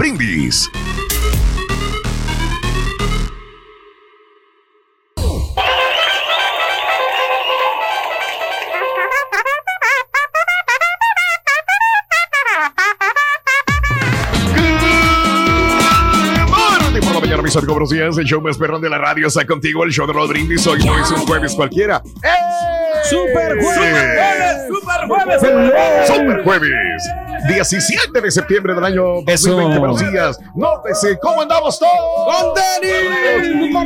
Brindis. Buenos días. El show más perrón de la radio está contigo. El show de Raúl Brindis. Hoy no es un jueves cualquiera. ¡Super jueves! ¡Super jueves! Super jueves, 17 de septiembre del año 2020. Eso. Buenos días. Nótese cómo andamos todos.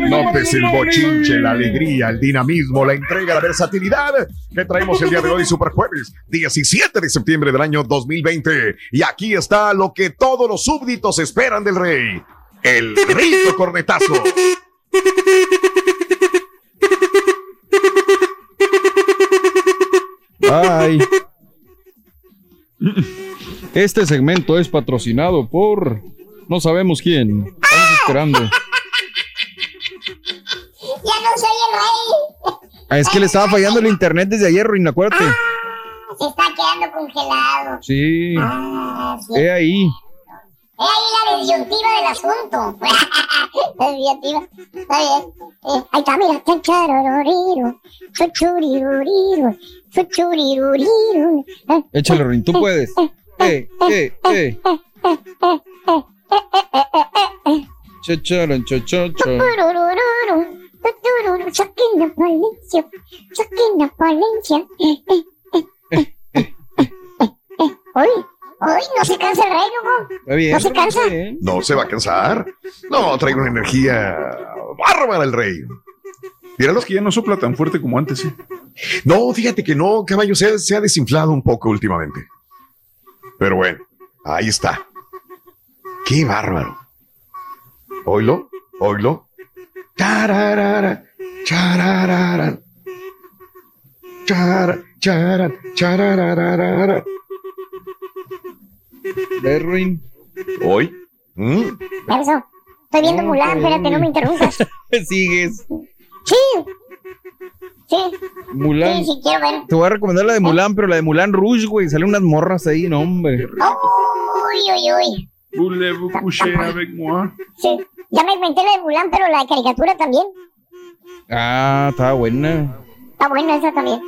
Nótese el bochinche, la alegría, el dinamismo, la entrega, la versatilidad que traemos el día de hoy, Super Jueves, 17 de septiembre del año 2020. Y aquí está lo que todos los súbditos esperan del rey: el rico cornetazo. Ay. Este segmento es patrocinado por no sabemos quién. Estamos esperando. Ya no soy el rey. Ah, es que le estaba fallando el internet desde ayer, Ruin, acuérdate. Se está quedando congelado. Sí. Ah, sí. He ahí. He ahí la disyuntiva del asunto. La disyuntiva. Está bien. Eh, ahí está, mira. Chancharororiro, chuchuriruriro, chuchuriruriro. Eh, Échale, Ruin, tú puedes. Eh, eh, eh. Valencia. Eh, eh, eh, eh, eh, eh, eh. Hoy, hoy no se cansa el rey, loco. Está bien. No se cansa. No se va a cansar. No, trae una energía bárbara el rey. Míralos que ya no sopla tan fuerte como antes, ¿sí? No, fíjate que no, caballo, se ha, se ha desinflado un poco últimamente. Pero bueno, ahí está. Qué bárbaro. Oilo, oilo. Tararara, chararara. Chara, chara, charararara. Ve, Ruin. Hoy. ¿Mm? Verso, estoy viendo Mulan, está espérate, no me interrumpas. Sigues. Sí. Sí, Mulan. sí, sí, quiero ver. Te voy a recomendar la de Mulan, pero la de Mulan Rouge, güey. Salen unas morras ahí, no, hombre. Uy, uy, uy. Voulez-vous coucher avec moi? Sí. Ya me inventé la de Mulan, pero la de caricatura también. Ah, estaba buena. Está buena esa también.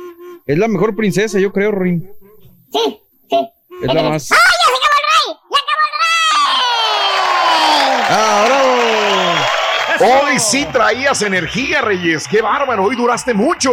Es la mejor princesa, yo creo, Ruin. Sí, sí. Es la más. ¡Ah, ya se acabó el rey! ¡Ya acabó el rey! ¡Ah, bravo! Hoy sí traías energía, Reyes. Qué bárbaro. Hoy duraste mucho.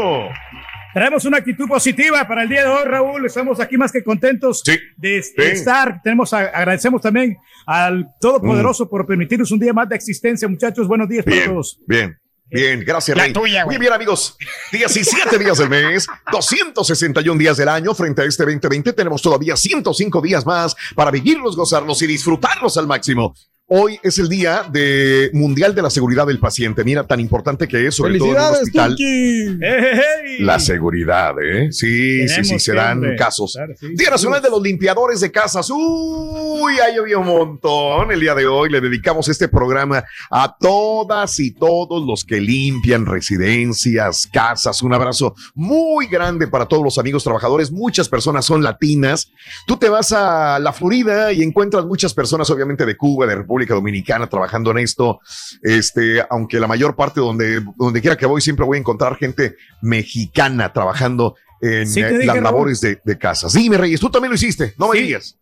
Traemos una actitud positiva para el día de hoy, Raúl. Estamos aquí más que contentos Sí, de, de sí. estar. Tenemos a- agradecemos también al Todopoderoso por permitirnos un día más de existencia, muchachos. Buenos días para Bien, todos. bien. Bien, gracias, Rey. Muy bien, amigos. 17 días del mes, 261 días del año. Frente a este 2020 tenemos todavía 105 días más para vivirlos, gozarlos y disfrutarlos al máximo. Hoy es el día de mundial de la seguridad del paciente. Mira, tan importante que es, sobre todo en un ¡Felicidades, hospital. Kinky! ¡Hey, hey, hey! La seguridad, ¿eh? Sí, sí, sí, se dan hombre. casos. Claro, sí, Día sí. Nacional de los Limpiadores de Casas. Uy, ahí había un montón. El día de hoy le dedicamos este programa a todas y todos los que limpian residencias, casas. Un abrazo muy grande para todos los amigos trabajadores. Muchas personas son latinas. Tú te vas a la Florida y encuentras muchas personas, obviamente, de Cuba, de República Dominicana, trabajando en esto. Este, aunque la mayor parte donde, donde quiera que voy, siempre voy a encontrar gente mexicana trabajando en Sí, eh, dije, las labores de, de casas. Dime, Reyes, tú también lo hiciste, no me Sí. digas.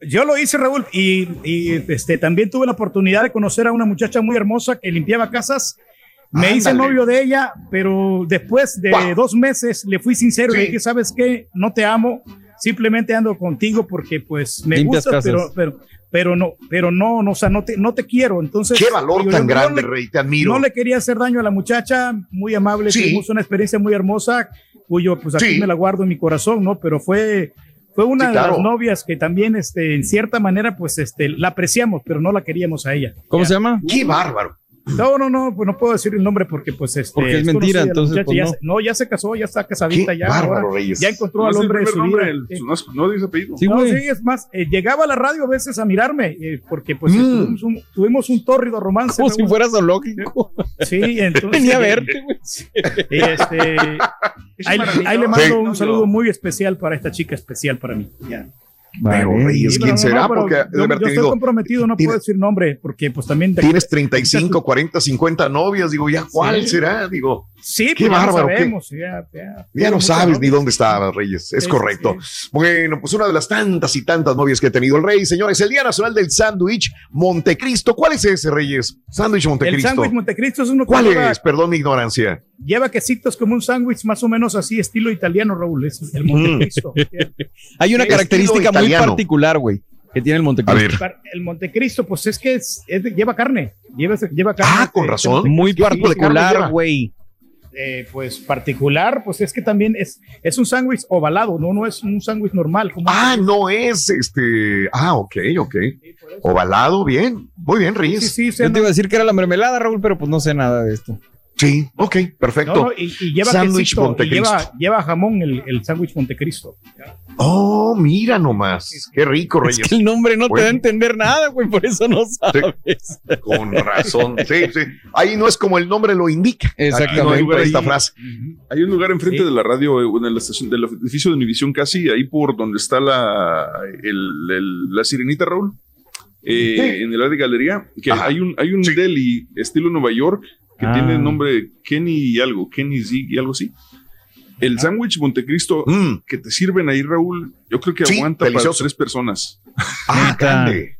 Yo lo hice, Raúl, y, y, este, también tuve la oportunidad de conocer a una muchacha muy hermosa que limpiaba casas. Me hice Ándale. novio de ella, pero después de Guau. dos meses le fui sincero y Sí. le dije, ¿sabes qué? No te amo, simplemente ando contigo porque pues me Limpias casas. pero, pero no, pero no, no, o sea, no te, no te quiero. Entonces, Qué valor tan yo no grande, le- Rey, te admiro. No le quería hacer daño a la muchacha, muy amable, Sí. tuvimos una experiencia muy hermosa, cuyo pues aquí Sí. me la guardo en mi corazón, ¿no? Pero fue, fue una Sí, de las novias que también, este, en cierta manera, pues, este, la apreciamos, pero no la queríamos a ella. ¿Cómo Ya. se llama? Qué bárbaro. No, no, no, pues no puedo decir el nombre porque, pues, este. Porque es conocida mentira, entonces, pues, ya no. se- no, ya se casó, ya está casadita, Qué ya. bárbaro, ahora Reyes. Ya encontró No al es el hombre de su nombre, vida. el- Sí. no, es- no dice apellido. Sí, No, sí, es más, eh, llegaba a la radio a veces a mirarme, eh, porque pues Mm. tuvimos, un, tuvimos un tórrido romance. Como si fuera zoológico. Sí, entonces. Venía a verte, güey. Y este, Es ahí, ahí le mando Sí. un saludo muy especial para esta chica especial para mí. Pero Reyes, Sí, ¿quién será? no, Porque yo, yo estoy comprometido, no tiene- puedo decir nombre, porque pues también... de- Tienes 35, 40, 50 novias. Digo, ¿ya cuál Sí. será? Digo, Sí, Qué pues ya lo bárbaro, qué- sabemos. Ya, ya, ya no sabes ni dónde estaba, Reyes. Es Sí, correcto. sí. Bueno, pues una de las tantas y tantas novias que ha tenido el Rey, señores, el Día Nacional del Sándwich Montecristo. ¿Cuál es ese, Reyes? Sándwich El Montecristo. sándwich Montecristo es uno que ¿Cuál lleva, es? Perdón mi ignorancia. lleva quesitos como un sándwich más o menos así, estilo italiano, Raúl. Es el Montecristo. Hay una característica muy italiano. particular, güey, que tiene el A Montecristo. ver. el Montecristo, pues es que es, es de- lleva carne. Lleva, lleva carne. Ah, con este, razón. Muy ¿Qué tipo de carne particular, güey. eh, pues particular, pues es que también es, es un sándwich ovalado, no, no es un sándwich normal. Como Ah, no es este. Ah, ok, ok. Ovalado, bien. Muy bien, sí, Reyes. sí, se Yo te iba a decir que era la mermelada, Raúl, pero pues no sé nada de esto. Sí, ok, perfecto. No, no, y, y lleva quesito, y lleva, lleva jamón el, el sándwich Montecristo. Oh, mira nomás. Qué rico, Es Reyes. que el nombre no te da a entender nada, güey, por eso no sabes. Con razón. Sí, sí. Ahí no es como el nombre lo indica. Exactamente. Aquí no entra esta frase. Hay un lugar enfrente Sí. de la radio, eh, en la estación del edificio de Univisión casi, ahí por donde está la, el- el- la sirenita, Raúl, eh, Sí. en el área de galería, que Ajá. hay un, hay un Sí. deli estilo Nueva York que Ah. tiene el nombre Kenny y algo, Kenny Zig y algo así. El sándwich Montecristo Mm. que te sirven ahí, Raúl, yo creo que Sí, aguanta delicioso. para tres personas. Ah, grande.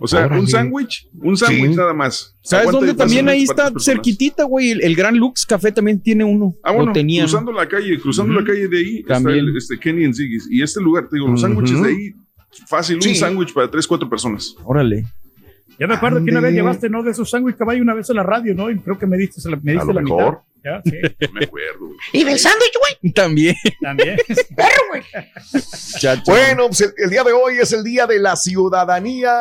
O sea, un sándwich, un sándwich Sí. nada más. ¿Sabes Aguanta dónde también ahí está cerquitita, güey? El, el Gran Lux Café también tiene uno. Ah, bueno, tenía. cruzando la calle, cruzando la calle de ahí También. está el, este Kenny and Ziggy's. Y este lugar, te digo, los sándwiches de ahí, fácil, Sí. un sándwich para tres, cuatro personas. Órale. Ya me acuerdo que una vez llevaste, ¿no? De esos sándwich caballo una vez a la radio, ¿no? Y creo que me diste, la- me A diste lo la mejor. mitad. Ya, sí, No me acuerdo. güey. Y del sándwich, güey. También. también. Chacho. Bueno, pues el, el día de hoy es el día de la ciudadanía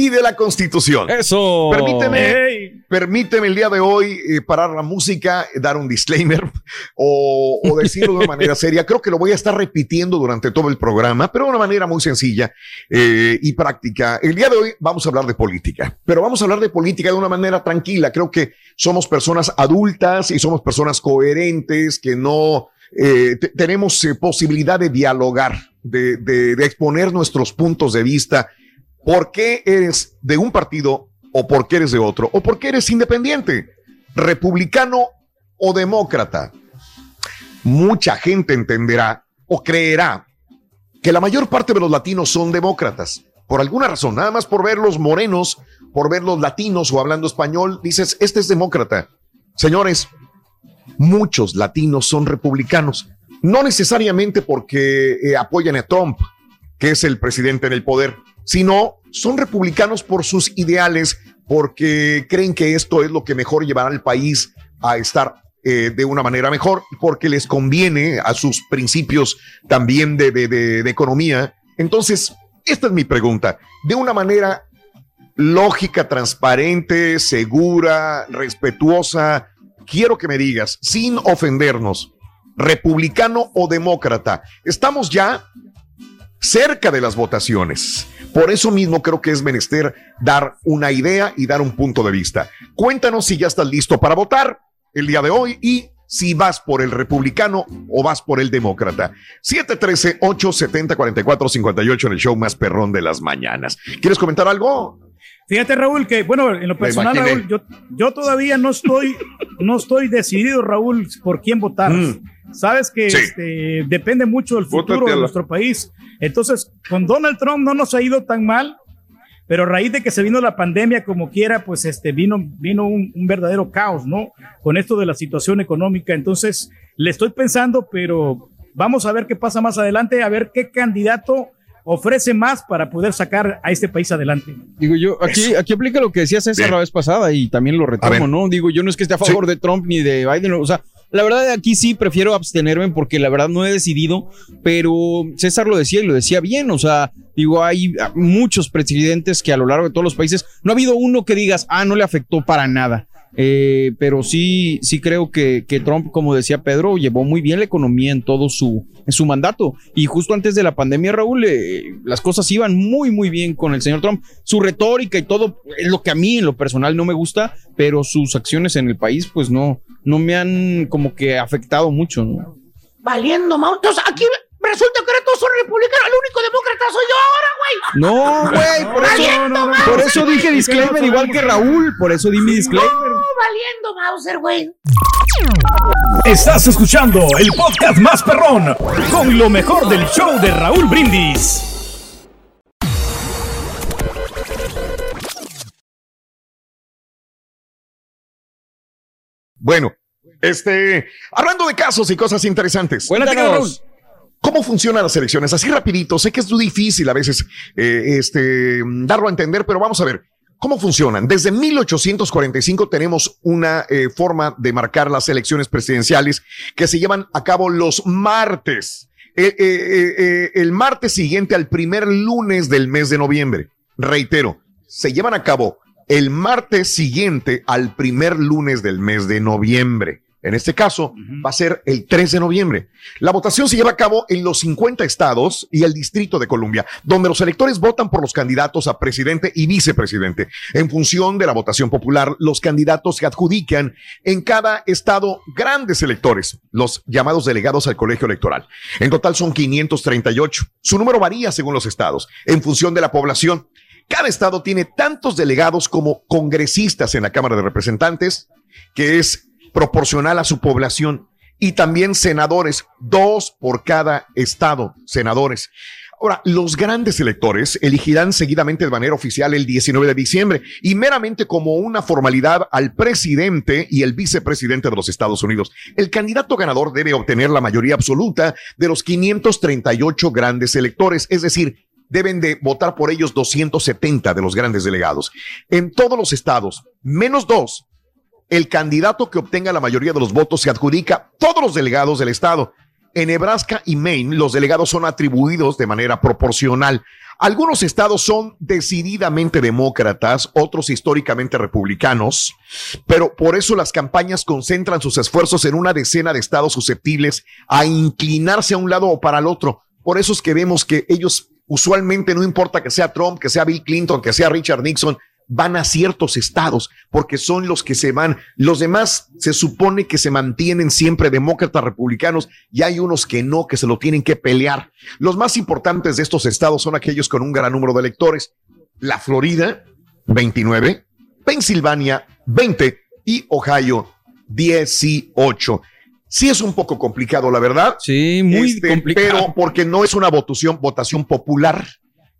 y de la constitución. Eso. Permíteme. Permíteme el día de hoy eh, parar la música, dar un disclaimer o, o decirlo de una manera seria. Creo que lo voy a estar repitiendo durante todo el programa, pero de una manera muy sencilla eh, y práctica. El día de hoy vamos a hablar de política, pero vamos a hablar de política de una manera tranquila. Creo que somos personas adultas y somos personas coherentes que no eh, te- tenemos eh, posibilidad de dialogar, de, de- de exponer nuestros puntos de vista. ¿Por qué eres de un partido o por qué eres de otro? ¿O por qué eres independiente? ¿Republicano o demócrata? Mucha gente entenderá o creerá que la mayor parte de los latinos son demócratas. Por alguna razón, nada más por ver los morenos, por ver los latinos o hablando español, dices, este es demócrata. Señores, muchos latinos son republicanos. No necesariamente porque eh, apoyan a Trump, que es el presidente en el poder, sino son republicanos por sus ideales, porque creen que esto es lo que mejor llevará al país a estar eh, de una manera mejor, porque les conviene a sus principios también de, de- de- de economía. Entonces, esta es mi pregunta. De una manera lógica, transparente, segura, respetuosa, quiero que me digas, sin ofendernos, republicano o demócrata, estamos ya cerca de las votaciones. Por eso mismo creo que es menester dar una idea y dar un punto de vista. Cuéntanos si ya estás listo para votar el día de hoy y si vas por el republicano o vas por el demócrata. 713-870-4458 en el show más perrón de las mañanas. ¿Quieres comentar algo? Fíjate, Raúl, que bueno, en lo personal. Raúl, yo, yo todavía no estoy, no estoy decidido, Raúl, por quién votar. Mm. Sabes que Sí. este, depende mucho del futuro de nuestro país. Entonces, con Donald Trump no nos ha ido tan mal, pero a raíz de que se vino la pandemia, como quiera, pues este, vino, vino un, un verdadero caos, ¿no? Con esto de la situación económica. Entonces, le estoy pensando, pero vamos a ver qué pasa más adelante, a ver qué candidato ofrece más para poder sacar a este país adelante. Digo yo, aquí, aquí aplica lo que decía César Bien. la vez pasada y también lo retomo, ¿no? Digo, yo no es que esté a favor de Trump ni de Biden, o sea, la verdad aquí sí prefiero abstenerme porque la verdad no he decidido, pero César lo decía y lo decía bien, o sea, digo, hay muchos presidentes que a lo largo de todos los países no ha habido uno que digas, ah, no le afectó para nada. Eh, pero sí, sí creo que, que, Trump, como decía Pedro, llevó muy bien la economía en todo su, su mandato. Y justo antes de la pandemia, Raúl, eh, las cosas iban muy, muy bien con el señor Trump. Su retórica y todo es lo que a mí en lo personal no me gusta, pero sus acciones en el país, pues no, no me han como que afectado mucho, ¿no? Valiendo, Entonces, aquí resulta que ahora todos son republicanos. El único demócrata soy yo ahora, güey. No, güey, por eso, no, no, por eso dije disclaimer igual que Raúl. Por eso di mi disclaimer. No, valiendo, Mauser, güey. Estás escuchando el podcast más perrón con lo mejor del show de Raúl Brindis. Bueno, este, hablando de casos y cosas interesantes. Cuéntanos. ¿Cómo funcionan las elecciones? Así rapidito, sé que es difícil a veces eh, este, darlo a entender, pero vamos a ver. ¿Cómo funcionan? Desde 1845 tenemos una eh, forma de marcar las elecciones presidenciales que se llevan a cabo los martes. Eh, el martes siguiente al primer lunes del mes de noviembre. Reitero, se llevan a cabo el martes siguiente al primer lunes del mes de noviembre. En este caso, va a ser el 3 de noviembre. La votación se lleva a cabo en los 50 estados y el Distrito de Columbia, donde los electores votan por los candidatos a presidente y vicepresidente. En función de la votación popular, los candidatos se adjudican en cada estado grandes electores, los llamados delegados al colegio electoral. En total son 538. Su número varía según los estados, en función de la población. Cada estado tiene tantos delegados como congresistas en la Cámara de Representantes, que es proporcional a su población y también senadores, dos por cada estado, senadores. Ahora, los grandes electores elegirán seguidamente de manera oficial el 19 de diciembre y meramente como una formalidad al presidente y el vicepresidente de los Estados Unidos. El candidato ganador debe obtener la mayoría absoluta de los 538 grandes electores, es decir, deben de votar por ellos 270 de los grandes delegados. En todos los estados, menos dos, el candidato que obtenga la mayoría de los votos se adjudica todos los delegados del estado. En Nebraska y Maine, los delegados son atribuidos de manera proporcional. Algunos estados son decididamente demócratas, otros históricamente republicanos, pero por eso las campañas concentran sus esfuerzos en una decena de estados susceptibles a inclinarse a un lado o para el otro. Por eso es que vemos que ellos usualmente no importa que sea Trump, que sea Bill Clinton, que sea Richard Nixon, van a ciertos estados porque son los que se van. Los demás se supone que se mantienen siempre demócratas republicanos y hay unos que no, que se lo tienen que pelear. Los más importantes de estos estados son aquellos con un gran número de electores. La Florida, 29, Pensilvania, 20 y Ohio, 18. Sí es un poco complicado, la verdad. Sí, muy este, complicado. Pero porque no es una votación, votación popular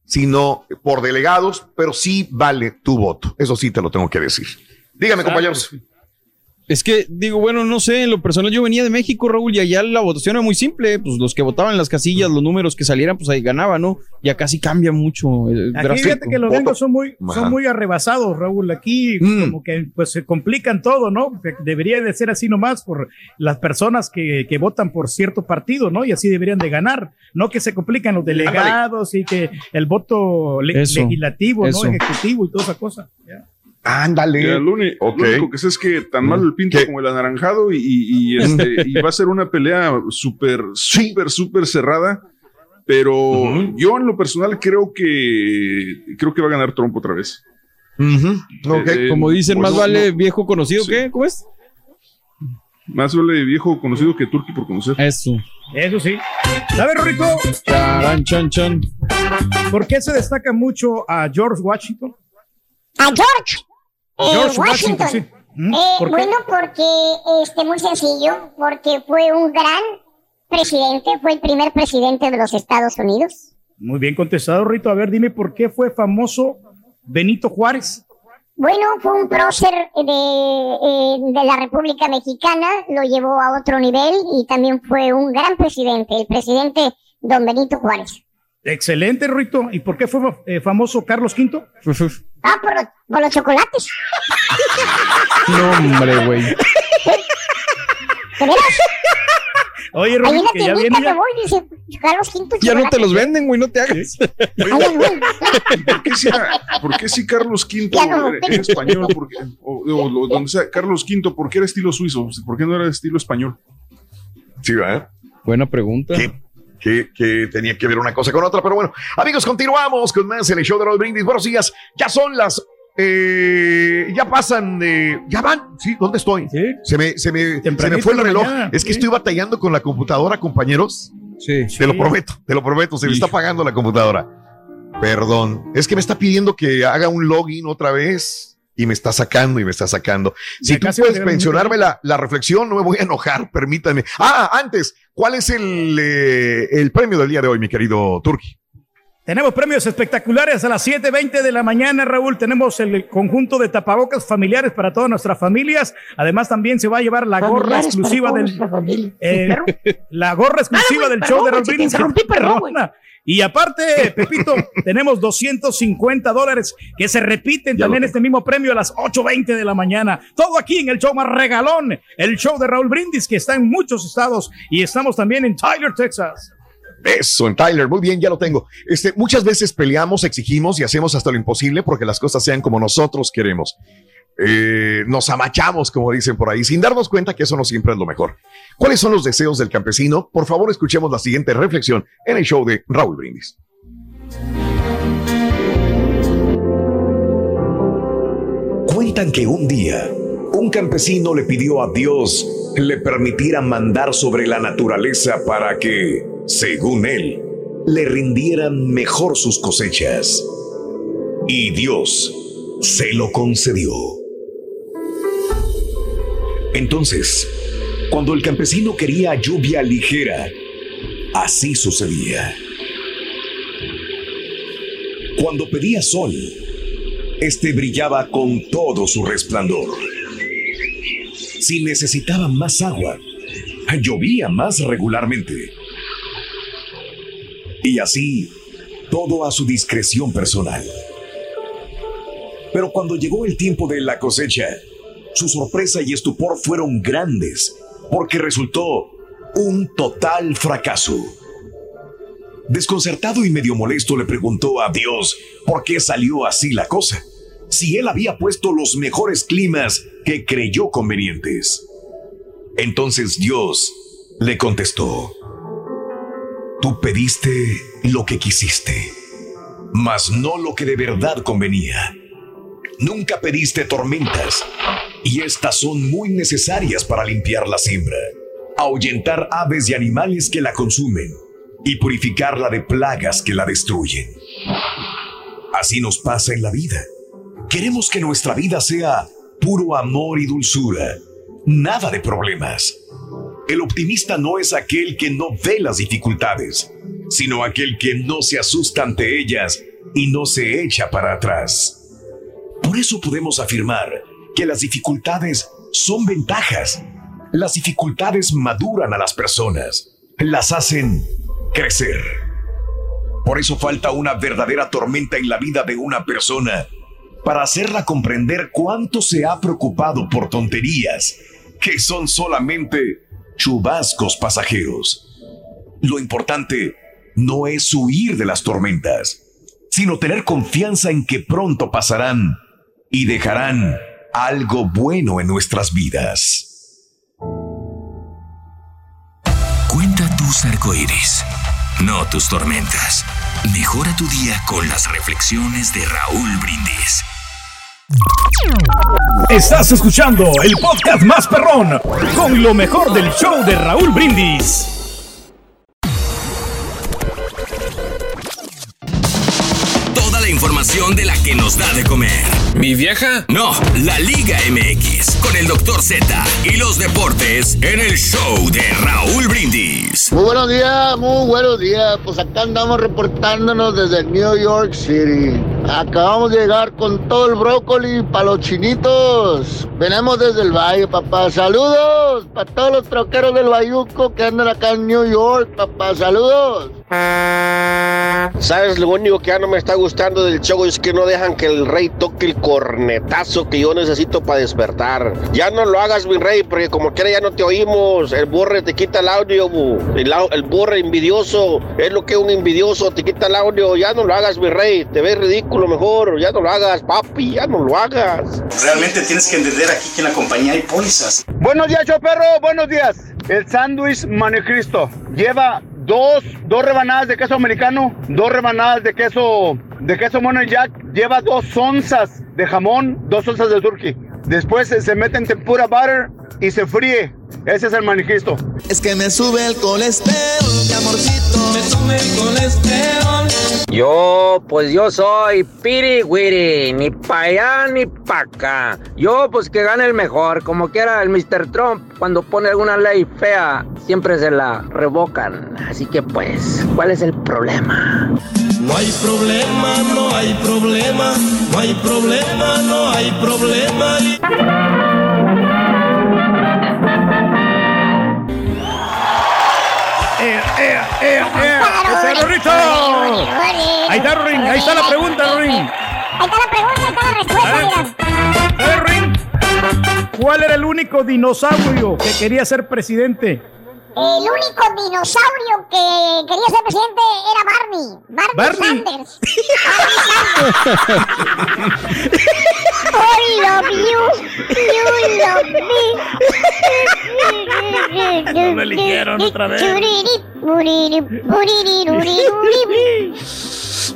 sino por delegados, pero sí vale tu voto. Eso sí te lo tengo que decir. Dígame, compañeros. Es que, digo, bueno, no sé, en lo personal yo venía de México, Raúl, y allá la votación era muy simple, pues los que votaban en las casillas, los números que salieran, pues ahí ganaban, ¿no? Y acá sí cambia mucho. Eh, aquí fíjate que los gringos son muy, son muy arrebasados, Raúl, aquí mm. como que pues se complican todo, ¿no? Debería de ser así nomás por las personas que, que votan por cierto partido, ¿no? Y así deberían de ganar, no que se complican los delegados y que el voto legislativo, ¿no? Ejecutivo y toda esa cosa. Ándale. lo, único que sé es que tan malo el pinto como el anaranjado y, este, y, va a ser una pelea súper, súper, súper cerrada. Pero yo en lo personal creo que creo que va a ganar Trump otra vez. Eh, como dicen, más vale viejo conocido que, ¿cómo es? Más vale viejo conocido que Turki por conocer. Eso. Eso sí. A ver, Rico. chan, chan. ¿Por qué se destaca mucho a George Washington? A George. George Washington. Eh, bueno, porque este muy sencillo, porque fue un gran presidente, fue el primer presidente de los Estados Unidos. Muy bien contestado, Rito. A ver, dime por qué fue famoso Benito Juárez. Bueno, fue un prócer de, eh, de, la República Mexicana, lo llevó a otro nivel y también fue un gran presidente, el presidente don Benito Juárez. Excelente, Rito. ¿Y por qué fue eh, famoso Carlos V? ah, por, los chocolates. no, hombre, güey. ¿De veras? Oye, Rubén, que ya viene ya. voy, dice Carlos Quinto. Ya no te los venden, güey, no te hagas. Ay, güey. ¿Por qué si, por qué si Carlos V no. era, era español? ¿Por qué? o, donde sea, Carlos V, ¿por qué era estilo suizo? ¿Por qué no era de estilo español? Sí, ¿verdad? Buena pregunta. que, que, que tenía que ver una cosa con otra, pero bueno, amigos, continuamos con más en el show de Brindis. Buenos días, ya son las, eh, ya pasan, eh, ya van, sí, ¿dónde estoy? Sí. Se me, se me, se me fue el reloj. mañana, es que sí. estoy batallando con la computadora, compañeros. Sí. Te lo prometo, te lo prometo, se me está apagando la computadora. Perdón, es que me está pidiendo que haga un login otra vez y me está sacando y me está sacando. Si Ya tú puedes mencionarme la, la reflexión, no me voy a enojar, permítanme. Ah, antes, ¿cuál es el, eh, el premio del día de hoy, mi querido Turki? Tenemos premios espectaculares a las 7.20 de la mañana, Raúl. Tenemos el conjunto de tapabocas familiares para todas nuestras familias. Además, también se va a llevar la gorra exclusiva del, eh, la gorra exclusiva güey, del perdón, show de Raúl te Brindis. perdón. Y aparte, Pepito, tenemos 250 dólares que se repiten Ya también este mismo premio a las 8.20 de la mañana. Todo aquí en el show más regalón, el show de Raúl Brindis, que está en muchos estados y estamos también en Tyler, Texas. Eso, en Tyler, muy bien, ya lo tengo. Este, muchas veces peleamos, exigimos y hacemos hasta lo imposible porque las cosas sean como nosotros queremos. Eh, nos amachamos, como dicen por ahí, sin darnos cuenta que eso no siempre es lo mejor. ¿Cuáles son los deseos del campesino? Por favor, escuchemos la siguiente reflexión en el show de Raúl Brindis. Cuentan que un día un campesino le pidió a Dios le permitiera mandar sobre la naturaleza para que, según él, le rindieran mejor sus cosechas. Y Dios se lo concedió. Entonces, cuando el campesino quería lluvia ligera, así sucedía. Cuando pedía sol, este brillaba con todo su resplandor. Si necesitaba más agua, llovía más regularmente. Y así, todo a su discreción personal. Pero cuando llegó el tiempo de la cosecha, su sorpresa y estupor fueron grandes, porque resultó un total fracaso. Desconcertado y medio molesto le preguntó a Dios por qué salió así la cosa, si él había puesto los mejores climas que creyó convenientes. Entonces Dios le contestó, tú pediste lo que quisiste, mas no lo que de verdad convenía. Nunca pediste tormentas, y estas son muy necesarias para limpiar la siembra, ahuyentar aves y animales que la consumen, y purificarla de plagas que la destruyen. Así nos pasa en la vida. Queremos que nuestra vida sea puro amor y dulzura, nada de problemas. El optimista no es aquel que no ve las dificultades, sino aquel que no se asusta ante ellas y no se echa para atrás. Por eso podemos afirmar que las dificultades son ventajas. Las dificultades maduran a las personas, las hacen crecer. Por eso falta una verdadera tormenta en la vida de una persona para hacerla comprender cuánto se ha preocupado por tonterías que son solamente chubascos pasajeros. Lo importante no es huir de las tormentas, sino tener confianza en que pronto pasarán y dejarán algo bueno en nuestras vidas. Cuenta tus arcoíris, no tus tormentas. Mejora tu día con las reflexiones de Raúl Brindis. Estás escuchando el podcast más perrón con lo mejor del show de Raúl Brindis. Toda la información de la que nos da de comer. ¿Mi vieja? No, la Liga MX con el Dr. Z y los deportes en el show de Raúl Brindis. Muy buenos días, muy buenos días. Pues acá andamos reportándonos desde New York City. Acabamos de llegar con todo el brócoli para los chinitos. Venimos desde el valle, papá. Saludos para todos los troqueros del Bayuco que andan acá en New York, papá. Saludos. ¿Sabes? Lo único que ya no me está gustando del show es que no dejan que el rey toque el cornetazo que yo necesito para despertar. Ya no lo hagas, mi rey, porque como quiera ya no te oímos. El burre te quita el audio, bu. el, burre envidioso es lo que un envidioso, te quita el audio. Ya no lo hagas, mi rey, te ves ridículo mejor. Ya no lo hagas, papi, ya no lo hagas. Realmente tienes que entender aquí que en la compañía hay pólizas. Buenos días, yo perro, buenos días. El sándwich Manecristo lleva dos, dos rebanadas de queso americano, dos rebanadas de queso, de queso mono jack, lleva dos onzas de jamón, dos onzas de turkey. Después se, mete en tempura butter y se fríe. Ese es el Manecristo. Es que me sube el colesterol, mi amorcito. Me sube el colesterol. Yo, pues yo soy piri wiri, ni pa' allá ni pa' acá. Yo, pues que gane el mejor, como quiera el Mr. Trump, cuando pone alguna ley fea, siempre se la revocan. Así que pues, ¿cuál es el problema? No hay problema, no hay problema, no hay problema, no hay problema. ¡Eh, eh, eh, eh! ¡Ese es Rorrito! Ahí está, Rorín, ahí está la pregunta, Rorín. Ahí está la pregunta, ahí está la respuesta, mira. ¿Sabes, Rorín? ¿Cuál era el único dinosaurio que quería ser presidente? El único dinosaurio que quería ser presidente era Barney. Barney, Barney. Sanders. I love you. You love me. No lo eligieron otra vez.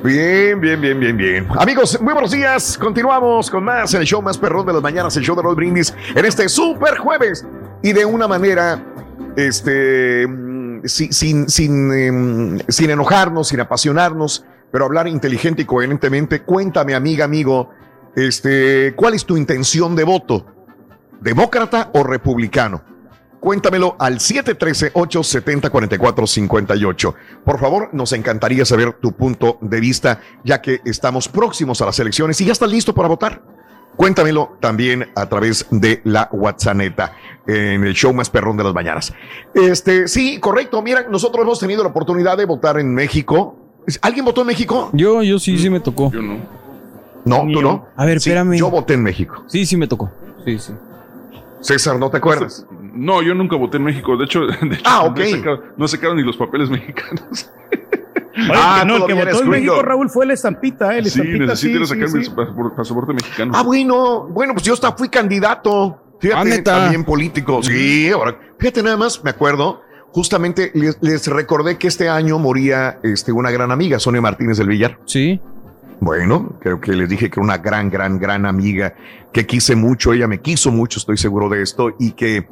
Bien, bien, bien, bien, bien. Amigos, muy buenos días. Continuamos con más el show más perrón de las mañanas, el show de Roll Brindis, en este super jueves. Y de una manera, este, mm, si- sin, sin, em, sin enojarnos, sin apasionarnos, pero hablar inteligente y coherentemente. Cuéntame, amiga, amigo, este, ¿cuál es tu intención de voto? ¿Demócrata o republicano? Cuéntamelo al 713-870-4458. Por favor, nos encantaría saber tu punto de vista, ya que estamos próximos a las elecciones y ya estás listo para votar. Cuéntamelo también a través de la WhatsApp en el show más perrón de las mañanas. Este, sí, correcto. Mira, nosotros hemos tenido la oportunidad de votar en México. ¿Alguien votó en México? Yo, yo sí, sí me tocó. Yo no. No, tú no. A ver, Sí, espérame. Yo voté en México. Sí, sí me tocó. Sí, sí. César, ¿no te acuerdas? No, yo nunca voté en México. De hecho, de hecho, Ah, no, ok. he sacado, no he sacado ni los papeles mexicanos. Oye, Ah, no, el que votó en México. Raúl, fue el Estampita, ¿eh? El sí, Estampita, necesito ir a sí, sacar mi sí. pasaporte, pasaporte mexicano. Ah, bueno, bueno, pues yo hasta fui candidato. Fíjate, Ah, ¿neta? también político. Sí, ahora, fíjate nada más, me acuerdo, justamente les, les recordé que este año moría este, una gran amiga, Sonia Martínez del Villar. Sí. Bueno, creo que les dije que una gran, gran, gran amiga que quise mucho, ella me quiso mucho, estoy seguro de esto, y que,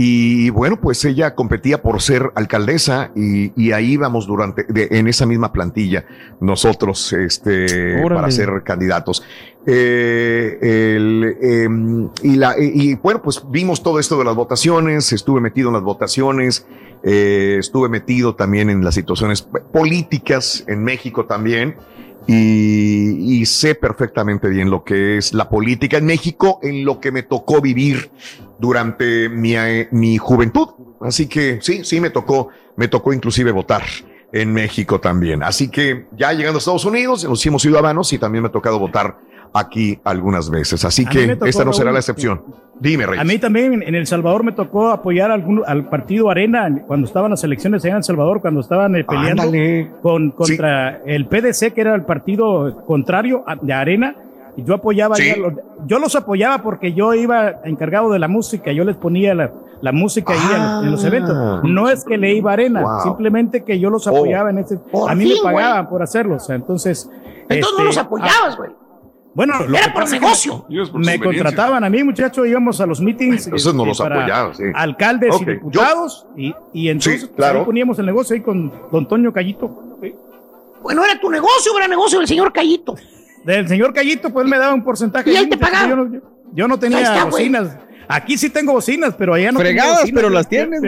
y bueno, pues ella competía por ser alcaldesa y, y ahí vamos durante, de- en esa misma plantilla, nosotros, este, Órale. para ser candidatos. Eh, el, em, y, la, y, bueno, pues vimos todo esto de las votaciones, estuve metido en las votaciones, eh, estuve metido también en las situaciones políticas en México también y, sé perfectamente bien lo que es la política en México, en lo que me tocó vivir durante mi, eh, mi juventud. Así que sí, sí me tocó, me tocó inclusive votar en México también. Así que ya llegando a Estados Unidos, nos hicimos ciudadanos y también me ha tocado votar aquí algunas veces. Así A que esta no será la excepción. Dime, Rey. A mí también en El Salvador me tocó apoyar algún- al partido Arena cuando estaban las elecciones allá en El Salvador, cuando estaban eh, peleando Ándale. con, contra el PDC, que era el partido contrario a- de Arena. Y yo apoyaba, Sí. los- yo los apoyaba porque yo iba encargado de la música, yo les ponía la, la música ahí en los- en los Ah. eventos. No es que le iba a Arena, Wow. simplemente que yo los Oh. apoyaba en ese. Por a mí fin, me pagaban por hacerlo, o sea, entonces. Entonces no este, los apoyabas, güey. Bueno, lo Era que por negocio. Por Me contrataban a mí, muchachos, íbamos a los meetings. Entonces no este, los para apoyaba, sí. Alcaldes y yo- diputados. Y, y entonces Sí, pues, claro. ahí poníamos el negocio ahí con don Toño Callito. ¿sí? Bueno, era tu negocio, era negocio del señor Callito. Del señor Callito, pues él me daba un porcentaje. ¿Y él ahí, te pagaba? Yo no, yo- yo no Ahí tenía está, güey. bocinas. Aquí sí tengo bocinas, pero allá no Fregadas, bocinas, pero ¿sí? las tienes.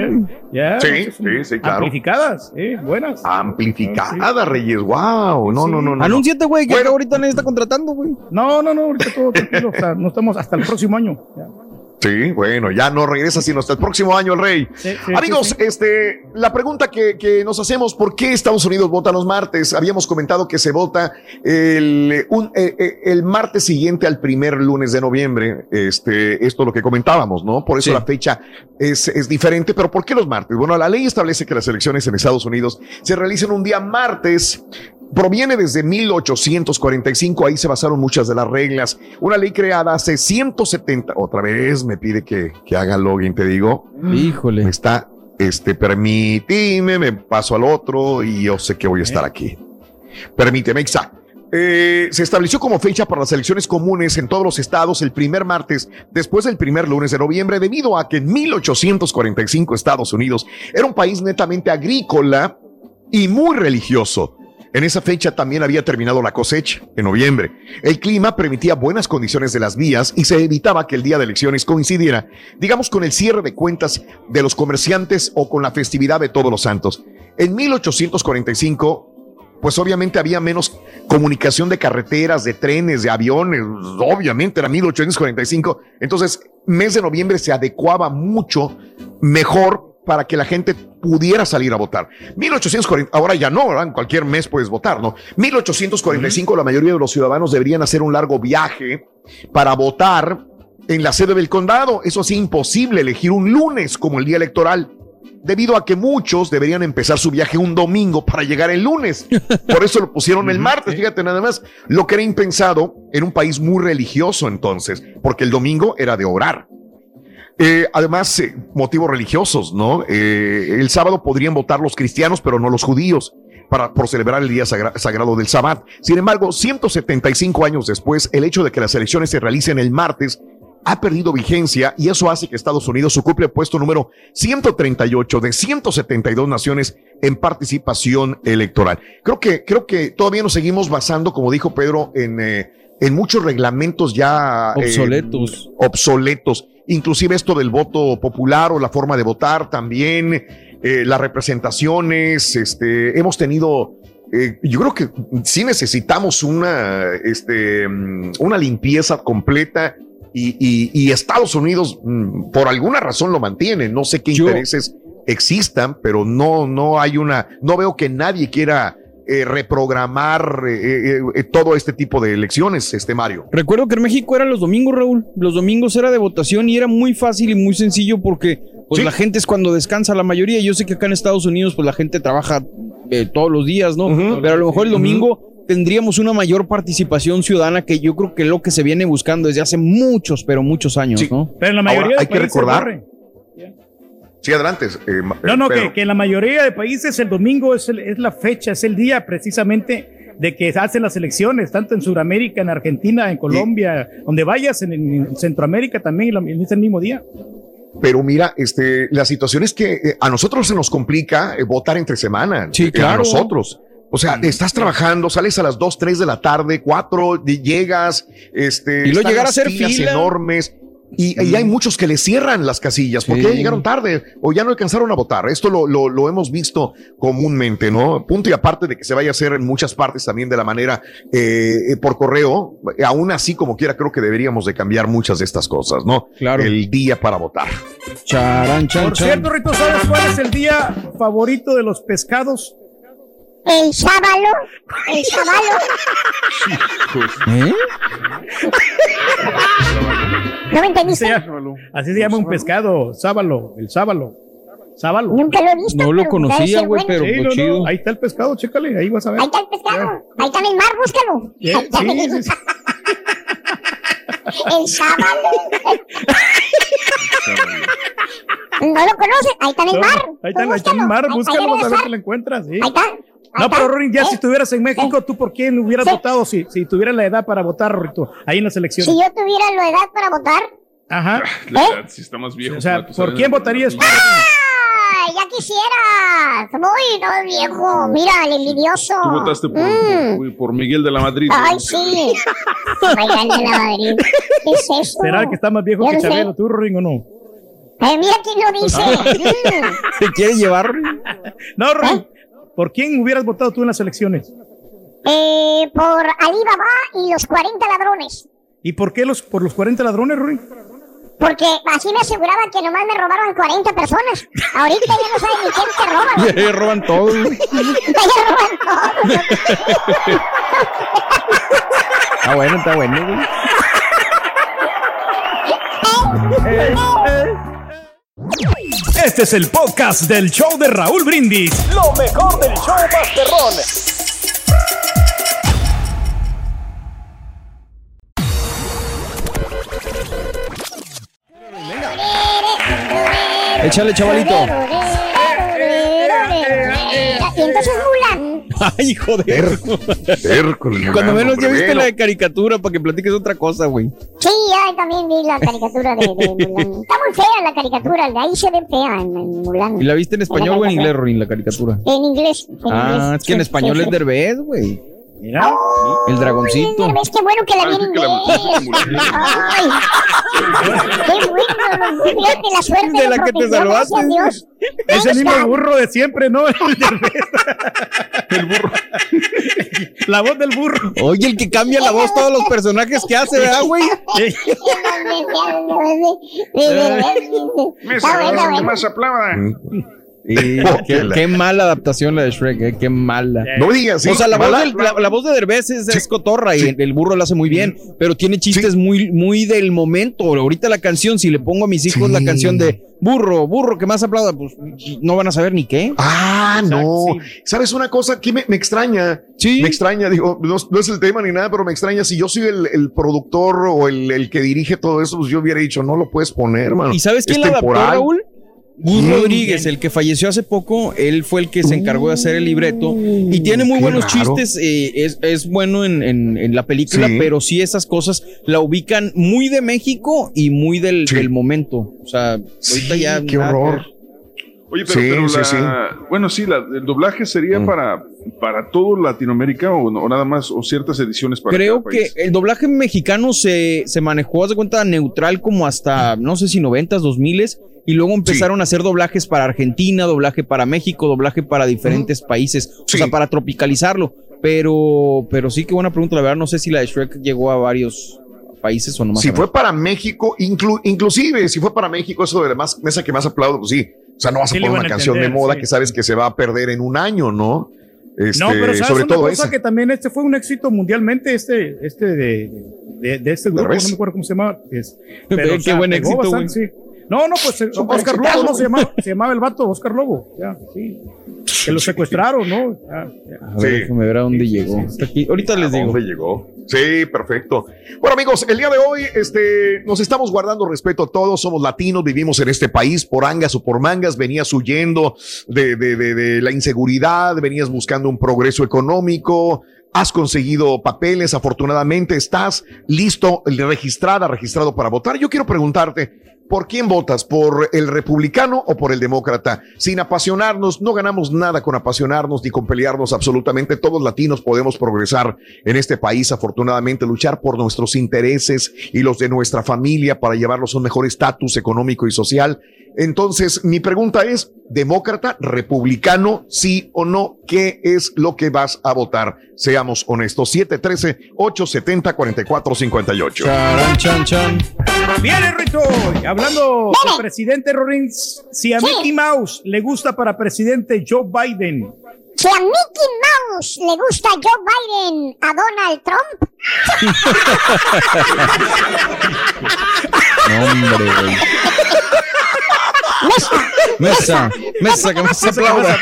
Ya, Sí, muchachos, sí, sí, claro. Amplificadas, eh, buenas. Amplificada, Reyes. Wow. No, Sí. no, no, no. Anúnciate, güey, que Bueno. ahorita nadie está contratando, güey. No, no, no, ahorita todo tranquilo. o sea, no estamos hasta el próximo año. Ya. Sí, bueno, ya no regresa sino hasta el próximo año el rey. sí, Amigos, sí, este, la pregunta que, que nos hacemos, ¿por qué Estados Unidos vota los martes? Habíamos comentado que se vota el, un- eh, eh, el martes siguiente al primer lunes de noviembre. Este, esto es lo que comentábamos, ¿no? Por eso la fecha es, es diferente. Pero ¿por qué los martes? Bueno, la ley establece que las elecciones en Estados Unidos se realicen un día martes proviene desde 1845, ahí se basaron muchas de las reglas. Una ley creada hace 170, otra vez me pide que, que haga login, te digo. Híjole. Me está, este, permíteme, me paso al otro y yo sé que voy a estar aquí. Permíteme, exacto. Eh, se estableció como fecha para las elecciones comunes en todos los estados el primer martes después del primer lunes de noviembre debido a que en 1845 Estados Unidos era un país netamente agrícola y muy religioso. En esa fecha también había terminado la cosecha, en noviembre. El clima permitía buenas condiciones de las vías y se evitaba que el día de elecciones coincidiera, digamos, con el cierre de cuentas de los comerciantes o con la festividad de Todos los Santos. En 1845, pues obviamente había menos comunicación de carreteras, de trenes, de aviones, obviamente era 1845. Entonces, mes de noviembre se adecuaba mucho mejor para que la gente pudiera salir a votar. 1840, ahora ya no, ¿verdad? En cualquier mes puedes votar, ¿no? 1845 la mayoría de los ciudadanos deberían hacer un largo viaje para votar en la sede del condado. Eso hacía imposible elegir un lunes como el día electoral debido a que muchos deberían empezar su viaje un domingo para llegar el lunes. Por eso lo pusieron el martes, fíjate nada más, lo que era impensado en un país muy religioso entonces, porque el domingo era de orar. Eh, además, eh, motivos religiosos, ¿no? Eh, el sábado podrían votar los cristianos, pero no los judíos, para, por celebrar el día sagra- sagrado del Sabbat. Sin embargo, 175 años después, el hecho de que las elecciones se realicen el martes ha perdido vigencia y eso hace que Estados Unidos ocupe el puesto número 138 de 172 naciones en participación electoral. Creo que, creo que todavía nos seguimos basando, como dijo Pedro, en, eh, en muchos reglamentos ya eh, Obsoletos. Inclusive esto del voto popular o la forma de votar también, eh, las representaciones, este, hemos tenido, eh, yo creo que sí necesitamos una, este, mm, una limpieza completa y, y- y Estados Unidos mm, por alguna razón lo mantiene. No sé qué intereses existan, pero no, no hay una, no veo que nadie quiera eh, reprogramar eh, eh, eh, todo este tipo de elecciones, este Mario. Recuerdo que en México eran los domingos, Raúl. Los domingos era de votación y era muy fácil y muy sencillo porque pues la gente es cuando descansa la mayoría. Yo sé que acá en Estados Unidos pues la gente trabaja eh, todos los días, ¿no? Pero a lo mejor el domingo tendríamos una mayor participación ciudadana que yo creo que es lo que se viene buscando desde hace muchos, pero muchos años, ¿no? Pero en la mayoría Ahora, de hay que recordar. Sí, adelante. eh, No, no, que, que en la mayoría de países el domingo es, el- es la fecha, es el día precisamente de que se hacen las elecciones, tanto en Sudamérica, en Argentina, en Colombia, donde vayas, en, en Centroamérica también, es el mismo día. Pero mira, este, la situación es que eh, a nosotros se nos complica eh, votar entre semana. Sí, eh, A claro. nosotros. O sea, estás trabajando, sales a las 2, 3 de la tarde, 4, llegas, este, Y luego llegar a hacer filas fila. enormes. Y, y hay muchos que le cierran las casillas porque Sí. ya llegaron tarde o ya no alcanzaron a votar. Esto lo, lo, lo hemos visto comúnmente, ¿no? Punto y aparte de que se vaya a hacer en muchas partes también de la manera eh, por correo, aún así como quiera creo que deberíamos de cambiar muchas de estas cosas, ¿no? Claro. El día para votar. Charan, chan, Por cierto, Rito, ¿sabes cuál es el día favorito de los pescados? El sábalo, el sábalo. ¿Eh? ¿No me Así entendiste? se llama, así se llama un pescado, sábalo, el sábalo. Sábalo. Nunca lo he visto. No lo conocía, güey, bueno. pero Sí, no, no, chido. ahí está el pescado, chécale, ahí vas a ver. Ahí está el pescado. Ahí está en el mar, búscalo. Sí, Ahí está sí, en el- sí, sí. El sábalo. ¿No lo conoces? Ahí está en el No, mar. Ahí está, ahí está en el mar, búscalo, vas a ver que lo encuentras. sí. Ahí está. No, pero Rorin, ya ¿Eh? si estuvieras en México, ¿tú por quién hubieras Sí. votado si, si tuvieras la edad para votar, Rorito? Ahí en las elecciones. Si yo tuviera la edad para votar, Ajá. La edad, si está más viejo. O sea, ¿por quién votarías tú? ¡ay, ya quisieras! Muy, no, viejo. Mira, el envidioso. Tú votaste por, Mm. por- por Miguel de la Madrid. Ay, ¿no? sí. Bailan de la Madrid. ¿Qué es eso? ¿Será que está más viejo Yo que no sé. Chabelo, tú, Rorin, o no? Eh, mira quién lo dice. Mm. ¿Te quiere llevar? No, Rorin. ¿Eh? ¿Por quién hubieras votado tú en las elecciones? Eh, por Alibaba y los 40 ladrones. ¿Y por qué los, por los 40 ladrones, Rorin? Porque así me aseguraba que nomás me robaban 40 personas. Ahorita ya no saben ni quién te roban. güey. Ya roban todo. Ya roban todo. Está bueno, está bueno, güey. Este es el podcast del show de Raúl Brindis. Lo mejor del show Masterrón. Échale, chavalito. Y entonces Mulan. Ay, joder. Cuando menos ya viste la de caricatura para que platiques otra cosa, güey. Sí, ya también vi la caricatura de, de Mulan. Está muy fea la caricatura, de ahí se ve fea en, en Mulan. ¿Y la viste en español o en inglés, Rorin, la caricatura? En inglés. en Ah, inglés. es que en español sí, es sí. Derbez, güey. Mira. El dragoncito. Es que bueno que la vi en inglés. Ay, qué bueno. Fíjate la suerte De la que te salvaste. Es el mismo burro de siempre, ¿no? El, burro. La voz del burro. Oye, el que cambia la voz todos los personajes que hace, ¿verdad, güey? Me Está bueno, que bueno. más aplauda. Qué, qué mala adaptación la de Shrek, eh, qué mala. No digas, sí, O sea, la, voz del- la, la voz de Derbez es, es cotorra y el, el burro la hace muy bien, pero tiene chistes muy, muy del momento. Ahorita la canción, si le pongo a mis hijos la canción de burro, burro, que más aplauda, pues no van a saber ni qué. Ah, no. ¿Sabes una cosa que me, me extraña? Sí. Me extraña, digo, no, no es el tema ni nada, pero me extraña. Si yo soy el, el productor o el, el que dirige todo eso, pues yo hubiera dicho, no lo puedes poner, mano. ¿Y sabes quién Es la adaptó, temporal. Raúl? Gus. Rodríguez, el que falleció hace poco, él fue el que se encargó de hacer el libreto y tiene muy qué buenos raro. chistes, eh, es, es bueno en, en- en la película, Sí. pero sí esas cosas la ubican muy de México y muy del, del momento. O sea, ahorita ya... qué nada horror. Oye, pero, Sí, pero sí, la- sí. bueno, sí, la- el doblaje sería para, para todo Latinoamérica o, nada más, o ciertas ediciones para Creo cada que país? el doblaje mexicano se, se manejó, haz de cuenta, neutral como hasta, no sé si 90s, 2000s, y luego empezaron a hacer doblajes para Argentina, doblaje para México, doblaje para diferentes países, o sea, para tropicalizarlo. Pero, pero sí, qué buena pregunta, la verdad, no sé si la de Shrek llegó a varios países o nomás. Si fue para México, inclu- inclusive si fue para México, eso de la más, mesa que más aplaudo, pues sí. O sea, no vas a Sí poner una a canción de moda sí. que sabes que se va a perder en un año, ¿no? Este, no, pero sabes sobre una todo cosa esa. que también este fue un éxito mundialmente, este, este de, de, de este grupo, no me acuerdo cómo se llama. es- Qué pero, o sea, buen éxito, bastante, sí. No, no, pues eh, Oscar. Lobo, ¿no? Se llamaba, se llamaba el vato, Oscar Lobo. Ya, sí. Que lo secuestraron, ¿no? Ya, ya. A ver, déjame ver a dónde llegó. Aquí. Ahorita les ¿A digo. dónde llegó? Sí, perfecto. Bueno, amigos, el día de hoy este, nos estamos guardando respeto a todos. Somos latinos, vivimos en este país por angas o por mangas. Venías huyendo de, de- de- de la inseguridad, venías buscando un progreso económico. Has conseguido papeles, afortunadamente estás listo, registrada, registrado para votar. Yo quiero preguntarte, ¿por quién votas? ¿Por el republicano o por el demócrata? Sin apasionarnos, no ganamos nada con apasionarnos ni con pelearnos absolutamente. Todos latinos podemos progresar en este país, afortunadamente, luchar por nuestros intereses y los de nuestra familia para llevarlos a un mejor estatus económico y social. Entonces, mi pregunta es, ¿demócrata, republicano, sí o no? ¿Qué es lo que vas a votar? Seamos honestos. 713-870-4458. Charan, chan, chan. Viene, Rito. Hablando del presidente Rollins, si a Mickey Mouse le gusta para presidente Joe Biden, Si a Mickey Mouse le gusta Joe Biden a Donald Trump, hombre, güey. Mesa, mesa, que más aplauda.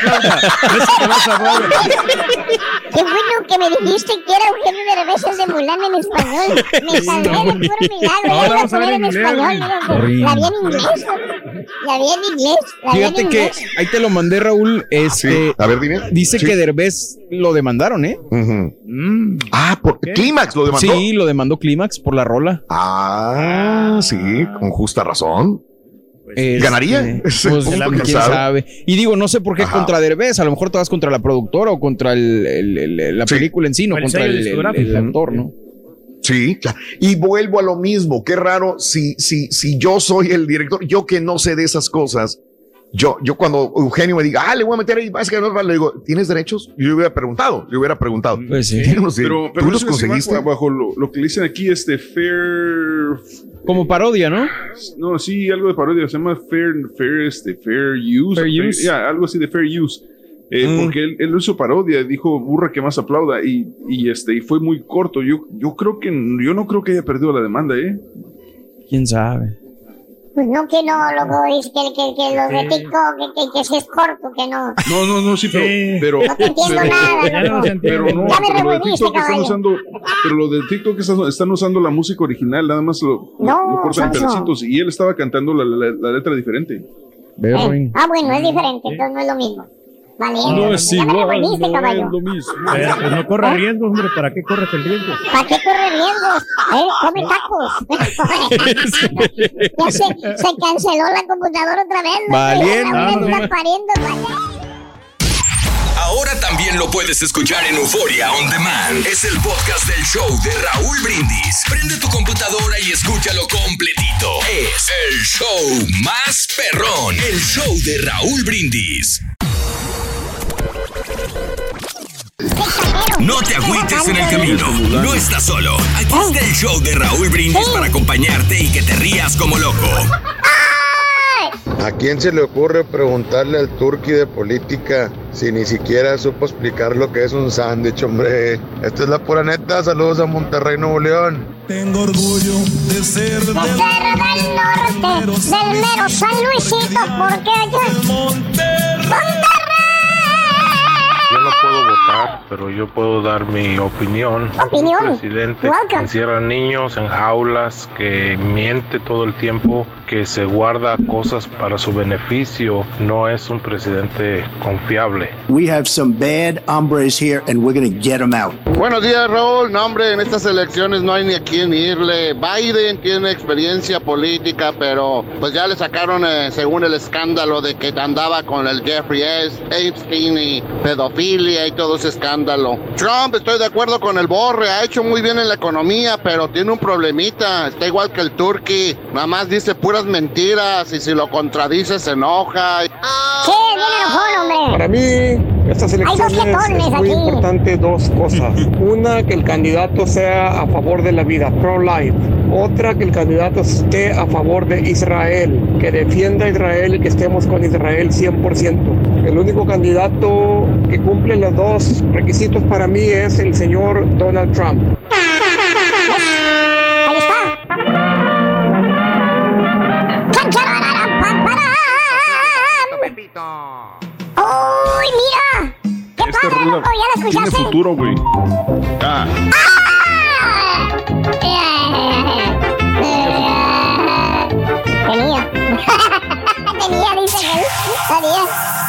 qué bueno que me dijiste que era Eugenio Derbez de Mulan en español. Me salvé de puro milagro. Ahora vamos a ver en español. La vi en inglés. La vi en inglés. Fíjate que ahí te lo mandé, Raúl. Este, A ver, dime. Dice Sí. que Derbez lo demandaron, ¿eh? Ujú. Ah, por Clímax lo demandó. Sí, lo demandó Clímax por la rola. Ah, sí, con justa razón. Este, ¿Ganaría? Pues, Ese punto, quién ¿quién sabe? sabe? Y digo, no sé por qué Ajá. contra Derbez. A lo mejor te vas contra la productora o contra el, el- el- la película en sí, no contra el, el- discográfico. el actor, ¿no? Sí, claro. Y vuelvo a lo mismo. Qué raro si, si, si yo soy el director, yo que no sé de esas cosas. Yo, yo cuando Eugenio me diga, ah, le voy a meter ahí, vas a ganar, le digo, ¿tienes derechos? Yo le hubiera preguntado, le hubiera preguntado. Pues sí. ¿Tienes los- Pero, ¿Tú pero los conseguiste? bajo, bajo lo, lo que le dicen aquí, este fair Como parodia, ¿no? No, sí, algo de parodia. Se llama Fair, fair, este, fair Use. Fair Use. ya, algo así de Fair Use. Eh, Mm. Porque él, él hizo parodia, dijo burra que más aplauda y, y este y fue muy corto. Yo, yo creo que yo no creo que haya perdido la demanda, ¿eh? ¿Quién sabe? Pues no, que no, loco, dice que, que, que los de TikTok, que, que, que si es corto, que no. No, no, no, sí, pero, pero, No te entiendo pero, nada, pero, no, Ya me pero lo de TikTok están usando, pero lo de TikTok están, están usando la música original, nada más lo, No, lo cortan en pedacitos y él estaba cantando la, la- la letra diferente. Eh, Ah, bueno, es diferente, entonces no es lo mismo. No es igual, no caballo. es lo mismo. Pero, pues no corras riesgos, hombre. ¿Para qué corres el riesgo? ¿Para qué corre riesgos? Eh, come tacos. ya se, se canceló la computadora otra vez. ¿no? Valiendo, La no, está no. pariendo, vaya. Ahora también lo puedes escuchar en Euforia On Demand. Es el podcast del show de Raúl Brindis. Prende tu computadora y escúchalo completito. Es el show más perrón. El show de Raúl Brindis. No te agüites en el camino. No estás solo. Aquí está el show de Raúl Brindis para acompañarte y que te rías como loco. ¿A quién se le ocurre preguntarle al turqui de política si ni siquiera supo explicar lo que es un sándwich, hombre? Esto es la pura neta. Saludos a Monterrey, Nuevo León. Tengo orgullo de ser De ser del norte, del mero San Luisito, porque allá... Yo no puedo votar, pero yo puedo dar mi opinión. Opinión. Un presidente que encierra niños en jaulas, que miente todo el tiempo, que se guarda cosas para su beneficio, no es un presidente confiable. We have some bad hombres here and we're going to get them out. Buenos días, Raúl. No, hombre, en estas elecciones no hay ni a quién irle. Biden tiene experiencia política, pero pues ya le sacaron, eh, según el escándalo de que andaba con el Jeffrey S. Epstein y pedofilia y todo ese escándalo. Trump, estoy de acuerdo con el Borre, ha hecho muy bien en la economía, pero tiene un problemita. Está igual que el Turkey, nada más dice puras mentiras y si lo contradice se enoja. Sí, bien enojón, hombre. Para mí, estas elecciones es muy aquí. importante dos cosas. Una, que el candidato sea a favor de la vida, pro-life. Otra, que el candidato esté a favor de Israel, que defienda a Israel y que estemos con Israel 100%. El único candidato que cumple los dos requisitos para mí es el señor Donald Trump. Ahí está. ¡Uy, mira! ¿Qué Esta padre, loco! ¿Ya la tiene escuchaste? futuro, güey. Ah, Tenía. Tenía, dice él. Tenía.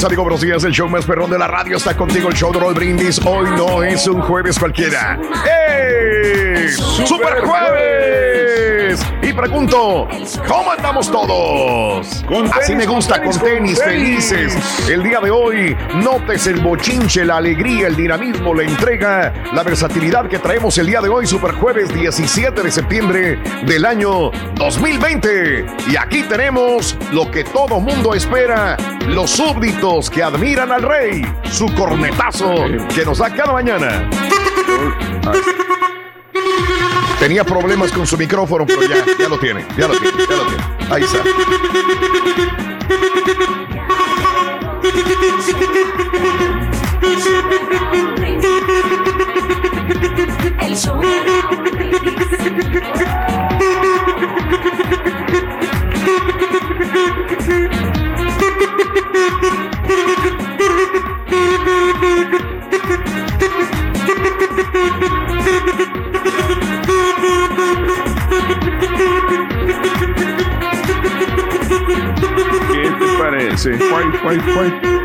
Mis amigos, buenos días. El show más perrón de la radio está contigo, el show de Roll Brindis. Hoy no es un jueves cualquiera. ¡Ey! ¡Super jueves! Y pregunto, ¿cómo andamos todos? Así me gusta, con tenis, felices. El día de hoy, notes el bochinche, la alegría, el dinamismo, la entrega, la versatilidad que traemos el día de hoy, Super Jueves 17 de septiembre del año 2020. Y aquí tenemos lo que todo mundo espera, los súbditos que admiran al rey, su cornetazo que nos da cada mañana. Tenía problemas con su micrófono, pero ya, ya lo tiene, ya lo tiene, ya lo tiene. Ahí está. El show ¿qué te parece? Guay, guay, guay.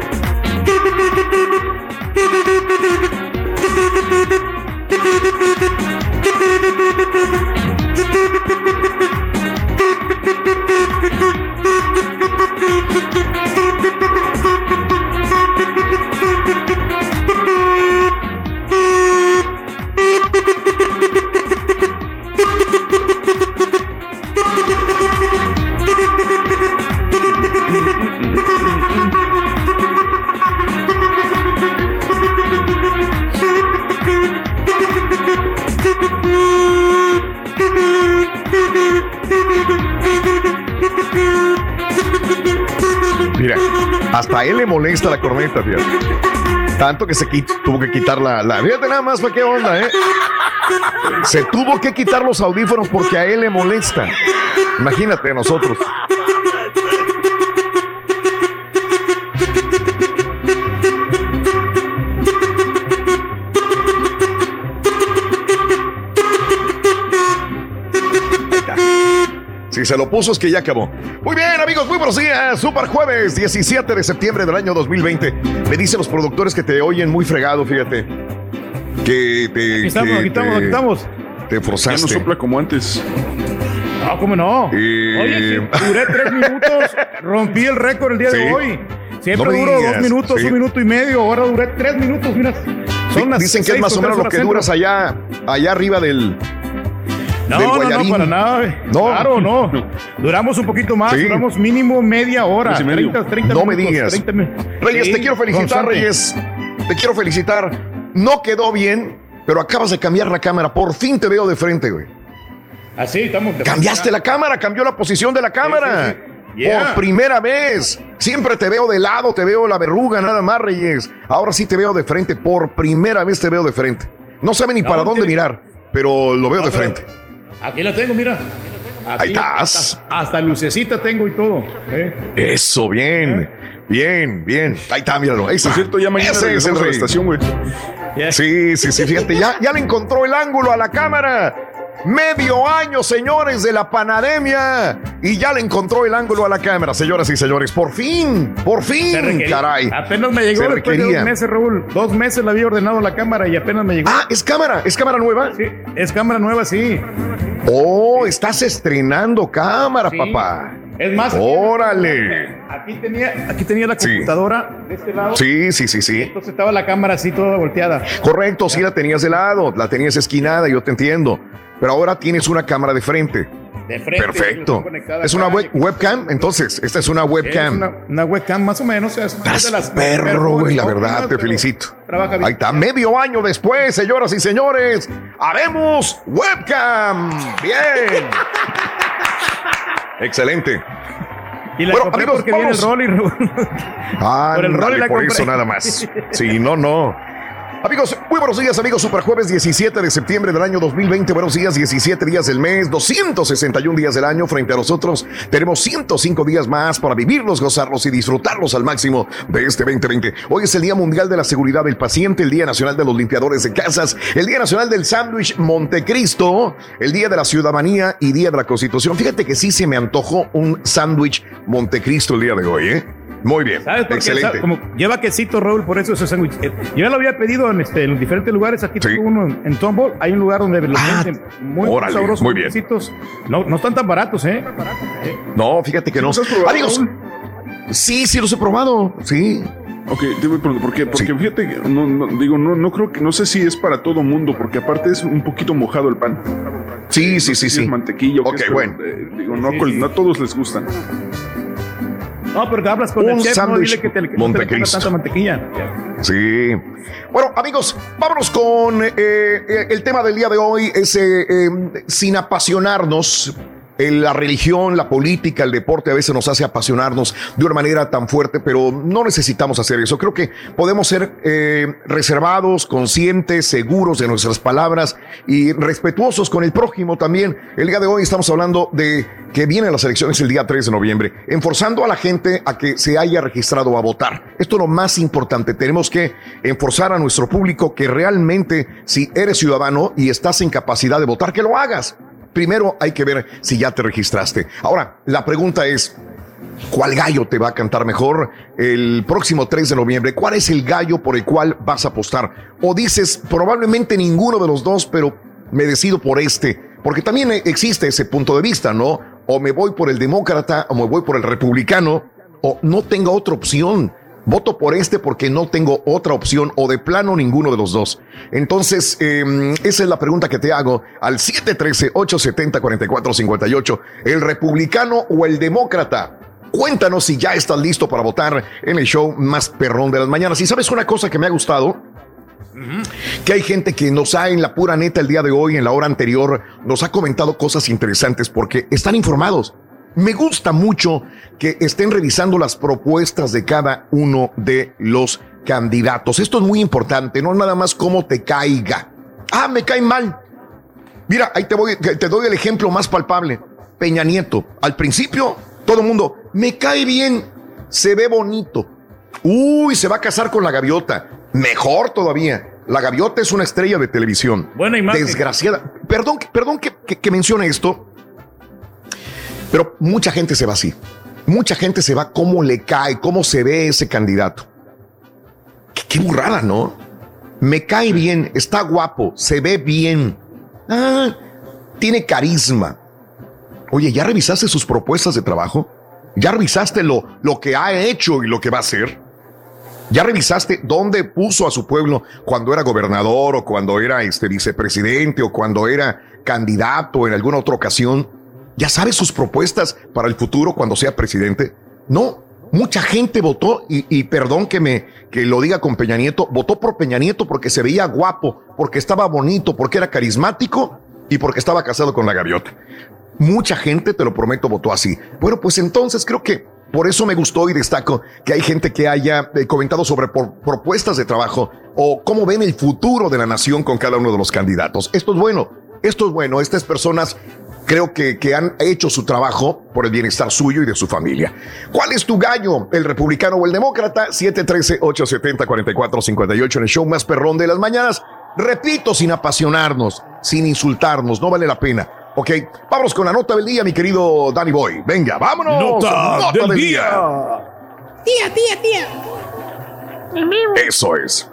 Hasta él le molesta la corneta, fíjate. Tanto que se tuvo que quitar la, la. Fíjate nada más, ¿para qué onda, eh? Se tuvo que quitar los audífonos porque a él le molesta. Imagínate a nosotros. Si se lo puso es que ya acabó. Muy bien, amigos, muy buenos días. Super jueves, 17 de septiembre del año 2020. Me dicen los productores que te oyen muy fregado, fíjate. Que te. Aquí estamos, que aquí estamos, te- aquí estamos. Te forzaste. Ya no sopla como antes. No, ¿cómo no? Eh, Oye, sí, duré tres minutos, rompí el récord el día Sí. de hoy. Siempre No duro digas, dos minutos, sí. un minuto y medio. Ahora duré tres minutos, mira. Son las Dicen que es más o menos lo que centro. duras allá, allá arriba del. No, del no, no, para nada. No. Claro, no. Duramos un poquito más, Sí. duramos mínimo media hora. Tres y medio. 30, 30 No me digas. 30 mi- Reyes, Sí, te quiero felicitar, constante. Reyes. Te quiero felicitar. No quedó bien, pero acabas de cambiar la cámara. Por fin te veo de frente, güey. Así, estamos. de- Cambiaste la cámara, cambió la posición de la cámara. sí, sí. Yeah. Por primera vez. Siempre te veo de lado, te veo la verruga, nada más, Reyes. Ahora sí te veo de frente. Por primera vez te veo de frente. No sabe ni No, para dónde mirar, pero lo veo No, de pero- frente. Aquí la tengo, mira. Aquí Ahí estás. Hasta, hasta lucecita tengo y todo. ¿eh? Eso, bien. Bien, bien. Ahí está, míralo. Ahí está. Por cierto, ya mañana Ese es el regresamos a la estación, güey. Sí, sí, sí, fíjate, ya, ya le encontró el ángulo a la cámara. Medio año, señores, de la panademia. Y ya le encontró el ángulo a la cámara, señoras y señores. Por fin, por fin, requería. caray. Apenas me llegó después de dos meses, Raúl. Dos meses la había ordenado la cámara y apenas me llegó. Ah, es cámara, es cámara nueva. Sí, es cámara nueva, sí. Oh, estás estrenando cámara, Sí. papá. Es más, Órale. Aquí tenía, aquí tenía la Sí. computadora de este lado. Sí, sí, sí, sí. Entonces estaba la cámara así toda volteada. Correcto, sí la tenías de lado, la tenías esquinada, yo te entiendo. Pero ahora tienes una cámara de frente. De frente. Perfecto. Es una web- webcam, entonces, esta es una Es webcam. una, una webcam más o menos. Es de las perro, güey, la verdad, te pero felicito. Trabaja bien. Ahí está, medio año después, señoras y señores, haremos webcam. Bien. Excelente. Y la Bueno, amigos, porque viene el vamos. rol y Ah, Por el rol y la por compré. eso nada más. Sí, no, no. Amigos, muy buenos días, amigos. Super jueves 17 de septiembre del año 2020. Buenos días, 17 días del mes, 261 días del año. Frente a nosotros tenemos 105 días más para vivirlos, gozarlos y disfrutarlos al máximo de este 2020. Hoy es el Día Mundial de la Seguridad del Paciente, el Día Nacional de los Limpiadores de Casas, el Día Nacional del Sándwich Montecristo, el Día de la Ciudadanía y Día de la Constitución. Fíjate que sí se me antojó un sándwich Montecristo el día de hoy, ¿eh? Muy bien. ¿Sabes por qué? Excelente. Como lleva quesito, Raúl, por eso ese sándwich. Eh, Yo ya lo había pedido en, este, en diferentes lugares. Aquí tengo uno en, en Tomball. Hay un lugar donde los Ah, muy órale, sabrosos. muy bien. quesitos. No, no están tan baratos, ¿eh? No, fíjate que no. los has probado, Amigos, sí, sí los he probado. Sí. Ok, te voy a preguntar, ¿por qué? Porque fíjate que no, no, digo, no, no creo que, no sé si es para todo mundo, porque aparte es un poquito mojado el pan. Sí, sí, sí, sí. Es mantequilla o qué Ok, bueno. eh, digo, no, no a todos les gustan. No, pero te hablas con Un el chef, no dile que te, que te Montecristo. tanta mantequilla. Sí. Bueno, amigos, vámonos con eh, eh, el tema del día de hoy. Es eh, eh, sin apasionarnos. Eh, La religión, la política, el deporte a veces nos hace apasionarnos de una manera tan fuerte, pero no necesitamos hacer eso. Creo que podemos ser eh, reservados, conscientes, seguros de nuestras palabras y respetuosos con el prójimo también. El día de hoy estamos hablando de que vienen las elecciones el día 3 de noviembre, enforzando a la gente a que se haya registrado a votar. Esto es lo más importante. Tenemos que enforzar a nuestro público que realmente, si eres ciudadano y estás en capacidad de votar, que lo hagas. Primero hay que ver si ya te registraste. Ahora, la pregunta es, ¿Cuál gallo te va a cantar mejor el próximo 3 de noviembre? ¿Cuál es el gallo por el cual vas a apostar? O dices, probablemente ninguno de los dos, pero me decido por este. Porque también existe ese punto de vista, ¿no? O me voy por el demócrata, o me voy por el republicano, o no tengo otra opción. Voto por este porque no tengo otra opción o de plano ninguno de los dos. Entonces, eh, esa es la pregunta que te hago al 713-870-4458. ¿El republicano o el demócrata? Cuéntanos si ya estás listo para votar en el show más perrón de las mañanas. Y sabes una cosa que me ha gustado, que hay gente que nos ha en la pura neta el día de hoy, en la hora anterior, nos ha comentado cosas interesantes porque están informados. Me gusta mucho que estén revisando las propuestas de cada uno de los candidatos. Esto es muy importante, no nada más cómo te caiga. Ah, me cae mal. Mira, ahí te voy, te doy el ejemplo más palpable. Peña Nieto. Al principio, todo el mundo, me cae bien, se ve bonito. Uy, se va a casar con la gaviota. Mejor todavía. La gaviota es una estrella de televisión. Buena imagen. Desgraciada. Perdón, perdón que, que mencione esto, pero mucha gente se va así. Mucha gente se va cómo le cae, cómo se ve ese candidato. Qué, burrada, ¿no? Me cae bien, está guapo, se ve bien. Ah, tiene carisma. Oye, ¿ya revisaste sus propuestas de trabajo? ¿Ya revisaste lo, lo que ha hecho y lo que va a hacer? ¿Ya revisaste dónde puso a su pueblo cuando era gobernador o cuando era este vicepresidente o cuando era candidato en alguna otra ocasión? ¿Ya sabe sus propuestas para el futuro cuando sea presidente? No, mucha gente votó y, y, perdón que me que lo diga con Peña Nieto, votó por Peña Nieto porque se veía guapo, porque estaba bonito, porque era carismático y porque estaba casado con la gaviota. Mucha gente, te lo prometo, votó así. Bueno, pues entonces creo que por eso me gustó y destaco que hay gente que haya eh, comentado sobre propuestas de trabajo o cómo ven el futuro de la nación con cada uno de los candidatos. Esto es bueno, esto es bueno. Estas personas creo que, que, han hecho su trabajo por el bienestar suyo y de su familia. ¿Cuál es tu gallo? ¿El republicano o el demócrata? 713-870-4458 en el show más perrón de las mañanas. Repito, sin apasionarnos, sin insultarnos, no vale la pena. Ok, vámonos con la nota del día, mi querido Danny Boy. Venga, vámonos. Nota, del, día. Tía, tía, tía. Eso es.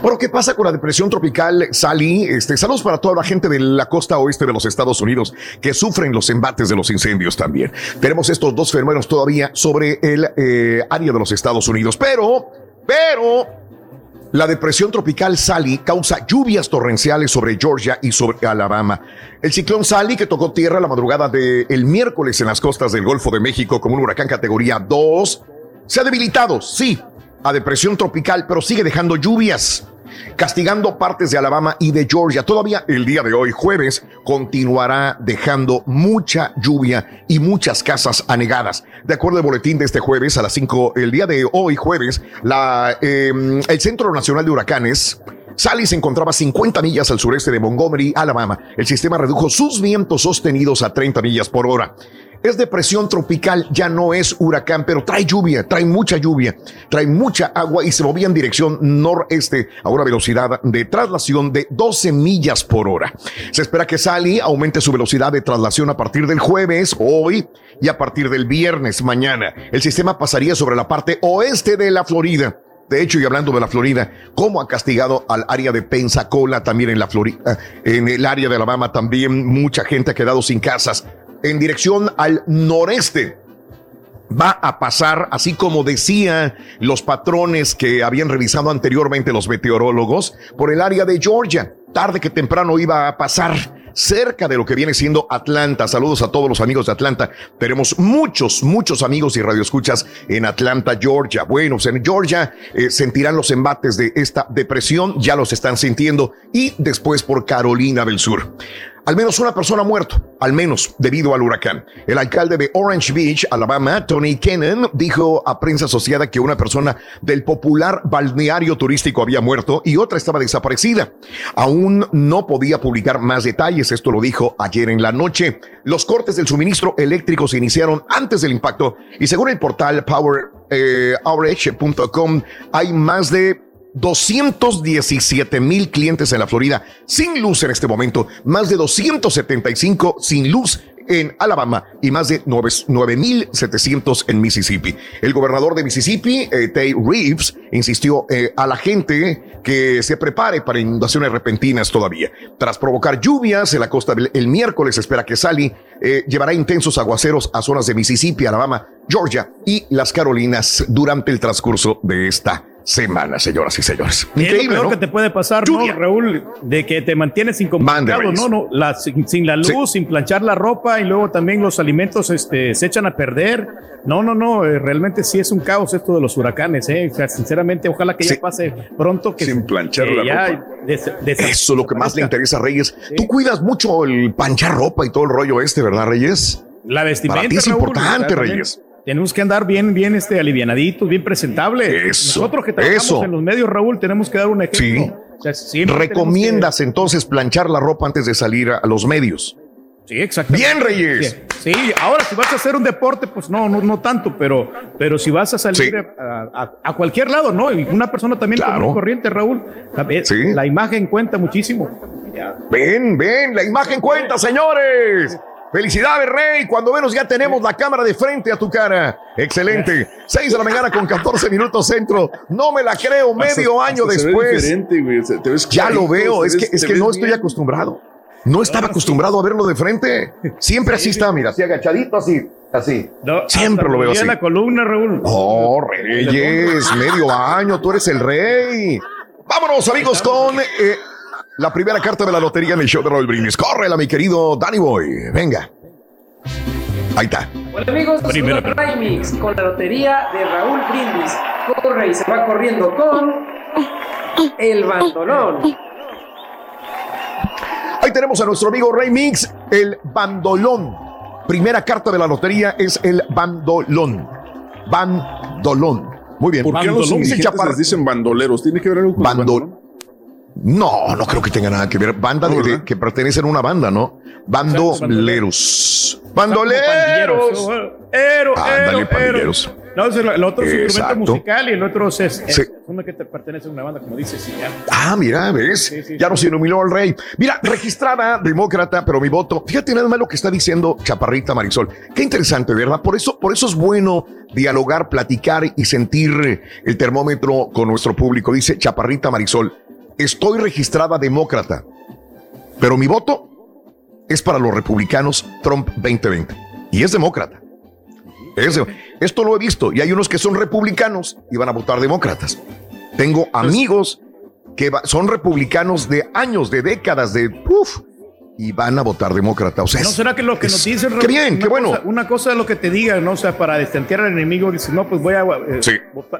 Bueno, ¿qué pasa con la depresión tropical, Sally? Este, saludos para toda la gente de la costa oeste de los Estados Unidos que sufren los embates de los incendios también. Tenemos estos dos fenómenos todavía sobre el eh, área de los Estados Unidos, pero, pero, la depresión tropical Sally causa lluvias torrenciales sobre Georgia y sobre Alabama. El ciclón Sally, que tocó tierra la madrugada del miércoles en las costas del Golfo de México como un huracán categoría 2, se ha debilitado, sí, a depresión tropical, pero sigue dejando lluvias, castigando partes de Alabama y de Georgia. Todavía el día de hoy, jueves, continuará dejando mucha lluvia y muchas casas anegadas. De acuerdo al boletín de este jueves a las 5, el día de hoy, jueves, la, em, el Centro Nacional de Huracanes Sally se encontraba 50 millas al sureste de Montgomery, Alabama. El sistema redujo sus vientos sostenidos a 30 millas por hora. Es depresión tropical, ya no es huracán, pero trae lluvia, trae mucha lluvia, trae mucha agua y se movía en dirección noreste a una velocidad de traslación de 12 millas por hora. Se espera que Sally aumente su velocidad de traslación a partir del jueves, hoy, y a partir del viernes, mañana. El sistema pasaría sobre la parte oeste de la Florida. De hecho, y hablando de la Florida, cómo ha castigado al área de Pensacola, también en la Florida, en el área de Alabama, también mucha gente ha quedado sin casas en dirección al noreste. Va a pasar, así como decían los patrones que habían revisado anteriormente los meteorólogos, por el área de Georgia. Tarde que temprano iba a pasar cerca de lo que viene siendo Atlanta. Saludos a todos los amigos de Atlanta. Tenemos muchos, muchos amigos y radioescuchas en Atlanta, Georgia. Bueno, pues en Georgia eh, sentirán los embates de esta depresión, ya los están sintiendo, y después por Carolina del Sur. Al menos una persona ha muerto, al menos debido al huracán. El alcalde de Orange Beach, Alabama, Tony Kennan, dijo a prensa asociada que una persona del popular balneario turístico había muerto y otra estaba desaparecida. Aún no podía publicar más detalles, esto lo dijo ayer en la noche. Los cortes del suministro eléctrico se iniciaron antes del impacto y según el portal poweroutreach.com eh, hay más de 217 mil clientes en la Florida sin luz en este momento, más de 275 sin luz en Alabama y más de 9.700 en Mississippi. El gobernador de Mississippi, eh, Tay Reeves, insistió eh, a la gente que se prepare para inundaciones repentinas todavía. Tras provocar lluvias en la costa del el miércoles, espera que Sally eh, llevará intensos aguaceros a zonas de Mississippi, Alabama, Georgia y las Carolinas durante el transcurso de esta semana, señoras y señores. Y es lo Increíble, peor ¿no? que te puede pasar, ¿no, Lluvia. Raúl? De que te mantienes incomunicado, Lluvia. Raúl, de que te mantienes incomunicado, Mande, no, no, la- sin, sin la luz, sin planchar la ropa y luego también los alimentos este, se echan a perder. No, no, no, eh, realmente sí es un caos esto de los huracanes, eh. O sea, sinceramente, ojalá que ya pase pronto. Que, Sin planchar que la ya ropa. des- des- Eso es lo que más le interesa a Reyes. Tú cuidas mucho el planchar ropa y todo el rollo este, ¿verdad, Reyes? La vestimenta. Para ti es Raúl, importante, Reyes. Tenemos que andar bien, bien este, alivianaditos, bien presentables. Eso, Nosotros que trabajamos eso. en los medios, Raúl, tenemos que dar un ejemplo. Sí. O sea, siempre Recomiendas entonces planchar la ropa antes de salir a, a los medios. Sí, exactamente. Bien, Reyes. Sí, sí, ahora si vas a hacer un deporte, pues no, no, no tanto, pero, pero si vas a salir a, a- a cualquier lado, ¿no? Y una persona también Claro. común corriente, Raúl, la, Sí. la imagen cuenta muchísimo. Ven, ven, la imagen cuenta, señores. Felicidades, Rey. Cuando menos ya tenemos la cámara de frente a tu cara. Excelente. 6 de la mañana con 14 minutos centro. No me la creo, medio Hasta- año hasta después. diferente, güey. O sea, te ves Ya lo veo, es que, es que no estoy acostumbrado. No estaba acostumbrado a verlo de frente. Siempre así está, mira, así agachadito, así, así. No, Siempre lo veo así. la columna, Raúl. Oh, Reyes, medio año, tú eres el rey. Vámonos, amigos, con eh, la primera carta de la lotería en el show de Raúl Brindis. Córrela, mi querido Danny Boy. Venga. Ahí está. Hola amigos, Primera soy Raimix con la lotería de Raúl Brindis. Corre y se va corriendo con el bandolón. Ahí tenemos a nuestro amigo Rey Mix, el bandolón. Primera carta de la lotería es el bandolón. Bandolón. Muy bien. ¿Por qué a los Dice indigentes Chaparro- les dicen bandoleros? ¿Tiene que ver algo con el Bandol- No, no creo que tenga nada que ver. Banda de, de- que pertenecen a una banda, ¿no? Bandoleros. Bandoleros. Ero, Ándale, ero, ero. pandilleros. No, es el, el otro es instrumento musical y el otro es, es, Sí. uno que te pertenece a una banda, como dices. Sí. Ah, mira, ¿ves? Sí, ya nos iluminó el rey. Mira, registrada demócrata, pero mi voto. Fíjate nada más lo que está diciendo Chaparrita Marisol. Qué interesante, ¿verdad? Por eso, por eso es bueno dialogar, platicar y sentir el termómetro con nuestro público. Dice Chaparrita Marisol, estoy registrada demócrata, pero mi voto es para los republicanos Trump 2020. Y es demócrata. Es de- esto lo he visto. Y hay unos que son republicanos y van a votar demócratas. Tengo amigos que va- son republicanos de años, de décadas, de uf, y van a votar demócrata. O sea, ¿No es- será que lo que es- nos dicen Qué bien, qué bueno. cosa- una cosa es lo que te digan, ¿no? O sea, para destantear al enemigo, dices, no, pues voy a eh, Sí.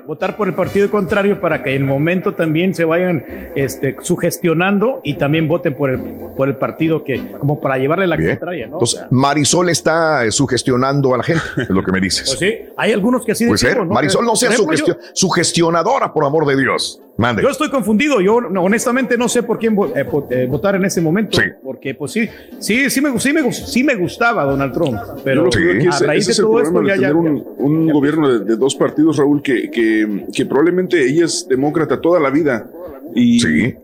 votar por el partido contrario para que en el momento también se vayan este, sugestionando y también voten por el, por el partido que, como para llevarle la Bien. contraria, ¿no? O Entonces, sea, Marisol está eh, sugestionando a la gente, es lo que me dices. pues sí, hay algunos que así Puede ser. decimos, ¿no? Marisol, no sea Por ejemplo, yo- sugestio- sugestionadora, por amor de Dios. Mande. Yo estoy confundido. Yo no, honestamente no sé por quién vo- eh, eh, votar en ese momento. Sí. Porque, pues sí, sí, sí me, sí, me, sí me gustaba Donald Trump. Pero a raíz ese de todo esto, ya, de ya, tener un, un gobierno de, de dos partidos, Raúl, que, que, que probablemente ella es demócrata toda la vida. Y,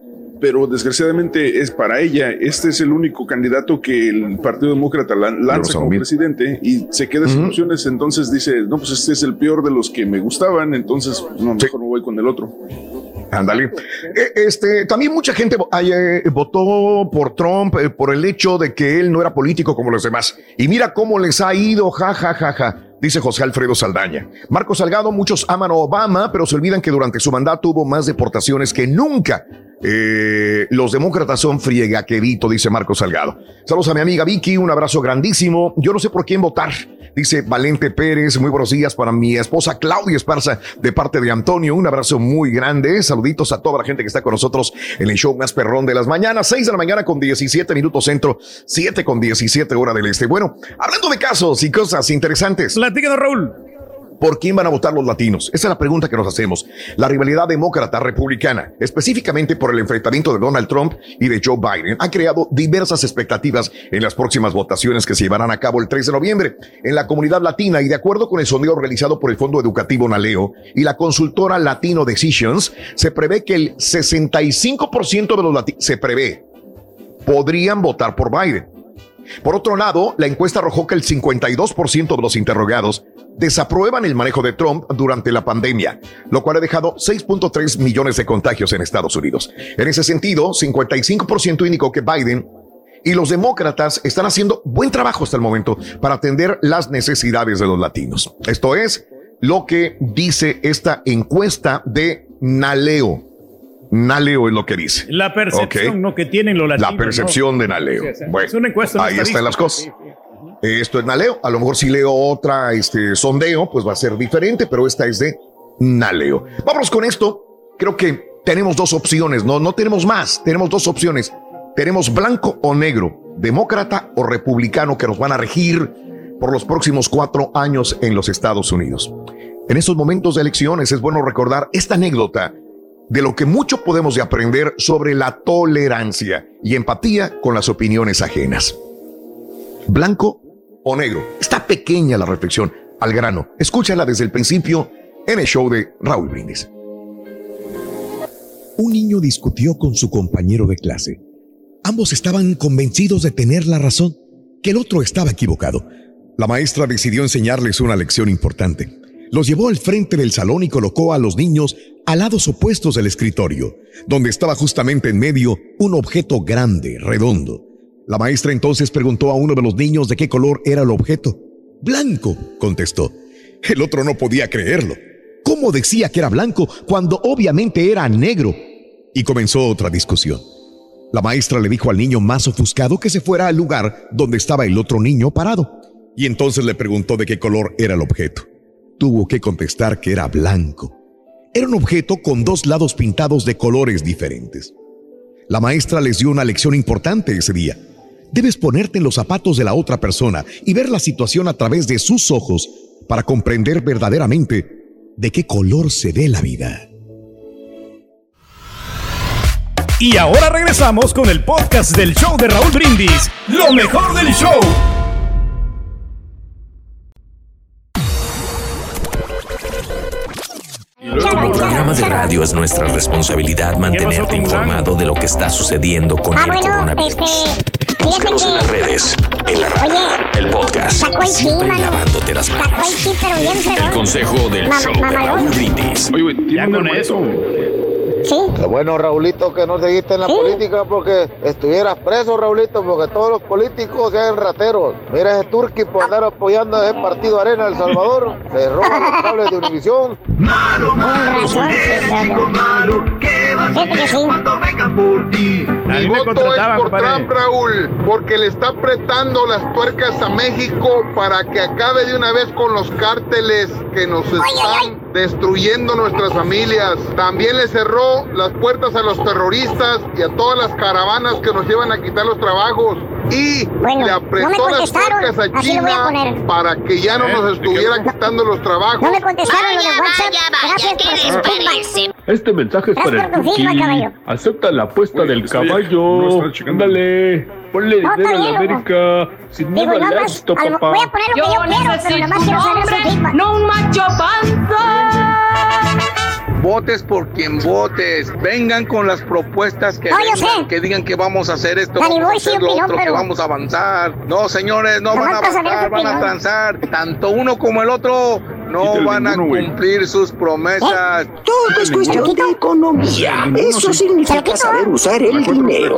Pero desgraciadamente es para ella, este es el único candidato que el Partido Demócrata lan- lanza como presidente y se queda sin opciones, entonces dice, no, pues este es el peor de los que me gustaban, entonces pues, no, mejor me voy con el otro. Ándale. Eh, Este, también mucha gente eh, votó por Trump eh, por el hecho de que él no era político como los demás. Y mira cómo les ha ido, ja, ja, ja, ja, dice José Alfredo Saldaña. Marco Salgado, muchos aman a Obama, pero se olvidan que durante su mandato hubo más deportaciones que nunca. Eh, los demócratas son friegaquerito, dice Marco Salgado. Saludos a mi amiga Vicky, un abrazo grandísimo. Yo no sé por quién votar. Dice Valente Pérez, muy buenos días para mi esposa Claudia Esparza de parte de Antonio. Un abrazo muy grande. Saluditos a toda la gente que está con nosotros en el show más perrón de las mañanas. 6 de la mañana con 17 minutos centro, 7 con 17 hora del este. Bueno, hablando de casos y cosas interesantes. Platícanos, Raúl. ¿Por quién van a votar los latinos? Esa es la pregunta que nos hacemos. La rivalidad demócrata-republicana, específicamente por el enfrentamiento de Donald Trump y de Joe Biden, ha creado diversas expectativas en las próximas votaciones que se llevarán a cabo el 3 de noviembre en la comunidad latina y de acuerdo con el sondeo realizado por el Fondo Educativo Naleo y la consultora Latino Decisions, se prevé que el 65% de los latinos, se prevé, podrían votar por Biden. Por otro lado, la encuesta arrojó que el 52% de los interrogados desaprueban el manejo de Trump durante la pandemia, lo cual ha dejado 6.3 millones de contagios en Estados Unidos. En ese sentido, 55% indicó que Biden y los demócratas están haciendo buen trabajo hasta el momento para atender las necesidades de los latinos. Esto es lo que dice esta encuesta de Naleo. Naleo es lo que dice. La percepción. ¿no? que tienen los latinos. La percepción ¿no? de Naleo. Sí, sí, sí. Bueno, es una encuesta. ahí están las cosas. Esto es Naleo. A lo mejor si leo otra este, sondeo, pues va a ser diferente, pero esta es de Naleo. Vámonos con esto. Creo que tenemos dos opciones, no, no tenemos más. Tenemos dos opciones. Tenemos blanco o negro, demócrata o republicano que nos van a regir por los próximos cuatro años en los Estados Unidos. En estos momentos de elecciones es bueno recordar esta anécdota de lo que mucho podemos de aprender sobre la tolerancia y empatía con las opiniones ajenas. Blanco o negro. Está pequeña la reflexión, al grano. Escúchala desde el principio en el show de Raúl Brindis. Un niño discutió con su compañero de clase. Ambos estaban convencidos de tener la razón, que el otro estaba equivocado. La maestra decidió enseñarles una lección importante. Los llevó al frente del salón y colocó a los niños a lados opuestos del escritorio, donde estaba justamente en medio un objeto grande, redondo. La maestra entonces preguntó a uno de los niños de qué color era el objeto. Blanco, contestó. El otro no podía creerlo. ¿Cómo decía que era blanco cuando obviamente era negro? Y comenzó otra discusión. La maestra le dijo al niño más ofuscado que se fuera al lugar donde estaba el otro niño parado. Y entonces le preguntó de qué color era el objeto. Tuvo que contestar que era blanco. Era un objeto con dos lados pintados de colores diferentes. La maestra les dio una lección importante ese día. Debes ponerte en los zapatos de la otra persona y ver la situación a través de sus ojos para comprender verdaderamente de qué color se ve la vida. Y ahora regresamos con el podcast del show de Raúl Brindis. Lo mejor del show. Programa de radio es nuestra responsabilidad mantenerte informado de lo que está sucediendo con Ah, el bueno, coronavirus. este. Búscanos en las redes, en la radio, el podcast, el siempre sí, lavándote las Sacó el manos. sí, pero bien El consejo del Mama- show de. Raúl Brindis. Oye, güey, tiene con eso. Sí. Qué bueno, Raulito, que no seguiste en la política porque estuvieras preso, Raulito, porque todos los políticos sean rateros. Mira ese Turqui por andar apoyando a ese partido Arena El Salvador. Se roban los cables de Univisión. Malo, malo, malo. Fíjate que sí. Mi voto es por Trump, Raúl, porque le está apretando las tuercas a México para que acabe de una vez con los cárteles que nos están destruyendo nuestras familias. También le cerró las puertas a los terroristas y a todas las caravanas que nos llevan a quitar los trabajos. Y le apretó no las tuercas a China para que ya no nos estuviera quitando los trabajos. No me contestaron los de WhatsApp. Gracias por feedback. Este mensaje es Gracias para el. Acepta la apuesta del no caballo. Ándale. Ponle No, dinero está a la América. Sin Digo, miedo al nada más, éxito, a lo- papá. voy a poner lo que yo quiero, pero nomás quiero saber su feedback. no un macho panza. Votes por quien votes. Vengan con las propuestas que No, yo vengan, que digan que vamos a hacer esto, Danny vamos a hacer lo opinó, otro, que pero- vamos a avanzar. No, señores, no Nomás van a avanzar, van a opinión. transar. Tanto uno como el otro no van a ninguno, cumplir sus promesas. Todo es cuestión de economía. Eso significa saber usar el dinero.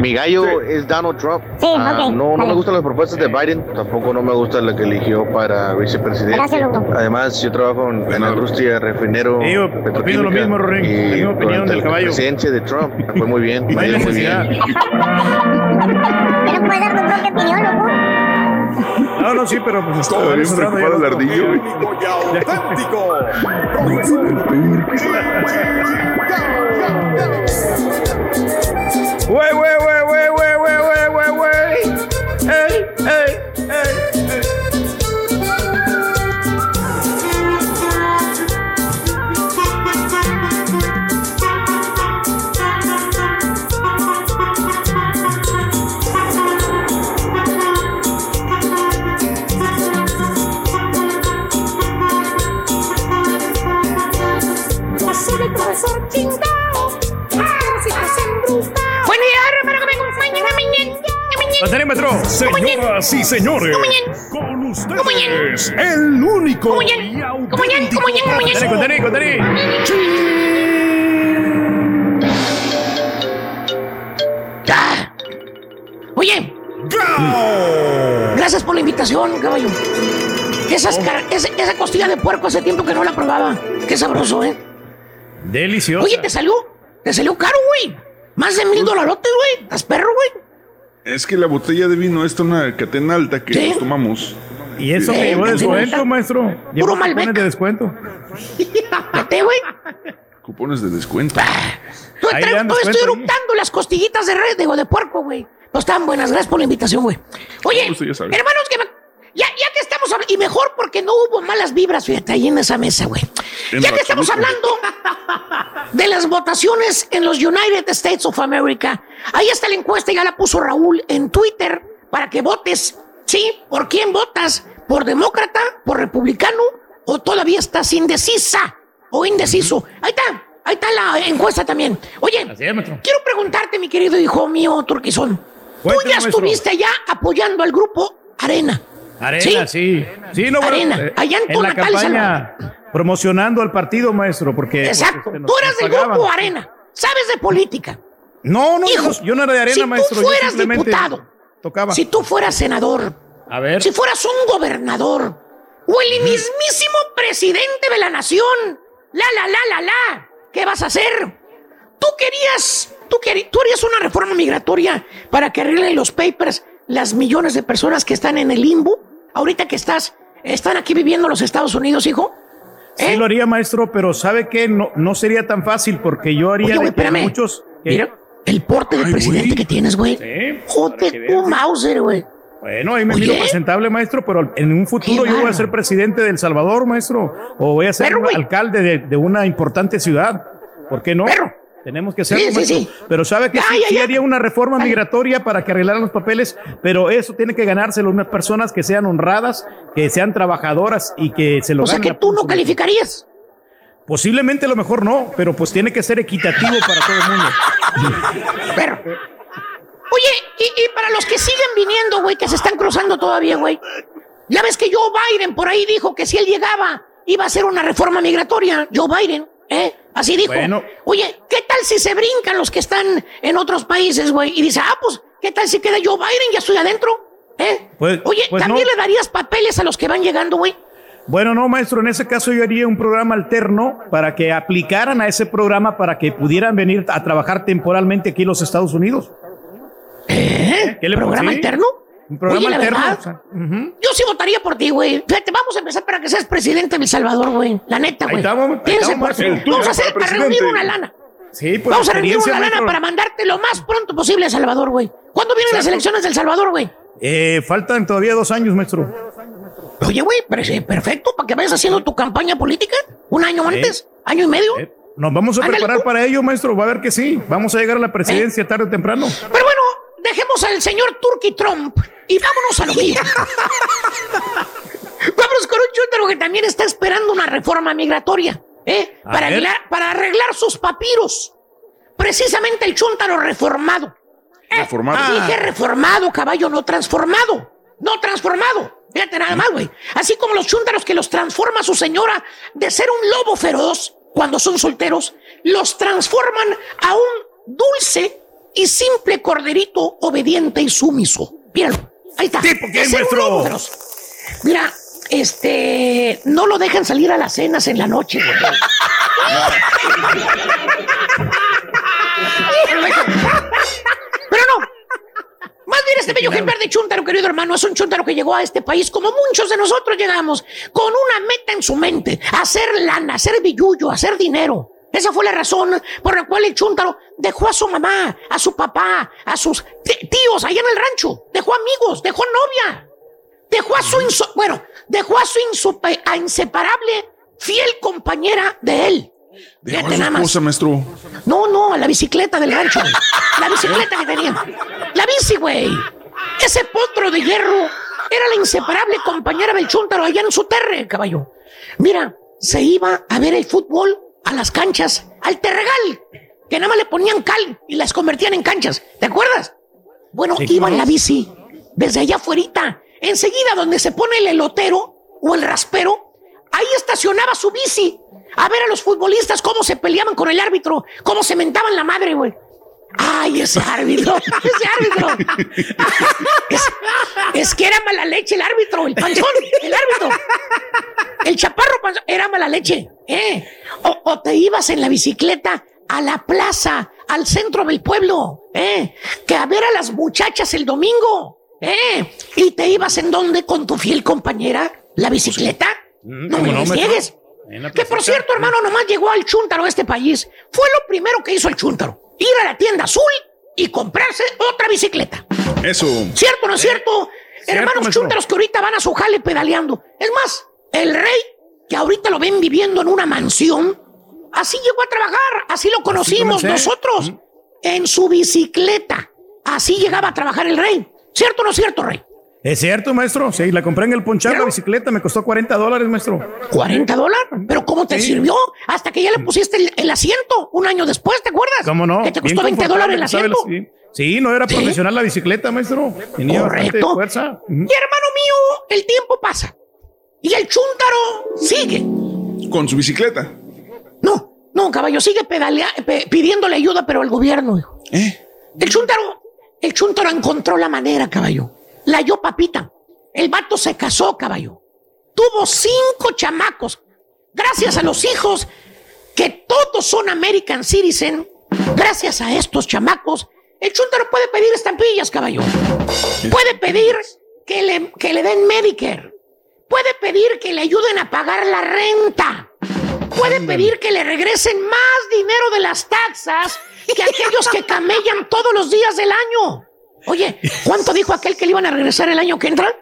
Mi gallo es Donald Trump. Sí, Ah, ok, no, no vale. me gustan las propuestas de Biden, tampoco no me gusta la que eligió para vicepresidente. Además, yo trabajo en, en la industria refinero. Sí, yo opino lo mismo, Rorín. La misma opinión del la caballo. presidencia de Trump fue muy bien. Muy necesidad. bien. Pero puedes dar tu propia opinión, loco. No, no, sí, pero pues está bien ardillo. Auténtico. chingao. Buen día, hermano, que me acompañen a mañana. Manterímetro. Señoras y señores, con ustedes, el único y auténtico. Oye. Gracias por la invitación, caballo. Esas ese- esa costilla de puerco hace tiempo que no la probaba. Qué sabroso, ¿eh? Delicioso. Oye, te salió, te salió caro, güey. Más de mil dolarotes, güey. ¿Estás perro, güey? Es que la botella de vino es una catena alta que nos tomamos. Y eso que Eh, llevó descuento, maestro. Llevó cupones de descuento. Vete, güey. Cupones de descuento. Estoy, Ahí tra- dan estoy- ahí. eructando las costillitas de red, digo, de puerco, güey. No están buenas, gracias por la invitación, güey. Oye, hermanos, que me- ya, ya que estamos hablando, y mejor porque no hubo malas vibras, fíjate, ahí en esa mesa, güey. Ya que estamos hablando de las votaciones en los United States of America, ahí está la encuesta, ya la puso Raúl en Twitter para que votes. ¿Sí? ¿Por quién votas? ¿Por demócrata? ¿Por republicano? ¿O todavía estás indecisa o indeciso? Ahí está, ahí está la encuesta también. Oye, quiero preguntarte, mi querido hijo mío, Turquizón. Tú ya maestro. estuviste allá apoyando al grupo Arena. Arena, sí. Sí, no, bueno, Arena, eh, allá en en la campaña promocionando al partido, maestro, porque... pues, Exacto. este, Tú eras del grupo Arena. Sabes de política. No, no, Hijo, yo, yo no era de Arena, si maestro. tú yo fueras diputado, Tocaba. si tú fueras senador, A ver. si fueras un gobernador o el mismísimo presidente de la nación, la, la, la, la, la, ¿qué vas a hacer? Tú querías, tú, querí- tú harías una reforma migratoria para que arreglen los papers las millones de personas que están en el limbo, ahorita que estás, están aquí viviendo en los Estados Unidos, hijo. Sí lo haría, maestro, pero ¿sabe qué? No, no sería tan fácil porque yo haría Oye, de güey, que espérame. muchos... que- Mira, el porte de Ay, presidente güey. que tienes, güey. Sí, Joder, Mauser, güey. Bueno, ahí me Oye. miro presentable, maestro, pero en un futuro yo voy a bárbaro. ser presidente de El Salvador, maestro, o voy a ser alcalde de, de una importante ciudad. ¿Por qué no? Tenemos que hacerlo, Sí, sí, sí. Pero sabe que Ya, sí, ya, sí ya. haría una reforma migratoria para que arreglaran los papeles, pero eso tiene que ganárselo unas personas que sean honradas, que sean trabajadoras y que se lo O sea que tú no calificarías. Posiblemente a lo mejor no, pero pues tiene que ser equitativo para todo el mundo. Oye, y, y para los que siguen viniendo, güey, que se están cruzando todavía, güey. Ya ves que Joe Biden por ahí dijo que si él llegaba iba a hacer una reforma migratoria. Joe Biden, ¿eh? Así dijo. Bueno. Oye, ¿qué tal si se brincan los que están en otros países, güey? Y dice, ah, pues, ¿qué tal si queda Joe Biden? Ya estoy adentro. ¿Eh? Pues- Oye, pues ¿también no. le darías papeles a los que van llegando, güey? Bueno, no, maestro, en ese caso yo haría un programa alterno para que aplicaran a ese programa para que pudieran venir a trabajar temporalmente aquí en los Estados Unidos. ¿Eh? ¿Qué le ¿Programa sí? alterno? Un programa Oye, la alterno. verdad, o sea, ujú. Yo sí votaría por ti, güey. Fíjate, vamos a empezar para que seas presidente de El Salvador, güey. La neta, güey. Vamos a, hacer, para reunir una lana. Sí, pues Vamos a reunir una lana para mandarte lo más pronto posible a Salvador, güey. ¿Cuándo vienen las elecciones del Salvador, güey? Eh, faltan todavía dos años, maestro. Oye, güey, sí, perfecto, para que vayas haciendo tu campaña política. Un año antes, año y medio. Nos vamos a Ándale, preparar tú. para ello, maestro. Va a ver que sí. Vamos a llegar a la presidencia tarde o temprano. Pero bueno, dejemos al señor Turkey Trump y vámonos a lo mío. vámonos con un chúntaro que también está esperando una reforma migratoria, ¿eh? Para arreglar, para arreglar sus papiros. Precisamente el chúntaro reformado. Reformado. Ah. Dije reformado, caballo, no transformado. No transformado. Fíjate nada más, güey. Así como los chúntaros que los transforma su señora de ser un lobo feroz cuando son solteros, los transforman a un dulce y simple corderito obediente y sumiso. Míralo. Ahí está. ¿Tipo qué, De ser un maestro? lobo feroz. Mira, este. No lo dejan salir a las cenas en la noche, güey. Pero no. Más bien este bello ejemplar de chúntaro, querido hermano, es un chúntaro que llegó a este país como muchos de nosotros llegamos, con una meta en su mente, hacer lana, hacer billullo, hacer dinero. Esa fue la razón por la cual el chúntaro dejó a su mamá, a su papá, a sus tíos allá en el rancho, dejó amigos, dejó novia, dejó a su inso- bueno, dejó a su a inseparable fiel compañera de él. Dejó a su nada más. esposa, maestro. No, no, a la bicicleta del rancho. La bicicleta que tenía. La bici, güey. Ese potro de hierro era la inseparable compañera del chúntaro allá en su terre, caballo. Mira, se iba a ver el fútbol a las canchas, al terregal, que nada más le ponían cal y las convertían en canchas. ¿Te acuerdas? Bueno, Sí, iba en ¿cómo la bici, desde allá afuera, enseguida donde se pone el elotero o el raspero, ahí estacionaba su bici a ver a los futbolistas cómo se peleaban con el árbitro, cómo se mentaban la madre, güey. Ay, ese árbitro, ese árbitro. Es, es que era mala leche el árbitro, el panzón, el árbitro. El chaparro panzón era mala leche. ¿eh? O, o te ibas en la bicicleta a la plaza, al centro del pueblo, ¿eh? que a ver a las muchachas el domingo. ¿eh? Y te ibas en donde con tu fiel compañera, la bicicleta. No me ¿cómo no, niegues. Que por cierto, hermano, nomás llegó al chúntaro a este país. Fue lo primero que hizo el chúntaro. Ir a la tienda azul y comprarse otra bicicleta. Eso. ¿Cierto o no es cierto? Hermanos maestro. chúntaros que ahorita van a su jale pedaleando. Es más, el rey, que ahorita lo ven viviendo en una mansión, así llegó a trabajar, así lo conocimos nosotros, en su bicicleta. Así llegaba a trabajar el rey. ¿Cierto o no es cierto, rey? Es cierto, maestro. Sí, la compré en el ponchar la bicicleta, me costó 40 dólares, maestro. ¿40 dólares? ¿Pero cómo te Sí. sirvió? Hasta que ya le pusiste el, el asiento un año después, ¿te acuerdas? ¿Cómo no? Que te Bien costó 20 confortable, dólares el asiento. Sí. Sí, no era profesional la bicicleta, maestro. Tenía Correcto. fuerza. Y hermano mío, el tiempo pasa. Y el chúntaro sigue. Con su bicicleta. No, caballo, sigue pedalea- pe- pidiéndole ayuda, pero al gobierno, hijo. El chúntaro, el chúntaro encontró la manera, caballo. La halló papita. El vato se casó, caballo. Tuvo cinco chamacos. Gracias a los hijos, que todos son American Citizen, gracias a estos chamacos, el chúntaro puede pedir estampillas, caballo. Puede pedir que le, que le den Medicare. Puede pedir que le ayuden a pagar la renta. Puede pedir que le regresen más dinero de las taxas que aquellos que camellan todos los días del año. Oye, ¿cuánto dijo aquel que le iban a regresar el año que entra?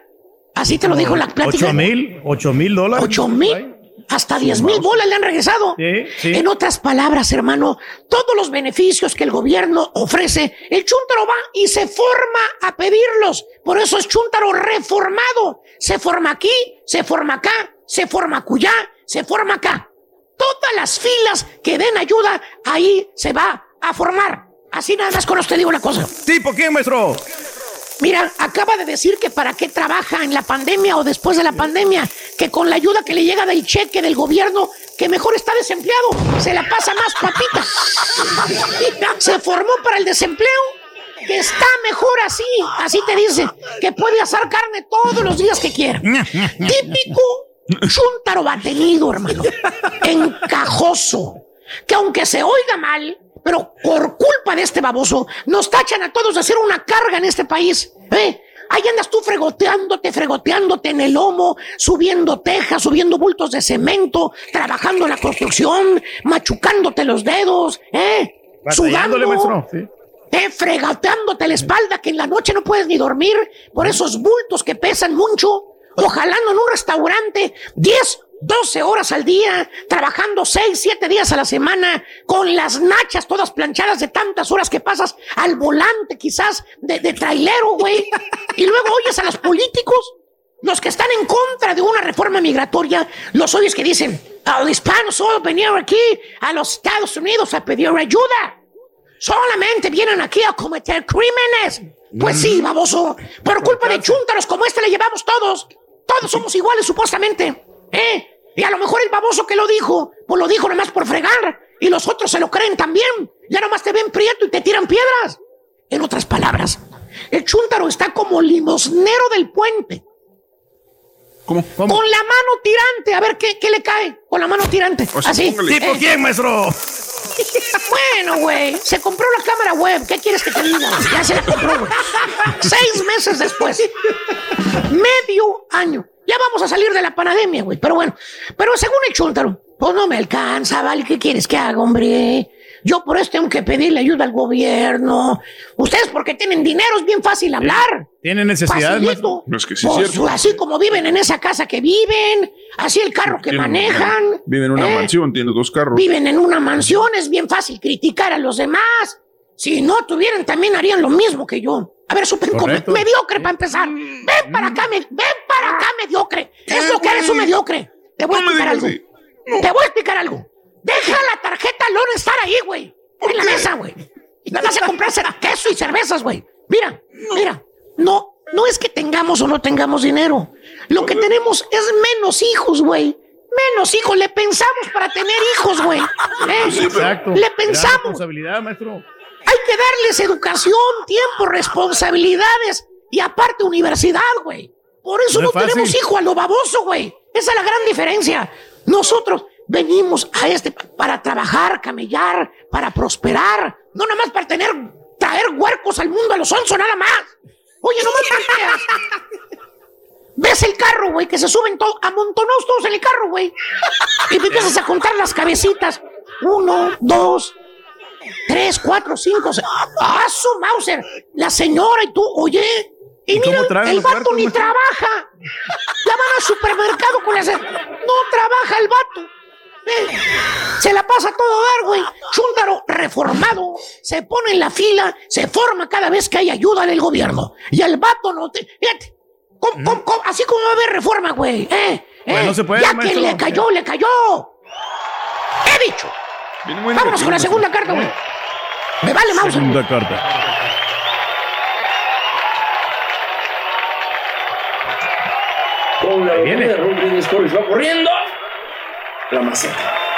Así te lo dijo la plática. ¿Ocho mil? ¿Ocho mil dólares? ¿Ocho mil? Hasta diez mil bolas le han regresado. sí. En otras palabras, hermano, todos los beneficios que el gobierno ofrece, el chúntaro va y se forma a pedirlos. Por eso es chúntaro reformado. Se forma aquí, se forma acá, se forma acullá, se forma acá. Todas las filas que den ayuda, ahí se va a formar. Así nada más con usted digo una cosa. ¿Tipo quién, maestro? Mira, acaba de decir que para qué trabaja en la pandemia o después de la pandemia, que con la ayuda que le llega del cheque del gobierno, que mejor está desempleado, se la pasa más papita. Se formó para el desempleo, que está mejor así, así te dice, que puede asar carne todos los días que quiera. Típico chúntaro batenido, hermano, encajoso, que aunque se oiga mal, pero por culpa de este baboso, nos tachan a todos de hacer una carga en este país. ¿eh? Ahí andas tú fregoteándote, fregoteándote en el lomo, subiendo tejas, subiendo bultos de cemento, trabajando en la construcción, machucándote los dedos, ¿eh? Sudando, maestro. Sí. eh, fregateándote la espalda, que en la noche no puedes ni dormir por esos bultos que pesan mucho, o jalando en un restaurante 10, 12 horas al día, trabajando 6, 7 días a la semana, con las nachas todas planchadas de tantas horas que pasas al volante quizás de, de trailero, güey. Y luego oyes a los políticos, los que están en contra de una reforma migratoria, los oyes que dicen, a los hispanos solo vinieron aquí a los Estados Unidos a pedir ayuda. Solamente vienen aquí a cometer crímenes. Pues sí, baboso. Por culpa de chúntaros como este le llevamos todos. Todos somos iguales, supuestamente. ¿Eh? Y a lo mejor el baboso que lo dijo, pues lo dijo nomás por fregar. Y los otros se lo creen también. Ya nomás te ven prieto y te tiran piedras. En otras palabras, el chúntaro está como limosnero del puente. ¿Cómo? Con la mano tirante. A ver qué, qué le cae. Con la mano tirante. Así. ¿Tipo ¿eh? quién, maestro? Bueno, güey, se compró la cámara web. ¿Qué quieres que te diga? Ya se la compró, güey. Seis meses después. Medio año. Ya vamos a salir de la pandemia, güey. Pero bueno, pero según el chúntaro, pues no me alcanza, ¿vale? ¿Qué quieres que haga, hombre? Yo por eso tengo que pedirle ayuda al gobierno. Ustedes porque tienen dinero es bien fácil hablar. ¿Tiene necesidades, Facilito. maestro? Es que sí, Pues, es cierto. así como viven en esa casa que viven, así el carro que manejan. Vive en una ¿eh? mansión, tiene dos carros. Viven en una mansión, es bien fácil criticar a los demás. Si no tuvieran, también harían lo mismo que yo. A ver, Correcto. mediocre para empezar. Ven para acá, me- ven para acá, mediocre. Es lo que eres un mediocre. Te voy a explicar algo. Te voy a explicar algo. Deja la tarjeta Lone estar ahí, güey. En la mesa, güey. Y te vas a comprar queso y cervezas, güey. Mira, mira. No, no es que tengamos o no tengamos dinero. Lo que tenemos es menos hijos, güey. Menos hijos. Le pensamos para tener hijos, güey. ¿Eh? Exacto. Le Gran pensamos. responsabilidad, maestro. Hay que darles educación, tiempo, responsabilidades y aparte universidad, güey. Por eso No no, es fácil. tenemos hijo a lo baboso, güey. Esa es la gran diferencia. Nosotros venimos a este pa- para trabajar, camellar, para prosperar, no nada más para tener, traer huercos al mundo a los once nada más. Oye, no me. Ves el carro, güey, que se suben todos, amontonados todos en el carro, güey. Y empiezas a contar las cabecitas. Uno, dos, tres, cuatro, cinco, seis. ¡Ah, su Mauser! La señora y tú, oye. Y, ¿Y cómo mira, el vato ni trabaja. Ya van al supermercado con las... No trabaja el vato. Eh, Se la pasa a todo dar, güey. Chúntaro reformado. Se pone en la fila. Se forma cada vez que hay ayuda del gobierno. Y el vato no así como va a haber reforma, güey. ¿eh? Pues ¿eh? no se puede, ya maestro. que le cayó, le cayó. He dicho. Vámonos con la segunda carta, güey. Me vale, Mauser. Segunda carta. Con la viene. va corriendo. La maceta.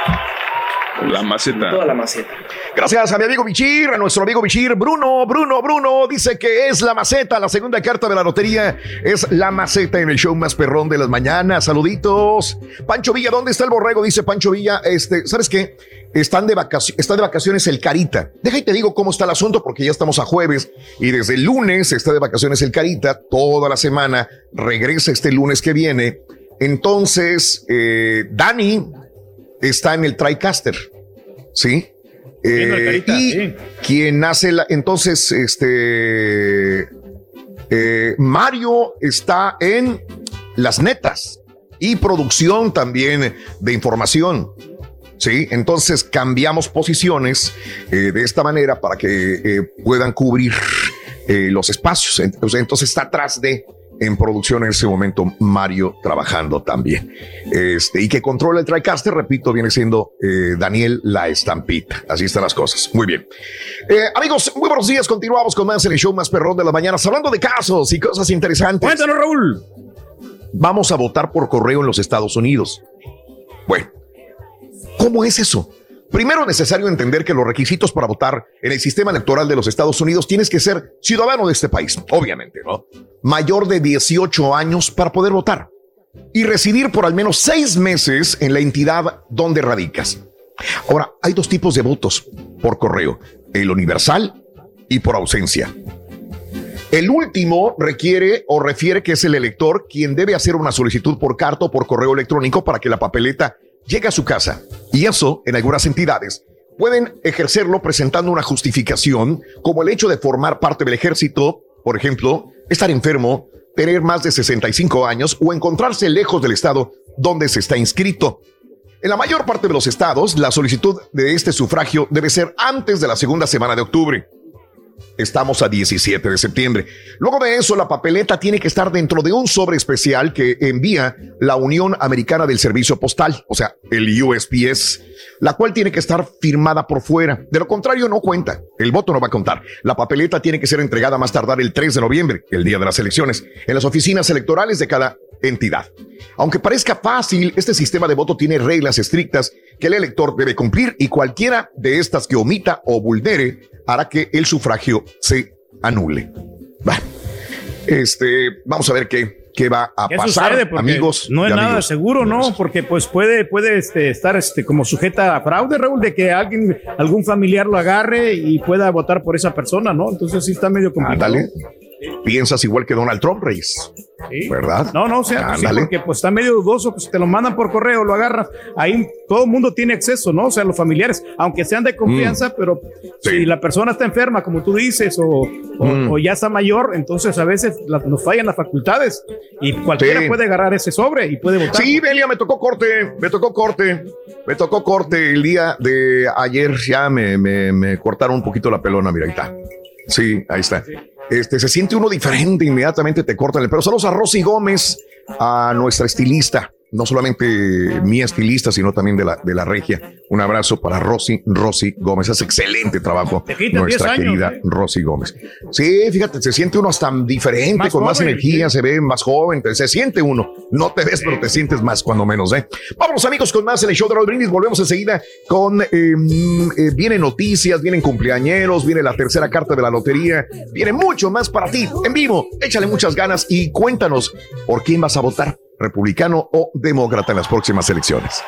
La maceta. Toda la maceta. Gracias a mi amigo Bichir, a nuestro amigo Bichir. Bruno, Bruno, Bruno dice que es la maceta. La segunda carta de la lotería es la maceta en el show más perrón de las mañanas. Saluditos. Pancho Villa, ¿dónde está el borrego? Dice Pancho Villa. Este, ¿sabes qué? Están de vacaciones, está de vacaciones el Carita. Deja y te digo cómo está el asunto porque ya estamos a jueves y desde el lunes está de vacaciones el Carita. Toda la semana regresa este lunes que viene. Entonces, eh, Dani está en el TriCaster. ¿Sí? Eh, Carita, y sí. quien hace la. Entonces, este. eh, Mario está en las netas y producción también de información. Sí, entonces cambiamos posiciones eh, de esta manera para que eh, puedan cubrir los espacios. Entonces, entonces está atrás de en producción en ese momento Mario trabajando también. Este, y que controla el TriCaster, repito, viene siendo eh, Daniel La Estampita. Así están las cosas. Muy bien. Eh, amigos, muy buenos días. Continuamos con más en el show más perrón de las mañanas, hablando de casos y cosas interesantes. Cuéntanos, Raúl. Vamos a votar por correo en los Estados Unidos. Bueno, ¿cómo es eso? Primero es necesario entender que los requisitos para votar en el sistema electoral de los Estados Unidos tienes que ser ciudadano de este país, obviamente, ¿no? Mayor de 18 años para poder votar y residir por al menos seis meses en la entidad donde radicas. Ahora, hay dos tipos de votos por correo, el universal y por ausencia. El último requiere o refiere que es el elector quien debe hacer una solicitud por carta o por correo electrónico para que la papeleta llegue a su casa. Y eso, en algunas entidades, pueden ejercerlo presentando una justificación, como el hecho de formar parte del ejército, por ejemplo, estar enfermo, tener más de 65 años o encontrarse lejos del estado donde se está inscrito. En la mayor parte de los estados, la solicitud de este sufragio debe ser antes de la segunda semana de octubre. Estamos a 17 de septiembre. Luego de eso, la papeleta tiene que estar dentro de un sobre especial que envía la Unión Americana del Servicio Postal, o sea, el USPS, la cual tiene que estar firmada por fuera. De lo contrario, no cuenta. El voto no va a contar. La papeleta tiene que ser entregada más tardar el 3 de noviembre, el día de las elecciones, en las oficinas electorales de cada entidad. Aunque parezca fácil, este sistema de voto tiene reglas estrictas que el elector debe cumplir y cualquiera de estas que omita o vulnere hará que el sufragio se anule. Este, vamos a ver qué, qué va a ¿Qué pasar, amigos. No es nada amigos. seguro, ¿no? Porque pues puede, puede este, estar este, como sujeta a fraude, Raúl, de que alguien, algún familiar lo agarre y pueda votar por esa persona, ¿no? Entonces sí está medio complicado. Piensas igual que Donald Trump, Reyes. ¿Verdad? No, no, o sea, pues sí, porque pues está medio dudoso, pues te lo mandan por correo, lo agarras, ahí todo el mundo tiene acceso, ¿no? O sea, los familiares, aunque sean de confianza, Mm. pero si la persona está enferma, como tú dices, o, o- Mm. o ya está mayor, entonces a veces la- nos fallan las facultades y cualquiera puede agarrar ese sobre y puede votar. Sí, Belia, me tocó corte, me tocó corte, me tocó corte el día de ayer, ya me, me, me cortaron un poquito la pelona, mira, ahí está. Sí, ahí está. Este, se siente uno diferente, inmediatamente te cortan el pelo. Saludos a Rosy Gómez, a nuestra estilista, no solamente mi estilista, sino también de la, de la regia. Un abrazo para Rosy, Rosy Gómez. Hace excelente trabajo nuestra 10 años, querida ¿eh? Rosy Gómez. Sí, fíjate, se siente uno hasta diferente, Más con más energía, se ve más joven, se siente uno. No te ves, pero te sientes más cuando menos, ¿eh? Vámonos, amigos, con más en el show de Raúl Brindis. Volvemos enseguida con. eh, eh, vienen noticias, vienen cumpleañeros, viene la tercera carta de la lotería, viene mucho más para ti en vivo. Échale muchas ganas y cuéntanos por quién vas a votar. Republicano o demócrata en las próximas elecciones.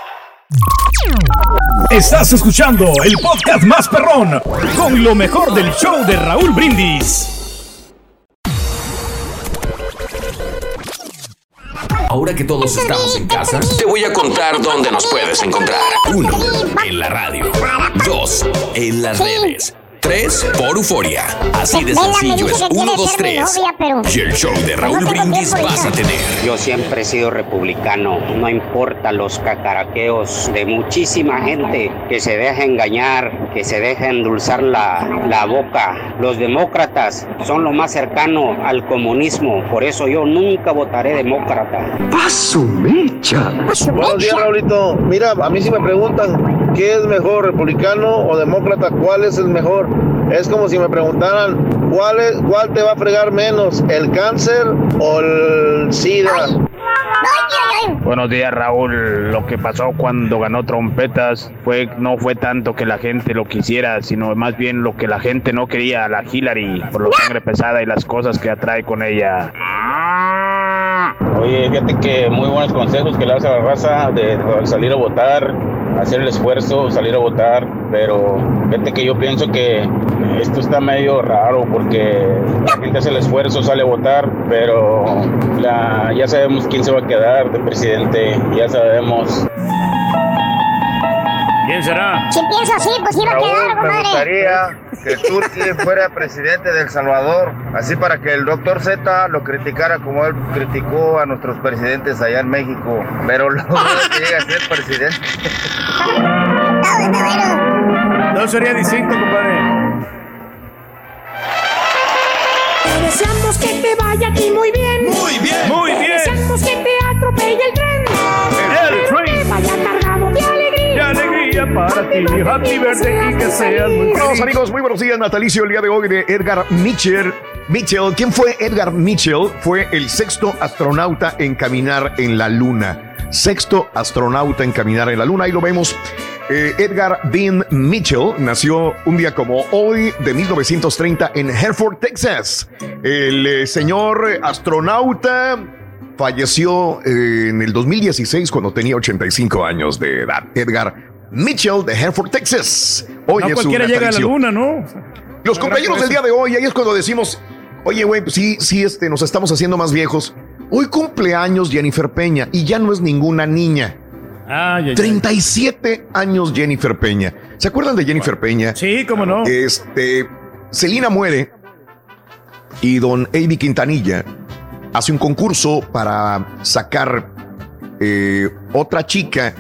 Estás escuchando el podcast más perrón con lo mejor del show de Raúl Brindis. Ahora que todos estamos en casa, te voy a contar dónde nos puedes encontrar. Uno, en la radio. Dos, en las redes. Tres, por Euforia. Así de sencillo es que quiere uno, dos, ser mi tres. novia, pero- Y el show de Raúl tengo Brindis vas a tener. Yo siempre he sido republicano, no importa los cacaraqueos de muchísima gente que se deja engañar, que se deja endulzar la, la boca. Los demócratas son lo más cercano al comunismo, por eso yo nunca votaré demócrata. ¡Paso mecha! Buenos días, Raulito. Mira, a mí si me preguntan qué es mejor, republicano o demócrata, cuál es el mejor. Es como si me preguntaran cuál, es, cuál te va a fregar menos, el cáncer o el SIDA. Buenos días, Raúl. Lo que pasó cuando ganó trompetas fue no fue tanto que la gente lo quisiera, sino más bien lo que la gente no quería, la Hillary, por la sangre pesada y las cosas que atrae con ella. Oye, fíjate que muy buenos consejos que le das a la raza de salir a votar, hacer el esfuerzo, salir a votar, pero fíjate que yo pienso que esto está medio raro porque la gente hace el esfuerzo, sale a votar, pero la- ya sabemos quién se va a quedar de presidente, ya sabemos. ¿Quién será? Si piensa así, pues iba a quedar, me compadre. gustaría que Turki fuera presidente de El Salvador, así para que el doctor Z lo criticara como él criticó a nuestros presidentes allá en México, pero luego llegue a ser presidente. No sería distinto, compadre. Te deseamos que te vaya aquí muy bien. Muy bien. Muy Te bien. deseamos que te atropelle el tren. El para ti! Happy birthday y que seas muy Hola feliz. amigos, muy buenos días. Natalicio el día de hoy de Edgar Mitchell. Mitchell, ¿quién fue Edgar Mitchell? Fue el sexto astronauta en caminar en la Luna. Sexto astronauta en caminar en la Luna. Ahí lo vemos. Eh, Edgar Dean Mitchell nació un día como hoy de 1930 en Hereford, Texas. El eh, señor astronauta falleció eh, en el 2016 cuando tenía 85 años de edad. Edgar Mitchell de Hereford, Texas. Hoy no es cualquiera llega a la luna, ¿no? Los compañeros del día de hoy, ahí es cuando decimos, oye, güey, pues sí, sí, este, nos estamos haciendo más viejos. Hoy cumpleaños Jennifer Peña y ya no es ninguna niña. Ay, ay, ay. 37 años Jennifer Peña. ¿Se acuerdan de Jennifer Peña? Sí, cómo no. Este, Celina muere y don Avi Quintanilla hace un concurso para sacar eh, otra chica,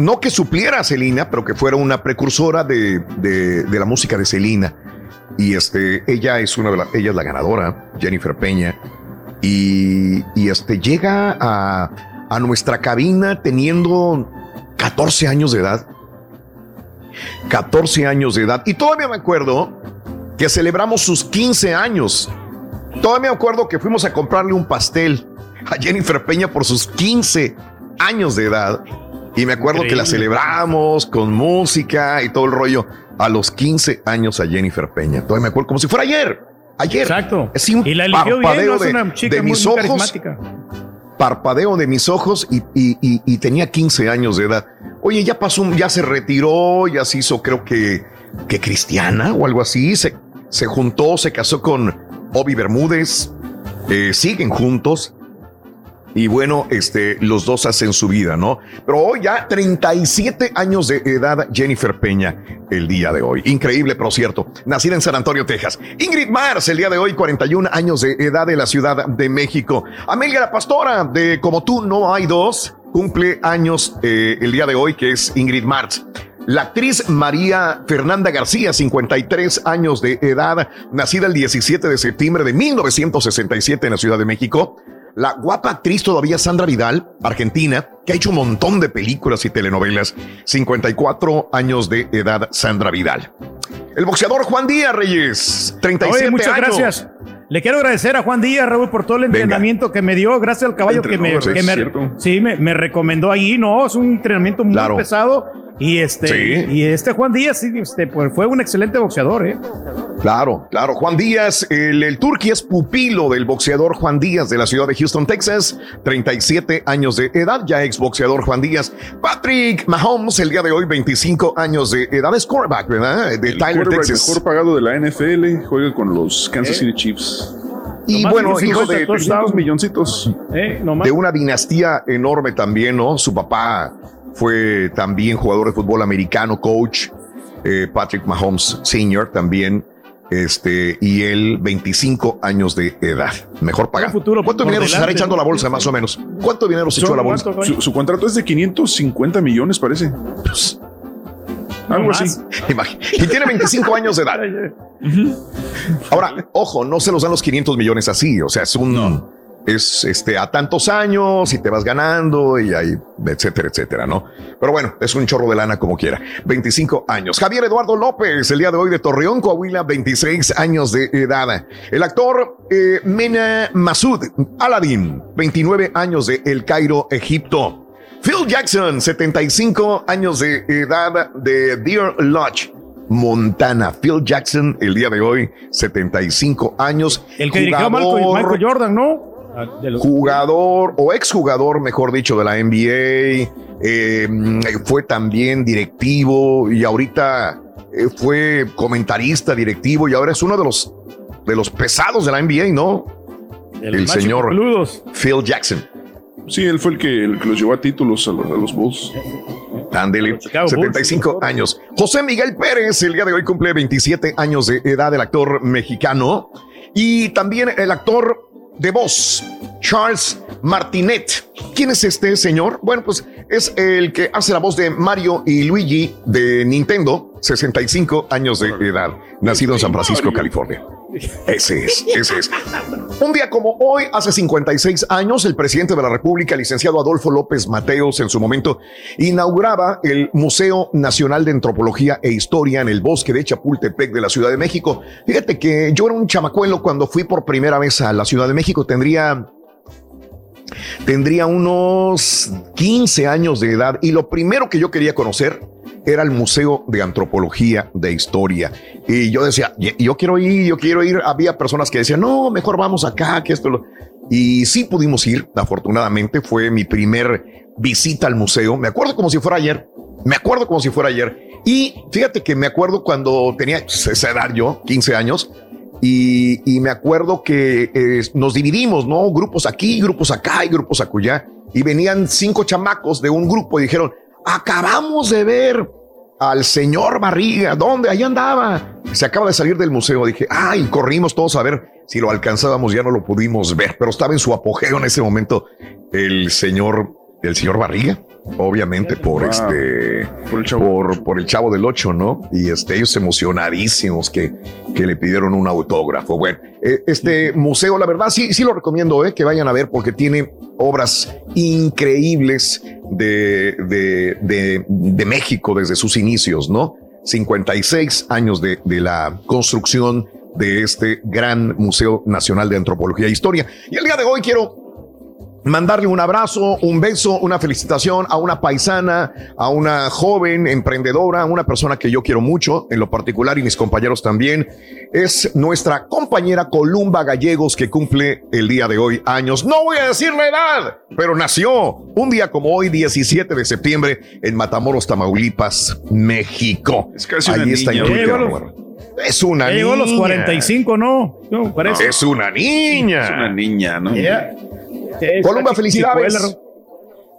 no que supliera a Celina, pero que fuera una precursora de, de- la música de Celina. Y este, ella es una de las, ella es la ganadora, Jennifer Peña. Y, y este, llega a, a nuestra cabina teniendo 14 años de edad. 14 años de edad. Y todavía me acuerdo que celebramos sus 15 años. Todavía me acuerdo que fuimos a comprarle un pastel a Jennifer Peña por sus 15 años de edad. Y me acuerdo que la celebramos con música y todo el rollo a los 15 años a Jennifer Peña. Todavía me acuerdo como si fuera ayer. Ayer. Exacto. Un Y la eligió bien, parpadeo de, una chica de muy, mis muy ojos parpadeo de mis ojos y, y- y- y tenía 15 años de edad. Oye, ya pasó, un- ya se retiró, ya se hizo, creo que, que cristiana o algo así. Se, se juntó, se casó con Obi Bermúdez, eh, siguen juntos. Y bueno, este, los dos hacen su vida, ¿no? Pero hoy ya 37 años de edad Jennifer Peña el día de hoy. Increíble, por cierto. Nacida en San Antonio, Texas. Ingrid Mars, el día de hoy, 41 años de edad de la Ciudad de México. Amelia la Pastora, de Como tú no hay dos, cumple años eh, el día de hoy, que es Ingrid Mars. La actriz María Fernanda García, 53 años de edad, nacida el 17 de septiembre de 1967 en la Ciudad de México. La guapa actriz todavía Sandra Vidal, argentina, que ha hecho un montón de películas y telenovelas. 54 años de edad, Sandra Vidal. El boxeador Juan Díaz Reyes, 37 Oye, muchas años. gracias. Le quiero agradecer a Juan Díaz, Raúl, por todo el entrenamiento que me dio, gracias al caballo que me, que sí, me, me recomendó ahí. No, es un entrenamiento muy Claro. pesado. Y este, Sí. y este Juan Díaz, sí, este, pues fue un excelente boxeador, ¿eh? Claro, claro. Juan Díaz, el, el turqui es pupilo del boxeador Juan Díaz de la ciudad de Houston, Texas. 37 años de edad, ya exboxeador Juan Díaz. Patrick Mahomes, el día de hoy, 25 años de edad, es quarterback, ¿verdad? De El Tyler, Texas. mejor pagado de la NFL, juega con los Kansas City Chiefs. Y Nomás bueno, hijo 50 de touchdowns, milloncitos. de una dinastía enorme también, ¿no? Su papá fue también jugador de fútbol americano, coach, eh, Patrick Mahomes Sr. también, este, y él 25 años de edad, mejor pagado. ¿Cuánto dinero se estará echando a la ¿no? bolsa, más o menos? ¿Cuánto dinero se echó a la bolsa? Su, su contrato es de 550 millones, parece. Algo así. Y tiene 25 años de edad. Ahora, ojo, no se los dan los 500 millones así, o sea, es un... Es este a tantos años y te vas ganando y ahí, etcétera, etcétera, ¿no? Pero bueno, es un chorro de lana como quiera. 25 años. Javier Eduardo López, el día de hoy de Torreón, Coahuila, 26 años de edad. El actor eh, Mena Masud Aladdin, 29 años de El Cairo, Egipto. Phil Jackson, 75 años de edad de Deer Lodge. Montana, Phil Jackson, el día de hoy, 75 años. El que dirigió a Michael, Jugador- Michael Jordan, ¿no? De los- jugador o exjugador, mejor dicho, de la NBA. eh, fue también directivo y ahorita eh, fue comentarista, directivo y ahora es uno de los de los pesados de la NBA, ¿no? El señor peludos. Phil Jackson. Sí, él fue el que, el que los llevó a títulos a los, a los Bulls. Ándele, 75 años. José Miguel Pérez, el día de hoy cumple 27 años de edad, el actor mexicano. Y también el actor de voz, Charles Martinet. ¿Quién es este señor? Bueno, pues es el que hace la voz de Mario y Luigi de Nintendo, 65 años de edad, nacido en San Francisco, California. Ese es, ese es. Un día como hoy, hace 56 años, el presidente de la República, licenciado Adolfo López Mateos, en su momento, inauguraba el Museo Nacional de Antropología e Historia en el bosque de Chapultepec de la Ciudad de México. Fíjate que yo era un chamacuelo cuando fui por primera vez a la Ciudad de México, tendría tendría unos 15 años de edad y lo primero que yo quería conocer era el Museo de Antropología de Historia. Y yo decía, "Y- yo quiero ir, yo quiero ir. Había personas que decían, no, mejor vamos acá, que esto. lo-". Y sí pudimos ir, afortunadamente. Fue mi primer visita al museo. Me acuerdo como si fuera ayer. Me acuerdo como si fuera ayer. Y fíjate que me acuerdo cuando tenía esa edad yo, 15 años, y, y me acuerdo que eh, nos dividimos, ¿no? Grupos aquí, grupos acá y grupos acullá. Y venían cinco chamacos de un grupo y dijeron, acabamos de ver al señor Barriga, ¿dónde? Ahí andaba. Se acaba de salir del museo. Dije, ay, corrimos todos a ver si lo alcanzábamos, ya no lo pudimos ver, pero estaba en su apogeo en ese momento el señor, el señor Barriga. Obviamente por Wow. este, por, por el chavo del 8, ¿no? Y este, ellos emocionadísimos que, que le pidieron un autógrafo. Bueno, eh, este museo, la verdad, sí, sí lo recomiendo, eh, que vayan a ver porque tiene obras increíbles de, de, de, de México desde sus inicios, ¿no? 56 años de, de la construcción de este gran Museo Nacional de Antropología e Historia. Y el día de hoy quiero mandarle un abrazo, un beso, una felicitación a una paisana, a una joven emprendedora, una persona que yo quiero mucho en lo particular y mis compañeros también. Es nuestra compañera Columba Gallegos que cumple el día de hoy años. No voy a decir la edad, pero nació un día como hoy, 17 de septiembre, en Matamoros, Tamaulipas, México. Es casi una Ahí está niña. Enrique Llegó a los- Romero. Es una niña. llegó a los 45, ¿no? No, parece. Es una niña. Es una niña, ¿no? Yeah. Columba, felicidades.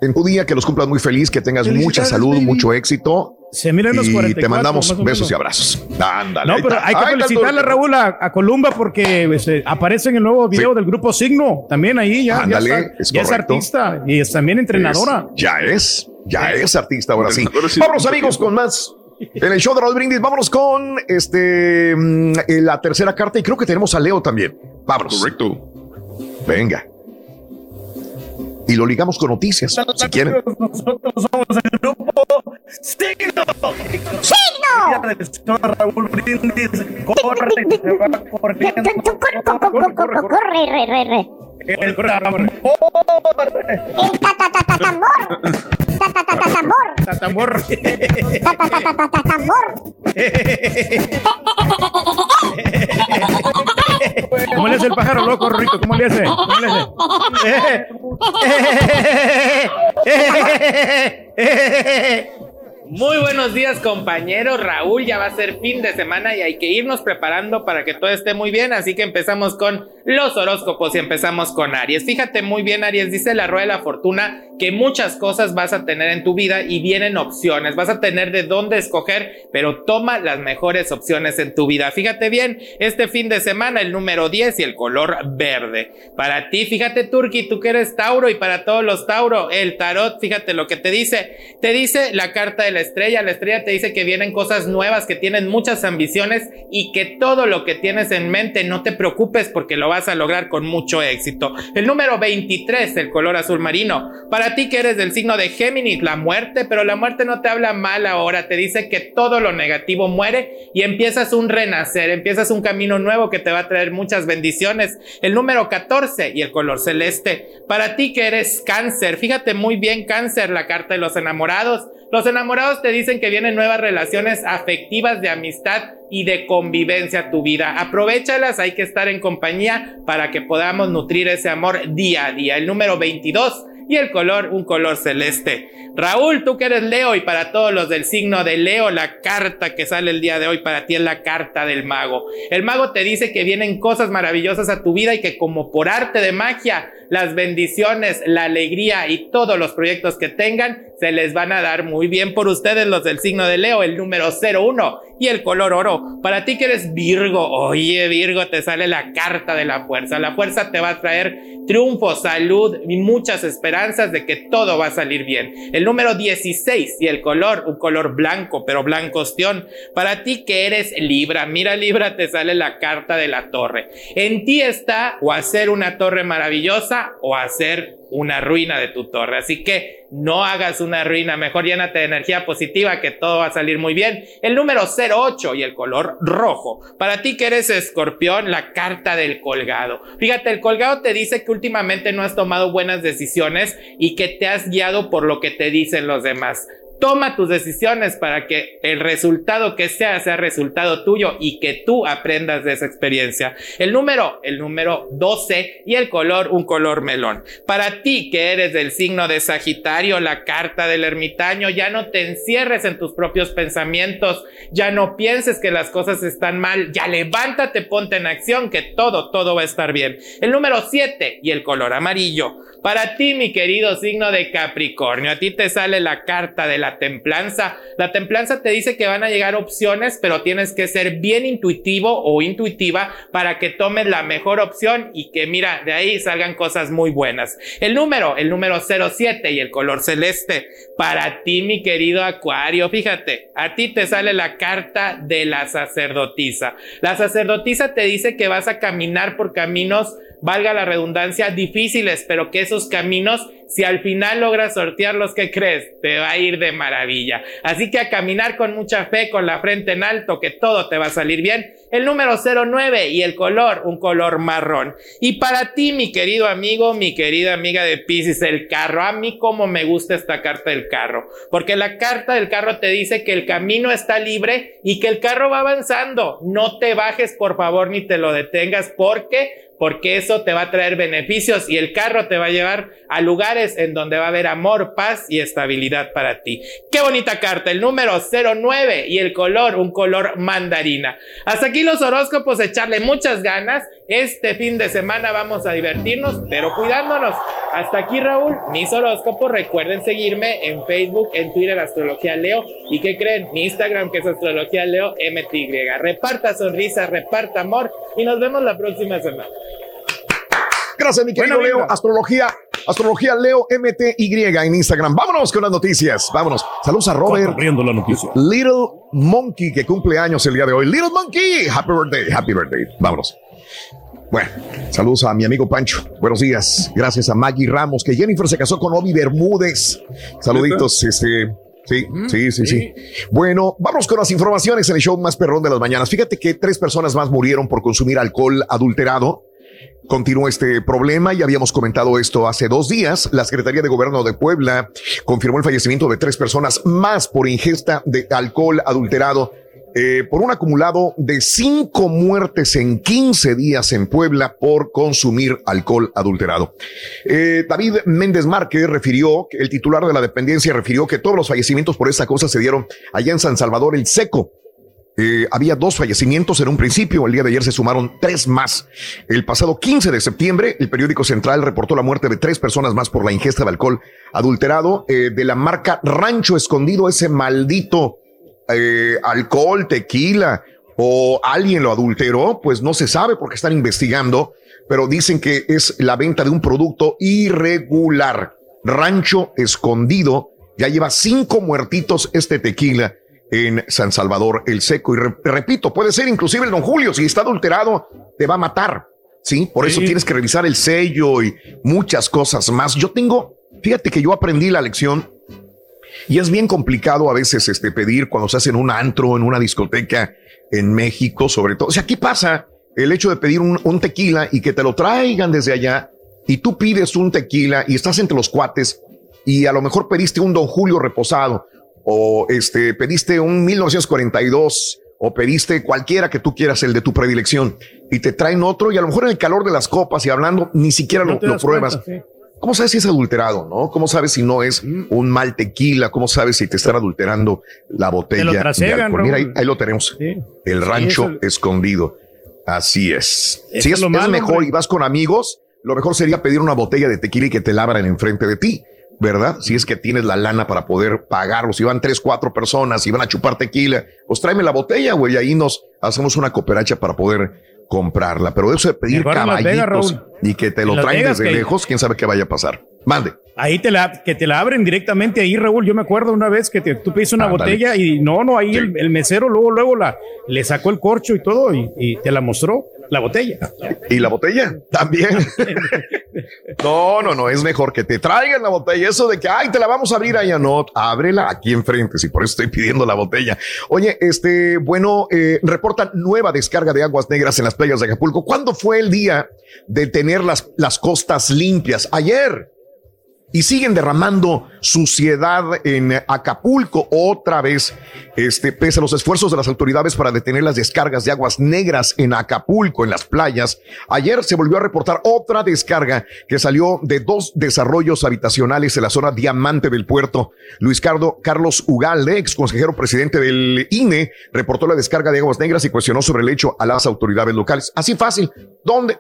En tu día que los cumplas muy feliz, que tengas mucha salud, baby. mucho éxito. Se miran los y 44, te mandamos besos y abrazos. Ándale. No, pero hay que felicitarle. Raúl, a, a Columba porque este, aparece en el nuevo video del grupo Signo. También ahí ya, ya Ándale, está- es ya es artista y es también entrenadora. Es- ya es, ya es artista ahora sí. Vámonos amigos con más. En el show de Raúl Brindis, vámonos con este mm, eh, la tercera carta y creo que tenemos a Leo también. Vámonos. Correcto. Venga. Y lo ligamos con noticias, si quieren. Nosotros somos el grupo Signo. ¡Signo! Raúl Brindis corre, se va corriendo. Corre, corre, corre, re, re, re. El tambor. El ta ta ta ta tambor. Ta ta ta ta tambor. Tatamor. Ta ¿Cómo le hace el pájaro loco, Rorrito? ¿Cómo le hace? ¿Cómo le hace? Muy buenos días compañeros, Raúl, ya va a ser fin de semana y hay que irnos preparando para que todo esté muy bien, así que empezamos con los horóscopos y empezamos con Aries. Fíjate muy bien Aries, dice la rueda de la fortuna que muchas cosas vas a tener en tu vida y vienen opciones, vas a tener de dónde escoger, pero toma las mejores opciones en tu vida. Fíjate bien, este fin de semana el número 10 y el color verde. Para ti, fíjate Turki, tú que eres Tauro y para todos los Tauro, el tarot, fíjate lo que te dice, te dice la carta de la estrella. La estrella te dice que vienen cosas nuevas, que tienen muchas ambiciones y que todo lo que tienes en mente no te preocupes porque lo vas a lograr con mucho éxito. El número 23, el color azul marino. Para ti que eres del signo de Géminis, la muerte, pero la muerte no te habla mal ahora, te dice que todo lo negativo muere y empiezas un renacer, empiezas un camino nuevo que te va a traer muchas bendiciones. El número 14 y el color celeste. Para ti que eres cáncer, fíjate muy bien cáncer, la carta de los enamorados. Los enamorados te dicen que vienen nuevas relaciones afectivas de amistad y de convivencia a tu vida. Aprovechalas, hay que estar en compañía para que podamos nutrir ese amor día a día. El número 22 y el color, un color celeste. Raúl, tú que eres Leo y para todos los del signo de Leo, la carta que sale el día de hoy para ti es la carta del mago. El mago te dice que vienen cosas maravillosas a tu vida y que como por arte de magia, las bendiciones, la alegría y todos los proyectos que tengan se les van a dar muy bien por ustedes los del signo de Leo, el número 01 y el color oro. Para ti que eres Virgo, oye Virgo, te sale la carta de la fuerza. La fuerza te va a traer triunfo, salud y muchas esperanzas de que todo va a salir bien. El número 16 y el color, un color blanco, pero blancostión. Para ti que eres Libra, mira Libra, te sale la carta de la torre. En ti está o hacer una torre maravillosa o hacer una ruina de tu torre. Así que no hagas una ruina, mejor llénate de energía positiva que todo va a salir muy bien. El número 08 y el color rojo. Para ti que eres escorpión, la carta del colgado. Fíjate, el colgado te dice que últimamente no has tomado buenas decisiones y que te has guiado por lo que te dicen los demás. Toma tus decisiones para que el resultado que sea sea resultado tuyo y que tú aprendas de esa experiencia. El número, el número 12 y el color, un color melón. Para ti que eres del signo de Sagitario, la carta del ermitaño, ya no te encierres en tus propios pensamientos, ya no pienses que las cosas están mal, ya levántate, ponte en acción, que todo, todo va a estar bien. El número 7 y el color amarillo. Para ti, mi querido signo de Capricornio, a ti te sale la carta de la templanza. La templanza te dice que van a llegar opciones, pero tienes que ser bien intuitivo o intuitiva para que tomes la mejor opción y que mira, de ahí salgan cosas muy buenas. El número, el número 07 y el color celeste. Para ti, mi querido Acuario, fíjate, a ti te sale la carta de la sacerdotisa. La sacerdotisa te dice que vas a caminar por caminos valga la redundancia, difíciles, pero que esos caminos, si al final logras sortear los que crees, te va a ir de maravilla. Así que a caminar con mucha fe, con la frente en alto, que todo te va a salir bien. El número 09 y el color, un color marrón. Y para ti, mi querido amigo, mi querida amiga de Pisces, el carro. A mí como me gusta esta carta del carro, porque la carta del carro te dice que el camino está libre y que el carro va avanzando. No te bajes, por favor, ni te lo detengas, porque porque eso te va a traer beneficios y el carro te va a llevar a lugares en donde va a haber amor, paz y estabilidad para ti. Qué bonita carta, el número 09 y el color, un color mandarina. Hasta aquí los horóscopos, echarle muchas ganas. Este fin de semana vamos a divertirnos, pero cuidándonos. Hasta aquí Raúl, mis horóscopos. Recuerden seguirme en Facebook, en Twitter, Astrología Leo. ¿Y qué creen? Mi Instagram, que es Astrología Leo MTY. Reparta sonrisa, reparta amor y nos vemos la próxima semana. Gracias, mi querido Leo. Astrología, Astrología Leo MTY en Instagram. Vámonos con las noticias. Vámonos. Saludos a Robert. Corriendo la noticia. Little Monkey, que cumple años el día de hoy. Little Monkey, happy birthday, happy birthday. Vámonos. Bueno, saludos a mi amigo Pancho. Buenos días. Gracias a Maggie Ramos, que Jennifer se casó con Obi Bermúdez. Saluditos, este. Sí, sí, sí, sí. Bueno, vamos con las informaciones en el show más perrón de las mañanas. Fíjate que tres personas más murieron por consumir alcohol adulterado continúa este problema. Ya habíamos comentado esto hace dos días. La Secretaría de Gobierno de Puebla confirmó el fallecimiento de tres personas más por ingesta de alcohol adulterado eh, por un acumulado de cinco muertes en 15 días en Puebla por consumir alcohol adulterado. Eh, David Méndez Márquez refirió, el titular de la dependencia refirió que todos los fallecimientos por esta cosa se dieron allá en San Salvador el Seco. Eh, había dos fallecimientos en un principio, el día de ayer se sumaron tres más. El pasado 15 de septiembre, el periódico Central reportó la muerte de tres personas más por la ingesta de alcohol adulterado eh, de la marca Rancho Escondido, ese maldito eh, alcohol, tequila o alguien lo adulteró, pues no se sabe porque están investigando, pero dicen que es la venta de un producto irregular. Rancho Escondido ya lleva cinco muertitos este tequila en San Salvador el Seco. Y re- repito, puede ser inclusive el don Julio, si está adulterado, te va a matar. Sí, por eso tienes que revisar el sello y muchas cosas más. Yo tengo, fíjate que yo aprendí la lección y es bien complicado a veces este, pedir cuando se hace en un antro, en una discoteca en México, sobre todo. O sea, ¿qué pasa? El hecho de pedir un, un tequila y que te lo traigan desde allá y tú pides un tequila y estás entre los cuates y a lo mejor pediste un Don Julio reposado o este pediste un 1942 o pediste cualquiera que tú quieras, el de tu predilección y te traen otro y a lo mejor en el calor de las copas y hablando ni siquiera No lo, pruebas. cuenta, sí. ¿Cómo sabes si es adulterado, no? ¿Cómo sabes si no es un mal tequila? ¿Cómo sabes si te están adulterando la botella? Te lo trasegan? Mira, ahí, lo tenemos. Sí. El Sí, rancho escondido. Así es. Eso si es es, lo es malo, mejor hombre. y vas con amigos, lo mejor sería pedir una botella de tequila y que te la abran enfrente de ti, ¿verdad? Si es que tienes la lana para poder pagarlo. Si van tres, cuatro personas y van a chupar tequila, pues tráeme la botella, güey, y ahí nos hacemos una cooperacha para poder comprarla. Pero eso de pedir caballitos y que te lo Vegas desde que- lejos, quién sabe qué vaya a pasar. Mande. Ahí te la, que te la abren directamente ahí, Raúl. Yo me acuerdo una vez que te- tú pediste una botella y no, no, ahí el, el mesero luego, luego la, le sacó el corcho y todo y, y te la mostró, la botella. ¿Y la botella? También. no, no, no, es mejor que te traigan la botella. Eso de que, ay, te la vamos a abrir allá, no, ábrela aquí enfrente, si por eso estoy pidiendo la botella. Oye, este, bueno, eh, reportan nueva descarga de aguas negras en las playas de Acapulco. ¿Cuándo fue el día de tener las, las costas limpias? Ayer y siguen derramando suciedad en Acapulco otra vez, este, pese a los esfuerzos de las autoridades para detener las descargas de aguas negras en Acapulco, en las playas. Ayer se volvió a reportar otra descarga que salió de dos desarrollos habitacionales en la zona diamante del puerto. Luis Cardo, Carlos Ugalde, ex consejero presidente del INE, reportó la descarga de aguas negras y cuestionó sobre el hecho a las autoridades locales. Así fácil. ¿Dónde?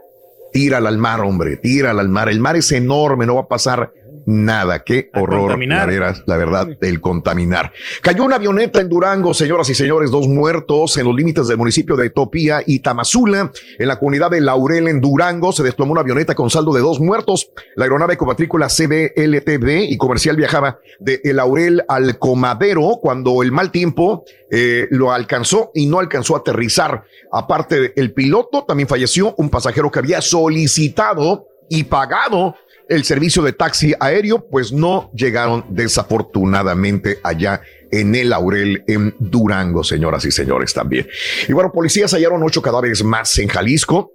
Tírala al mar, hombre, tírala al mar. El mar es enorme, no va a pasar nada. Qué horror, la, la verdad, el contaminar. Cayó una avioneta en Durango, señoras y señores, dos muertos en los límites del municipio de Topía y Tamazula. En la comunidad de Laurel, en Durango, se desplomó una avioneta con saldo de dos muertos. La aeronave con matrícula CBLTB y comercial viajaba de El Laurel al Comadero cuando el mal tiempo eh, lo alcanzó y no alcanzó a aterrizar. Aparte, el piloto también falleció, un pasajero que había solicitado y pagado el servicio de taxi aéreo, pues no llegaron desafortunadamente allá en el Laurel, en Durango, señoras y señores también. Y bueno, policías hallaron ocho cadáveres más en Jalisco.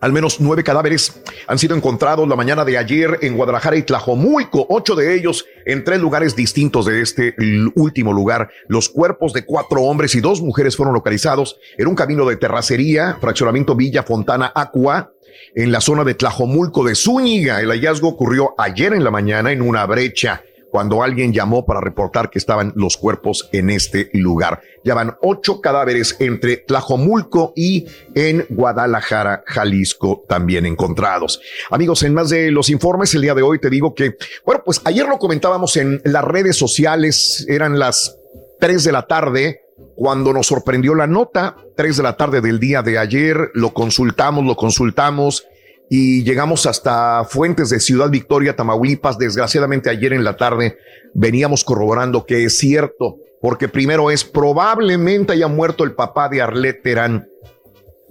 Al menos nueve cadáveres han sido encontrados la mañana de ayer en Guadalajara y Tlajomulco, ocho de ellos en tres lugares distintos de este último lugar. Los cuerpos de cuatro hombres y dos mujeres fueron localizados en un camino de terracería, fraccionamiento Villa Fontana Aqua, en la zona de Tlajomulco de Zúñiga. El hallazgo ocurrió ayer en la mañana en una brecha cuando alguien llamó para reportar que estaban los cuerpos en este lugar. Ya van ocho cadáveres entre Tlajomulco y en Guadalajara, Jalisco, también encontrados. Amigos, en más de los informes, el día de hoy te digo que, bueno, pues ayer lo comentábamos en las redes sociales, eran las tres de la tarde, cuando nos sorprendió la nota, tres de la tarde del día de ayer, lo consultamos, lo consultamos y llegamos hasta fuentes de Ciudad Victoria, Tamaulipas. Desgraciadamente ayer en la tarde veníamos corroborando que es cierto, porque primero es probablemente haya muerto el papá de Arlet Terán.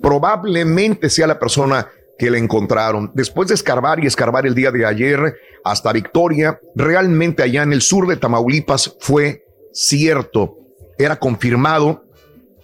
Probablemente sea la persona que le encontraron. Después de escarbar y escarbar el día de ayer hasta Victoria, realmente allá en el sur de Tamaulipas fue cierto, era confirmado.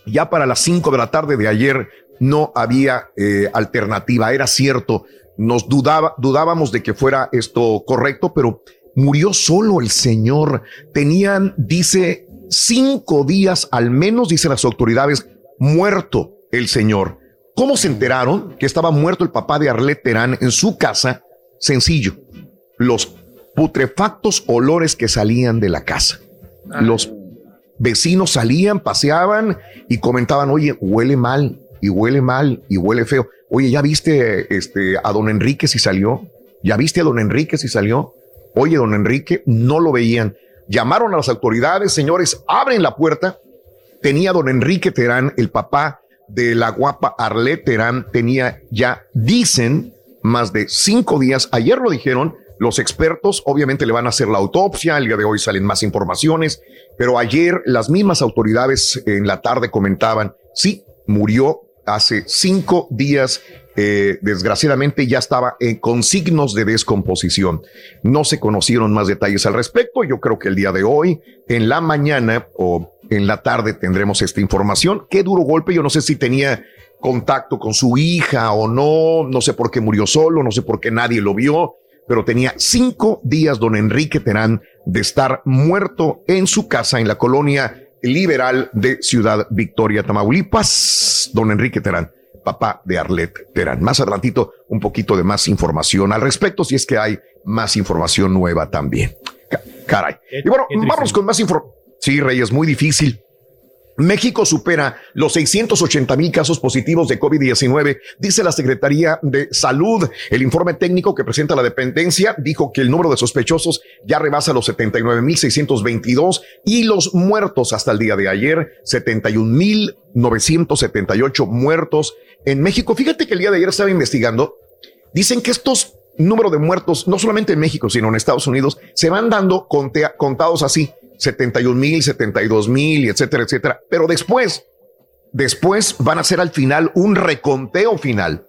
Ya para las 5 de la tarde de ayer no había eh, alternativa, era cierto. Nos dudaba, dudábamos de que fuera esto correcto, pero murió solo el señor. Tenían, dice cinco días al menos, dicen las autoridades, muerto el señor. ¿Cómo se enteraron que estaba muerto el papá de Arlet Terán en su casa? Sencillo. Los putrefactos olores que salían de la casa. Los vecinos salían, paseaban y comentaban, oye, huele mal y huele mal y huele feo. Oye, ¿ya viste este, a don Enrique si salió? ¿Ya viste a don Enrique si salió? Oye, don Enrique, no lo veían. Llamaron a las autoridades, señores, abren la puerta. Tenía don Enrique Terán, el papá de la guapa Arlet Terán, tenía ya, dicen, más de cinco días. Ayer lo dijeron, los expertos obviamente le van a hacer la autopsia, el día de hoy salen más informaciones, pero ayer las mismas autoridades en la tarde comentaban, sí, murió hace cinco días eh, desgraciadamente ya estaba con signos de descomposición. No se conocieron más detalles al respecto. Yo creo que el día de hoy, en la mañana o en la tarde, tendremos esta información. Qué duro golpe. Yo no sé si tenía contacto con su hija o no. No sé por qué murió solo. No sé por qué nadie lo vio. Pero tenía cinco días, don Enrique Terán, de estar muerto en su casa en la colonia liberal de Ciudad Victoria, Tamaulipas. Don Enrique Terán papá de Arlet Terán. Más adelantito, un poquito de más información al respecto, si es que hay más información nueva también. caray. Y bueno, vamos con más información. Sí, Rey, es muy difícil. México supera los 680 mil casos positivos de COVID-19, dice la Secretaría de Salud. El informe técnico que presenta la dependencia dijo que el número de sospechosos ya rebasa los 79 mil 622 y los muertos hasta el día de ayer, 71 mil 978 muertos en México. Fíjate que el día de ayer estaba investigando. Dicen que estos números de muertos, no solamente en México, sino en Estados Unidos, se van dando contados así, 71 mil, 72 mil, etcétera, etcétera. Pero después, después van a ser al final un reconteo final.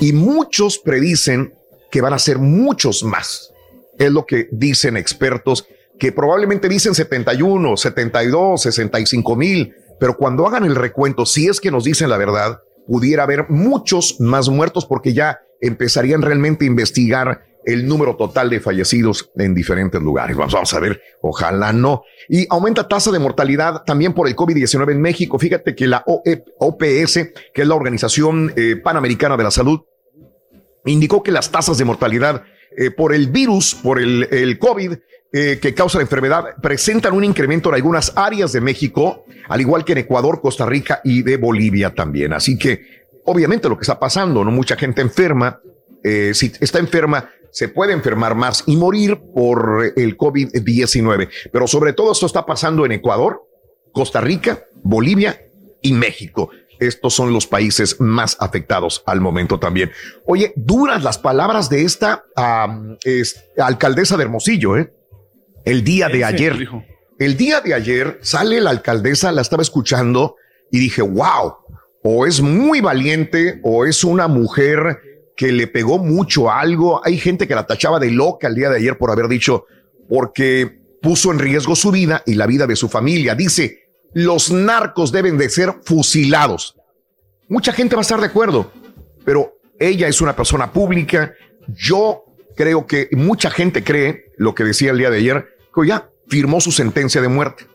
Y muchos predicen que van a ser muchos más. Es lo que dicen expertos que probablemente dicen 71, 72, 65 mil, pero cuando hagan el recuento, si es que nos dicen la verdad, pudiera haber muchos más muertos porque ya empezarían realmente a investigar el número total de fallecidos en diferentes lugares. Vamos, a ver, ojalá no. Y aumenta tasa de mortalidad también por el COVID-19 en México. Fíjate que la OPS, que es la Organización eh, Panamericana de la Salud, indicó que las tasas de mortalidad eh, por el virus, por el, el COVID, eh, que causa la enfermedad presentan un incremento en algunas áreas de México, al igual que en Ecuador, Costa Rica y de Bolivia también. Así que, obviamente, lo que está pasando, no mucha gente enferma. Si está enferma, se puede enfermar más y morir por el COVID-19. Pero sobre todo esto está pasando en Ecuador, Costa Rica, Bolivia y México. Estos son los países más afectados al momento también. Oye, duras las palabras de esta alcaldesa de Hermosillo, ¿eh? El día de ayer. El día de ayer sale la alcaldesa, la estaba escuchando y dije, wow, o es muy valiente o es una mujer que le pegó mucho algo. Hay gente que la tachaba de loca el día de ayer por haber dicho, porque puso en riesgo su vida y la vida de su familia. Dice, los narcos deben de ser fusilados. Mucha gente va a estar de acuerdo, pero ella es una persona pública. Yo creo que mucha gente cree lo que decía el día de ayer, que ya firmó su sentencia de muerte.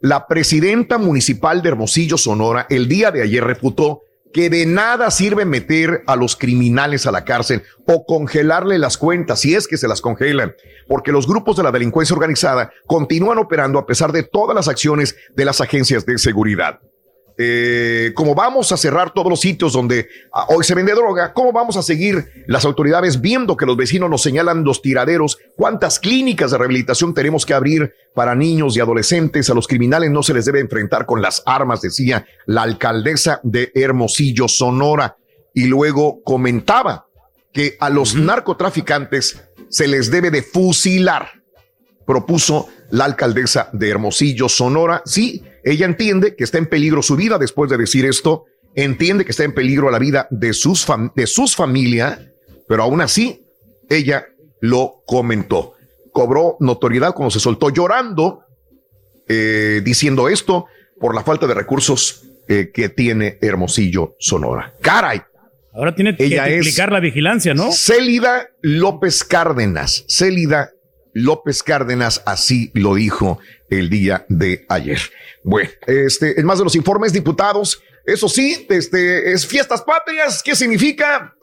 La presidenta municipal de Hermosillo, Sonora, el día de ayer refutó que de nada sirve meter a los criminales a la cárcel o congelarle las cuentas, si es que se las congelan, porque los grupos de la delincuencia organizada continúan operando a pesar de todas las acciones de las agencias de seguridad. Eh, como vamos a cerrar todos los sitios donde ah, hoy se vende droga, ¿cómo vamos a seguir las autoridades viendo que los vecinos nos señalan los tiraderos? ¿Cuántas clínicas de rehabilitación tenemos que abrir para niños y adolescentes? A los criminales no se les debe enfrentar con las armas, decía la alcaldesa de Hermosillo, Sonora. Y luego comentaba que a los narcotraficantes se les debe de fusilar, propuso la alcaldesa de Hermosillo, Sonora. Sí, ella entiende que está en peligro su vida después de decir esto, entiende que está en peligro la vida de sus, de sus familias, pero aún así ella lo comentó. Cobró notoriedad cuando se soltó llorando, eh, diciendo esto por la falta de recursos eh, que tiene Hermosillo, Sonora. Caray. Ahora tiene que Ella explicar la vigilancia, ¿no? Célida López Cárdenas. Célida López Cárdenas así lo dijo el día de ayer. Bueno, este, en más de los informes, diputados, eso sí, este, es fiestas patrias. ¿Qué significa?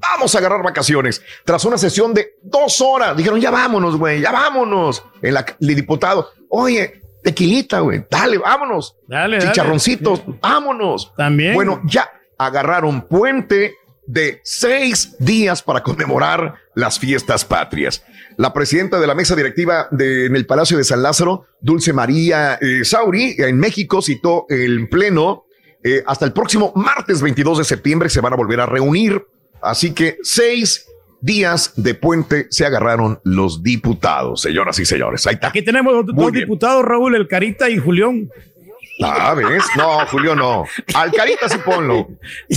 Vamos a agarrar vacaciones. Tras una sesión de dos horas, dijeron, ya vámonos, güey, ya vámonos. El, el diputado, oye, tequilita, güey, dale, vámonos. Dale, dale. Chicharroncitos, vámonos. También. Bueno, ya agarraron puente de seis días para conmemorar las fiestas patrias. La presidenta de la mesa directiva de, en el Palacio de San Lázaro, Dulce María eh, Sauri, en México, citó el pleno. eh, hasta el próximo martes 22 de septiembre se van a volver a reunir. Así que seis días de puente se agarraron los diputados, señoras y señores. Ahí está. Aquí tenemos dos, Muy dos bien. diputados, Raúl, el Carita y Julián. Ah, ¿ves? No, Julio, no. Al Carita sí ponlo.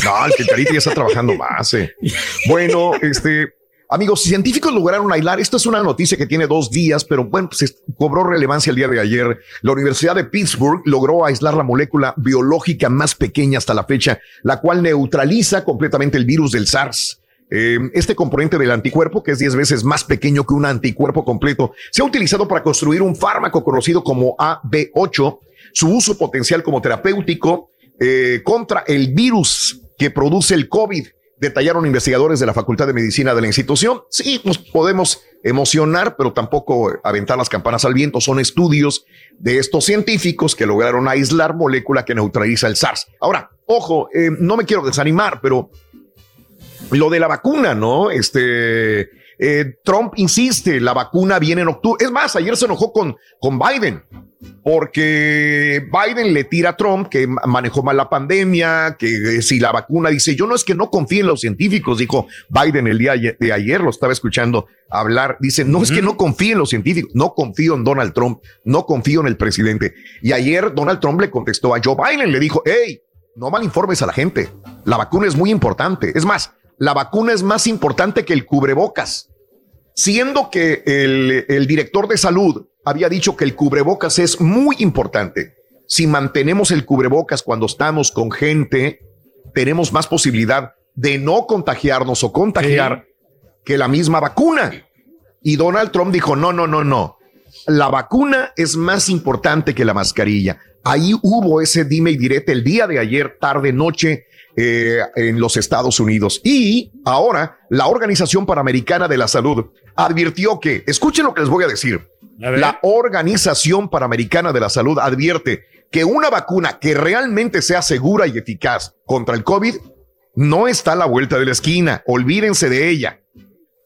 No, el que Carita ya está trabajando más. eh. Bueno, este, amigos, científicos lograron aislar. Esto es una noticia que tiene dos días, pero bueno, pues es- cobró relevancia el día de ayer. La Universidad de Pittsburgh logró aislar la molécula biológica más pequeña hasta la fecha, la cual neutraliza completamente el virus del SARS. Eh, este componente del anticuerpo, que es 10 veces más pequeño que un anticuerpo completo, se ha utilizado para construir un fármaco conocido como AB8. Su uso potencial como terapéutico eh, contra el virus que produce el COVID, detallaron investigadores de la Facultad de Medicina de la institución. Sí, nos podemos emocionar, pero tampoco aventar las campanas al viento. Son estudios de estos científicos que lograron aislar molécula que neutraliza el SARS. Ahora, ojo, eh, no me quiero desanimar, pero lo de la vacuna, ¿no? Este eh, Trump insiste, la vacuna viene en octubre. Es más, ayer se enojó con, con Biden porque Biden le tira a Trump que ma- manejó mal la pandemia, que eh, si la vacuna dice, yo no es que no confíe en los científicos, dijo Biden el día de ayer, lo estaba escuchando hablar, dice, no es que no confíe en los científicos, no confío en Donald Trump, no confío en el presidente. Y ayer Donald Trump le contestó a Joe Biden, le dijo, hey, no malinformes a la gente, la vacuna es muy importante. Es más, la vacuna es más importante que el cubrebocas siendo que el, el director de salud había dicho que el cubrebocas es muy importante. Si mantenemos el cubrebocas cuando estamos con gente, tenemos más posibilidad de no contagiarnos o contagiar que la misma vacuna. Y Donald Trump dijo, no, no, no, no. La vacuna es más importante que la mascarilla. Ahí hubo ese dime y direte el día de ayer, tarde, noche, eh, en los Estados Unidos. Y ahora la Organización Panamericana de la Salud advirtió que, escuchen lo que les voy a decir, la Organización Panamericana de la Salud advierte que una vacuna que realmente sea segura y eficaz contra el COVID no está a la vuelta de la esquina. Olvídense de ella.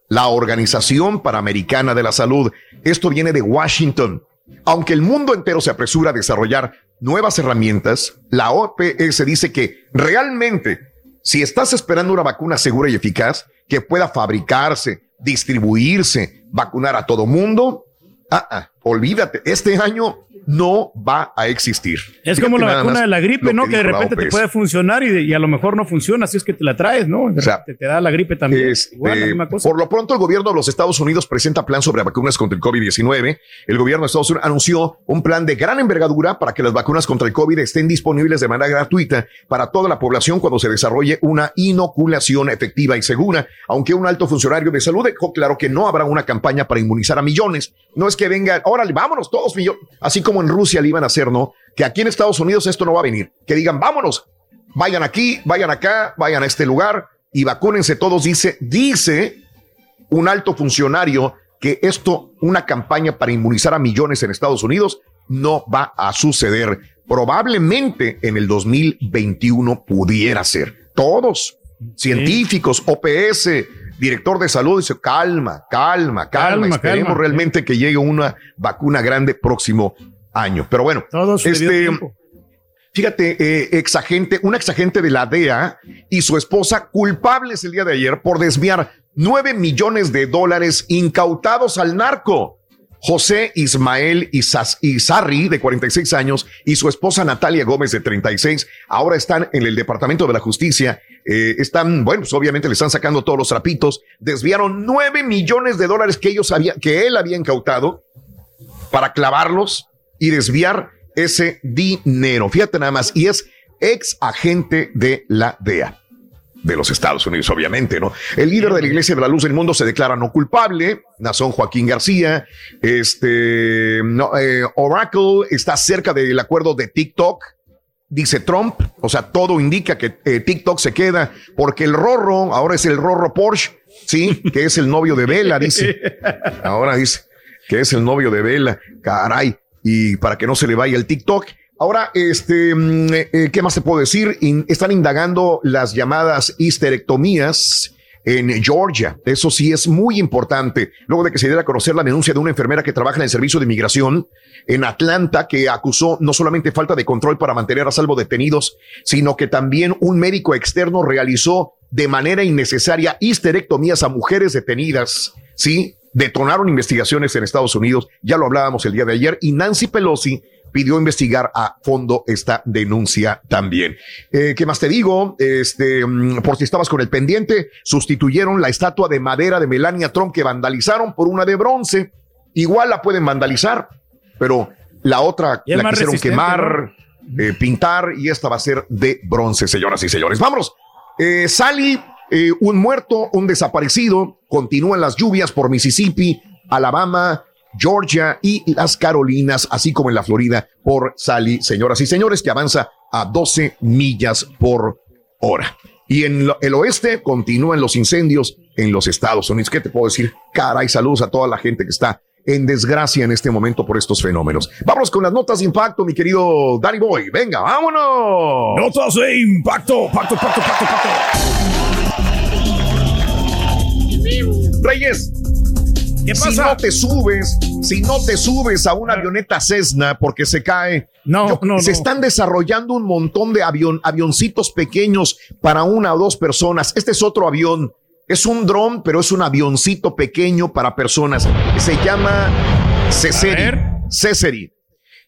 La Organización Panamericana de la Salud. Esto viene de Washington. Aunque el mundo entero se apresura a desarrollar nuevas herramientas, la OPS dice que realmente, si estás esperando una vacuna segura y eficaz que pueda fabricarse, distribuirse, vacunar a todo mundo, ah, ah, olvídate, este año no va a existir. Es Fíjate como la vacuna de la gripe, ¿no? Que de repente te puede funcionar y, de- y a lo mejor no funciona, así es que te la traes, ¿no? De repente te da la gripe también. Este, Igual, la misma cosa. por lo pronto, el gobierno de los Estados Unidos presenta plan sobre vacunas contra el COVID-19. El gobierno de Estados Unidos anunció un plan de gran envergadura para que las vacunas contra el COVID estén disponibles de manera gratuita para toda la población cuando se desarrolle una inoculación efectiva y segura. Aunque un alto funcionario de salud dejó claro que no habrá una campaña para inmunizar a millones. No es que venga, órale, vámonos todos millones, así como en Rusia le iban a hacer, ¿no? Que aquí en Estados Unidos esto no va a venir. Que digan, vámonos, vayan aquí, vayan acá, vayan a este lugar y vacúnense todos, dice, dice un alto funcionario que esto, una campaña para inmunizar a millones en Estados Unidos, no va a suceder. Probablemente en el 2021 pudiera ser. Todos, científicos, OPS, director de salud, dice, calma, calma, calma, Calma, esperemos calma. realmente que llegue una vacuna grande próximo año. Pero bueno, debido este. Fíjate, eh, exagente, un exagente de la DEA y su esposa culpables el día de ayer por desviar 9 millones de dólares incautados al narco. José Ismael Izarri, de 46 años, y su esposa Natalia Gómez, de 36, ahora están en el Departamento de la Justicia. Eh, están, bueno, pues obviamente le están sacando todos los trapitos. Desviaron 9 millones de dólares que ellos habían, que él había incautado para clavarlos y desviar ese dinero. Fíjate nada más, y es ex agente de la DEA. de los Estados Unidos, obviamente, ¿no? El líder de la Iglesia de la Luz del Mundo se declara no culpable, Nazón Joaquín García, este, no, eh, Oracle está cerca del acuerdo de TikTok, dice Trump, o sea, todo indica que eh, TikTok se queda porque el Rorro, ahora es el Rorro Porsche, sí, que es el novio de Vela, dice. Ahora dice que es el novio de Vela, caray, y para que no se le vaya el TikTok. Ahora, este, mm, eh, ¿qué más te puedo decir? Están indagando las llamadas histerectomías en Georgia. Eso sí es muy importante. Luego de que se diera a conocer la denuncia de una enfermera que trabaja en el servicio de inmigración en Atlanta, que acusó no solamente falta de control para mantener a salvo detenidos, sino que también un médico externo realizó de manera innecesaria histerectomías a mujeres detenidas. Sí, detonaron investigaciones en Estados Unidos. Ya lo hablábamos el día de ayer y Nancy Pelosi pidió investigar a fondo esta denuncia también. Eh, ¿Qué más te digo? Este, mm, por si estabas con el pendiente, sustituyeron la estatua de madera de Melania Trump que vandalizaron por una de bronce. Igual la pueden vandalizar, pero la otra la quisieron quemar, eh, pintar y esta va a ser de bronce, señoras y señores. Vámonos. Eh, Sally, eh, un muerto, un desaparecido. Continúan las lluvias por Mississippi, Alabama, Georgia y las Carolinas, así como en la Florida por Sally, señoras y señores, que avanza a 12 millas por hora. Y en el oeste continúan los incendios en los Estados Unidos. ¿Qué te puedo decir? Caray, saludos a toda la gente que está en desgracia en este momento por estos fenómenos. Vámonos con las notas de impacto, mi querido Danny Boy. Venga, vámonos. Notas de impacto, pacto, pacto, pacto, pacto. Reyes, ¿Qué si pasa? no te subes, si no te subes a una avioneta Cessna porque se cae, No, no, se no. están desarrollando un montón de avión, avioncitos pequeños para una o dos personas. Este es otro avión. Es un dron, pero es un avioncito pequeño para personas. Se llama Ceseri. Ceseri.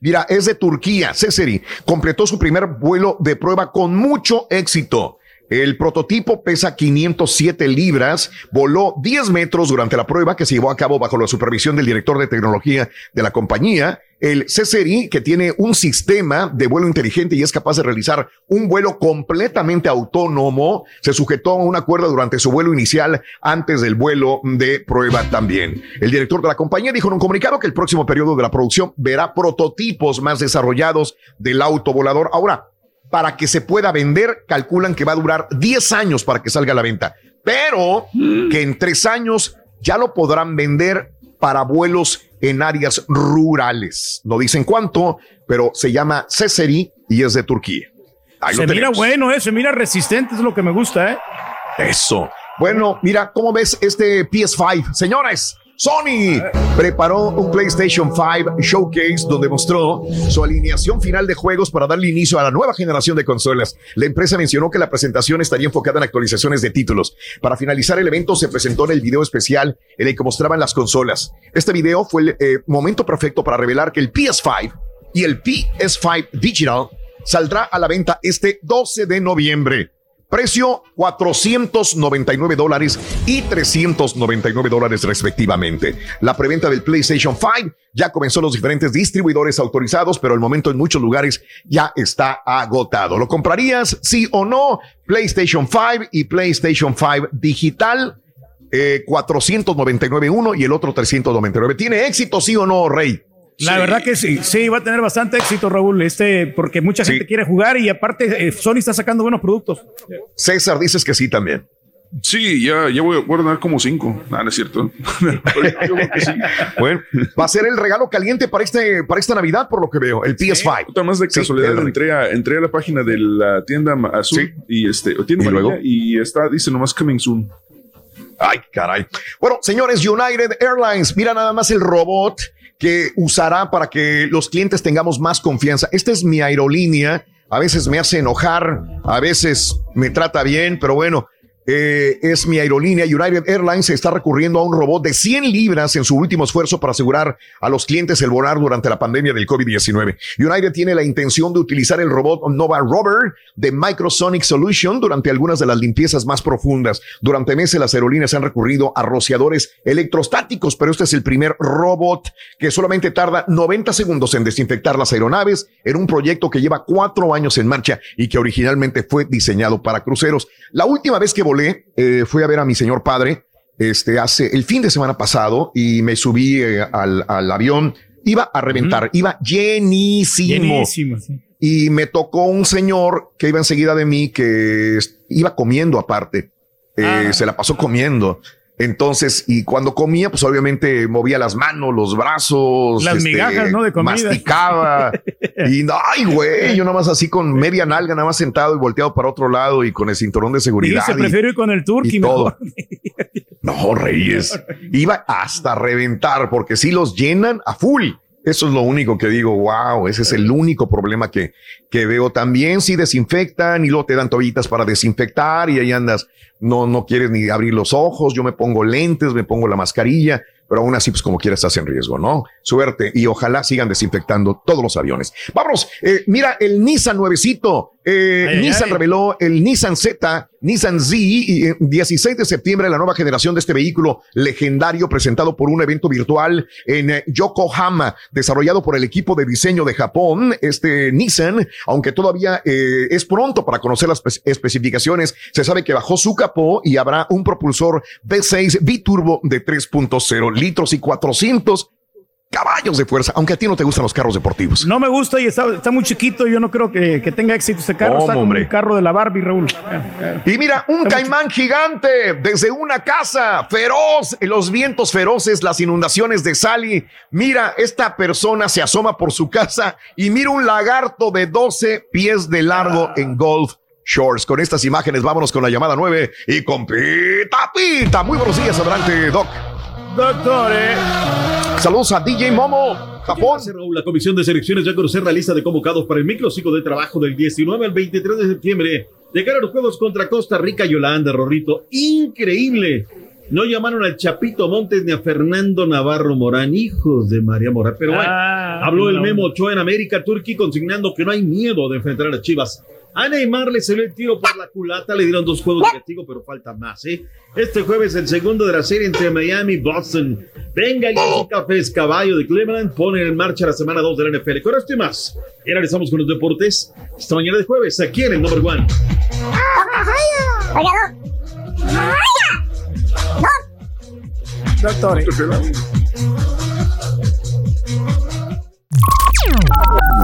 Mira, es de Turquía. Ceseri completó su primer vuelo de prueba con mucho éxito. El prototipo pesa 507 libras, voló 10 metros durante la prueba que se llevó a cabo bajo la supervisión del director de tecnología de la compañía. El CSRI, que tiene un sistema de vuelo inteligente y es capaz de realizar un vuelo completamente autónomo, se sujetó a una cuerda durante su vuelo inicial antes del vuelo de prueba también. El director de la compañía dijo en un comunicado que el próximo periodo de la producción verá prototipos más desarrollados del auto volador. Ahora, para que se pueda vender, calculan que va a durar 10 años para que salga a la venta, pero que en tres años ya lo podrán vender para vuelos en áreas rurales. No dicen cuánto, pero se llama Ceseri y es de Turquía. Ahí Se mira bueno, eh, se mira resistente, es lo que me gusta, ¿eh? Eso. Bueno, mira, ¿cómo ves este PS5? Señores, Sony preparó un PlayStation 5 Showcase donde mostró su alineación final de juegos para darle inicio a la nueva generación de consolas. La empresa mencionó que la presentación estaría enfocada en actualizaciones de títulos. Para finalizar el evento se presentó en el video especial en el que mostraban las consolas. Este video fue el eh, momento perfecto para revelar que el PS5 y el PS5 Digital saldrá a la venta este 12 de noviembre. Precio 499 dólares y 399 dólares respectivamente. La preventa del PlayStation 5 ya comenzó en los diferentes distribuidores autorizados, pero el momento en muchos lugares ya está agotado. ¿Lo comprarías? Sí o no? PlayStation 5 y PlayStation 5 digital. Eh, 499 uno y el otro 399. ¿Tiene éxito, sí o no, Rey? La verdad que sí, sí, va a tener bastante éxito, Raúl, este, porque mucha gente quiere jugar y aparte eh, Sony está sacando buenos productos. César, dices que sí también. Sí, ya, ya voy, voy a ordenar como cinco. Ah, no es cierto. Yo creo que sí. Bueno, va a ser el regalo caliente para este para esta Navidad, por lo que veo, el PS5. Otra más de Sí, casualidad, entré, a, entré a la página de la tienda azul y este, tienda ¿Y luego? y está, dice nomás coming soon. Ay, caray. Bueno, señores, United Airlines, mira nada más el robot que usará para que los clientes tengamos más confianza. Esta es mi aerolínea. A veces me hace enojar, a veces me trata bien, pero bueno, eh, es mi aerolínea. United Airlines está recurriendo a un robot de 100 libras en su último esfuerzo para asegurar a los clientes el volar durante la pandemia del COVID-19. United tiene la intención de utilizar el robot Nova Rover de Microsonic Solution durante algunas de las limpiezas más profundas. Durante meses las aerolíneas han recurrido a rociadores electrostáticos, pero este es el primer robot que solamente tarda 90 segundos en desinfectar las aeronaves en un proyecto que lleva cuatro años en marcha y que originalmente fue diseñado para cruceros. La última vez que volé, eh, fui a ver a mi señor padre, este, hace el fin de semana pasado y me subí eh, al, al avión. Iba a reventar, iba llenísimo. Llenísimo, sí. Y me tocó un señor que iba enseguida de mí que iba comiendo aparte. Eh, Se la pasó comiendo. Entonces, y cuando comía, pues obviamente movía las manos, los brazos. este, Las migajas, ¿no? De comida. Masticaba. y no, ay, güey, yo nada más así con media nalga, nada más sentado y volteado para otro lado y con el cinturón de seguridad. Dice, y- prefiero ir con el turqui mejor. no, Reyes. Iba hasta reventar porque si los llenan a full. Eso es lo único que digo, wow, ese es el único problema que, que veo. También si desinfectan y luego te dan toallitas para desinfectar y ahí andas, no, no quieres ni abrir los ojos, yo me pongo lentes, me pongo la mascarilla, pero aún así, pues como quieras, estás en riesgo, ¿no? Suerte y ojalá sigan desinfectando todos los aviones. Vámonos, eh, mira el Nissan nuevecito. Eh, Ay, Nissan ay. reveló el Nissan Z, Nissan Z, y, eh, 16 de septiembre, la nueva generación de este vehículo legendario presentado por un evento virtual en eh, Yokohama, desarrollado por el equipo de diseño de Japón. Este Nissan, aunque todavía eh, es pronto para conocer las espe- especificaciones, se sabe que bajó su capó y habrá un propulsor V6 biturbo de 3.0 litros y 400 caballos de fuerza, aunque a ti no te gustan los carros deportivos. No me gusta y está, está muy chiquito. Yo no creo que, que tenga éxito ese carro. ¿Cómo, está como hombre? un carro de la Barbie, Raúl. Y mira, un caimán gigante desde una casa feroz, los vientos feroces, las inundaciones de Sally. Mira, esta persona se asoma por su casa y mira un lagarto de 12 pies de largo en Golf Shores. Con estas imágenes, vámonos con la llamada 9 y con Pita Pita. Muy buenos días, adelante, Doc. Doctor, eh. Saludos a DJ Momo, Japón. Raúl, la Comisión de Selecciones ya conocer la lista de convocados para el microciclo de trabajo del 19 al 23 de septiembre de cara a los Juegos contra Costa Rica y Holanda, Rorrito. Increíble. No llamaron al Chapito Montes ni a Fernando Navarro Morán, hijos de María Morán. Pero bueno, Ah, habló el. Memo Ochoa en América Turquía consignando que no hay miedo de enfrentar a las Chivas. A Neymar le salió el tiro por la culata, le dieron dos juegos de castigo, pero falta más, ¿eh? Este jueves el segundo de la serie entre Miami y Boston. Venga, y Cafés Caballo de Cleveland ponen en marcha la semana 2 de la NFL. Con esto y más, y analizamos con los deportes esta mañana de jueves, aquí en el Number One. Doctor.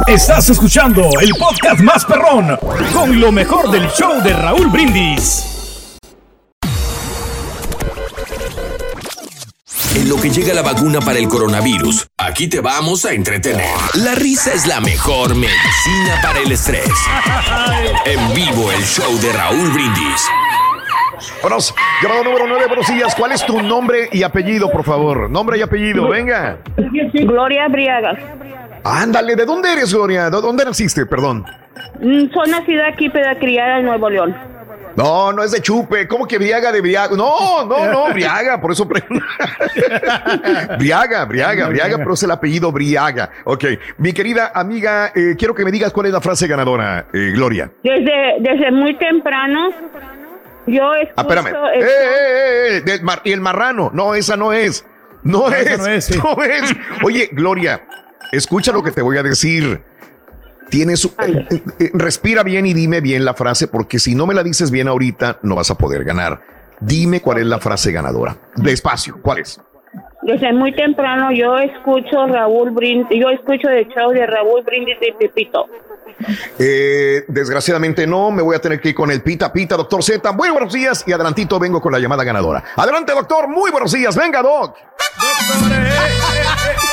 Estás escuchando el podcast más perrón con lo mejor del show de Raúl Brindis. En lo que llega la vacuna para el coronavirus, aquí te vamos a entretener. La risa es la mejor medicina para el estrés. En vivo el show de Raúl Brindis. Vámonos, llamado número 9, buenos días. ¿Cuál es tu nombre y apellido, por favor? Nombre y apellido, venga. Gloria Briagas. Ándale, ¿de dónde eres, Gloria? ¿De dónde naciste? Perdón. Mm, Soy nacida aquí, pero criada en Nuevo León. No, no es de chupe. ¿Cómo que Briaga de Briaga? No, no, no, Briaga, por eso. pre- Briaga, Briaga, Briaga, pero es el apellido Briaga. Ok, mi querida amiga, eh, quiero que me digas cuál es la frase ganadora, eh, Gloria. Desde, desde muy temprano, yo escucho... Ah, espérame. el- Eh, eh, eh, del mar- y el marrano. No, esa no es. No, Esa es. no es, sí. no es. Oye, Gloria, escucha lo que te voy a decir. Tienes, eh, eh, eh, respira bien y dime bien la frase, porque si no me la dices bien ahorita, no vas a poder ganar. Dime cuál es la frase ganadora. Despacio, ¿cuál es? Desde muy temprano yo escucho Raúl Brindis, yo escucho el show de Raúl Brindis y Pepito. Eh, desgraciadamente no, me voy a tener que ir con el pita pita, doctor Z. Muy buenos días y adelantito vengo con la llamada ganadora. Adelante, doctor. Muy buenos días. Venga, doc.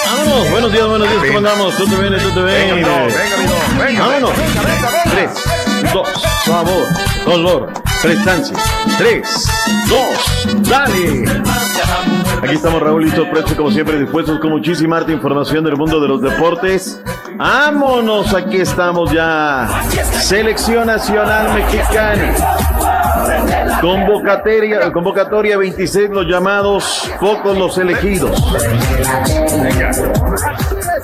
Vámonos, buenos días, buenos días, ¿cómo andamos? ¿Tú te vienes, tú te Venga, mi vienes? venga, mi doc, venga, Vámonos. venga, venga, venga. Tres, dos, sabor, color, prestancia. Tres, dos, dale. Aquí estamos, Raúl, listos, prestos, como siempre, dispuestos con muchísima arte información del mundo de los deportes. ¡Vámonos! Aquí estamos ya. Selección Nacional Mexicana. Convocatoria, convocatoria 26 los llamados, pocos los elegidos.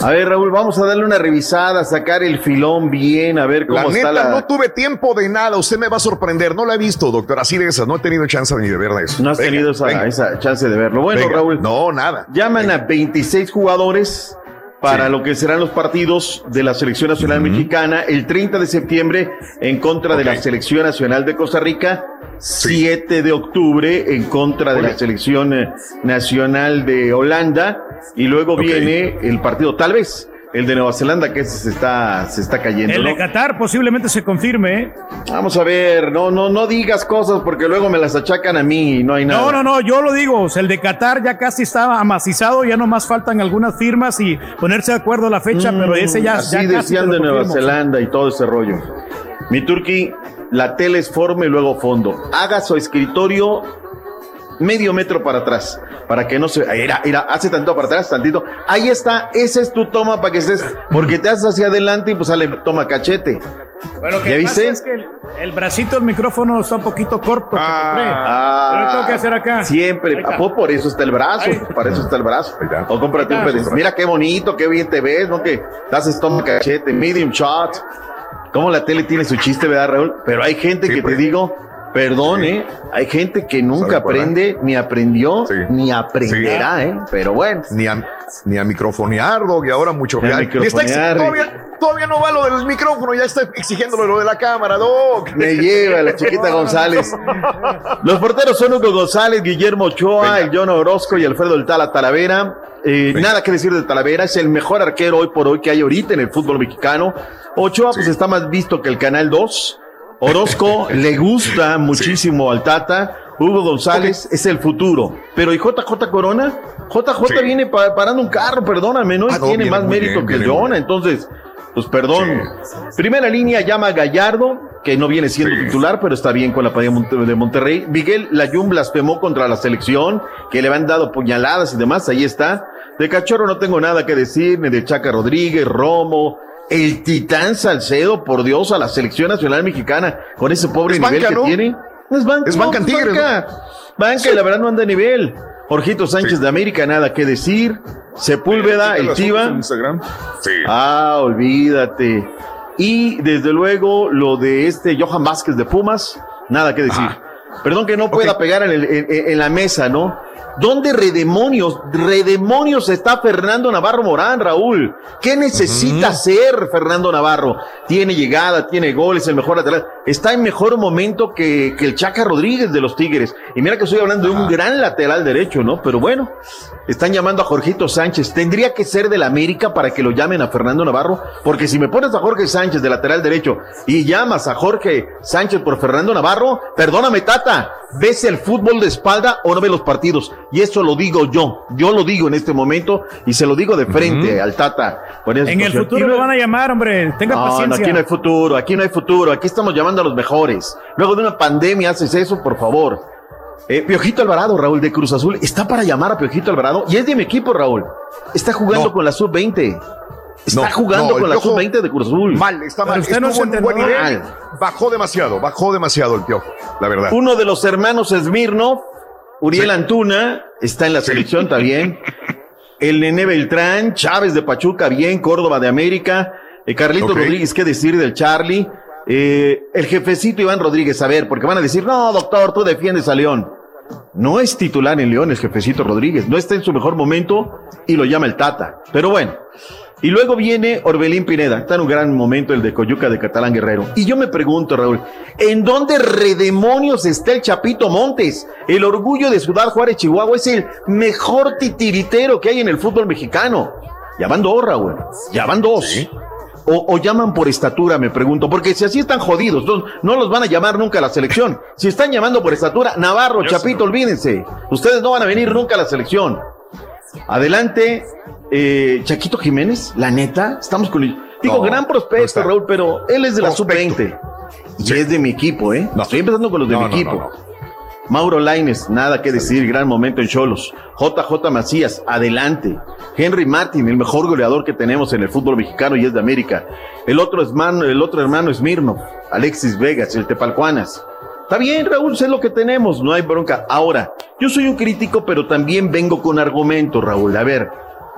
A ver, Raúl, vamos a darle una revisada, sacar el filón bien, a ver cómo La está neta, la. no tuve tiempo de nada. Usted me va a sorprender. No la he visto, doctor. Así de esas. No he tenido chance ni de ver de eso. No has Venga, tenido esa, chance de verlo. Bueno, Venga. Raúl. No, nada. Llaman a 26 jugadores para lo que serán los partidos de la Selección Nacional Mexicana el 30 de septiembre en contra de la Selección Nacional de Costa Rica, 7 de octubre en contra de la Selección eh, Nacional de Holanda y luego viene el partido, tal vez, el de Nueva Zelanda que se está, se está cayendo. El ¿no? de Qatar posiblemente se confirme. ¿eh? Vamos a ver, no, no, no digas cosas porque luego me las achacan a mí y no hay nada. No, no, no, yo lo digo, o sea, el de Qatar ya casi estaba amacizado, ya nomás faltan algunas firmas y ponerse de acuerdo a la fecha, pero ese ya, Mm, Así ya decían de Nueva. Zelanda y todo ese rollo. Mi turqui, la tele es forma y luego fondo. Haga su escritorio medio metro para atrás, para que no se... Era, era, hace tanto para atrás, tantito. Ahí está, esa es tu toma para que estés... Porque te haces hacia adelante y pues sale, toma cachete. Bueno, ¿Ya que pasa viste? es que el, el bracito del micrófono está un poquito corto. que compré. Ah, Pero lo tengo que hacer acá. Siempre, pues, por eso está el brazo, Ahí. para eso está el brazo. O cómprate un pedestal. Mira qué bonito, qué bien te ves, ¿no? Que te haces toma cachete, medium shot. Cómo la tele tiene su chiste, ¿verdad, Raúl? Pero hay gente que te digo, perdón, ¿eh? Hay gente que nunca ¿Sabe cuál, eh? aprende, ni aprendió, ni aprenderá, ¿eh? Pero bueno. Ni a, ni a microfonear, Dog, y ahora mucho. Ya- está todavía, todavía no va lo del micrófono, ya está exigiéndolo lo de la cámara, Dog. Me lleva la chiquita González. Los porteros son Hugo González, Guillermo Ochoa, el John Orozco y Alfredo El Tala Talavera. Eh, nada que decir de Talavera, es el mejor arquero hoy por hoy que hay ahorita en el fútbol mexicano. Ochoa pues está más visto que el Canal 2. Orozco le gusta muchísimo al Tata. Hugo González es el futuro. Pero ¿y JJ Corona? JJ viene pa- parando un carro, perdóname, ¿no? Y Ah, no, tiene más mérito bien, que John. Entonces, pues perdón. Primera línea llama a Gallardo, que no viene siendo titular, pero está bien con la Padilla de Monterrey. Miguel Layún blasfemó contra la selección, que le han dado puñaladas y demás, ahí está. De Cachorro no tengo nada que decir, ni de Chaca Rodríguez, Romo, el Titán Salcedo, por Dios, a la selección nacional mexicana, con ese pobre Es nivel banca, que ¿no? tiene. Es banca, Es banca no, banca. Y la verdad no anda a nivel. Jorgito Sánchez de América, nada que decir. Sepúlveda, el Chiva. Instagram. Ah, olvídate. Y desde luego lo de este Johan Vázquez de Pumas, nada que decir. Perdón que no pueda pegar en, el- en- en la mesa, ¿no? ¿Dónde redemonios, redemonios está Fernando Navarro Morán, Raúl? ¿Qué necesita hacer Fernando Navarro? Tiene llegada, tiene goles, el mejor lateral. Está en mejor momento que, que el Chaca Rodríguez de los Tigres. Y mira que estoy hablando de un gran lateral derecho, ¿no? Pero bueno, están llamando a Jorgito Sánchez. Tendría que ser del América para que lo llamen a Fernando Navarro, porque si me pones a Jorge Sánchez de lateral derecho y llamas a Jorge Sánchez por Fernando Navarro, perdóname, Tata, ¿ves el fútbol de espalda o no ves los partidos? Y eso lo digo yo, yo lo digo en este momento y se lo digo de frente al Tata. En el futuro lo van a llamar, hombre. Tenga no, no, paciencia. aquí no hay futuro, aquí no hay futuro, aquí estamos llamando a los mejores. Luego de una pandemia haces eso, por favor. Eh, Piojito Alvarado, Raúl, de Cruz Azul, está para llamar a Piojito Alvarado y es de mi equipo, Raúl. Está jugando con la sub-20. Está No, jugando no, con la Piojo- sub-20 de Cruz Azul. Mal, está mal. Usted no Estuvo es en un buen nivel. Bajó demasiado, bajó demasiado el piojo, la verdad. Uno de los hermanos Smirnov, Uriel Antuna, está en la selección también. El Nene Beltrán, Chávez de Pachuca, bien, Córdoba de América. Eh, Carlito. Rodríguez, ¿qué decir del Charlie? Eh, el jefecito Iván Rodríguez, a ver, porque van a decir, no, doctor, tú defiendes a León. No es titular en León el jefecito Rodríguez, no está en su mejor momento y lo llama el Tata. Pero bueno. Y luego viene Orbelín Pineda, está en un gran momento el de Coyuca de Catalán Guerrero. Y yo me pregunto, Raúl, ¿en dónde redemonios está el Chapito Montes? El orgullo de Ciudad Juárez, Chihuahua, es el mejor titiritero que hay en el fútbol mexicano. Ya van dos, Raúl, ya van dos. O, o llaman por estatura, me pregunto, porque si así están jodidos, no, no los van a llamar nunca a la selección. Si están llamando por estatura, Navarro, Chapito, olvídense. Ustedes no van a venir nunca a la selección. Adelante, eh, Chaquito Jiménez, la neta, estamos con el... Digo, No, gran prospecto. Raúl, pero él es de la Prospecto. sub-20. Y es de mi equipo, ¿eh? Estoy empezando con los de mi equipo. Mauro Laines, nada que decir, gran momento en Cholos. JJ Macías, adelante. Henry Martin, el mejor goleador que tenemos en el fútbol mexicano y es de América. El otro hermano, el otro hermano es Mirno, Alexis Vegas, el Tepalcuanas. Está bien, Raúl, sé lo que tenemos, no hay bronca. Ahora, yo soy un crítico, pero también vengo con argumentos, Raúl. A ver,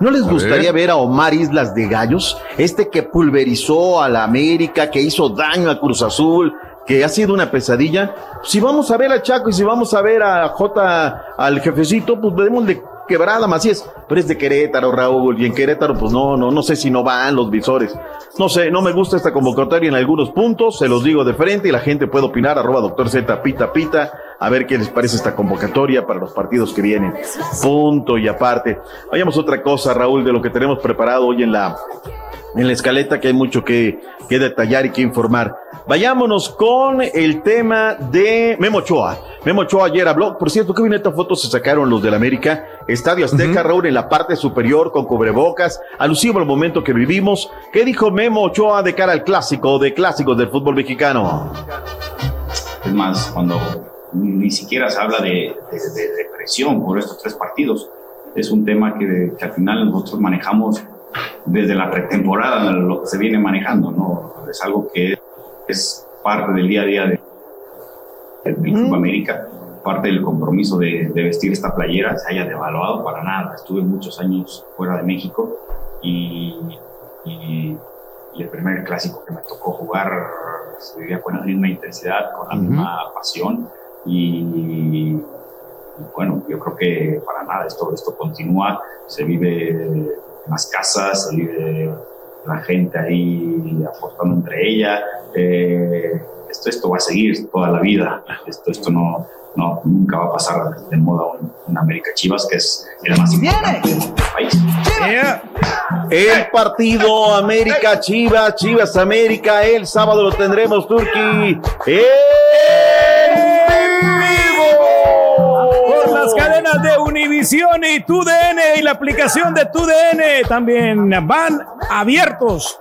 ¿no les A gustaría ver. ver a Omar Islas de Gallos? Este que pulverizó a la América, que hizo daño a Cruz Azul, que ha sido una pesadilla. Si vamos a ver a Chaco y si vamos a ver a J, al jefecito, pues debemos de quebrada Macías, pero es de Querétaro, Raúl, y en Querétaro, pues no, no, no sé si no van los visores. No sé, no me gusta esta convocatoria en algunos puntos, se los digo de frente y la gente puede opinar, arroba doctor Z, pita, pita, a ver qué les parece esta convocatoria para los partidos que vienen. Punto y aparte. Vayamos a otra cosa, Raúl, de lo que tenemos preparado hoy en la, en la escaleta, que hay mucho que, que detallar y que informar. Vayámonos con el tema de Memo Ochoa. Memo Ochoa ayer habló, por cierto, qué bonita foto se sacaron los del América. Estadio Azteca, Raúl, en la parte superior con cubrebocas, alusivo al momento que vivimos. ¿Qué dijo Memo Ochoa de cara al clásico, de clásicos del fútbol mexicano? Es más, cuando ni siquiera se habla de, de, de- de presión por estos tres partidos, es un tema que, que al final nosotros manejamos desde la pretemporada, lo que se viene manejando, ¿no? Es algo que es parte del día a día de, del Club América, parte del compromiso de, de vestir esta playera, se haya devaluado para nada. Estuve muchos años fuera de México y, y, y el primer clásico que me tocó jugar se vivía con la misma intensidad, con la misma pasión y, y bueno, yo creo que para nada esto, esto continúa, se vive en las casas, se vive la gente ahí apostando entre ella, eh, esto, esto va a seguir toda la vida, esto, esto no, no, nunca va a pasar de moda un, un América Chivas, que es el más importante del país. El partido América Chivas, Chivas América, el sábado lo tendremos, Turki. Por las cadenas de Univisión y TUDN y la aplicación de TUDN también van abiertos.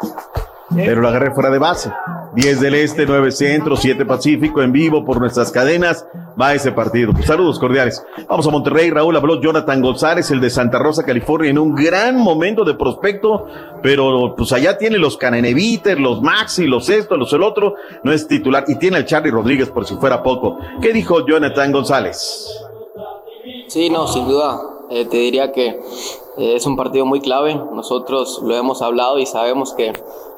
Pero lo agarré fuera de base. 10 del Este, 9 Centro, 7 Pacífico, en vivo por nuestras cadenas. Va ese partido. Pues, saludos cordiales. Vamos a Monterrey. Raúl habló Jonathan González, el de Santa Rosa, California, en un gran momento de prospecto. Pero pues allá tiene los Cananeviter, los Maxi, los esto, los el otro. No es titular. Y tiene al Charlie Rodríguez por si fuera poco. ¿Qué dijo Jonathan González? Sí, no, sin duda. Eh, te diría que eh, es un partido muy clave. Nosotros lo hemos hablado y sabemos que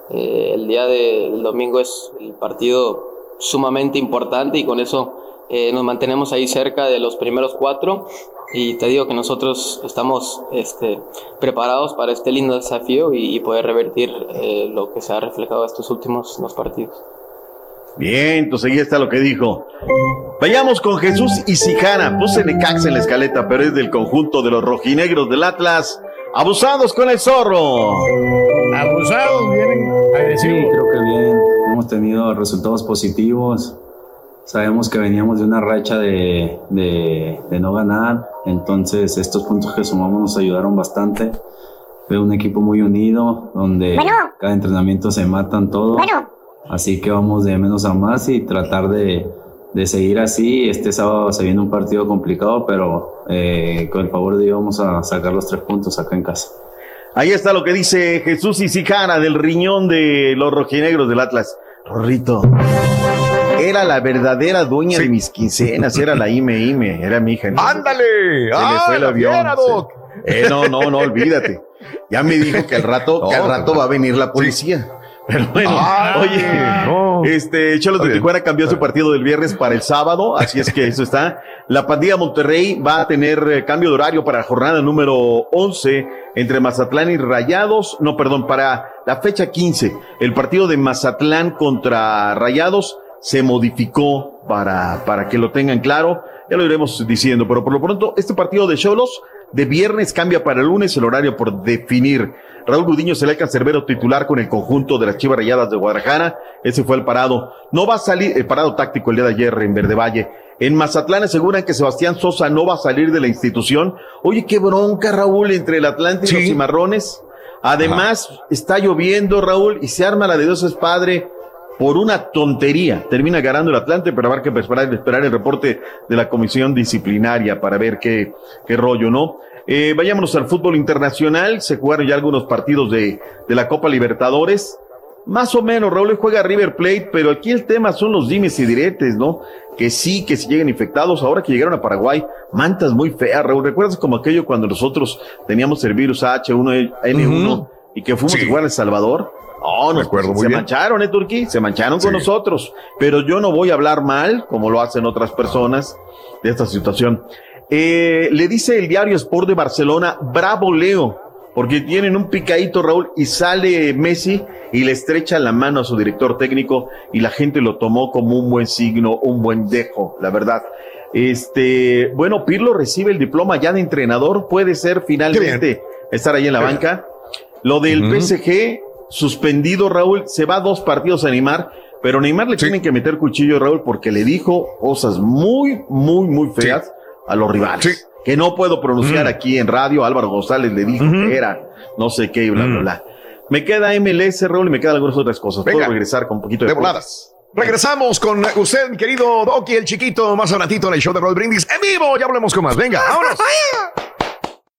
eh, el día del domingo es el partido sumamente importante y con eso eh, nos mantenemos ahí cerca de los primeros cuatro. Y te digo que nosotros estamos este, preparados para este lindo desafío y, y poder revertir eh, lo que se ha reflejado estos últimos dos partidos. Bien, entonces ahí está lo que dijo. Vayamos con Jesús y Sijana. Puse Necaxa en la escaleta, pero es del conjunto de los rojinegros del Atlas. Abusados con el zorro. Abusados, vienen Sí, creo que bien. Hemos tenido resultados positivos. Sabemos que veníamos de una racha de, de- de no ganar. Entonces, estos puntos que sumamos nos ayudaron bastante. Veo un equipo muy unido, donde Bueno. cada entrenamiento se matan todos. Bueno. Así que vamos de menos a más y tratar de, de seguir así. Este sábado se viene un partido complicado, pero eh, con el favor de Dios vamos a sacar los tres puntos acá en casa. Ahí está lo que dice Jesús y Sijana del riñón de los rojinegros del Atlas. Rorrito. Era la verdadera dueña de mis quincenas, era la Ime Ime, era mi hija. ¡Ándale! Se le ¡Ah, fue el la avión. fiera, se- Doc! Eh, no, no, no, olvídate. Ya me dijo que al rato, que al rato va a venir la policía. Pero bueno, Ah, oye, este Cholos de Tijuana cambió su partido del viernes para el sábado, así es que eso está. La pandilla Monterrey va a tener eh, cambio de horario para la jornada número 11 entre Mazatlán y Rayados, no, perdón, para la fecha 15. El partido de Mazatlán contra Rayados se modificó para, para que lo tengan claro. Ya lo iremos diciendo, pero por lo pronto, este partido de Cholos de viernes cambia para el lunes el horario por definir. Raúl Gudiño será el cancerbero titular con el conjunto de las Chivas Rayadas de Guadalajara. Ese fue el parado. No va a salir, el parado táctico el día de ayer en Verde Valle. En Mazatlán aseguran que Sebastián Sosa no va a salir de la institución. Oye, qué bronca, Raúl, entre el Atlante y los Cimarrones. Además, está lloviendo, Raúl, y se arma la de Dios es padre por una tontería. Termina ganando el Atlante, pero habrá que esperar, esperar el reporte de la comisión disciplinaria para ver qué, qué rollo, ¿no? Eh, vayámonos al fútbol internacional. Se jugaron ya algunos partidos de, de la Copa Libertadores. Más o menos, Raúl juega River Plate, pero aquí el tema son los dimes y diretes, ¿no? Que sí, que si llegan infectados, ahora que llegaron a Paraguay, mantas muy feas, Raúl. ¿Recuerdas como aquello cuando nosotros teníamos el virus H1N1 y que fuimos igual a El Salvador? No, nos acuerdo muy se bien. mancharon, ¿eh, Turquí? Se mancharon con nosotros. Pero yo no voy a hablar mal, como lo hacen otras personas, de esta situación. Eh, le dice el diario Sport de Barcelona, bravo Leo, porque tienen un picadito, Raúl, y sale Messi y le estrecha la mano a su director técnico y la gente lo tomó como un buen signo, un buen dejo, la verdad. Este, bueno, Pirlo recibe el diploma ya de entrenador, puede ser finalmente estar ahí en la banca. Lo del Ujú. PSG, suspendido, Raúl, se va a dos partidos a Neymar, pero Neymar le tienen que meter cuchillo, Raúl, porque le dijo cosas muy, muy, muy feas a los rivales. Que no puedo pronunciar Mm. aquí en radio. Álvaro González le dijo que era no sé qué y bla, bla, bla. Me queda MLS, Raúl, y me quedan algunas otras cosas. Puedo Venga. regresar con un poquito de, De voladas. Regresamos con usted, mi querido Doki, el chiquito, más ratito en el show de Roll Brindis. En vivo, ya hablemos con más. Venga, vámonos.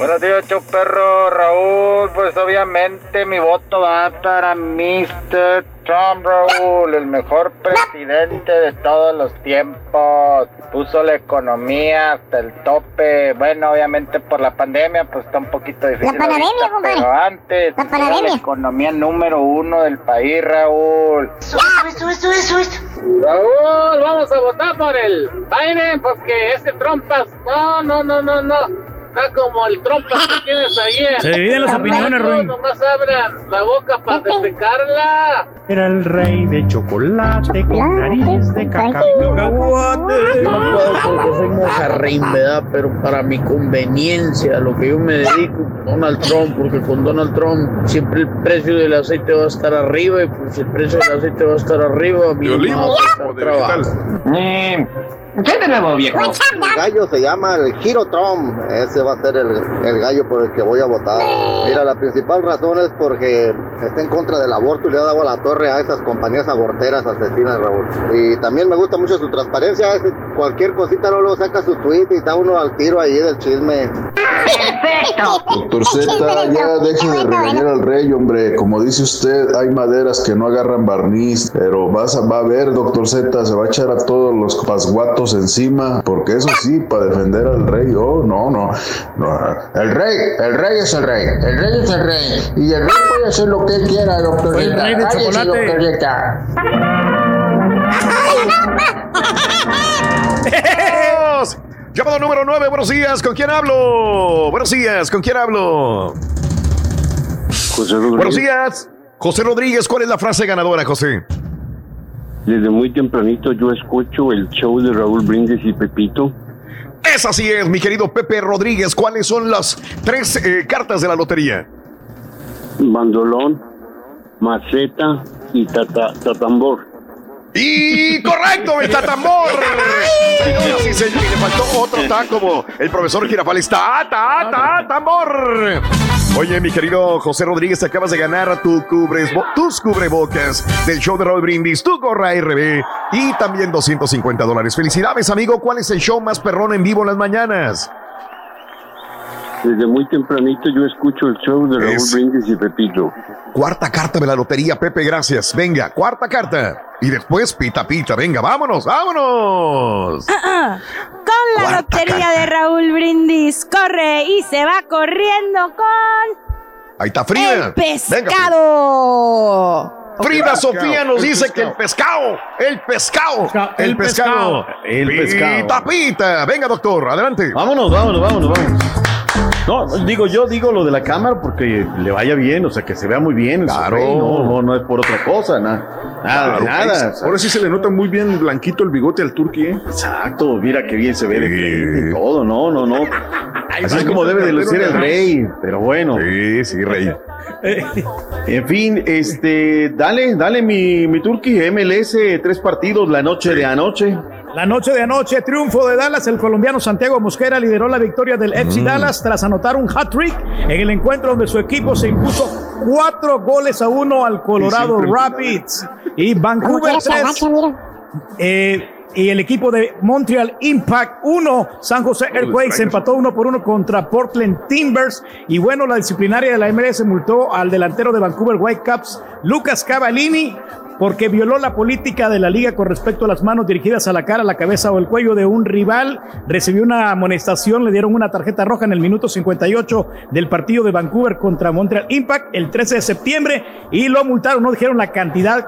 Buenos días, perro. Raúl, pues obviamente mi voto va para Mr. Trump, Raúl, el mejor presidente de todos los tiempos. Puso la economía hasta el tope. Bueno, obviamente por la pandemia, pues está un poquito difícil. pandemia, ahorita, compadre. Pero antes, La era pandemia. la economía número uno del país, Raúl. Esto, esto, esto. Raúl, vamos a votar por el Biden porque ese trompas, no, no, no, no, no. Está como el trompas que tienes ahí. Se dividen las opiniones, Ruin. Nomás abran la boca para defecarla. Era el rey de chocolate con nariz de cacao. Yo no puedo porque soy mojarrín, ¿verdad? Pero para mi conveniencia, a lo que yo me dedico, Donald Trump, porque con Donald Trump siempre el precio del aceite va a estar arriba y pues si el precio del aceite va a estar arriba, mi mamá olivo va a estar o de trabajando. ¿Qué de nuevo, viejo? El gallo se llama el Giro Trump. Ese va a ser el, el gallo por el que voy a votar. Mira, la principal razón es porque está en contra del aborto y le ha dado a la torre a esas compañías aborteras asesinas, Raúl. Y también me gusta mucho su transparencia. cualquier cosita no lo saca su tweet y está uno al tiro ahí del chisme. Doctor Z, ya deje de regañar al rey, hombre. Como dice usted, hay maderas que no agarran barniz, pero vas a, va a ver, doctor Z, se va a echar a todos los pasguatos encima, porque eso sí, para defender al rey, oh, no, no, no. El rey, el rey es el rey, el rey es el rey, y el rey puede hacer lo que quiera, doctor El rey de. Llamado número 9, buenos días, ¿con quién hablo? Buenos días, ¿con quién hablo? José Rodríguez. Buenos días, José Rodríguez, ¿cuál es la frase ganadora, José? Desde muy tempranito yo escucho el show de Raúl Brindis y Pepito. Esa sí es, mi querido Pepe Rodríguez, ¿cuáles son las tres eh, cartas de la lotería? Bandolón, maceta y tata, tatambor. Y correcto, el tatambor. Sí, sí, le faltó otro ta como el profesor Girafales. Ta, ta, ta, tambor. Oye, mi querido José Rodríguez, acabas de ganar tu tus cubrebocas del show de Roy Brindis, tu gorra RB y también 250 dólares. Felicidades, amigo. ¿Cuál es el show más perrón en vivo en las mañanas? Desde muy tempranito yo escucho el show de Raúl Es- Brindis y Pepito. Cuarta carta de la lotería, Pepe, gracias. Venga, cuarta carta. Y después pita pita. Venga, vámonos, vámonos. Ah, ah. Con la lotería de Raúl Brindis. Corre y se va corriendo con Ahí está Frida. el Venga, Frida. pescado. Frida Pescado, Sofía nos dice que el pescado, el pescado, el el pescado, El pescado. Pita, pita. Venga, doctor, adelante. Vámonos, vámonos, vámonos, vámonos. No, digo, yo digo lo de la cámara porque le vaya bien, o sea, que se vea muy bien. el Claro. rey, No, no, no es por otra cosa, nada. Nada, Claro, nada. Ahora sí se le nota muy bien blanquito el bigote al turqui, ¿eh? Exacto, mira qué bien se ve de todo, no, no, no. Así es como debe de lucir el rey, pero bueno. Sí, sí, rey. En fin, este, dale, dale mi, mi Turqui, MLS, tres partidos la noche de anoche. La noche de anoche, triunfo de Dallas. El colombiano Santiago Mosquera lideró la victoria del FC Dallas tras anotar un hat-trick en el encuentro donde su equipo se impuso cuatro goles a uno al Colorado Rapids. Y ¿Cómo Vancouver quieres esa 3. racha, mira? Eh, y el equipo de Montreal Impact 1, San José Earthquakes empató uno por uno contra Portland Timbers. Y bueno, la disciplinaria de la MLS multó al delantero de Vancouver Whitecaps, Lucas Cavallini, porque violó la política de la liga con respecto a las manos dirigidas a la cara, la cabeza o el cuello de un rival. Recibió una amonestación, le dieron una tarjeta roja en el minuto 58 del partido de Vancouver contra Montreal Impact el 13 de septiembre y lo multaron, no dijeron la cantidad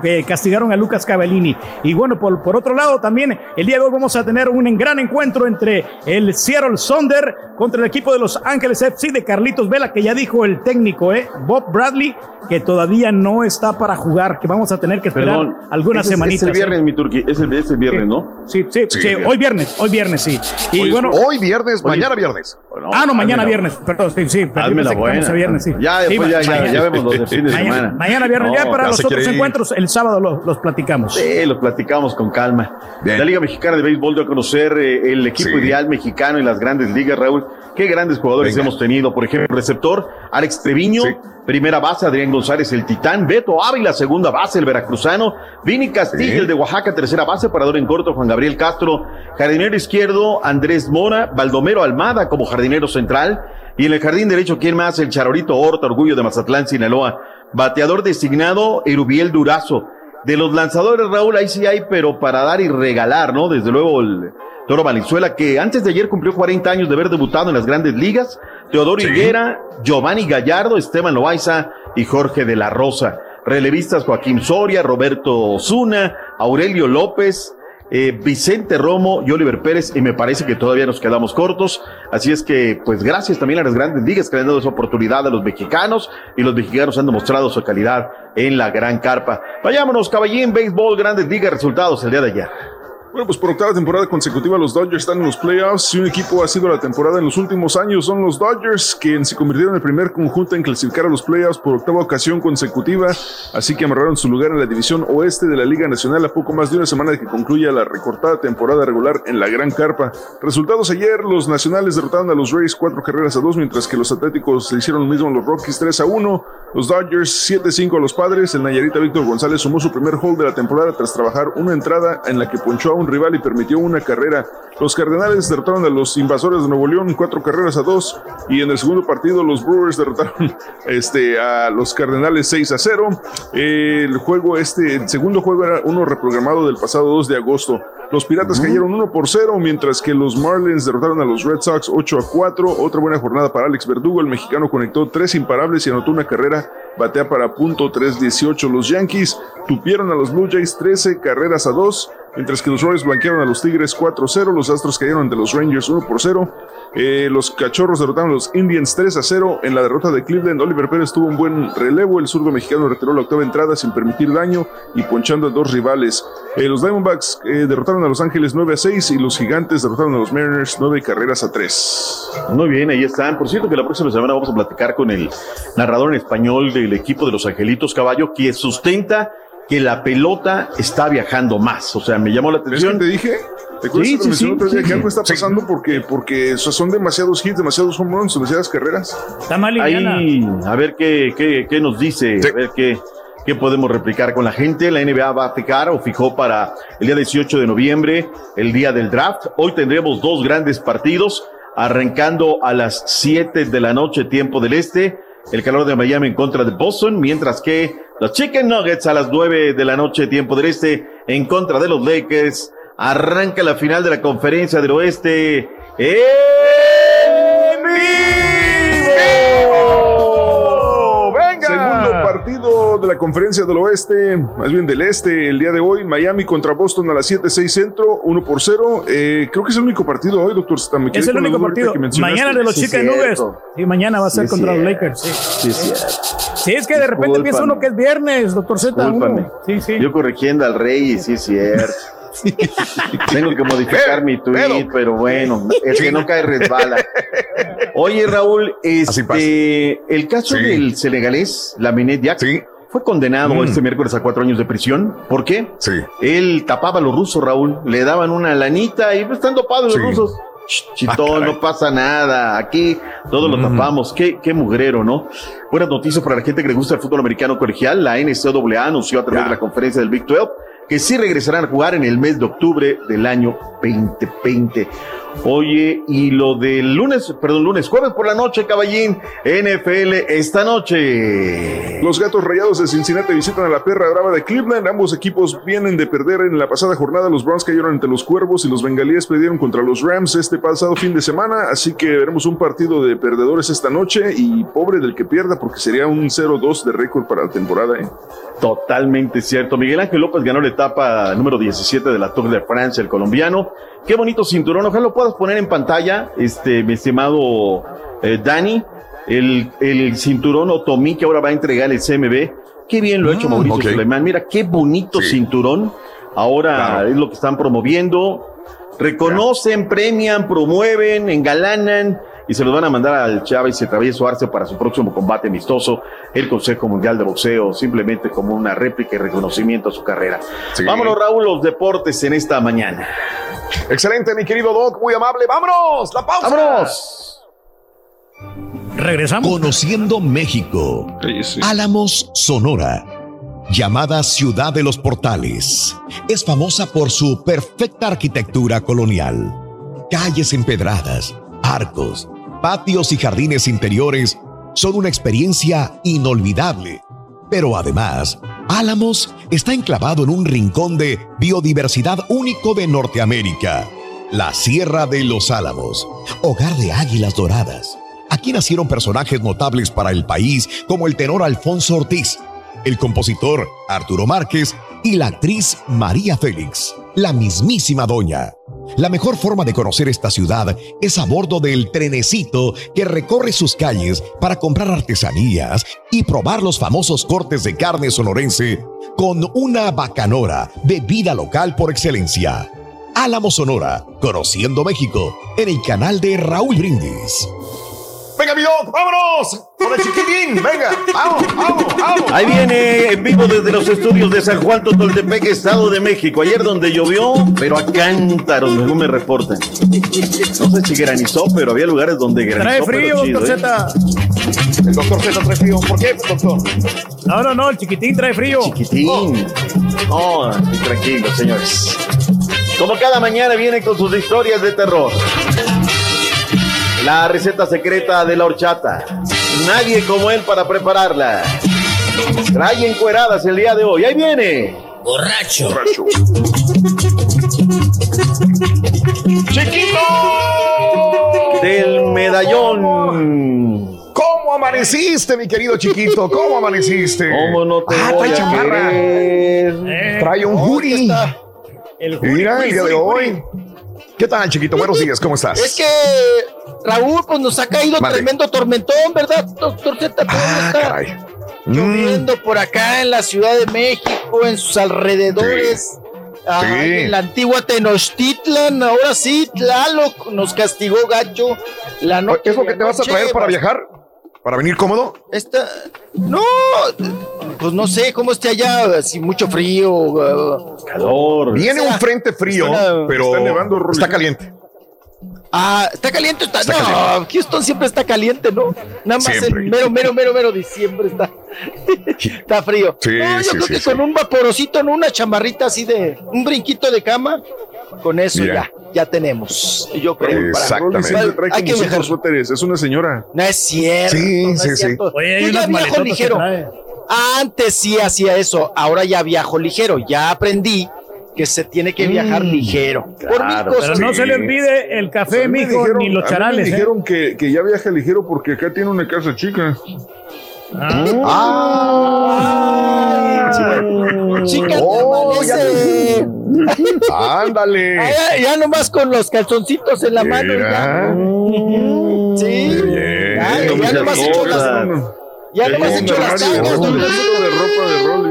que castigaron a Lucas Cavallini. Y bueno, por, por otro lado, también el día de hoy vamos a tener un gran encuentro entre el Seattle Sonder contra el equipo de Los Ángeles FC de Carlitos Vela, que ya dijo el técnico, ¿eh? Bob Bradley, que todavía no está para jugar, que vamos a tener que esperar Perdón, algunas es- semanitas. Es el ¿eh? viernes, mi Turqui, es el, es el viernes, ¿no? Sí, sí, sí, hoy viernes, hoy viernes, sí. Y Hoy- bueno, hoy viernes, mañana viernes. ah, no, mañana la- viernes, perdón, sí, sí, la buena. a viernes, sí. Ya, Sí, después ya, ya, mañana. ya vemos los de fin de Mañana- semana. Mañana viernes, ya para los otros encuentros, el sábado los, los platicamos. Sí, los platicamos con calma. La Liga Mexicana de Béisbol dio a conocer eh, el equipo ideal mexicano en las grandes ligas, Raúl. Qué grandes jugadores hemos tenido. Por ejemplo, receptor, Alex Treviño. Primera base, Adrián González, el Titán. Beto Ávila, segunda base, el veracruzano. Vini Castillo, Sí. el de Oaxaca, tercera base, parador en corto, Juan Gabriel Castro. Jardinero izquierdo, Andrés Mora. Baldomero Almada como jardinero central. Y en el jardín derecho, ¿quién más? El Charorito Horta, orgullo de Mazatlán, Sinaloa. Bateador designado, Erubiel Durazo. De los lanzadores, Raúl, ahí sí hay, pero para dar y regalar, ¿no? Desde luego el Toro Valenzuela, que antes de ayer cumplió 40 años de haber debutado en las grandes ligas. Teodoro Higuera, Giovanni Gallardo, Esteban Loaiza y Jorge de la Rosa. Relevistas Joaquín Soria, Roberto Osuna, Aurelio López, eh, Vicente Romo y Oliver Pérez, y me parece que todavía nos quedamos cortos. Así es que, pues gracias también a las grandes ligas que le han dado esa oportunidad a los mexicanos, y los mexicanos han demostrado su calidad en la gran carpa. Vayámonos, caballín, béisbol, grandes ligas, resultados el día de ayer. Bueno, pues por octava temporada consecutiva los Dodgers están en los playoffs y un equipo ha sido la temporada en los últimos años. Son los Dodgers, quien se convirtieron en el primer conjunto en clasificar a los playoffs por octava ocasión consecutiva, así que amarraron su lugar en la división oeste de la Liga Nacional a poco más de una semana de que concluya la recortada temporada regular en la Gran Carpa. Resultados ayer, los nacionales derrotaron a los Rays cuatro carreras a dos, mientras que los Atléticos le hicieron lo mismo a los Rockies 3 a 1, los Dodgers 7-5 a los Padres, el Nayarita Víctor González sumó su primer hold de la temporada tras trabajar una entrada en la que ponchó a un rival y permitió una carrera. Los Cardenales derrotaron a los Invasores de Nuevo León cuatro carreras a dos y en el segundo partido los Brewers derrotaron este, a los Cardenales 6 a 0. el juego este, el segundo juego era uno reprogramado del pasado 2 de agosto. Los Piratas cayeron 1 por 0, mientras que los Marlins derrotaron a los Red Sox 8 a 4. Otra buena jornada para Alex Verdugo. El mexicano conectó tres imparables y anotó una carrera. Batea para punto 3-18. Los Yankees tupieron a los Blue Jays 13 carreras a 2. Mientras que los Royals blanquearon a los Tigres 4-0. Los Astros cayeron ante los Rangers 1 por 0. Eh, los Cachorros derrotaron a los Indians 3 a 0. En la derrota de Cleveland, Oliver Pérez tuvo un buen relevo. El zurdo mexicano retiró la octava entrada sin permitir daño y ponchando a dos rivales. Eh, los Diamondbacks eh, derrotaron a Los Ángeles 9 a 6 y los Gigantes derrotaron a los Mariners 9 carreras a 3. Muy bien, ahí están. Por cierto, que la próxima semana vamos a platicar con el narrador en español del equipo de los Angelitos Caballo, que sustenta que la pelota está viajando más. O sea, me llamó la atención. ¿Te dije? ¿Te acuerdas Sí, que sí, sí, otro día sí. que algo está pasando? Porque, porque son demasiados hits, demasiados home runs, demasiadas carreras. Está mal Ahí, a ver qué, qué, qué nos dice, a ver qué, qué podemos replicar con la gente. La NBA va a fijar o fijó para el día 18 de noviembre, el día del draft. Hoy tendremos dos grandes partidos, arrancando a las 7 de la noche, tiempo del este. El calor de Miami en contra de Boston, mientras que los Chicken Nuggets a las 9 de la noche, tiempo del este, en contra de los Lakers. Arranca la final de la conferencia del oeste. ¡En de la conferencia del oeste, más bien del este, el día de hoy. Miami contra Boston a las 7-6 centro, 1 por 0. Eh, creo que es el único partido hoy, doctor. Me Es el único partido. Mañana de los Sí, Chicken cierto. Nuggets. Sí, mañana va a ser Sí, contra los. Lakers. Sí. Sí, es cierto. Sí, es que de repente Discúlpame. piensa uno que es viernes, doctor Z. Sí, sí. Yo corrigiendo al rey, sí es cierto. Tengo que modificar mi tweet, pero bueno, el que no cae resbala. Oye, Raúl, este, el caso del senegalés, Laminet Diak, fue condenado Mm. este miércoles a cuatro años de prisión. ¿Por qué? Sí. Él tapaba a los rusos, Raúl, le daban una lanita y pues, están dopados Sí. los rusos. Ch, Ah, Chitón, caray. no pasa nada. Aquí todos lo tapamos. Qué, qué mugrero, ¿no? Buenas noticias para la gente que le gusta el fútbol americano colegial. La NCAA anunció a través de la conferencia del Big 12 que sí regresarán a jugar en el mes de octubre del año 2020. Oye, y lo del lunes, perdón, lunes, jueves por la noche, caballín, NFL esta noche. Los Gatos Rayados de Cincinnati visitan a la Perra Brava de Cleveland. Ambos equipos vienen de perder en la pasada jornada. Los Browns cayeron ante los Cuervos y los Bengalíes perdieron contra los Rams este pasado fin de semana. Así que veremos un partido de perdedores esta noche y pobre del que pierda porque sería un 0-2 de récord para la temporada. ¿eh? Totalmente cierto. Miguel Ángel López ganó la etapa número 17 de la Tour de Francia, el colombiano. Qué bonito cinturón. Ojalá lo puedas poner en pantalla, este, mi estimado eh, Dani. El, el cinturón Otomí que ahora va a entregar el CMB. Qué bien lo ha hecho Mm, Mauricio ok. Suleiman. Mira, qué bonito cinturón. Ahora Claro. es lo que están promoviendo. Reconocen, premian, promueven, engalanan y se los van a mandar al Chávez y Travieso Arce para su próximo combate amistoso, el Consejo Mundial de Boxeo, simplemente como una réplica y reconocimiento a su carrera. Sí. Vámonos, Raúl, los deportes en esta mañana. Excelente, mi querido Doc, muy amable. ¡Vámonos! ¡La pausa! ¡Vámonos! Regresamos. Conociendo México. Álamos, Sonora. Llamada Ciudad de los Portales. Es famosa por su perfecta arquitectura colonial. Calles empedradas, arcos, patios y jardines interiores son una experiencia inolvidable. Pero además, Álamos está enclavado en un rincón de biodiversidad único de Norteamérica, la Sierra de los Álamos, hogar de águilas doradas. Aquí nacieron personajes notables para el país como el tenor Alfonso Ortiz, el compositor Arturo Márquez y la actriz María Félix, la mismísima doña. La mejor forma de conocer esta ciudad es a bordo del trenecito que recorre sus calles para comprar artesanías y probar los famosos cortes de carne sonorense con una bacanora, bebida local por excelencia. Álamo Sonora, conociendo México, en el canal de Raúl Brindis. Venga, mi Doc, vámonos. Con el chiquitín, venga, vamos, vamos, vamos. Ahí viene en vivo desde los estudios de San Juan Totoltepec, Estado de México. Ayer donde llovió, pero a cántaros, según me reportan. No sé si granizó, pero había lugares donde granizó. Trae frío, pero chido, doctor ¿eh? Z. El doctor Z trae frío. ¿Por qué, doctor? No, no, no, el chiquitín trae frío. Chiquitín. No, tranquilo, señores. Como cada mañana viene con sus historias de terror. La receta secreta de la horchata. Nadie como él para prepararla. Trae encueradas el día de hoy. Ahí viene. Borracho. ¡Chiquito! Del medallón. ¿Cómo amaneciste, mi querido chiquito? ¿Cómo amaneciste? ¿Cómo no te ah, voy trae a chamarra. Trae un hoodie. El Mira, el día de hoy. ¿Qué tal, chiquito? Buenos días, ¿cómo estás? Es que Raúl, pues nos ha caído tremendo tormentón, ¿verdad, doctor Z? ¿Cómo Ah, está caray. Mm, Lloviendo por acá en la Ciudad de México, en sus alrededores. Sí. En la antigua Tenochtitlan, ahora sí, Tlaloc nos castigó gacho. La ¿Qué noche es lo que te vas a traer para viajar? ¿Para venir cómodo? Esta, no, pues no sé cómo esté allá, si mucho frío. uh, Calor. Viene un frente frío, Está- pero está nevando, está caliente. Ah, está caliente, está, Está no, caliente. Houston siempre está caliente, ¿no? Nada más Siempre. en mero, mero, mero, mero diciembre está, está frío. Sí, no, yo sí, creo sí, que sí. con un vaporosito, en una chamarrita así de, un brinquito de cama, con eso Bien. ya, ya tenemos. Yo creo. para- Exactamente. Trae Hay que viajar. suéteres. Es una señora. No es cierto. Sí, no sí, es sí. cierto. Oye, hay Yo ya unas ligero. Antes sí hacía eso, ahora ya viajo ligero. Ya aprendí que se tiene que viajar ligero. Por mil claro. cosas. Pero no se le olvide el café, mí me mijo, dijeron- ni los a mí charales. Me ¿eh? dijeron que, que ya viaja ligero porque acá tiene una casa chica. Chica, Oh, te ya. Ándale. Ah, ya, ya nomás con los calzoncitos en la mano. Ya. Sí. Bien. Ya, No ya nomás seas hecho las, ya nomás Tengo hecho las tangas. de ropa de Rolly.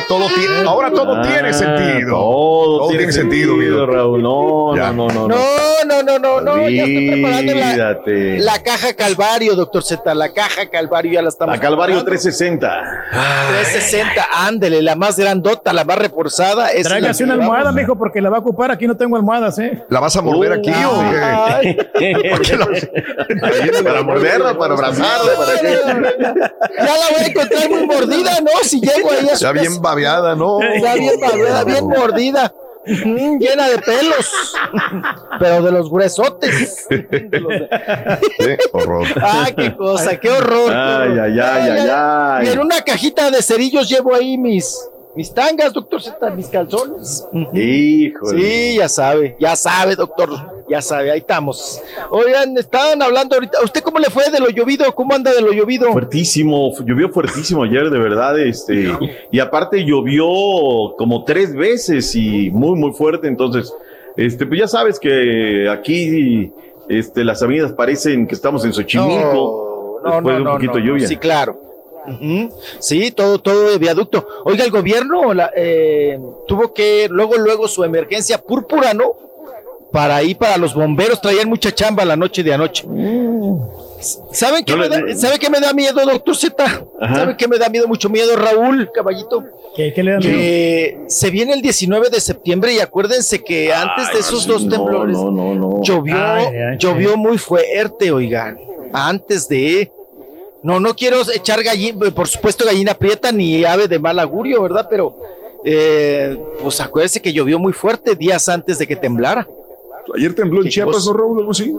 Ahora todo tiene, ahora todo tiene sentido. Todo, tiene, sentido, Raúl. No, no, no, no, No, no, no, no, no. Ya estoy preparando la, la caja Calvario, doctor Z. La caja Calvario ya la estamos. La Calvario preparando. 360. 360, ándele, la más grandota, la más reforzada. es Tráigase una almohada, mijo, porque la va a ocupar. Aquí no tengo almohadas, ¿eh? ¿La vas a morder aquí o Ay. Para morderla, para abrazarla, para qué. Ya la voy a encontrar muy mordida, ¿no? Si llego ahí a su bien babeada, ¿no? Ya bien babeada, bien mordida. Ujú, Llena de pelos. Pero de los gruesotes. Qué horror. Ah, qué cosa, qué horror. Ay, ay, ay, ay, ay. Y en una cajita de cerillos llevo ahí mis, mis tangas, doctor Z, mis calzones. Híjole. Sí, ya sabe, ya sabe, doctor. Ya sabe, ahí estamos. Oigan, estaban hablando ahorita. ¿A usted cómo le fue de lo llovido? ¿Cómo anda de lo llovido? Fuertísimo, llovió fuertísimo ayer, de verdad, este, y aparte llovió como tres veces y muy, muy fuerte, entonces, este, pues ya sabes que aquí, este, las avenidas parecen que estamos en Xochimilco, No, después no, de un no, poquito no, de lluvia. Sí, claro. Sí, todo, todo de viaducto. Oiga, el gobierno la, eh, tuvo que, luego, luego su emergencia púrpura, ¿no? Para ahí, para los bomberos, traían mucha chamba la noche de anoche. ¿Saben qué, Yo me da, ¿sabe qué me da miedo, doctor Z? Ajá. ¿Sabe qué me da miedo? Mucho miedo, Raúl, caballito. ¿Qué, qué le da miedo? Que se viene el 19 de septiembre y acuérdense que antes de esos dos no, temblores no, no, no. llovió, Ay, ay, llovió muy fuerte, oigan. Antes de. No, no quiero echar gallina, por supuesto, gallina prieta ni ave de mal augurio, ¿verdad? Pero, eh, pues acuérdense que llovió muy fuerte días antes de que temblara. Ayer tembló en Chiapas. ¿no, Raúl? Algo así.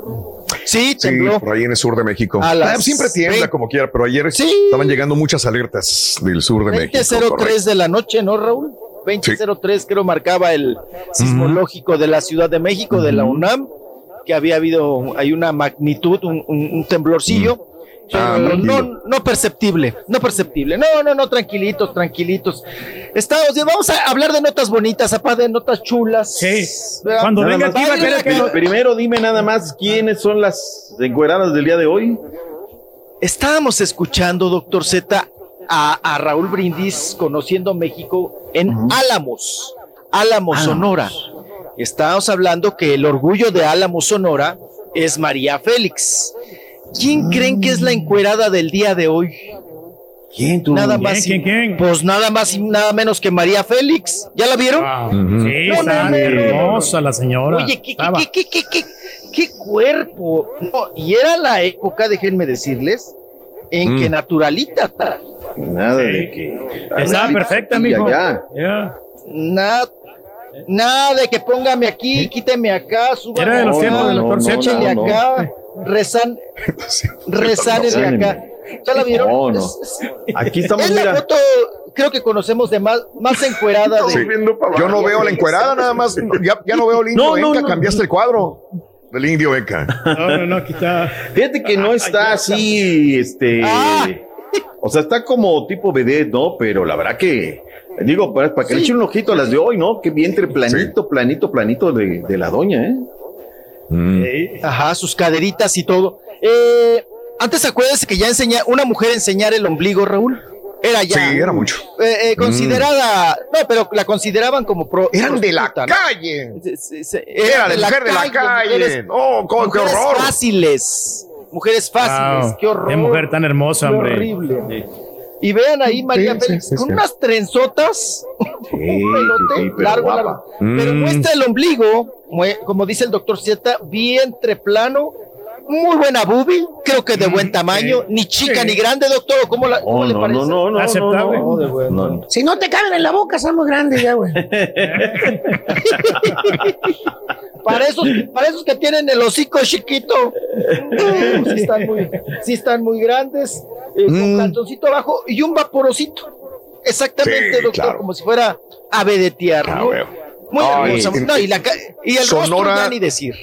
Sí, Sí, tembló. por ahí en el sur de México. A las Ah, siempre tiembla 20. como quiera, pero ayer Sí. estaban llegando muchas alertas del sur de México. 20.03 correcto. de la noche, ¿no, Raúl? 20.03 creo marcaba el sismológico de la Ciudad de México, de la UNAM, que había habido, hay una magnitud, un, un- un temblorcillo. Ah, pero no, no perceptible, no perceptible. No, no, no, tranquilitos, tranquilitos. Estamos, vamos a hablar de notas bonitas, apá, de notas chulas. Sí. ¿Verdad? Cuando Nada venga más, aquí va a querer que pri- lo- Primero dime nada más quiénes son las encueradas del día de hoy. Estábamos escuchando, doctor Z, a, a Raúl Brindis conociendo México en Álamos, Álamos, Sonora. Estábamos hablando que el orgullo de Álamos, Sonora, es María Félix. ¿Quién creen que es la encuerada del día de hoy? ¿Quién tú? Nada ¿Quién, más, quién, y- quién? pues nada más y nada menos que María Félix. ¿Ya la vieron? Ujú. Sí, No, está no, no, no, no. hermosa la señora. Oye, ¿qué, qué, qué, qué, qué, qué- qué cuerpo? No, y era la época, déjenme decirles, en que Naturalita ta- Nada de que. Estaba perfecta, mijo. Ya. Nada, nada de que póngame aquí, quíteme acá, súbame Era de los acá, tiempos del doctor Seuss. No, no. acá, rezan, rezánenle acá. ¿Ya la vieron? No, no. Es- es- Aquí estamos, es la mira. foto, creo que conocemos de más, más encuerada de... Sí. Yo no veo la encuerada, nada más. Ya, ya no veo el indio No, no, no. cambiaste el cuadro del indio Enca. No, no, no, aquí está. Fíjate que no está así, este. Ah. O sea, está como tipo vedette, ¿no? Pero la verdad que. Digo, para, para que le eche un ojito a las de hoy, ¿no? Que vientre planito, planito, planito de, de la doña, ¿eh? Mm. Ajá, sus caderitas y todo. Eh, antes acuérdense que ya enseña, una mujer enseñar el ombligo, Raúl. Era ya. Sí, era mucho. eh, eh, considerada, no, pero la consideraban como pro, Eran de la calle. Se- se- se- Era de mujer de la calle. mujeres- Oh, co- qué mujeres horror. fáciles, mujeres fáciles, Wow, qué horror. Qué mujer tan hermosa, qué hombre. horrible. Y vean ahí María Sí, Félix sí, con sí. unas trenzotas, Sí, un pelote sí, sí, pero largo, largo. Pero Mm. muestra el ombligo, mue- como dice el doctor Z, vientre plano, muy buena boobie, creo que de buen tamaño, ni chica ni grande, doctor, ¿o ¿cómo, la, cómo No, le parece? no, no, no, no, Aceptable. no, no, no, no. Si no te caben en la boca, son muy grandes ya, güey. Para esos, para esos que tienen el hocico chiquito, mm, sí están muy, sí están muy grandes, eh, con Mm. calzoncito abajo y un vaporosito. Exactamente, Sí, doctor, claro. como si fuera ave de tierra. Ah. Muy Ay, hermosa. No, y, la ca- y el rostro Sonora- ya ni decir.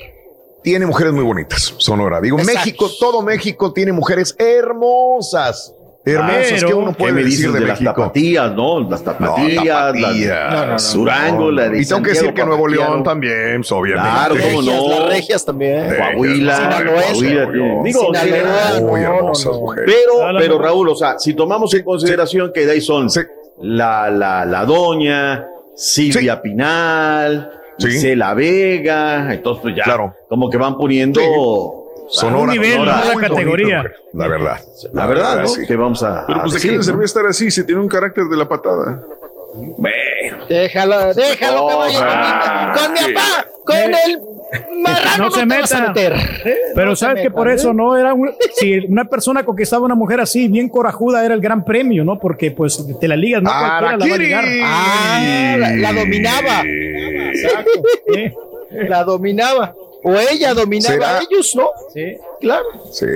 Tiene mujeres muy bonitas, Sonora. Digo, Exacto. México, todo México tiene mujeres hermosas. Hermosas, Pero- ¿qué uno ¿Qué puede me decir de, de, las tapatías, no? Las tapatías, tapatías. las No, no, no, Durango, la de Y tengo que decir que Nuevo. León también, pues, obviamente. Claro, cómo no. Las regias también. Coahuila. Coahuila, digo, Muy no, hermosas mujeres. Pero, pero. Raúl, o sea, si tomamos en consideración que de ahí son Sí. la, la, la doña, Silvia Pinal, Cela Vega, entonces pues ya, como que van poniendo... Sonora, Un nivel, Sonora. una Muy categoría. bonito, La verdad. La verdad, ¿no? sí. Que vamos a. Pero pues de qué decir, le servía ¿no? estar así si tiene un carácter de la patada. Déjalo, déjalo que vaya Ah, con, con mi sí. papá, con el marrano no se meta. meter. Pero No sabes que por ¿eh? eso no era un- si una persona conquistaba a una mujer así, bien corajuda, era el gran premio, ¿no? Porque pues te la ligas, no cualquiera la va a ligar. Ah, la, la dominaba. Exacto. ¿eh? La dominaba. O ella dominaba ¿Será? a ellos, ¿no? Sí. Claro. Sí,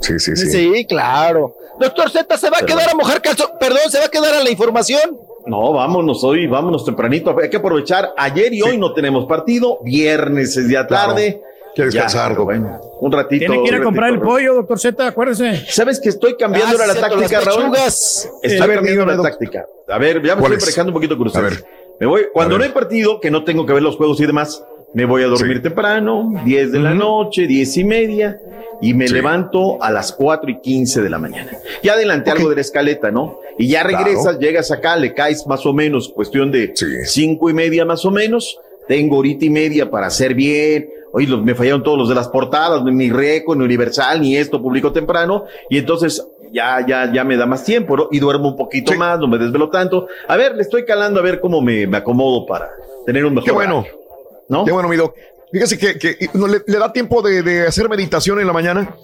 sí, sí, sí. Sí, claro. Doctor Z se va a quedar a mojar calzón. Perdón, se va a quedar a la información. No, vámonos hoy, vámonos tempranito. Hay que aprovechar. Ayer y hoy no tenemos partido. Viernes es ya tarde. Quiere descansar, Ya, bueno, un ratito. Tiene que ir a comprar el pollo, doctor Z, acuérdese. ¿Sabes que estoy cambiando Ah, la táctica, Raúl? Estoy A cambiando la táctica. A ver, ya me ¿Cuál estoy es? parejando un poquito con A ustedes. ver. Me voy, cuando A no hay partido, que no tengo que ver los juegos y demás, me voy a dormir Sí. temprano, 10 de la noche, 10 y media, y me Sí. levanto a las 4 y 15 de la mañana. Ya adelanté algo de la escaleta, ¿no? Y ya regresas, Claro. llegas acá, le caes más o menos, cuestión de Sí. 5 y media más o menos. Tengo horita y media para hacer bien. Oye, los- me fallaron todos los de las portadas, ni Reco, ni Universal, ni esto publico temprano. Y entonces ya, ya, ya me da más tiempo, ¿no? Y duermo un poquito Sí. más, no me desvelo tanto. A ver, le estoy calando a ver cómo me, me acomodo para tener un mejor. Qué bueno. ¿No? Qué bueno, mi doc. Fíjese que, que no, le, le da tiempo de, de hacer meditación en la mañana.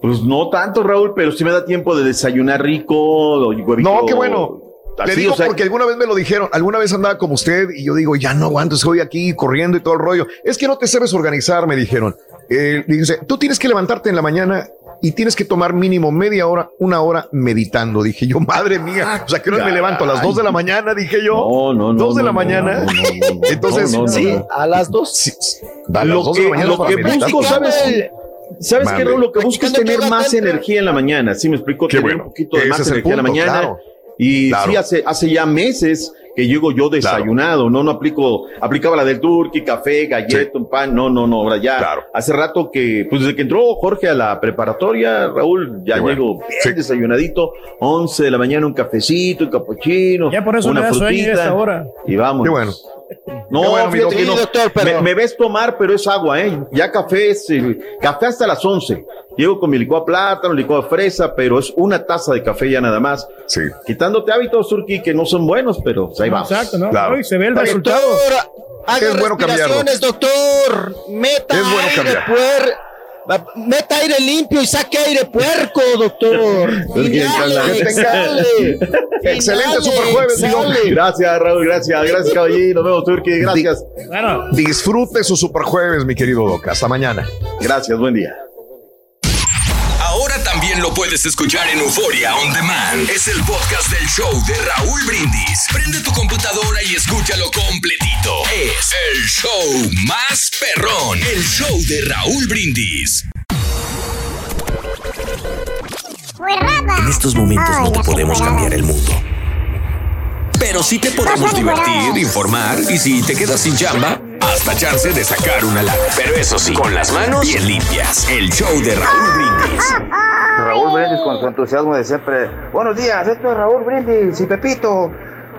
Pues no tanto, Raúl, pero sí me da tiempo de desayunar rico. No, qué bueno. Le digo o sea, porque alguna vez me lo dijeron, alguna vez andaba como usted y yo digo, ya no aguanto, estoy aquí corriendo y todo el rollo. Es que no te sabes organizar, me dijeron. Eh, dice, tú tienes que levantarte en la mañana y tienes que tomar mínimo media hora, una hora meditando. Dije yo, madre mía, o sea, que no me levanto a las dos de la mañana, dije yo. No, no, no. Dos de no, la no, mañana. no, Entonces, Sí, a las dos. Sí, a las Lo dos de que, la mañana lo para que meditar. busco, ¿sabes? ¿Sabes qué. Raúl? Lo que busco es tener más energía en la mañana. Sí, me explico, Qué tener bueno. un poquito de Ese más energía en la mañana. claro. Y Claro. sí, hace, hace ya meses que llego yo desayunado, no, no aplico, aplicaba la del turqui, café, galleta, un pan, no, no, no, ahora ya. Claro. Hace rato que, pues desde que entró Jorge a la preparatoria, Raúl, ya bueno. llego bien Sí. desayunadito, 11 de la mañana un cafecito, un capuchino, Ya por eso una frutita, hora. y vamos. Qué bueno. No, bueno, mi fíjate que Sí, no. doctor, pero- me, me ves tomar, pero es agua, ¿eh? Ya café es, eh, café hasta las 11. Llego con mi licuado de plátano, licuado de fresa, pero es una taza de café ya nada más. Sí. Quitándote hábitos, Turki, que no son buenos, pero ahí vamos. Exacto, ¿no? Claro. Hoy se ve el bien. resultado. Doctor, haga Es bueno respiraciones, doctor. Meta Es bueno aire cambiar. Meta aire limpio y saque aire puerco, doctor. Exhale. Excelente Inhale, super jueves, amigo. exhale. Gracias, Raúl, gracias, gracias, caballero. Nos vemos, Turki, gracias. Bueno, Disfrute su super jueves, mi querido Doc. Hasta mañana. Gracias, buen día. También lo puedes escuchar en Euforia On Demand. Es el podcast del show de Raúl Brindis. Prende tu computadora y escúchalo completito. Es el show más perrón. El show de Raúl Brindis. En estos momentos no te podemos cambiar el mundo. Pero sí te podemos divertir, informar y si te quedas sin chamba, hasta chance de sacar una lana. Pero eso sí, con las manos bien limpias. El show de Raúl Brindis. Raúl Brindis con su entusiasmo de siempre. Buenos días, esto es Raúl Brindis y Pepito.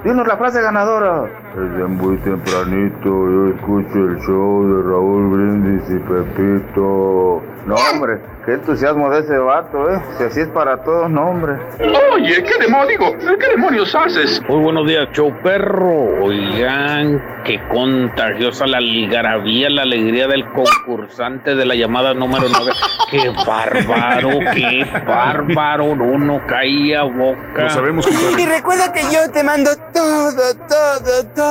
Dinos la frase ganadora. Desde muy tempranito yo escucho el show de Raúl Brindis y Pepito. No, hombre, qué entusiasmo de ese vato, ¿eh? Si así es para todos, no, hombre. Oye, ¿qué demonios? ¿Qué demonios haces? Muy buenos días, show perro. Oigan, qué contagiosa la algarabía, la alegría del concursante de la llamada número 9. Qué bárbaro, qué bárbaro. Uno caía boca. Lo sabemos, Y compadre. recuerda que yo te mando todo, todo, todo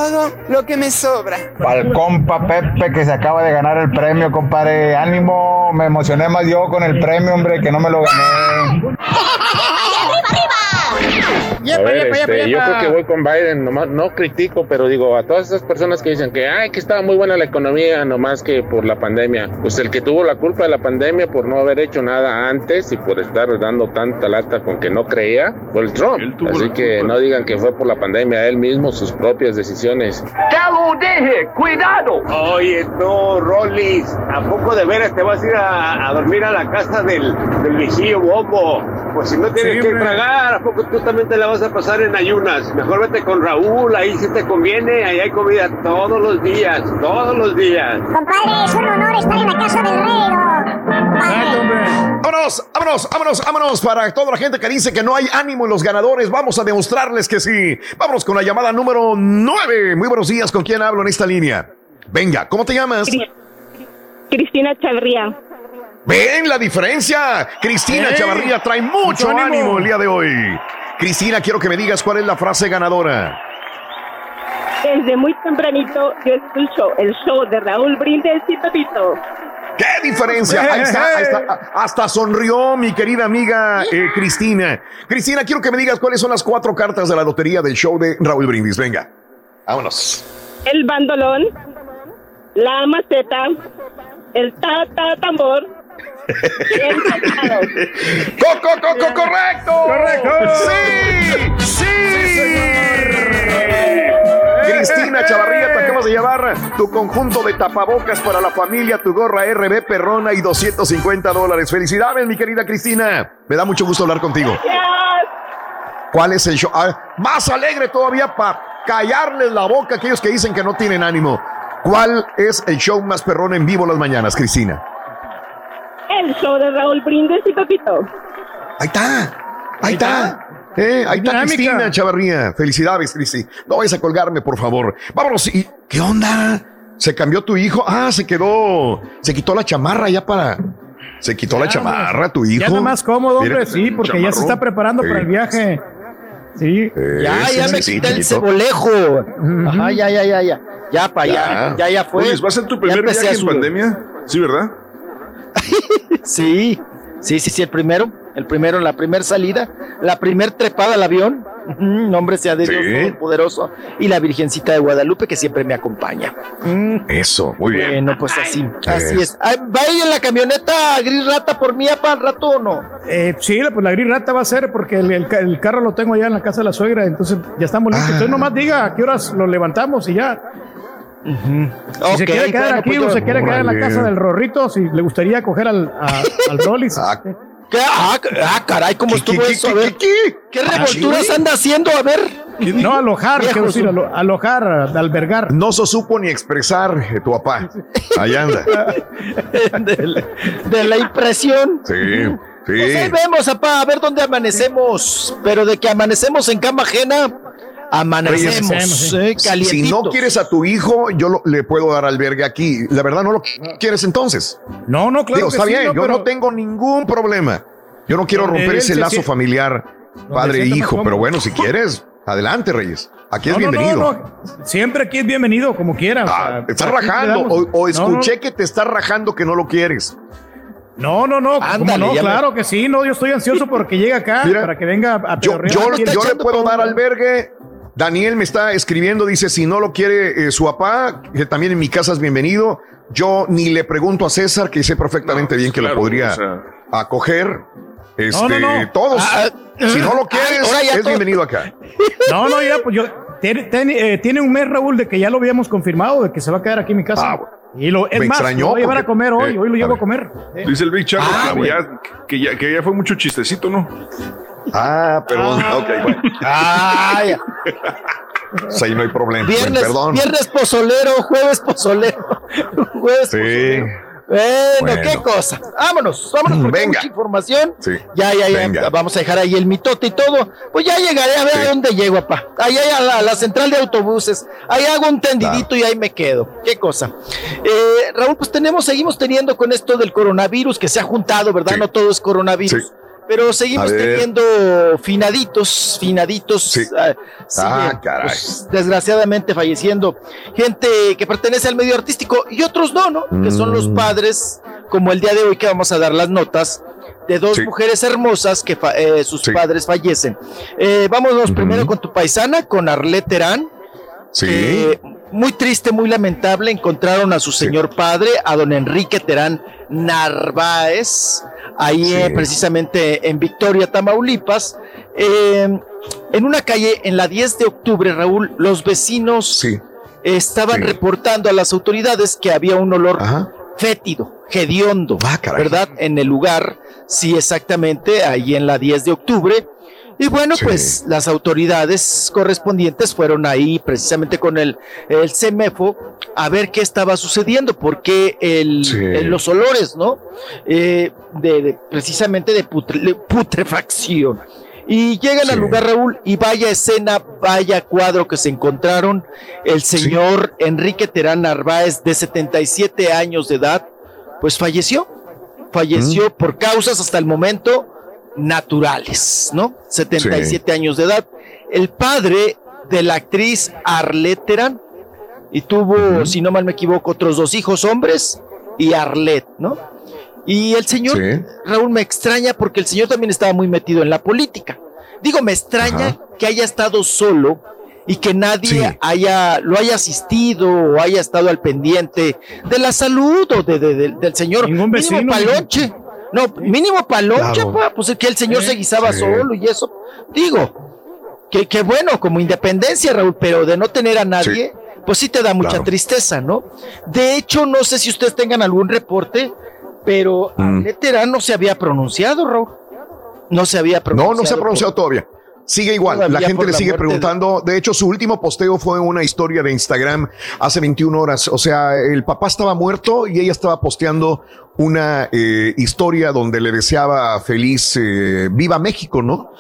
lo que me sobra. Para el compa Pepe que se acaba de ganar el premio, compadre. Ánimo, me emocioné más yo con el premio, hombre, que no me lo gané. Yepa, A ver, yepa, este, yepa, yo creo que voy con Biden, nomás, no critico, pero digo, a todas esas personas que dicen que, ay, que estaba muy buena la economía, nomás que por la pandemia. Pues el que tuvo la culpa de la pandemia por no haber hecho nada antes y por estar dando tanta lata con que no creía, fue el Trump. Así que no digan que fue por la pandemia, él mismo, sus propias decisiones. ¡Qué como dije, cuidado. Oye, no, Rollis, ¿a poco de veras te vas a ir a, a dormir a la casa del, del viejillo Bobo? Pues si no tienes Sí, que tragar, ¿a poco tú también te la vas a pasar en ayunas? Mejor vete con Raúl, ahí sí te conviene, ahí hay comida todos los días, todos los días. Compadre, es un honor estar en la casa del rey, ¿no? Vámonos, vámonos, vámonos, vámonos para toda la gente que dice que no hay ánimo en los ganadores. Vamos a demostrarles que sí. Vámonos con la llamada número 9. Muy buenos días, ¿con quién hablo en esta línea? Venga, ¿cómo te llamas? Cristina Chavarría. Ven la diferencia. Cristina. Chavarría trae mucho Mucho ánimo. ánimo. el día de hoy. Cristina, quiero que me digas cuál es la frase ganadora. Desde muy tempranito yo escucho el show de Raúl Brindis y Pepito. ¡Qué diferencia! Ahí está, ahí está. Hasta sonrió mi querida amiga eh, Cristina. Cristina, quiero que me digas cuáles son las cuatro cartas de la lotería del show de Raúl Brindis. Venga, vámonos. El bandolón, la maceta, el ta ta tambor. ¡Coco, coco, correcto! ¡Correcto! ¡Sí! ¡Sí! Cristina Chavarría, te acabas de llevar tu conjunto de tapabocas para la familia, tu gorra RB perrona y 250 dólares. Felicidades, mi querida Cristina. Me da mucho gusto hablar contigo. ¿Cuál es el show? Ah, más alegre todavía para callarles la boca a aquellos que dicen que no tienen ánimo. ¿Cuál es el show más perrón en vivo las mañanas, Cristina? El show de Raúl Brindis y Pepito. Ahí está. Ahí está. Eh, ahí está Dinámica. Cristina Chavarría. Felicidades, Cristi. No vayas a colgarme, por favor. Vámonos. ¿Y qué onda? ¿Se cambió tu hijo? Ah, se quedó. Se quitó la chamarra ya para. Se quitó la chamarra, tu hijo. Ya anda más cómodo, Mira, hombre, sí, porque ya se está preparando Sí. para el viaje. Sí. Ya, sí, ya sí, me quité el cebolejo. Ajá, ya, ya, ya, ya. Ya, pa, ya, Ya. ya, ya fue. Oye, ¿va a ser tu Ya primer viaje en pandemia? Sí, ¿verdad? Sí, sí, sí, sí, el primero, el primero, la primera salida, la primer trepada al avión. Nombre sea de Dios Sí. Todopoderoso. Y la Virgencita de Guadalupe que siempre me acompaña. Mm, Eso, muy bien. Bueno, pues así, así es. Ay, ¿Va ahí en la camioneta gris rata por mí para el rato o no? Eh, sí, pues la gris rata va a ser porque el, el ca- el carro lo tengo allá en la casa de la suegra, entonces ya estamos listos. Ah. Entonces nomás diga a qué horas lo levantamos y ya. Si se quiere quedar bueno, aquí pues o se quiere quedar en la casa del Rorrito, si le gustaría coger al, a- al Rollis. ¿Qué? Ah, ah, caray, ¿cómo estuvo qué, eso? A qué, ver, ¿qué, revolturas sí? anda haciendo? A ver. No, alojar, quiero decir, alo- alojar, albergar. No se supo ni expresar eh, tu papá. Ahí anda. de, de la impresión. Sí, Pues ahí sí. vemos, papá, a ver dónde amanecemos. Pero de que amanecemos en cama ajena, amanecemos. Reyes, eh, Si no quieres a tu hijo, yo lo- le puedo dar albergue aquí. La verdad, no lo quieres entonces. No, no, claro Digo, que está sí, bien, no, yo pero- no tengo ningún problema. Yo no quiero romper ese se lazo siente- familiar, padre e hijo, pero bueno, si quieres, adelante, Reyes. Aquí es No, no, no, bienvenido. no. Siempre aquí es bienvenido, como quiera. o sea, Te estás rajando, o, o No, no. escuché que te estás rajando que no lo quieres. No, no, no, ¿cómo Ándale, no, me- claro que sí, no, yo estoy ansioso porque llegue acá Mira, para que venga a Yo, yo, yo le puedo dar albergue. Daniel me está escribiendo, dice, si no lo quiere eh, su papá, que también en mi casa es bienvenido. Yo ni le pregunto a César, que sé perfectamente bien que claro, lo podría o sea. acoger. Este, no, no. Todos. Ah, si no lo quieres, es todo- bienvenido acá. No, no, ya, pues yo. Tiene, tiene, eh, tiene un mes, Raúl, de que ya lo habíamos confirmado, de que se va a quedar aquí en mi casa. Y lo, es Me más, extrañó lo voy a llevar a porque- comer hoy, eh, hoy lo llevo a comer. Eh. Dice el Big Charlie Ah, que, güey. ya, que, ya, que ya fue mucho chistecito, ¿no? Ah, perdón. Ok, bueno. Ah, ya. Ahí no hay problema. Viernes, Bueno, perdón. viernes pozolero, jueves pozolero. jueves Sí. Bueno, Bueno. qué cosa. Vámonos, vámonos porque hay Venga. mucha información. Sí. Ya, ya, ya. Venga. Vamos a dejar ahí el mitote y todo. Pues ya llegaré a ver a dónde llego, papá. Ahí hay a la, a la central de autobuses. Ahí hago un tendidito y ahí me quedo. Qué cosa. Eh, Raúl, pues tenemos, seguimos teniendo con esto del coronavirus que se ha juntado, ¿verdad? No todo es coronavirus. Sí. Pero seguimos teniendo finaditos, finaditos. ah, Ah, siguen, caray. pues, desgraciadamente falleciendo gente que pertenece al medio artístico y otros no, ¿no? Que son los Mm. padres, como el día de hoy que vamos a dar las notas de dos Sí. mujeres hermosas que fa- eh, sus padres fallecen. Eh, vámonos primero con tu paisana, con Arlette Terán. Sí. que muy triste, muy lamentable, encontraron a su señor padre, a don Enrique Terán Narváez, ahí eh, precisamente en Victoria, Tamaulipas, eh, en una calle en la 10 de octubre, Raúl, los vecinos estaban reportando a las autoridades que había un olor fétido, hediondo, Ah, ¿verdad? En el lugar, sí, exactamente, ahí en la 10 de octubre. Y bueno, pues las autoridades correspondientes fueron ahí precisamente con el, el CEMEFO a ver qué estaba sucediendo, porque el, Sí. el- los olores, ¿no? Eh, de, de- precisamente de putre- de putrefacción. Y llegan al lugar, Raúl, y vaya escena, vaya cuadro que se encontraron. El señor Enrique Terán Narváez, de 77 años de edad, pues falleció. Falleció por causas hasta el momento naturales, ¿no? 77 años de edad. El padre de la actriz Arlette Terán, y tuvo, si no mal me equivoco, otros dos hijos hombres y Arlette, ¿no? Y el señor, Raúl, me extraña porque el señor también estaba muy metido en la política. Digo, me extraña que haya estado solo y que nadie haya, lo haya asistido o haya estado al pendiente de la salud o de, de- de- del señor. Ningún vecino, palonche. No, mínimo palonche, Claro. pa, pues es que el señor se guisaba Sí. solo y eso. Digo, que, que bueno, como independencia, Raúl, pero de no tener a nadie, pues sí te da mucha Claro. tristeza, ¿no? De hecho, no sé si ustedes tengan algún reporte, pero Mm. Terán no se había pronunciado, Raúl. No se había pronunciado. No, no se ha pronunciado todavía. Sigue igual, Todavía la gente le la sigue muerte de- preguntando. De hecho, su último posteo fue una historia de Instagram hace 21 horas. O sea, el papá estaba muerto y ella estaba posteando una eh, historia donde le deseaba feliz eh, Viva México, ¿no?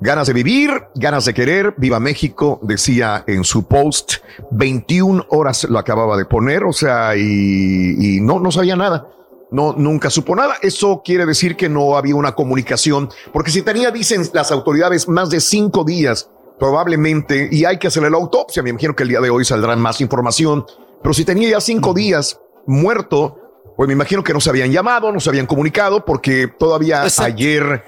Ganas de vivir, ganas de querer, viva México, decía en su post. 21 horas lo acababa de poner, o sea, y, y no, no sabía nada. No, nunca supo nada. Eso quiere decir que no había una comunicación, porque si tenía, dicen las autoridades, más de cinco días, probablemente, y hay que hacerle la autopsia. Me imagino que el día de hoy saldrá más información, pero si tenía ya cinco días muerto, pues me imagino que no se habían llamado, no se habían comunicado, porque todavía ayer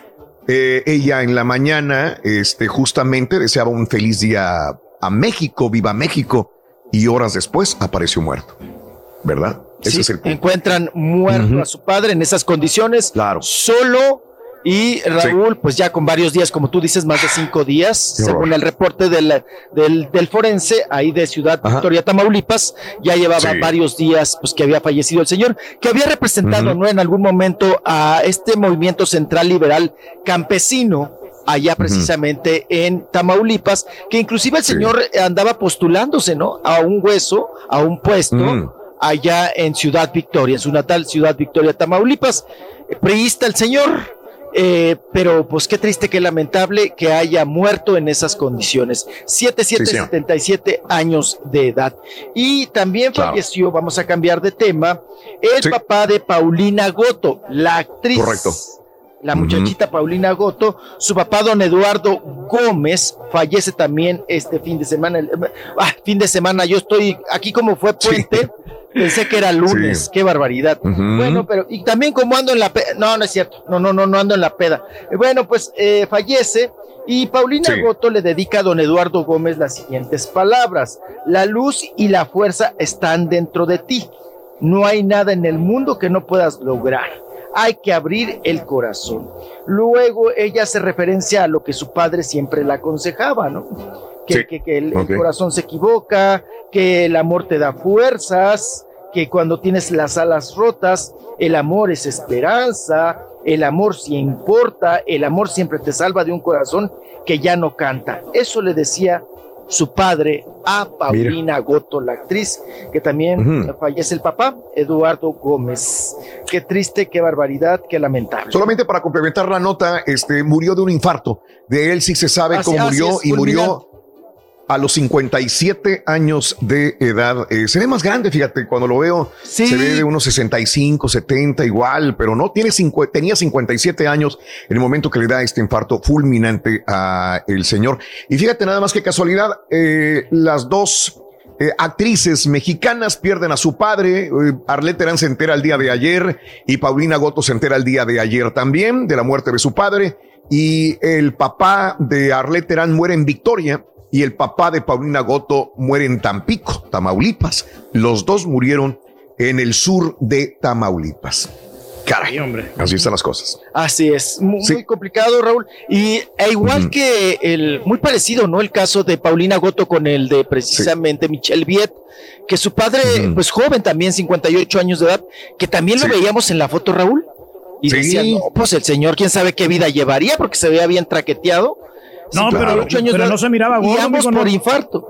eh, ella en la mañana, este, justamente deseaba un feliz día a México, viva México, y horas después apareció muerto, ¿verdad? Ese Sí, es el punto. encuentran muerto a su padre en esas condiciones, solo y Raúl, pues ya con varios días, como tú dices, más de cinco días, Qué según horror. el reporte del, del, del forense ahí de Ciudad Ajá. Victoria, Tamaulipas, ya llevaba Sí. varios días pues que había fallecido el señor, que había representado. ¿no? en algún momento a este movimiento central liberal campesino allá precisamente en Tamaulipas, que inclusive el señor andaba postulándose, ¿no? A un hueso, a un puesto. Allá en Ciudad Victoria, en su natal Ciudad Victoria, Tamaulipas. Eh, Priista el señor, eh, pero pues qué triste, qué lamentable que haya muerto en esas condiciones. 7, 7, Sí, señor. 77 años de edad. Y también Claro. falleció, vamos a cambiar de tema, el Sí. papá de Paulina Goto, la actriz. Correcto. La muchachita Paulina Goto, su papá don Eduardo Gómez fallece también este fin de semana. Ah, fin de semana, yo estoy aquí como fue puente, pensé que era lunes, Sí. qué barbaridad. Bueno, pero y también como ando en la peda, no, no es cierto, no, no, no, no ando en la peda. Eh, Bueno, pues eh, fallece y Paulina Sí. Goto le dedica a don Eduardo Gómez las siguientes palabras. La luz y la fuerza están dentro de ti. No hay nada en el mundo que no puedas lograr. Hay que abrir el corazón. Luego ella hace referencia a lo que su padre siempre le aconsejaba, ¿no? Que, Sí. que- que el, el corazón se equivoca, que el amor te da fuerzas, que cuando tienes las alas rotas, el amor es esperanza, el amor sí importa, el amor siempre te salva de un corazón que ya no canta. Eso le decía su padre a Paulina Goto, la actriz, que también fallece el papá, Eduardo Gómez. Qué triste, qué barbaridad, qué lamentable. Solamente para complementar la nota, este murió de un infarto. De él sí se sabe Así- cómo murió es, y murió. A los 57 años de edad. Eh, se ve más grande, fíjate, cuando lo veo, Sí. se ve de unos 65, 70 igual, pero no, tiene cincu- tenía 57 años en el momento que le da este infarto fulminante a el señor. Y fíjate nada más que casualidad, eh, las dos eh, actrices mexicanas pierden a su padre. Eh, Arlette Terán se entera el día de ayer y Paulina Goto se entera el día de ayer también de la muerte de su padre. Y el papá de Arlette Terán muere en Victoria y el papá de Paulina Goto muere en Tampico, Tamaulipas. Los dos murieron en el sur de Tamaulipas. Caray, hombre. Así están las cosas. Así es, muy, muy complicado, Raúl. Y e igual que el, muy parecido, ¿no? El caso de Paulina Goto con el de precisamente Michelle Viet, que su padre, pues joven también, 58 años de edad, que también lo veíamos en la foto, Raúl. Y Sí. decían, no, pues el señor, quién sabe qué vida llevaría, porque se veía bien traqueteado. No, pero- 58 años pero no se miraba Y gordo, ambos amigo, no. por infarto.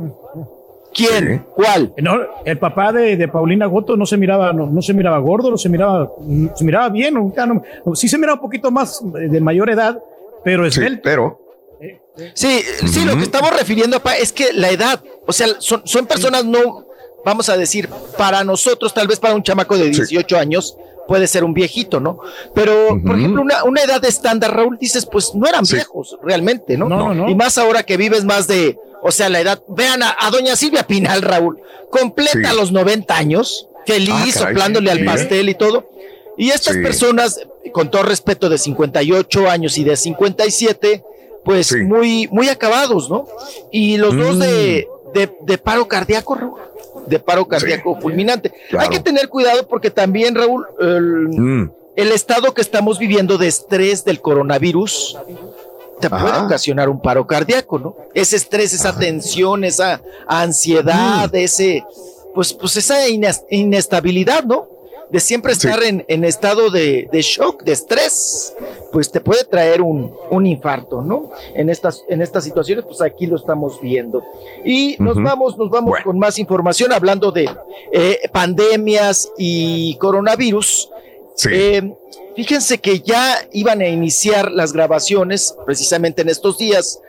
¿Quién? ¿Cuál? No, el papá de, de Paulina Goto no se miraba, no, no se miraba gordo, no se miraba, se miraba bien, no- sí se miraba un poquito más de mayor edad, pero es pero Sí, sí, lo que estamos refiriendo es que la edad, o sea, son, son personas no, vamos a decir, para nosotros, tal vez para un chamaco de 18 años, puede ser un viejito, ¿no? Pero, por ejemplo, una, una edad estándar, Raúl, dices, pues no eran viejos, realmente, ¿no? No, no, no. Y más ahora que vives más de, o sea, la edad, vean a, a doña Silvia Pinal, Raúl, completa Sí. los 90 años, feliz, Ah, caray. soplándole al pastel y todo. Y estas Sí. personas, con todo respeto, de 58 años y de 57, pues muy, muy acabados, ¿no? Y los dos de, de, de paro cardíaco, Raúl, de paro cardíaco fulminante. Hay que tener cuidado porque también, Raúl, el, Mm. el estado que estamos viviendo de estrés del coronavirus te puede ocasionar un paro cardíaco, ¿no? Ese estrés, esa tensión, esa ansiedad, Mm. ese, pues, pues esa ines- inestabilidad, ¿no? De siempre estar en, en estado de, de shock, de estrés, pues te puede traer un, un infarto, ¿no? En estas, en estas situaciones, pues aquí lo estamos viendo. Y nos vamos, nos vamos con más información hablando de eh, pandemias y coronavirus. Eh, fíjense que ya iban a iniciar las grabaciones precisamente en estos días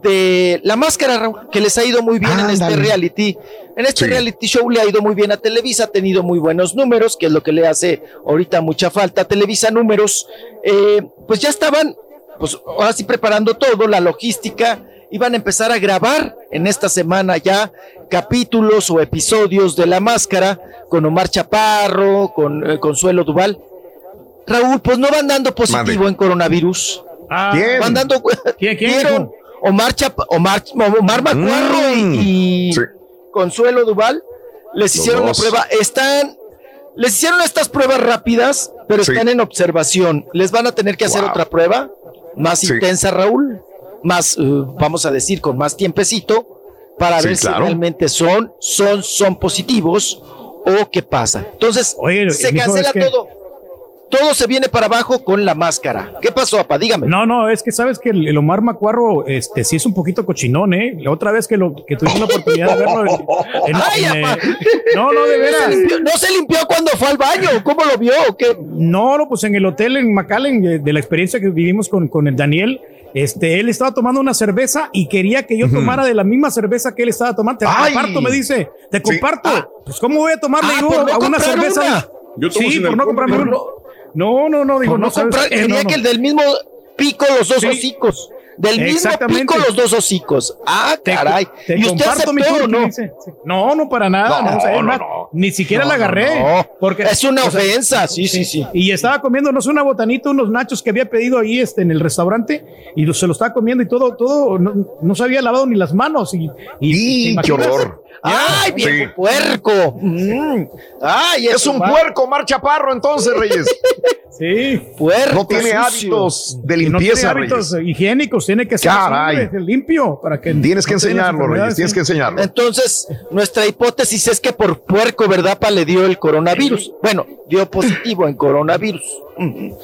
de la máscara Raúl, que les ha ido muy bien en este reality. En este reality show le ha ido muy bien a Televisa, ha tenido muy buenos números, que es lo que le hace ahorita mucha falta a Televisa números. Eh, pues ya estaban, pues ahora sí preparando todo, la logística, iban a empezar a grabar en esta semana ya capítulos o episodios de La Máscara con Omar Chaparro, con eh, Consuelo Duval. Raúl, pues no van dando positivo en coronavirus. ¿Quién? Van dando. ¿Quién, quién. Omar, Chapa- Omar, Omar Macuarro y, y Consuelo Duval les Los hicieron la prueba. Están. Les hicieron estas pruebas rápidas, pero Sí. están en observación. Les van a tener que hacer Wow. otra prueba más Sí. intensa, Raúl. Más, eh, vamos a decir, con más tiempecito para Sí, ver claro. si realmente son, son, son positivos o qué pasa. Entonces, se cancela es que- todo. Todo se viene para abajo con la máscara. ¿Qué pasó, apa? Dígame. No, no, es que sabes que el, el Omar Macuarro, este, sí es un poquito cochinón, ¿eh? La otra vez que lo que tuvimos la oportunidad de verlo. en- en- Ay, en, apa. eh, no, no, de No veras. se limpió- No se limpió cuando fue al baño. ¿Cómo lo vio? No, no, pues en el hotel en McAllen, de, de la experiencia que vivimos con, con el Daniel, este, él estaba tomando una cerveza y quería que yo tomara de la misma cerveza que él estaba tomando. Te Ay. comparto, me dice, te comparto. Pues, ¿cómo voy a tomarle Ah, yo por no a una cerveza? una. Yo tomo sí, por no comprarme uno. No, no, no, digo, no, no ¿sabes comprar, qué? No, que el del mismo pico los dos Sí. hocicos. Del mismo pico los dos hocicos. Ah, Te- caray. te ¿Y usted comparto mi aceptó o no? Sí. No, no, para nada. No, o sea, más. Ni siquiera la agarré. Porque, Es una o sea, ofensa, sí, sí, sí. Y estaba comiéndonos una botanita, unos nachos que había pedido ahí este, en el restaurante y se lo estaba comiendo y todo, todo, no, no se había lavado ni las manos. Y, y, ¿te ¡Qué horror! ¡Ay, viejo Sí. puerco! Mm. ¡Ay, Es un puerco, Mar Chaparro, entonces, Reyes. Sí. Puerco No tiene sucio. hábitos de Y no limpieza, tiene hábitos Reyes. higiénicos, tiene que ser Caray. limpio para que Tienes que no enseñarlo, Reyes, tienes que enseñarlo. Entonces, nuestra hipótesis es que por puerco, ¿verdad, pa? Le dio el coronavirus. Bueno, dio positivo en coronavirus.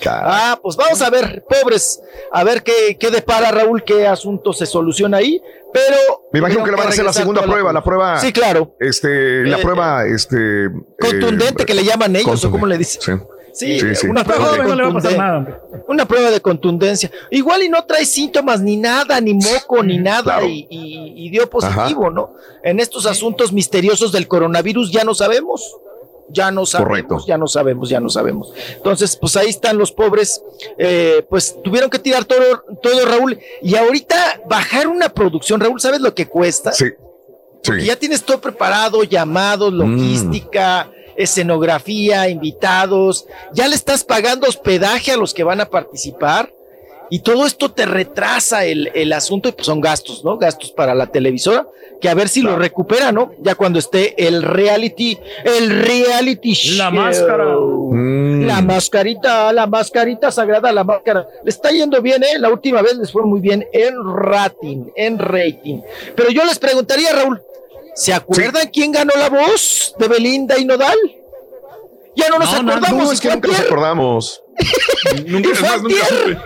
Ah, pues vamos a ver, pobres, a ver qué, qué depara Raúl, qué asunto se soluciona ahí, pero... Me imagino que le van a hacer la segunda prueba, la prueba. Sí, claro. Este, la Eh, prueba, este. Contundente eh, que le llaman ellos, o cómo le dicen. Sí. Sí, Sí, sí. una prueba de no. Una prueba de contundencia. Igual y no trae síntomas ni nada, ni moco, ni nada, Claro. y, y- y dio positivo, ¿no? En estos asuntos misteriosos del coronavirus ya no sabemos. Ya no sabemos, Correcto. ya no sabemos, ya no sabemos. Entonces, pues ahí están los pobres, eh, pues tuvieron que tirar todo, todo, Raúl. Y ahorita bajar una producción, Raúl, ¿sabes lo que cuesta? Sí. Porque Sí. ya tienes todo preparado, llamados, logística, escenografía, invitados, ya le estás pagando hospedaje a los que van a participar Y todo esto te retrasa el, el asunto y pues son gastos, ¿no? Gastos para la televisora, que a ver si lo recupera, ¿no? Ya cuando esté el reality, el reality La show. máscara. La mascarita, la mascarita sagrada, la máscara. Le está yendo bien, ¿eh? La última vez les fue muy bien en rating, en rating. Pero yo les preguntaría, Raúl, ¿se acuerdan quién ganó la voz de Belinda y Nodal? Ya no nos No, no, acordamos. no, es que nunca nos acordamos. Nunca, más, nunca supe.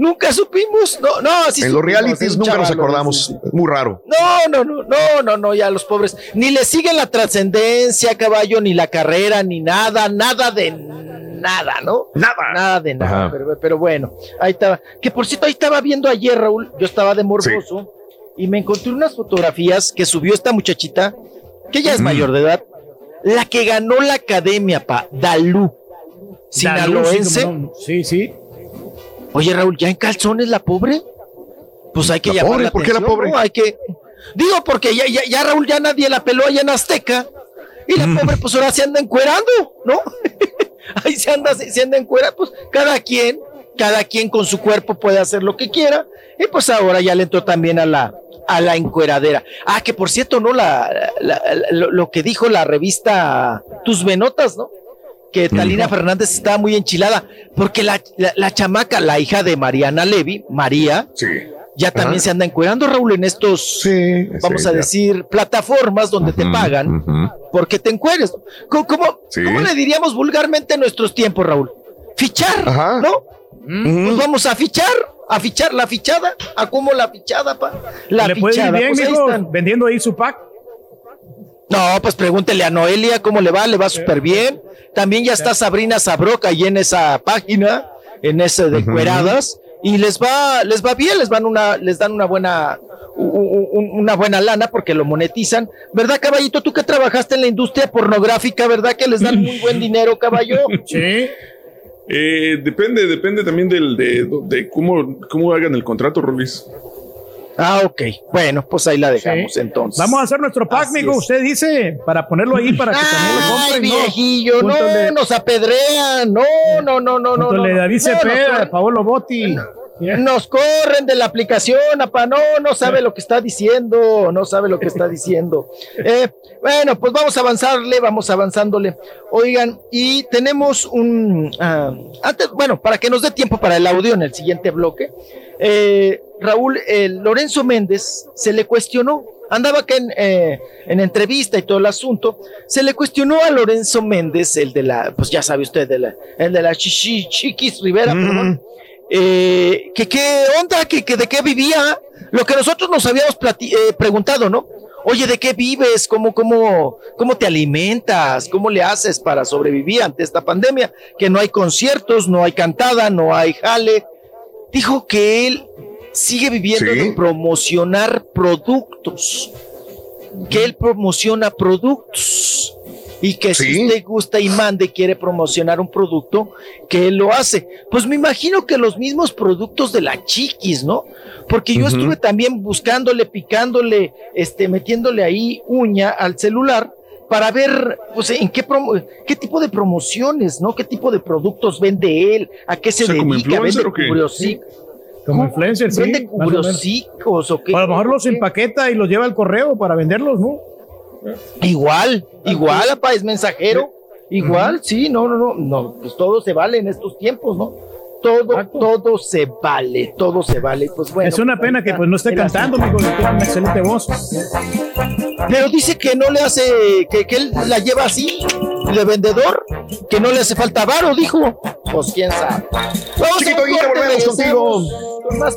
Nunca supimos. No, no, sí en los realities es un nunca nos acordamos. Muy raro. No, no, no, no, no, no, ya los pobres. Ni le siguen la trascendencia, caballo, ni la carrera, ni nada, nada de nada, ¿no? Nada. Nada de nada. Pero, pero bueno, ahí estaba. Que por cierto, ahí estaba viendo ayer, Raúl, yo estaba de morboso y me encontré unas fotografías que subió esta muchachita, que ya es Mm. mayor de edad, la que ganó la academia, pa, Dalú. Sinaloense. Dalú, sí, cómo no. Sí, sí. Oye, Raúl, ¿ya en calzones la pobre? Pues hay que La pobre, la ¿por qué la pobre? ¿no? Hay que... Digo, porque ya, ya, ya Raúl ya nadie la peló allá en Azteca. Y Mm. la pobre, pues ahora se anda encuerando, ¿no? Ahí se anda, se, se anda encuerando, pues cada quien, cada quien con su cuerpo puede hacer lo que quiera. Y pues ahora ya le entró también a la, a la encueradera. Ah, que por cierto, ¿no? La, la- la- lo, lo que dijo la revista Tus Venotas, ¿no? Que Talina Fernández estaba muy enchilada, porque la, la- la chamaca, la hija de Mariana Levy, María, ya también Ajá. se anda encuerando, Raúl, en estos, vamos sí, a ya. decir, plataformas donde te pagan porque te encueres. ¿Cómo, cómo, Sí. cómo le diríamos vulgarmente en nuestros tiempos, Raúl? Fichar, Ajá. ¿no? Pues vamos a fichar, a fichar la fichada, a cómo la fichada, pa. La Le puede ir fichada, bien, pues ahí mijo, están. vendiendo ahí su pack. No, pues pregúntele a Noelia cómo le va, le va súper bien. También ya está Sabrina Sabroca ahí en esa página, en ese de cueradas, y les va, les va bien, les van una, les dan una buena, u- u- u- una buena lana porque lo monetizan. ¿Verdad, caballito? Tú que trabajaste en la industria pornográfica, ¿verdad? Que les dan muy buen dinero, caballo. Sí. Eh, depende, depende también del, de, de cómo, cómo hagan el contrato, Rolis. Ah, ok. Bueno, pues ahí la dejamos entonces. Vamos a hacer nuestro pack, Así amigo. es. Usted dice, para ponerlo ahí para que también lo compren. ¿no? viejillo, no, Júntale- nos apedrean, no, no, no, no, no. no, David no, nos Cepeda. Paolo Botti. Nos corren de la aplicación, apa, no, no sabe lo que está diciendo, no sabe lo que está diciendo. Eh, bueno, pues vamos a avanzarle, vamos avanzándole. Oigan, y tenemos un, ah, antes, bueno, para que nos dé tiempo para el audio en el siguiente bloque, eh, Raúl, el Lorenzo Méndez se le cuestionó, andaba acá en, eh, en entrevista y todo el asunto, se le cuestionó a Lorenzo Méndez, el de la, pues ya sabe usted, de la, el de la Chichi, Chiquis Rivera, perdón, eh, que qué onda, que, que de qué vivía, lo que nosotros nos habíamos eh, preguntado, ¿no? Oye, ¿de qué vives? ¿Cómo, cómo, ¿Cómo te alimentas? ¿Cómo le haces para sobrevivir ante esta pandemia? Que no hay conciertos, no hay cantada, no hay jale. Dijo que él sigue viviendo Sí. de promocionar productos, que él promociona productos y que si usted gusta y mande y quiere promocionar un producto, que él lo hace. Pues me imagino que los mismos productos de la chiquis, ¿no? Porque yo estuve también buscándole, picándole, este, metiéndole ahí uña al celular para ver, pues, en qué promo qué tipo de promociones, ¿no? ¿Qué tipo de productos vende él? ¿A qué se O sea, ¿como dedica? influencer ¿Vende o qué? cubriosic- Como influencer, sí. ¿Vende cubriosicos o qué? A lo mejor los empaqueta y los lleva al correo para venderlos, ¿no? Igual, igual, apa, es mensajero. Igual, sí, no, no, no, no, pues todo se vale en estos tiempos, ¿no? Todo, todo se vale, todo se vale. Pues bueno. es una pena que pues no esté cantando, amigo, tiene una excelente voz. Pero dice que no le hace, que, que él la lleva así, de vendedor, que no le hace falta varo, dijo. Pues quién sabe. Vamos Chiquito, a corte, volvemos contigo. regresamos con más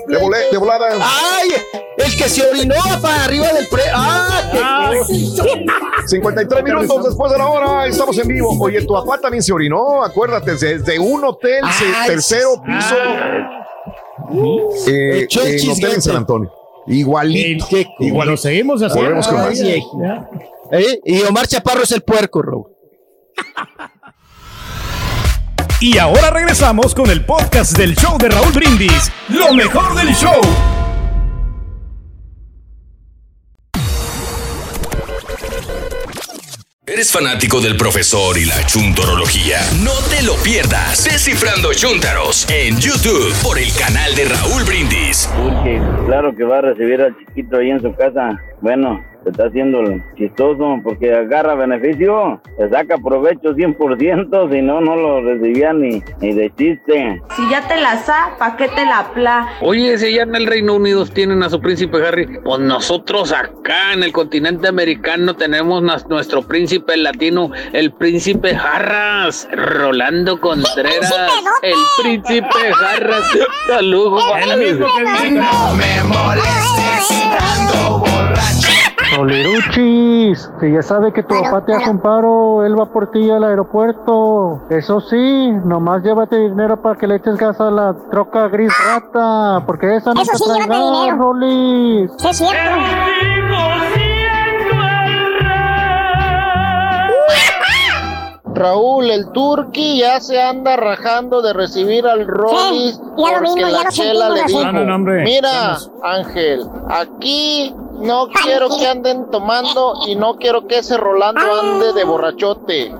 De, volada. ¡Ay! El que se orinó para arriba del pre. ¡Ah! qué 53 minutos después de la hora, estamos en vivo. Oye, tu papá también se orinó, acuérdate, desde un hotel, Ay, tercero piso, eh, Echó el en hotel en chisguete. San Antonio. Igualito. Igual lo seguimos haciendo. Volvemos con más. ¿Eh? Y Omar Chaparro es el puerco, Raúl. Y ahora regresamos con el podcast del show de Raúl Brindis. Lo mejor del show. ¿Eres fanático del profesor y la chuntorología, no te lo pierdas. Descifrando Chuntaros en YouTube por el canal de Raúl Brindis. Claro que va a recibir al chiquito ahí en su casa. Bueno, se está haciendo chistoso porque agarra beneficio, se saca provecho 100%, si no, no lo recibía ni, ni de chiste. Si ya te la sa, ¿pa' qué te la pla? Oye, si allá en el Reino Unido tienen a su príncipe Harry, pues nosotros acá en el continente americano tenemos nas- nuestro príncipe latino, el príncipe Jarras, Rolando Contreras, el príncipe Jarras. Saludos. No me molestes ando borracho. Soliruchis, si ya sabe que tu papá te hace un paro, él va por ti al aeropuerto. Eso sí, nomás llévate dinero para que le eches gas a la troca gris rata, porque esa no Eso te sí, trae llévate gas, dinero. Rolis. Sí, es cierto. Raúl, el Turqui ya se anda rajando de recibir al Rollis ya lo vimos, ya la lo sentimos así. dijo, No, no, no, hombre, mira, vamos. Ángel, aquí no quiero que anden tomando y no quiero que ese Rolando ande de borrachote.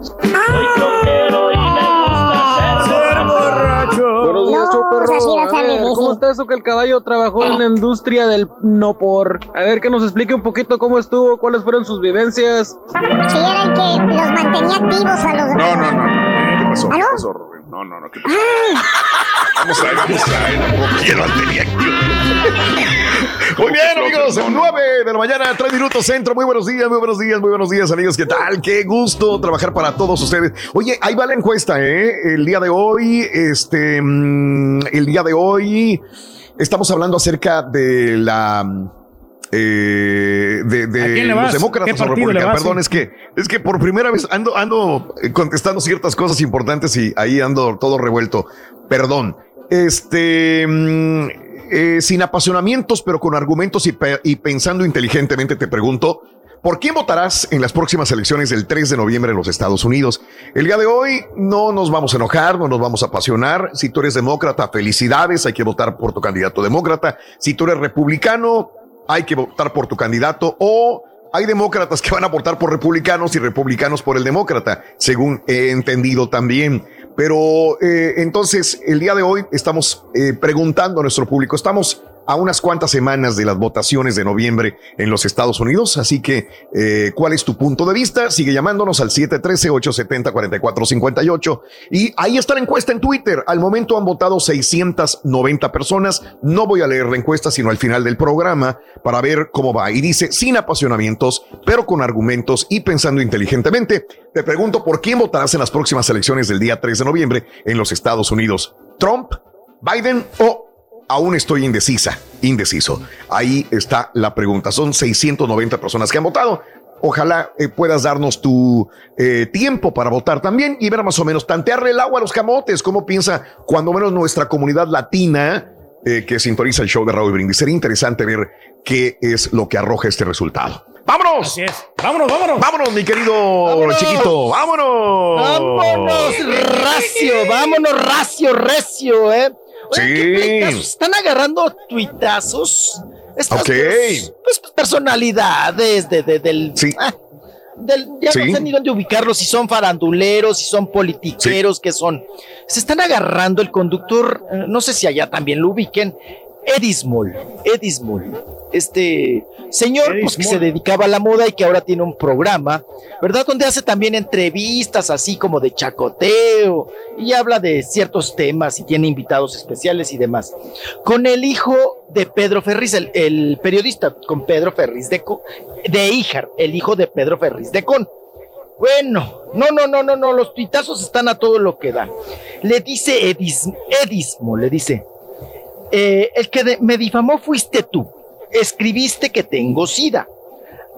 Buenos días, show perro. pues así va a ser A ver, difícil. ¿Cómo está eso que el caballo trabajó en la industria del no por? A ver, que nos explique un poquito cómo estuvo, cuáles fueron sus vivencias. Sí, era el que los mantenía activos a los. No, no, no. ¿Qué pasó? ¿Ah, ¿Qué no? pasó, Rubén? No, no, no. ¿Qué pasó? Vamos a ver, vamos a ver. ¿Quién lo tenía activo? Muy bien, amigos, 9 de la mañana, 3 minutos centro. Muy buenos días, muy buenos días, muy buenos días, amigos. ¿Qué tal? Qué gusto trabajar para todos ustedes. Oye, ahí va la encuesta, ¿eh? El día de hoy, este, mm, el día de hoy, estamos hablando acerca de la. eh, de, de ¿A quién le los demócratas o republicanos. Perdón, es que, es que por primera vez ando, ando contestando ciertas cosas importantes y ahí ando todo revuelto. Perdón. Este, mm, eh, sin apasionamientos, pero con argumentos y, y pensando inteligentemente, te pregunto, ¿por quién votarás en las próximas elecciones del 3 de noviembre en los Estados Unidos? El día de hoy no nos vamos a enojar, no nos vamos a apasionar. Si tú eres demócrata, felicidades, hay que votar por tu candidato demócrata. Si tú eres republicano, hay que votar por tu candidato o hay demócratas que van a votar por republicanos y republicanos por el demócrata, según he entendido también. Pero eh, entonces, el día de hoy estamos eh, preguntando a nuestro público, estamos a unas cuantas semanas de las votaciones de noviembre en los Estados Unidos, así que, eh, ¿cuál es tu punto de vista? Sigue llamándonos al 713-870-4458 y ahí está la encuesta en Twitter. Al momento han votado 690 personas. No voy a leer la encuesta, sino al final del programa para ver cómo va. Y dice, sin apasionamientos, pero con argumentos y pensando inteligentemente. Te pregunto, ¿por quién votarás en las próximas elecciones del día 3 de noviembre en los Estados Unidos? ¿Trump, Biden o aún estoy indecisa, indeciso. Ahí está la pregunta. Son 690 personas que han votado. Ojalá eh, puedas darnos tu eh, tiempo para votar también y ver más o menos, tantearle el agua a los camotes. ¿Cómo piensa cuando menos nuestra comunidad latina eh, que sintoniza el show de Raúl Brindis? Sería interesante ver qué es lo que arroja este resultado. ¡Vámonos! Así es. Vámonos, vámonos. Vámonos, mi querido chiquito. ¡Vámonos! Vámonos, racio, vámonos, racio, recio, ¿eh? Oye, Sí. Están agarrando tuitazos. Estas Ok. pues, pues, personalidades de, de- del. ah, del- ya Sí. no sé ni dónde ubicarlos, si son faranduleros, si son politiqueros, que son. Se están agarrando el conductor, eh, no sé si allá también lo ubiquen, Edismol, Edismol, este señor pues, que se dedicaba a la moda y que ahora tiene un programa, ¿verdad? Donde hace también entrevistas así como de chacoteo y habla de ciertos temas y tiene invitados especiales y demás. Con el hijo de Pedro Ferriz, el, el periodista, con Pedro Ferriz de, de Híjar, el hijo de Pedro Ferriz de Con. Bueno, no, no, no, no, no, los tuitazos están a todo lo que da. Le dice Edis, Edismo, le dice, eh, el que de- me difamó fuiste tú. Escribiste que tengo sida.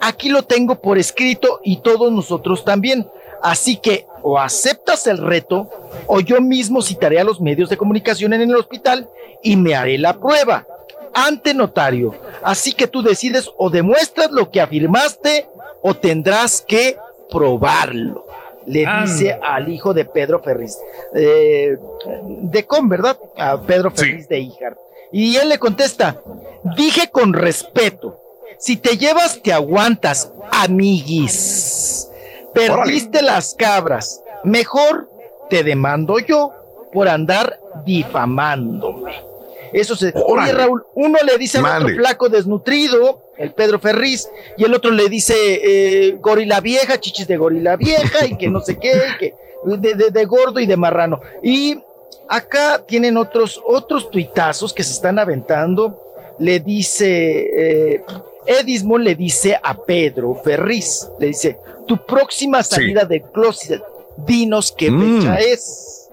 Aquí lo tengo por escrito y todos nosotros también. Así que o aceptas el reto o yo mismo citaré a los medios de comunicación en el hospital y me haré la prueba ante notario. Así que tú decides o demuestras lo que afirmaste o tendrás que probarlo. Le Ah. dice al hijo de Pedro Ferriz, eh, de con, ¿verdad? A Pedro Ferriz de Híjar. Y él le contesta, dije con respeto, si te llevas te aguantas, amiguis. Perdiste las cabras. Mejor te demando yo por andar difamándome. Eso se. Oye, Raúl, uno le dice al otro flaco desnutrido, el Pedro Ferriz, y el otro le dice eh, gorila vieja, chichis de gorila vieja, y que no sé qué, que de, de gordo y de marrano. Y acá tienen otros, otros tuitazos que se están aventando. Le dice, eh, Edismo le dice a Pedro Ferriz, le dice, tu próxima salida de closet, dinos qué Mm. fecha es.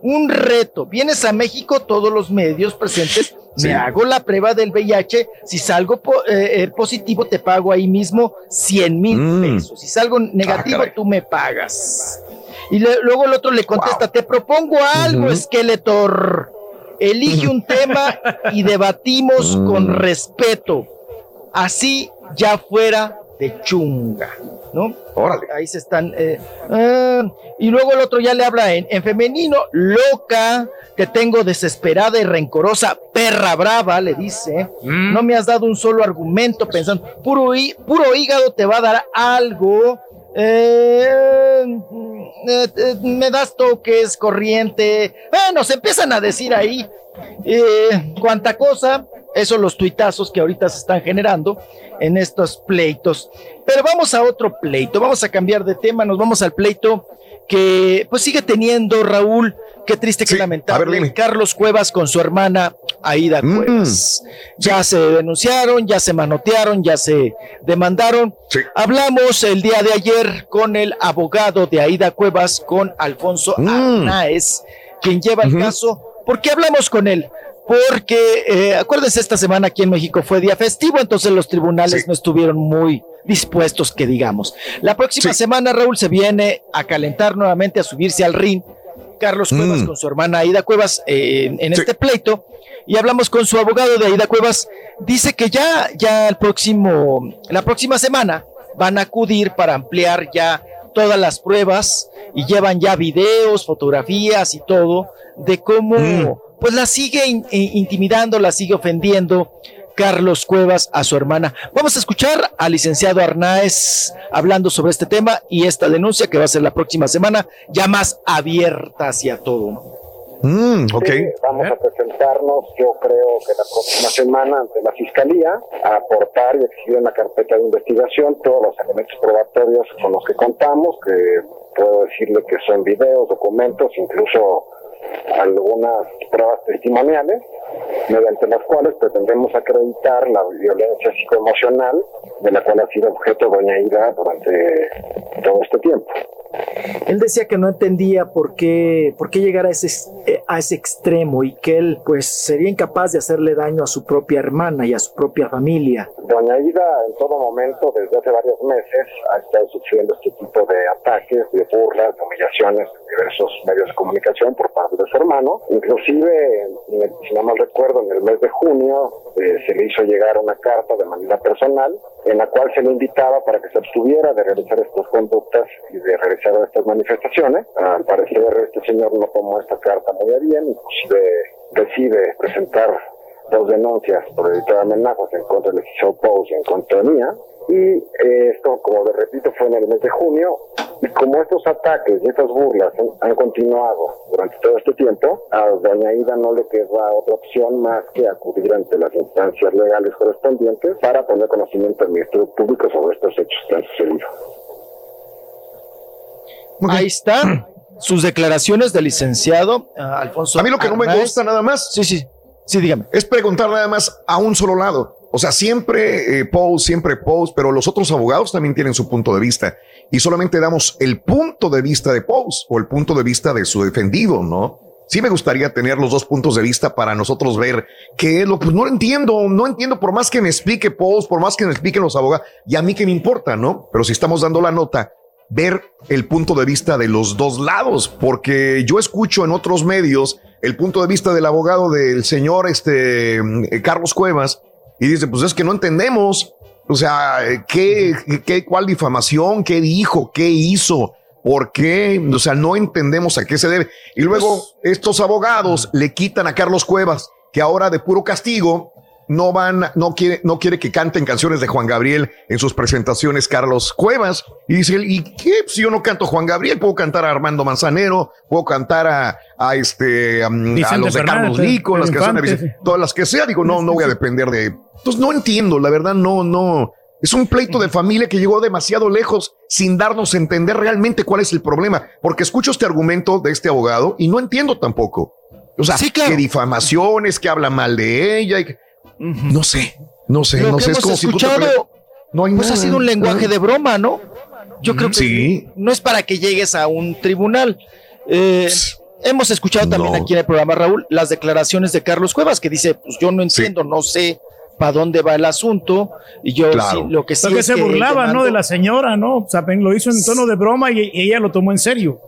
Un reto, vienes a México, todos los medios presentes, me hago la prueba del VIH, si salgo po- eh, eh, positivo te pago ahí mismo 100 mil Mm. pesos, si salgo negativo caray. tú me pagas. Y le- luego el otro le contesta, te propongo algo. Skeletor. Elige un tema y debatimos Mm. con respeto. Así ya fuera de chunga, ¿no? Órale. Ahí se están. eh, ah, y luego el otro ya le habla en, en femenino, loca, te tengo desesperada y rencorosa, perra brava, le dice. No me has dado un solo argumento pensando, puro, puro hígado te va a dar algo. Eh, eh, eh, me das toques, corriente. Bueno, se empiezan a decir ahí eh, cuánta cosa. Esos los tuitazos que ahorita se están generando en estos pleitos. Pero vamos a otro pleito, vamos a cambiar de tema, nos vamos al pleito que pues sigue teniendo Raúl, qué triste, qué lamentable, Carlos Cuevas con su hermana Aida Cuevas. Ya se denunciaron, ya se manotearon, ya se demandaron. Hablamos el día de ayer con el abogado de Aida Cuevas, con Alfonso Arnaez, quien lleva el caso. ¿Por qué hablamos con él? Porque, eh, acuérdense, esta semana aquí en México fue día festivo, entonces los tribunales no estuvieron muy dispuestos, que digamos. La próxima semana, Raúl, se viene a calentar nuevamente, a subirse al ring. Carlos Cuevas con su hermana Aida Cuevas eh, en, en este pleito y hablamos con su abogado de Aida Cuevas. Dice que ya, ya el próximo, la próxima semana van a acudir para ampliar ya todas las pruebas y llevan ya videos, fotografías y todo de cómo pues la sigue in- in- intimidando, la sigue ofendiendo Carlos Cuevas a su hermana. Vamos a escuchar al licenciado Arnaez hablando sobre este tema y esta denuncia que va a ser la próxima semana, ya más abierta hacia todo. Mm, ok. Sí, vamos a presentarnos, yo creo que la próxima semana ante la Fiscalía, a aportar y exhibir en la carpeta de investigación todos los elementos probatorios con los que contamos, que puedo decirle que son videos, documentos, incluso algunas pruebas testimoniales, mediante las cuales pretendemos acreditar la violencia psicoemocional de la cual ha sido objeto doña Ida durante todo este tiempo. Él decía que no entendía por qué, por qué llegar a ese, eh, a ese extremo y que él pues sería incapaz de hacerle daño a su propia hermana y a su propia familia. Doña Ida en todo momento, desde hace varios meses, ha estado sufriendo este tipo de ataques, de burlas, de humillaciones en diversos medios de comunicación por parte de su hermano. Inclusive, si no mal recuerdo, en el mes de junio eh, se le hizo llegar una carta de manera personal en la cual se le invitaba para que se abstuviera de realizar estas conductas y de realizar estas manifestaciones. Al parecer este señor no tomó esta carta muy bien, inclusive decide presentar dos denuncias por editar amenazas en contra del Show Post y en contra mía. Y eh, esto, como le repito, fue en el mes de junio. Y como estos ataques y estas burlas han, han continuado durante todo este tiempo, a doña Ida no le queda otra opción más que acudir ante las instancias legales correspondientes para poner conocimiento al Ministerio Público sobre estos hechos que han sucedido. Ahí está sus declaraciones del licenciado ah, Alfonso. A mí lo que no me gusta nada más. Sí, sí. Sí, dígame. Es preguntar nada más a un solo lado. O sea, siempre eh, siempre post, pero los otros abogados también tienen su punto de vista y solamente damos el punto de vista de post o el punto de vista de su defendido, ¿no? Sí me gustaría tener los dos puntos de vista para nosotros ver qué es lo pues no lo entiendo, no entiendo por más que me explique post, por más que me expliquen los abogados, y a mí que me importa, ¿no? Pero si estamos dando la nota, ver el punto de vista de los dos lados, porque yo escucho en otros medios el punto de vista del abogado del señor este eh, Carlos Cuevas y dice, pues es que no entendemos, o sea, eh, qué, qué cuál difamación, qué dijo, qué hizo, por qué, o sea, no entendemos a qué se debe. Y luego estos abogados le quitan a Carlos Cuevas, que ahora de puro castigo no van, no quiere, no quiere que canten canciones de Juan Gabriel en sus presentaciones Carlos Cuevas. Y dice él, ¿y qué? Si yo no canto Juan Gabriel, puedo cantar a Armando Manzanero, puedo cantar a, a este, a los de Carlos Lico, las canciones, todas las que sea. Digo, no, no voy a depender de. Entonces no entiendo, la verdad, no, no. Es un pleito de familia que llegó demasiado lejos sin darnos a entender realmente cuál es el problema. Porque escucho este argumento de este abogado y no entiendo tampoco. O sea, que difamaciones, que habla mal de ella. y que- No sé, no sé, Lo no que sé. Es hemos como si tú te escuchado, pre- no hay pues ha sido un lenguaje de broma, ¿no? Yo creo que Sí. no es para que llegues a un tribunal. Eh, hemos escuchado también No. aquí en el programa, Raúl, las declaraciones de Carlos Cuevas, que dice, pues yo no entiendo, no sé para dónde va el asunto, y yo Claro. sí, lo que sí Lo que es se que burlaba, ¿no? De la señora, ¿no? O sea, lo hizo en tono de broma y, y ella lo tomó en serio.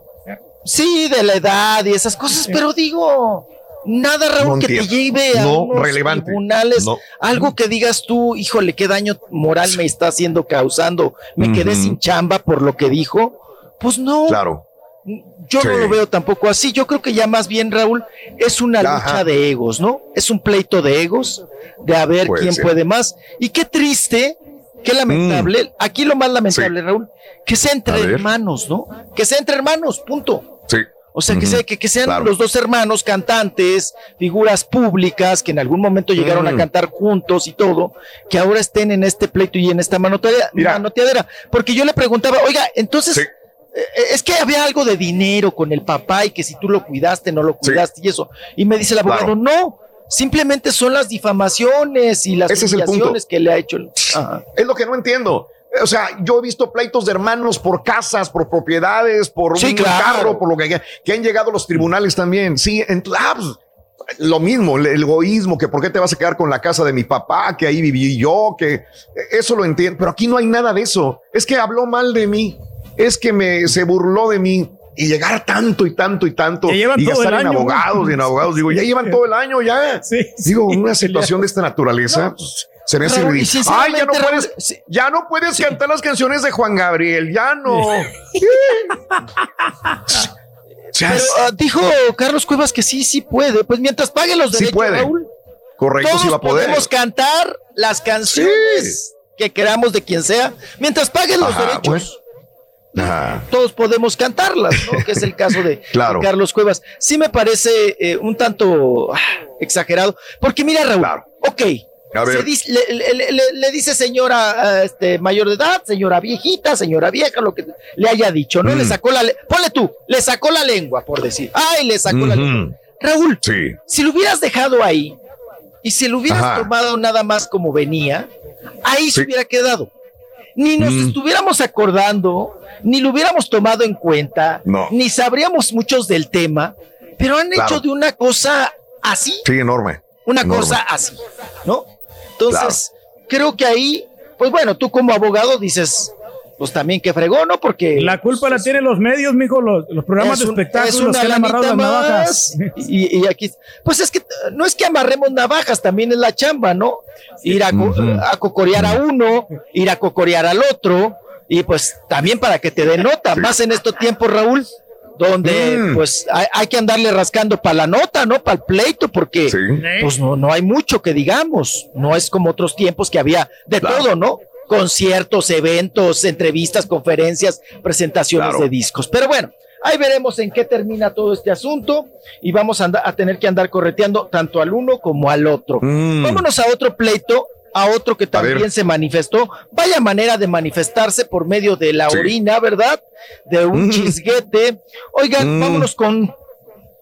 Sí, de la edad y esas cosas, pero digo, nada, Raúl, No que te lleve a No, unos relevante. tribunales, No. algo que digas tú, híjole, qué daño moral me está haciendo, causando, me quedé sin chamba por lo que dijo, pues no. Claro. Yo no lo veo tampoco así. Yo creo que ya más bien, Raúl, es una Ajá. lucha de egos, ¿no? Es un pleito de egos, de a ver Puede quién ser. puede más. Y qué triste, qué lamentable. Aquí lo más lamentable, Raúl, que sea entre Mm. Hermanos, ¿no? Que sea entre hermanos, punto. Sí. O sea, que, sea, que, que sean Claro. los dos hermanos cantantes, figuras públicas, que en algún momento llegaron a Mm. cantar juntos y todo, que ahora estén en este pleito y en esta manoteadera. manoteadera. Porque yo le preguntaba, oiga, entonces, eh, es que había algo de dinero con el papá y que si tú lo cuidaste, no lo cuidaste y eso. Y me dice el abogado, Claro. no, simplemente son las difamaciones y las Ese es el punto. humillaciones que le ha hecho. el-. Es lo que no entiendo. O sea, yo he visto pleitos de hermanos por casas, por propiedades, por Sí, un claro. carro, por lo que, que han llegado a los tribunales también. Sí, ent- ah, pues, lo mismo, el, egoísmo, que por qué te vas a quedar con la casa de mi papá, que ahí viví yo, que eso lo entiendo. Pero aquí no hay nada de eso. Es que habló mal de mí, es que me se burló de mí. Y llegar tanto y tanto y tanto Ya llevan y todo gastar el en año, abogados y en abogados. Digo, ya llevan todo el año ya. Digo, una situación de esta naturaleza pues, se me hace Raúl, y ridículo. sinceramente, Ay, ya no Raúl, puedes, ya no puedes cantar las canciones de Juan Gabriel, ya no. Pero ah, dijo Carlos Cuevas que sí, sí puede. Pues mientras pague los Sí derechos, puede. Raúl, Correcto, todos sí va a poder. podemos cantar las canciones que queramos de quien sea, mientras paguen los Ajá, derechos. Todos podemos cantarlas, ¿no? que es el caso de, Claro. Carlos Cuevas. Sí me parece eh, un tanto ah, exagerado, porque mira, Raúl, ok, ver. se dice- le, le- le- le dice señora este, mayor de edad, señora viejita, señora vieja, lo que le haya dicho, ¿no? Le Mm. sacó la, le- ponle tú, le sacó la lengua, por decir. Ay, le sacó la lengua. Raúl, Sí. si lo hubieras dejado ahí y si lo hubieras Ajá. tomado nada más como venía, ahí se hubiera quedado. Ni nos Mm. estuviéramos acordando, ni lo hubiéramos tomado en cuenta, No. ni sabríamos muchos del tema, pero han Claro. hecho de una cosa así, Sí, enorme. una Enorme. cosa así, ¿no? Entonces, creo que ahí, pues bueno, tú como abogado dices, pues también que fregó, ¿no? Porque La culpa la tienen los medios, mijo, los, los programas es de espectáculos, es los una que han amarrado las lanita navajas. más. Y, y aquí, pues es que no es que amarremos navajas, también es la chamba, ¿no? Ir a, co- Ujú. a cocorear a uno, ir a cocorear al otro, y pues también para que te den nota, más en estos tiempos, Raúl, donde Mm. pues hay, hay que andarle rascando para la nota, ¿no? Para el pleito, porque Sí. pues no, no hay mucho que digamos, no es como otros tiempos que había de Claro. todo, ¿no? Conciertos, eventos, entrevistas, conferencias, presentaciones Claro. de discos. Pero bueno, ahí veremos en qué termina todo este asunto y vamos a tener que andar correteando tanto al uno como al otro. Mm. Vámonos a otro pleito, a otro que también se manifestó. Vaya manera de manifestarse por medio de la Sí. orina, ¿verdad? De un Mm. chisguete. Oigan, Mm. vámonos con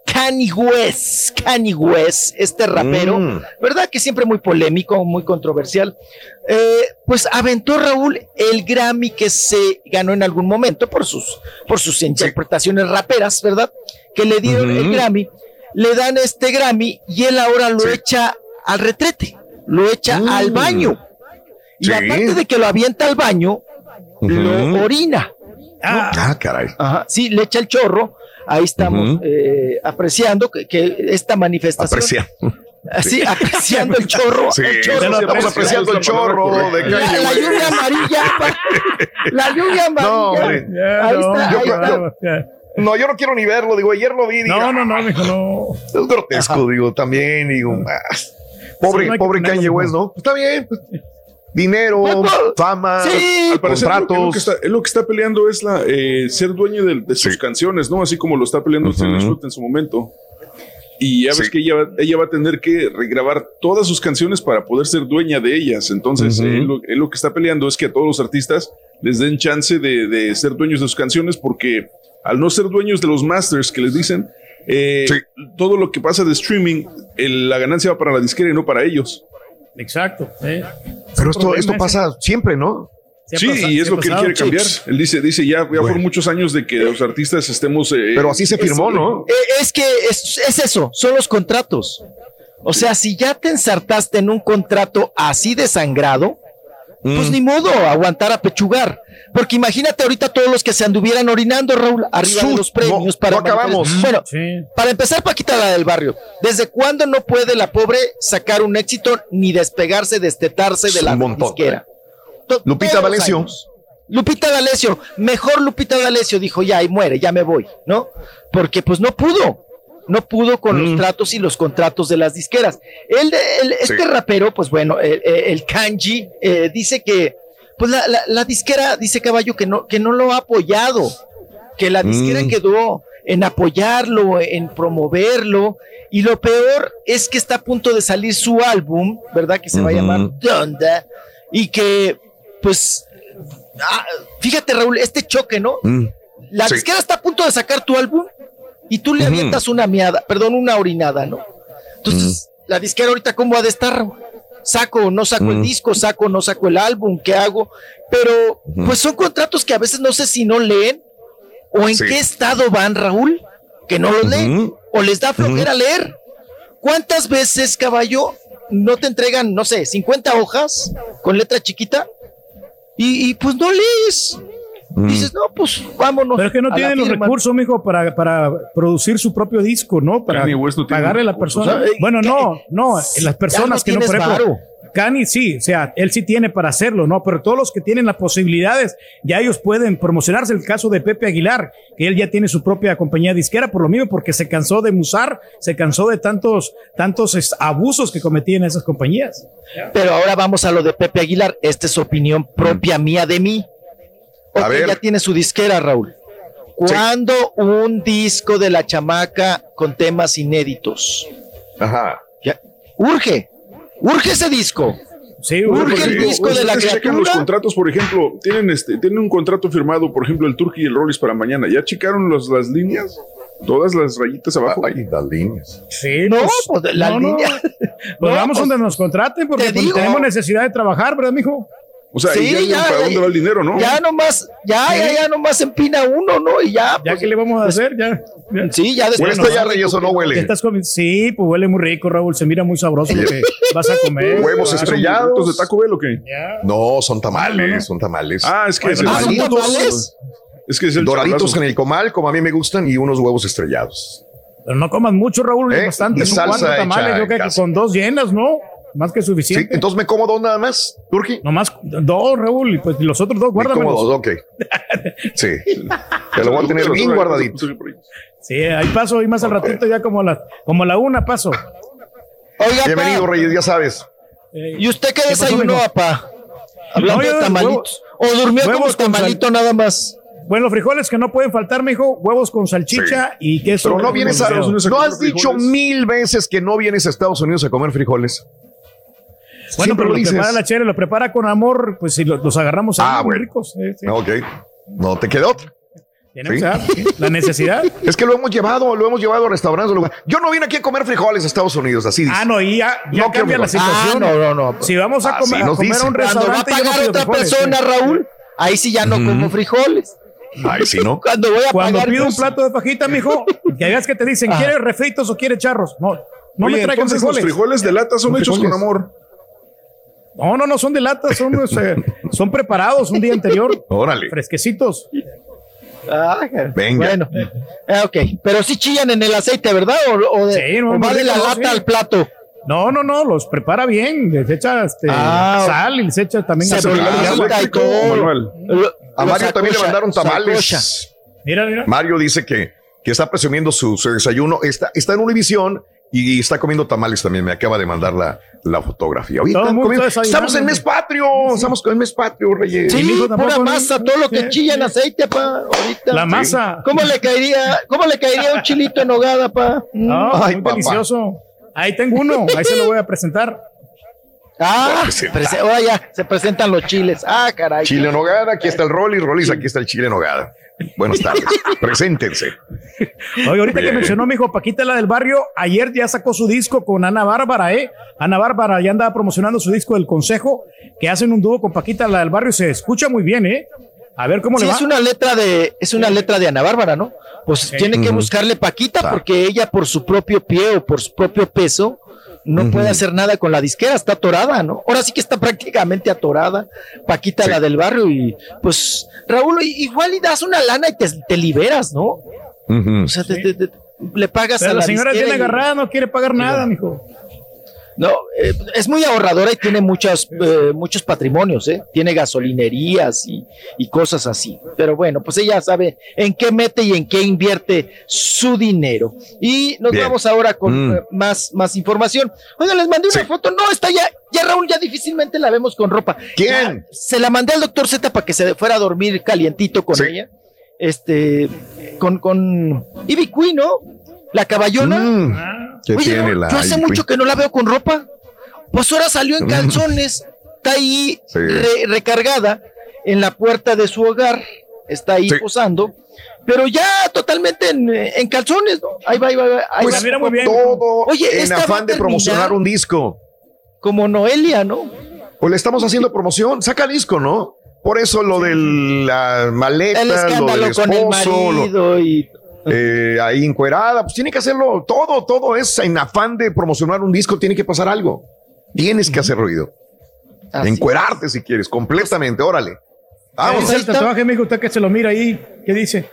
Kanye West, Kanye West, este rapero, Mm. ¿verdad? Que siempre muy polémico, muy controversial. Eh, pues aventó Raúl el Grammy que se ganó en algún momento por sus, por sus interpretaciones raperas, ¿verdad? Que le dieron el Grammy, le dan este Grammy y él ahora lo Sí. echa al retrete, lo echa Mm. al baño. Y Sí. aparte de que lo avienta al baño, lo orina. Ah, caray. Ajá, sí, le echa el chorro. Ahí estamos eh, apreciando que, que esta manifestación. Aprecia. Así, apreciando el chorro. Sí, el chorro. sí, estamos apreciando el chorro de La, Kanye la West. lluvia amarilla. la lluvia amarilla. No, hombre. ahí está, Yo ahí está. No, yo no quiero ni verlo, digo, ayer lo vi. digo, No, no, no, mijo, no. Es grotesco, digo, también, digo, ah. Pobre, Sí, no pobre Kanye West, ¿no? Pues está bien. pues, dinero, fama, Al parecer, lo- contratos. Él lo, que está, lo que está peleando es la, eh, ser dueño de, de sus canciones, ¿no? Así como lo está peleando Taylor Swift en su momento. Y ya ves Sí. que ella, va- ella va a tener que regrabar todas sus canciones para poder ser dueña de ellas. Entonces, él, lo, él lo que está peleando es que a todos los artistas les den chance de, de ser dueños de sus canciones, porque al no ser dueños de los masters que les dicen, eh, todo lo que pasa de streaming, el- la ganancia va para la disquera y no para ellos. Exacto. eh. Pero esto, esto ese. pasa siempre, ¿no? Sí y es lo que él quiere cambiar. Él dice, dice ya, ya Bueno. fueron muchos años de que los artistas estemos. eh, Pero así se firmó, ¿no? Eh, Es que es, es eso, son los contratos. O sea, si ya te ensartaste en un contrato así de pues ni modo, aguantar a pechugar. Porque imagínate ahorita todos los que se anduvieran orinando, Raúl, arriba de los premios no, para no acabamos. Bueno, Sí. para empezar, Paquita, la del barrio. ¿Desde cuándo no puede la pobre sacar un éxito ni despegarse, destetarse de la disquera? To- Lupita años. Lupita D'Alessio, mejor Lupita D'Alessio dijo ya y muere, ya me voy, ¿no? Porque pues no pudo, no pudo con Mm. los tratos y los contratos de las disqueras. El, el- este rapero, pues bueno, el, el Kanji eh, dice que, pues la, la- la disquera dice Caballo que no, que no lo ha apoyado, que la disquera Mm. quedó en apoyarlo, en promoverlo, y lo peor es que está a punto de salir su álbum, ¿verdad? Que se va a llamar Donda, y que, pues, ah, fíjate Raúl, este choque, ¿no? Mm. La Sí. disquera está a punto de sacar tu álbum y tú le avientas una miada, perdón, una orinada, ¿no? Entonces, la disquera ahorita, ¿cómo ha de estar? Saco o no saco el disco, saco o no saco el álbum, ¿qué hago? Pero, pues son contratos que a veces no sé si no leen o en Sí. qué estado van, Raúl, que no los leen o les da flojera leer. ¿Cuántas veces, caballo, no te entregan, no sé, 50 hojas con letra chiquita? Y, y, pues no lees. Mm. Dices, no, pues vámonos. Pero es que no tienen los recursos, mijo, para, para producir su propio disco, ¿no? Para Kanye West no tiene pagarle a la persona. O sea, bueno, ¿qué? no, no, las personas que no, por ejemplo. Kanye sí, o sea, él sí tiene para hacerlo, ¿no? Pero todos los que tienen las posibilidades, ya ellos pueden promocionarse. El caso de Pepe Aguilar, que él ya tiene su propia compañía disquera, por lo mismo, porque se cansó de musar, se cansó de tantos, tantos abusos que cometían esas compañías. Pero ahora vamos a lo de Pepe Aguilar. Esta es opinión propia mía de mí. A Ok, ver. ya tiene su disquera, Raúl. ¿Cuándo un disco de la chamaca con temas inéditos? Ajá. Ya. Urge, urge ese disco. Sí, Urge Porque el disco de la ustedes checan criatura. los contratos, por ejemplo, tienen este, tienen un contrato firmado, por ejemplo, el Turkey y el Rollis para mañana. ¿Ya checaron los- las líneas? Todas las rayitas abajo. Ay, las líneas. Sí, No, pues, pues, la no, no. línea- Pues No, vamos pues, donde nos contraten, porque te pues, digo. tenemos necesidad de trabajar, ¿verdad, mijo? O sea, Sí, ya, ya, ¿para ya, dónde va el dinero, no? Ya nomás, ya, Sí. ya, ya nomás empina uno, ¿no? Y ya. Ya pues, que le vamos a hacer, ya. ya. Sí, ya después. ¿Huele ya, Reyes, o no ¿Qué huele? estás? Sí, pues huele muy rico, Raúl. Se mira muy sabroso lo que vas a comer. Huevos Claro. estrellados. ¿Estos de Taco Bell o qué? Ya. No, son tamales, son tamales. Ah, es que es el no, ¿son tamales? Es que es el Doraditos en el comal, como a mí me gustan, y unos huevos estrellados. Pero no comas mucho, Raúl. ¿Eh? Bastante. Y son salsa cuatro tamales. Yo creo que con dos llenas, ¿no? Más que Sí, suficiente. entonces me como dos nada más, Turki. Nomás dos, Raúl. Y pues los otros dos, Me como dos, ok. Sí. Te lo voy a tener bien guardadito. Sí, ahí paso. Y más al ratito, ya como la, como la una paso. Oiga, Bienvenido, pa, Reyes, ya sabes. Eh, ¿y usted qué pasó, desayunó, papá? Hablando No, de tamalitos. ¿O durmió como huevos con tamalito nada más? Bueno, los frijoles que no pueden faltar, mijo. Huevos con salchicha y queso. Pero no vienes a. Estados Unidos a No comer has dicho mil veces que no vienes a Estados Unidos a comer frijoles. Bueno, Siempre pero lo lo prepara la chere, lo prepara con amor, pues si lo- los agarramos ahí, Ah, bueno. ricos. eh, sí. Ok. No te queda otra. Tiene que sí. la necesidad. Es que lo hemos llevado, lo hemos llevado a restaurantes. lugar- Yo no vine aquí a comer frijoles a Estados Unidos, así dice. Ah, no, y ya, ya No, cambia la situación. Ah, no, no, no. Si vamos a Así comer, a, nos comer a un dicen. Cuando va a restaurante, pagar otra frijoles, persona. Raúl, ahí sí ya no como frijoles. Ay, sí, ¿no? Cuando voy a Cuando pagar. pido un pues, plato de fajita, mijo, que veas que te dicen, Ajá. ¿quieres refritos o quieres charros? No, no Oye, me traigan entonces frijoles. los frijoles de lata son hechos con amor. No, no, no, son de lata, son, o sea, son preparados un día anterior, Órale. fresquecitos. ah, Venga. Bueno, eh, ok. Pero sí chillan en el aceite, ¿verdad? O, o de, Sí, no, o va de la lata sí. al plato. No, no, no, los prepara bien, les echa este, Ah, sal y les echa también aceite. y ¿Eléctrico y todo. Lo- A Mario también le mandaron sacocha. tamales. Mira, mira. Mario dice que, que está presumiendo su, su desayuno. Está, está en Univisión Y está comiendo tamales también. Me acaba de mandar la, la fotografía. Comiendo- está estamos en mes patrio. Estamos con el mes patrio, Reyes. Sí, tampoco, pura ¿no? masa, todo lo que Sí. chilla en aceite, pa, ahorita. La Sí. masa. ¿Cómo le caería, cómo le caería un chilito en nogada, pa? No, Ay, muy papá. delicioso. Ahí tengo uno, ahí se lo voy a presentar. Ah, presentar. prese- ahora ya, se presentan los chiles. Ah, caray. Chile en nogada, aquí está el Rollis, Rollis, aquí está el chile en nogada. Buenas tardes. Preséntense. Oye, ahorita que mencionó mi hijo Paquita, la del barrio, ayer ya sacó su disco con Ana Bárbara, ¿eh? Ana Bárbara ya andaba promocionando su disco del Consejo, que hacen un dúo con Paquita, la del barrio, y se escucha muy bien, ¿eh? A ver cómo Sí, le va. es una letra de, es una letra de Ana Bárbara, ¿no? Pues tiene que buscarle Paquita porque ella por su propio pie o por su propio peso no puede hacer nada con la disquera, está atorada, ¿no? Ahora sí que está prácticamente atorada. Paquita, Sí. la del barrio, y pues, Raúl, igual y das una lana y te, te liberas, ¿no? O sea, te- te- te- le pagas Pero a la la señora tiene y- agarrada, no quiere pagar nada, mijo. No, eh, es muy ahorradora y tiene muchos, eh, muchos patrimonios, ¿eh? Tiene gasolinerías y, y cosas así. Pero bueno, pues ella sabe en qué mete y en qué invierte su dinero. Y nos Bien. vamos ahora con Mm. eh, más, más información. Oiga, les mandé una foto. No, está ya, ya Raúl, ya difícilmente la vemos con ropa. ¿Quién? Ya se la mandé al doctor Z para que se fuera a dormir calientito con Sí. ella. Este, con, con Queen, ¿no? La caballona. Mm. ¿Qué Oye, tiene no, la yo hace mucho que no la veo con ropa. Pues ahora salió en calzones. Está ahí Sí. re- recargada en la puerta de su hogar. Está ahí Sí. posando. Pero ya totalmente en, en calzones, ¿no? Ahí va, ahí va, ahí Pues va. mira muy bien. todo Oye, en afán de promocionar un disco. Como Noelia, ¿no? Pues le estamos haciendo promoción. Saca disco, ¿no? Por eso lo de la maleta, El lo del escándalo con el esposo, lo- marido y. eh, ahí encuerada, pues tiene que hacerlo todo, todo es en afán de promocionar un disco, tiene que pasar algo. Tienes que hacer ruido. Así. Encuerarte si quieres, completamente, órale. ¿Qué Vamos. dice ahí el está. tatuaje, mijo? Usted que se lo mira ahí. ¿Qué dice?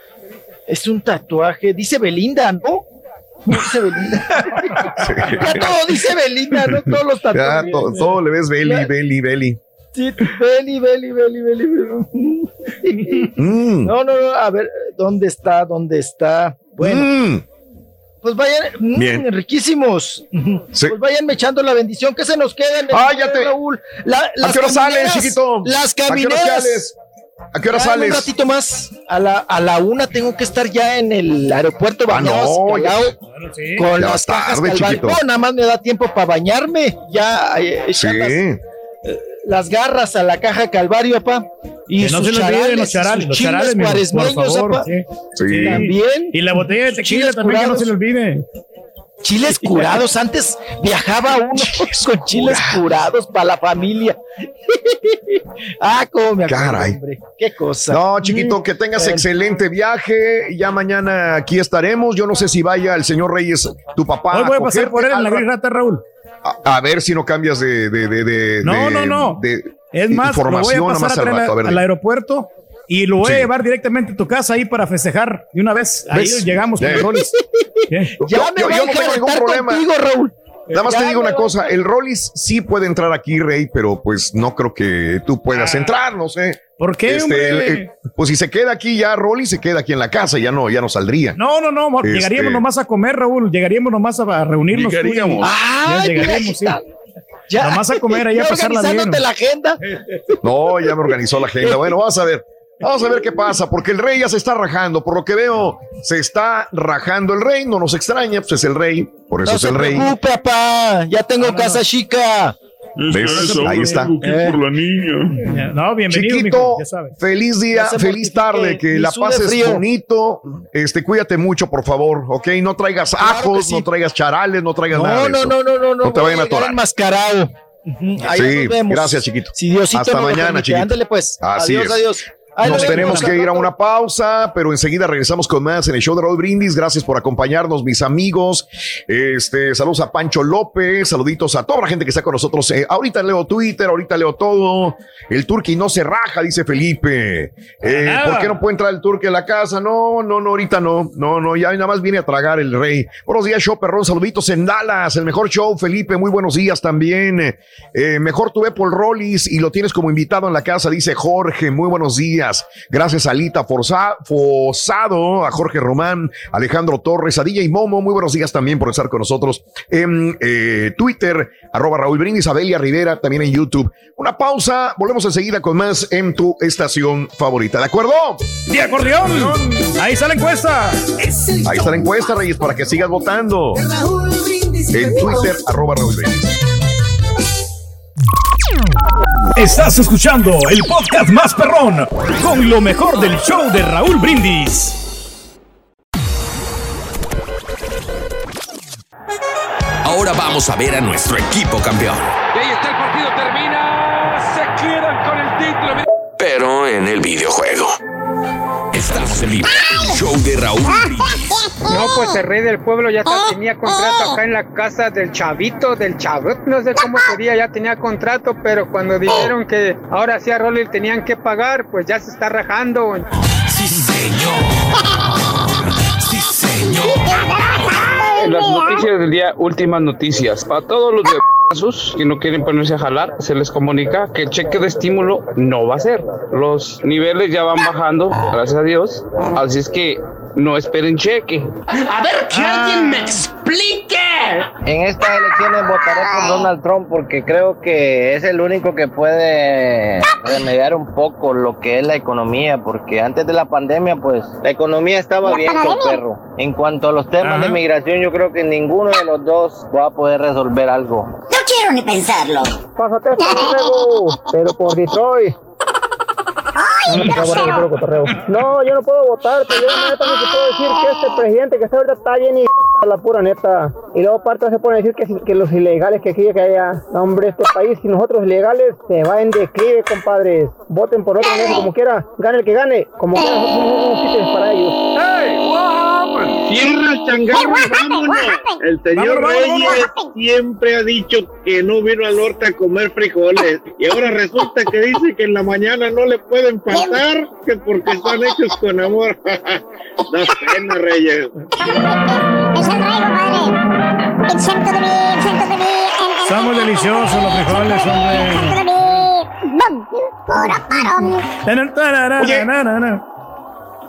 Es un tatuaje. Dice Belinda, ¿no? Dice Belinda. ya todo dice Belinda, ¿no? Todos los Ya, tatuajes. to- todo le ves belly, Ya. Belly, belly. Sí, Beli, Beli, Beli, Beli. Beli. Mm. No, no, no, a ver, ¿dónde está? ¿Dónde está? Bueno, Mm. pues vayan, mm, Bien. riquísimos. Sí. Pues vayan echando la bendición que se nos queda en el Ah, ya te- Raúl. La- ¿A las qué hora sales, chiquito? Las ¿A qué hora camineras. sales? ¿A qué hora en Un sales? ratito más, a la, a la una tengo que estar ya en el aeropuerto Ah, bañado, no, ya- sí. con Ya las cajas tarde, Calvario. chiquito. No, nada más me da tiempo para bañarme, ya eh, echar las, Sí. Las garras a la caja Calvario, papá. Y Que no sus se le olviden charales, los charales, los chiles charales, por favor. papá. sí. Sí. También. Y la botella de tequila chiles también, que no curados. se le olvide. Chiles curados. Antes viajaba uno con chiles curados para la familia. ah, cómo me acuerdo, Caray. hombre. Qué cosa. No, chiquito, que tengas Bueno. excelente viaje. Ya mañana aquí estaremos. Yo no sé si vaya el señor Reyes, tu papá. Hoy voy a pasar por él en la gris rata, Raúl. A, a ver si no cambias de. de, de, de- No, de- no, no. de Es más, lo voy a información pasar a nomás al traer rato. A ver, al dime. aeropuerto y lo voy Sí. a llevar directamente a tu casa ahí para festejar de una vez. Ahí ¿Ves? llegamos con. ¿Qué? Ya Yo- me yo- voy yo a no tengo ningún problema. contigo, Raúl. Nada más te digo una voy- cosa, el Rollis sí puede entrar aquí, Rey, pero pues no creo que tú puedas entrar, no sé. ¿Por qué, Este, el- pues si se queda aquí ya, Rollis se queda aquí en la casa, ya no, ya no saldría. No, no, no, Este- llegaríamos nomás a comer, Raúl. Llegaríamos nomás a, reunirnos. tú y- Llegaríamos. Ya Ay, llegaríamos, sí. Ya, Nomás a comer ahí a ya pasarla bien. organizándote la agenda. No, ya me organizó la agenda. Bueno, vamos a ver. Vamos a ver qué pasa, porque el rey ya se está rajando. Por lo que veo, se está rajando el rey. No nos extraña, pues es el rey. Por eso No es el rey. preocupe, papá. Ya tengo casa chica. Ahí está. por la niña. No, bienvenido, Chiquito, mijo, ya sabes. feliz día, feliz tarde, que la pases frío. bonito. Este, cuídate mucho, por favor, ¿ok? No traigas Claro ajos, sí. no traigas charales, no traigas nada No, de no, eso. no, no, no, no. No te vayan a atorar. enmascarado. Ujú, ahí Sí, nos vemos. gracias, chiquito. Si Diosito Hasta mañana, permite. chiquito. Ándale, pues. Así adiós, es. adiós. Nos tenemos que ir a una pausa, pero enseguida regresamos con más en el show de Raúl Brindis. Gracias por acompañarnos, mis amigos. Este, saludos a Pancho López, saluditos a toda la gente que está con nosotros. Eh, ahorita leo Twitter, ahorita leo todo. El turqui no se raja, dice Felipe. Eh. ¿Por qué no puede entrar el turqui a la casa? No, no, no, ahorita no. No, no, ya nada más viene a tragar el rey. Buenos días, show perrón. Saluditos en Dallas, el mejor show, Felipe. Muy buenos días también. Eh, mejor tuve Paul Rollis y lo tienes como invitado en la casa, dice Jorge. Muy buenos días. Gracias a Alita Forza- Fosado, a Jorge Román, Alejandro Torres, a DJ Momo. Muy buenos días también por estar con nosotros en eh, Twitter, arroba Raúl Brindis, Abelia Rivera, también en YouTube. Una pausa, volvemos enseguida con más en tu estación favorita. ¿De acuerdo? ¡De acordeón! Ahí está la encuesta. Ahí está la encuesta, Reyes, para que sigas votando. En Twitter, arroba Raúl Brindis. Estás escuchando el podcast más perrón con lo mejor del show de Raúl Brindis. Ahora vamos a ver a nuestro equipo campeón. Y ahí está el partido, termina. Se quedan con el título. Pero en el videojuego. Estamos en vivo. Show de Raúl Brindis. No, pues el rey del pueblo ya ta- tenía contrato acá en la casa del chavito, del chavot, no sé cómo sería, ya tenía contrato, pero cuando dijeron que ahora sí a Rolly tenían que pagar, pues ya se está rajando. Sí, señor. Sí, señor. En las noticias del día, últimas noticias. Para todos los de que no quieren ponerse a jalar, se les comunica que el cheque de estímulo no va a ser. Los niveles ya van bajando, gracias a Dios. Así es que no esperen cheque. A ver, que alguien me explique. En estas elecciones votaré por Donald Trump porque creo que es el único que puede remediar un poco lo que es la economía, porque antes de la pandemia, pues la economía estaba ¿La bien con perro. En cuanto a los temas de migración, yo creo que ninguno de los dos va a poder resolver algo. No quiero ni pensarlo. Pásate pero por Detroit. ¡Ay, grosero! No, yo no puedo votar, pero yo neta no te puedo decir que este presidente que está ahorita está bien y la pura neta. Y luego aparte se pone a decir que, si- que los ilegales que aquí que haya. No, hombre, este país y nosotros ilegales se va en declive, compadres. Voten por otro como quiera. Gane el que gane. Como quiera, nosotros somos para ellos. Cierra el changarro vámonos. El señor Vámonos, vámonos, Reyes siempre ha dicho que no vino al norte a comer frijoles. Y ahora resulta que dice que en la mañana no le pueden faltar, que porque están hechos con amor. da pena, Reyes. Es el rey, compadre. Exento de mí, exento de mí. en- en- Son muy deliciosos los frijoles, hombre. exento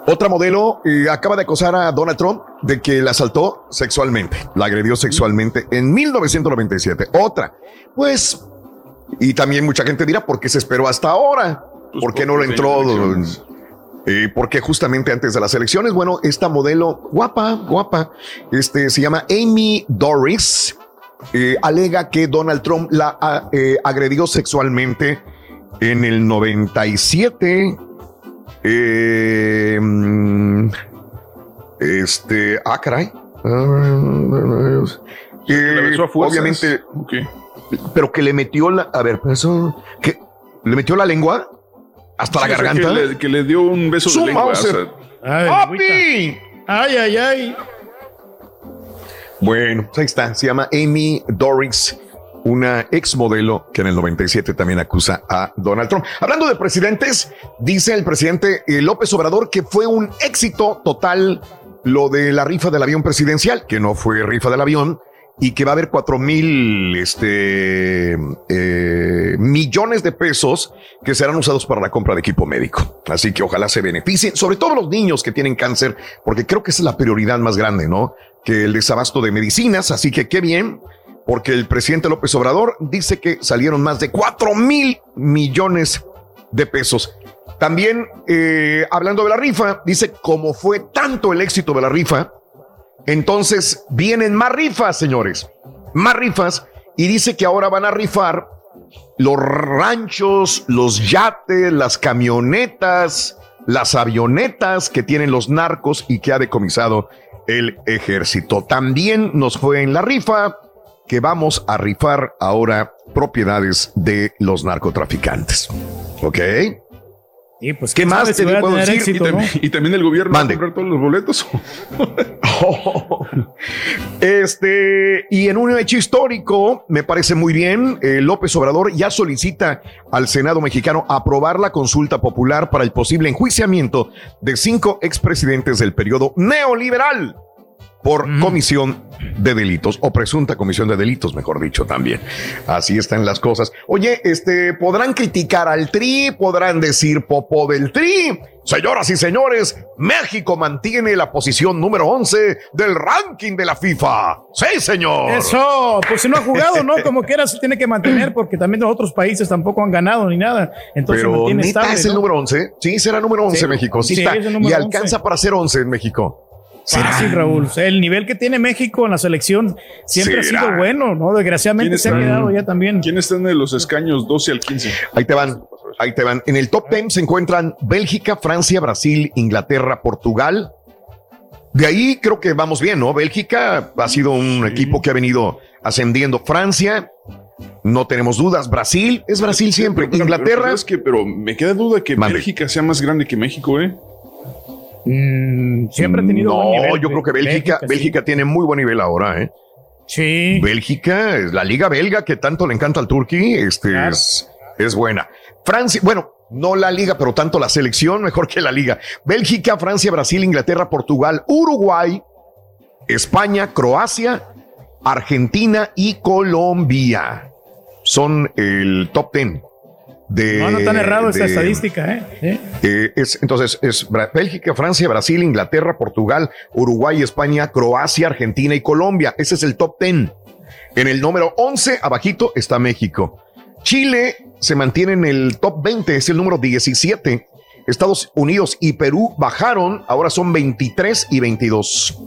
Otra modelo eh, acaba de acosar a Donald Trump de que la asaltó sexualmente, la agredió sexualmente en 1997. Otra, pues, y también mucha gente dirá, ¿por qué se esperó hasta ahora? ¿Por qué no lo entró? Eh, porque justamente antes de las elecciones, bueno, esta modelo guapa, guapa, este se llama Amy Doris, eh, alega que Donald Trump la ah, eh, agredió sexualmente en el 97. Eh, mm, este, ah, caray. Eh, besó a fuerzas. obviamente, pero que le metió la, a ver, eso, que le metió la lengua hasta la Sí, garganta. Que le, que le dio un beso Su de lengua. o. Ay, ay, ay. Bueno, pues ahí está. Se llama Amy Dorix, una ex modelo que en el 97 también acusa a Donald Trump. Hablando de presidentes, dice el presidente eh, López Obrador que fue un éxito total lo de la rifa del avión presidencial, que no fue rifa del avión, y que va a haber cuatro mil este, eh, millones de pesos que serán usados para la compra de equipo médico. Así que ojalá se beneficien, sobre todo los niños que tienen cáncer, porque creo que esa es la prioridad más grande, ¿no? Que el desabasto de medicinas. Así que qué bien, porque el presidente López Obrador dice que salieron más de cuatro mil millones de pesos. También, eh, hablando de la rifa, dice cómo fue tanto el éxito de la rifa, entonces vienen más rifas, señores, más rifas, y dice que ahora van a rifar los ranchos, los yates, las camionetas, las avionetas que tienen los narcos y que ha decomisado el ejército. También nos fue en la rifa que vamos a rifar ahora propiedades de los narcotraficantes. ¿Ok? Y pues, ¿Qué más te puedo decir? éxito, y, ¿no? también, y también el gobierno Mande. va a comprar todos los boletos. Este, y en un hecho histórico, me parece muy bien, eh, López Obrador ya solicita al Senado mexicano aprobar la consulta popular para el posible enjuiciamiento de cinco expresidentes del periodo neoliberal por comisión de delitos o presunta comisión de delitos, mejor dicho, también. Así están las cosas. Oye, este, podrán criticar al Tri, podrán decir popo del Tri. Señoras y señores, México mantiene la posición número 11 del ranking de la FIFA. Sí, señor. Eso, pues si no ha jugado, ¿no? Como quiera se tiene que mantener porque también los otros países tampoco han ganado ni nada. Entonces Pero mantiene neta estable, es el ¿no? número 11. Sí, será número 11 Sí. México. Sí, Sí, está. es el número Y alcanza 11. para ser 11 en México. Fácil, Raúl. O sea, el nivel que tiene México en la selección siempre ¿Será? ha sido bueno, ¿no? Desgraciadamente se ha quedado ya también. ¿Quién está en los escaños 12 al 15? Ahí te van, ahí te van. En el top 10 se encuentran Bélgica, Francia, Brasil, Inglaterra, Portugal. De ahí creo que vamos bien, ¿no? Bélgica ha sido un equipo que ha venido ascendiendo. Francia, no tenemos dudas. Brasil, es Brasil siempre. Pero, Inglaterra. pero es que, pero me queda duda que Bélgica sea más grande que México, ¿eh? Siempre ha tenido No, buen nivel, yo creo que Bélgica, Bélgica, Bélgica, sí. tiene muy buen nivel ahora, ¿eh? Sí. Bélgica, la liga belga que tanto le encanta al Turquí, este es, es buena. Francia, bueno, no la liga, pero tanto la selección mejor que la liga. Bélgica, Francia, Brasil, Inglaterra, Portugal, Uruguay, España, Croacia, Argentina y Colombia. Son el top ten de. No, no tan errado esta de- estadística, ¿eh? ¿Eh? eh, es, entonces, es Bélgica, Francia, Brasil, Inglaterra, Portugal, Uruguay, España, Croacia, Argentina y Colombia. Ese es el top 10. En el número 11, abajito, está México. Chile se mantiene en el top 20, es el número 17. Estados Unidos y Perú bajaron, ahora son 23 y 22.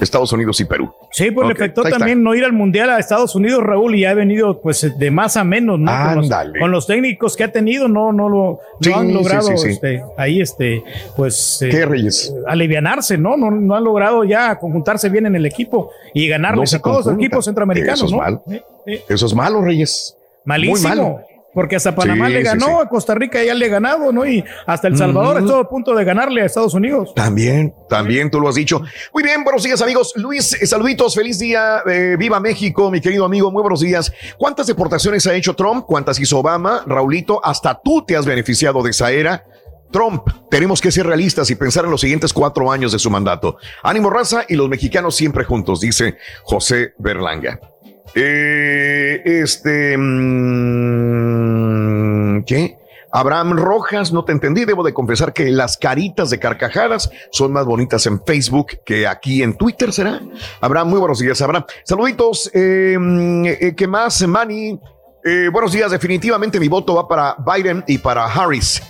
Estados Unidos y Perú. Sí, pues le afectó también no ir al Mundial a Estados Unidos, Raúl, y ha venido pues de más a menos, ¿no? Con los, con los técnicos que ha tenido, no, no lo no han logrado sí, sí. este, ahí, este, pues eh, ¿Qué, Reyes? alivianarse, ¿no? ¿no? No han logrado ya conjuntarse bien en el equipo y ganarles No a todos los equipos centroamericanos, Eso es ¿no? malo. Eh, eh, Eso es malo, Reyes. Malísimo. Muy malo. Porque hasta Panamá Sí, le ganó, sí. a Costa Rica ya le ha ganado, ¿no? Y hasta El Salvador Ujú. estuvo a punto de ganarle a Estados Unidos. También, también tú lo has dicho. Muy bien, buenos días amigos. Luis, eh, saluditos, feliz día, eh, viva México, mi querido amigo, muy buenos días. ¿Cuántas deportaciones ha hecho Trump? ¿Cuántas hizo Obama? Raulito, hasta tú te has beneficiado de esa era. Trump, tenemos que ser realistas y pensar en los siguientes cuatro años de su mandato. Ánimo raza y los mexicanos siempre juntos, dice José Berlanga. Eh, este, mm, ¿qué? Abraham Rojas, no te entendí, debo de confesar que las caritas de carcajadas son más bonitas en Facebook que aquí en Twitter, ¿será? Abraham, muy buenos días, Abraham. Saluditos, eh, mm, eh, ¿qué más, Manny? Eh, buenos días, definitivamente mi voto va para Biden y para Harris.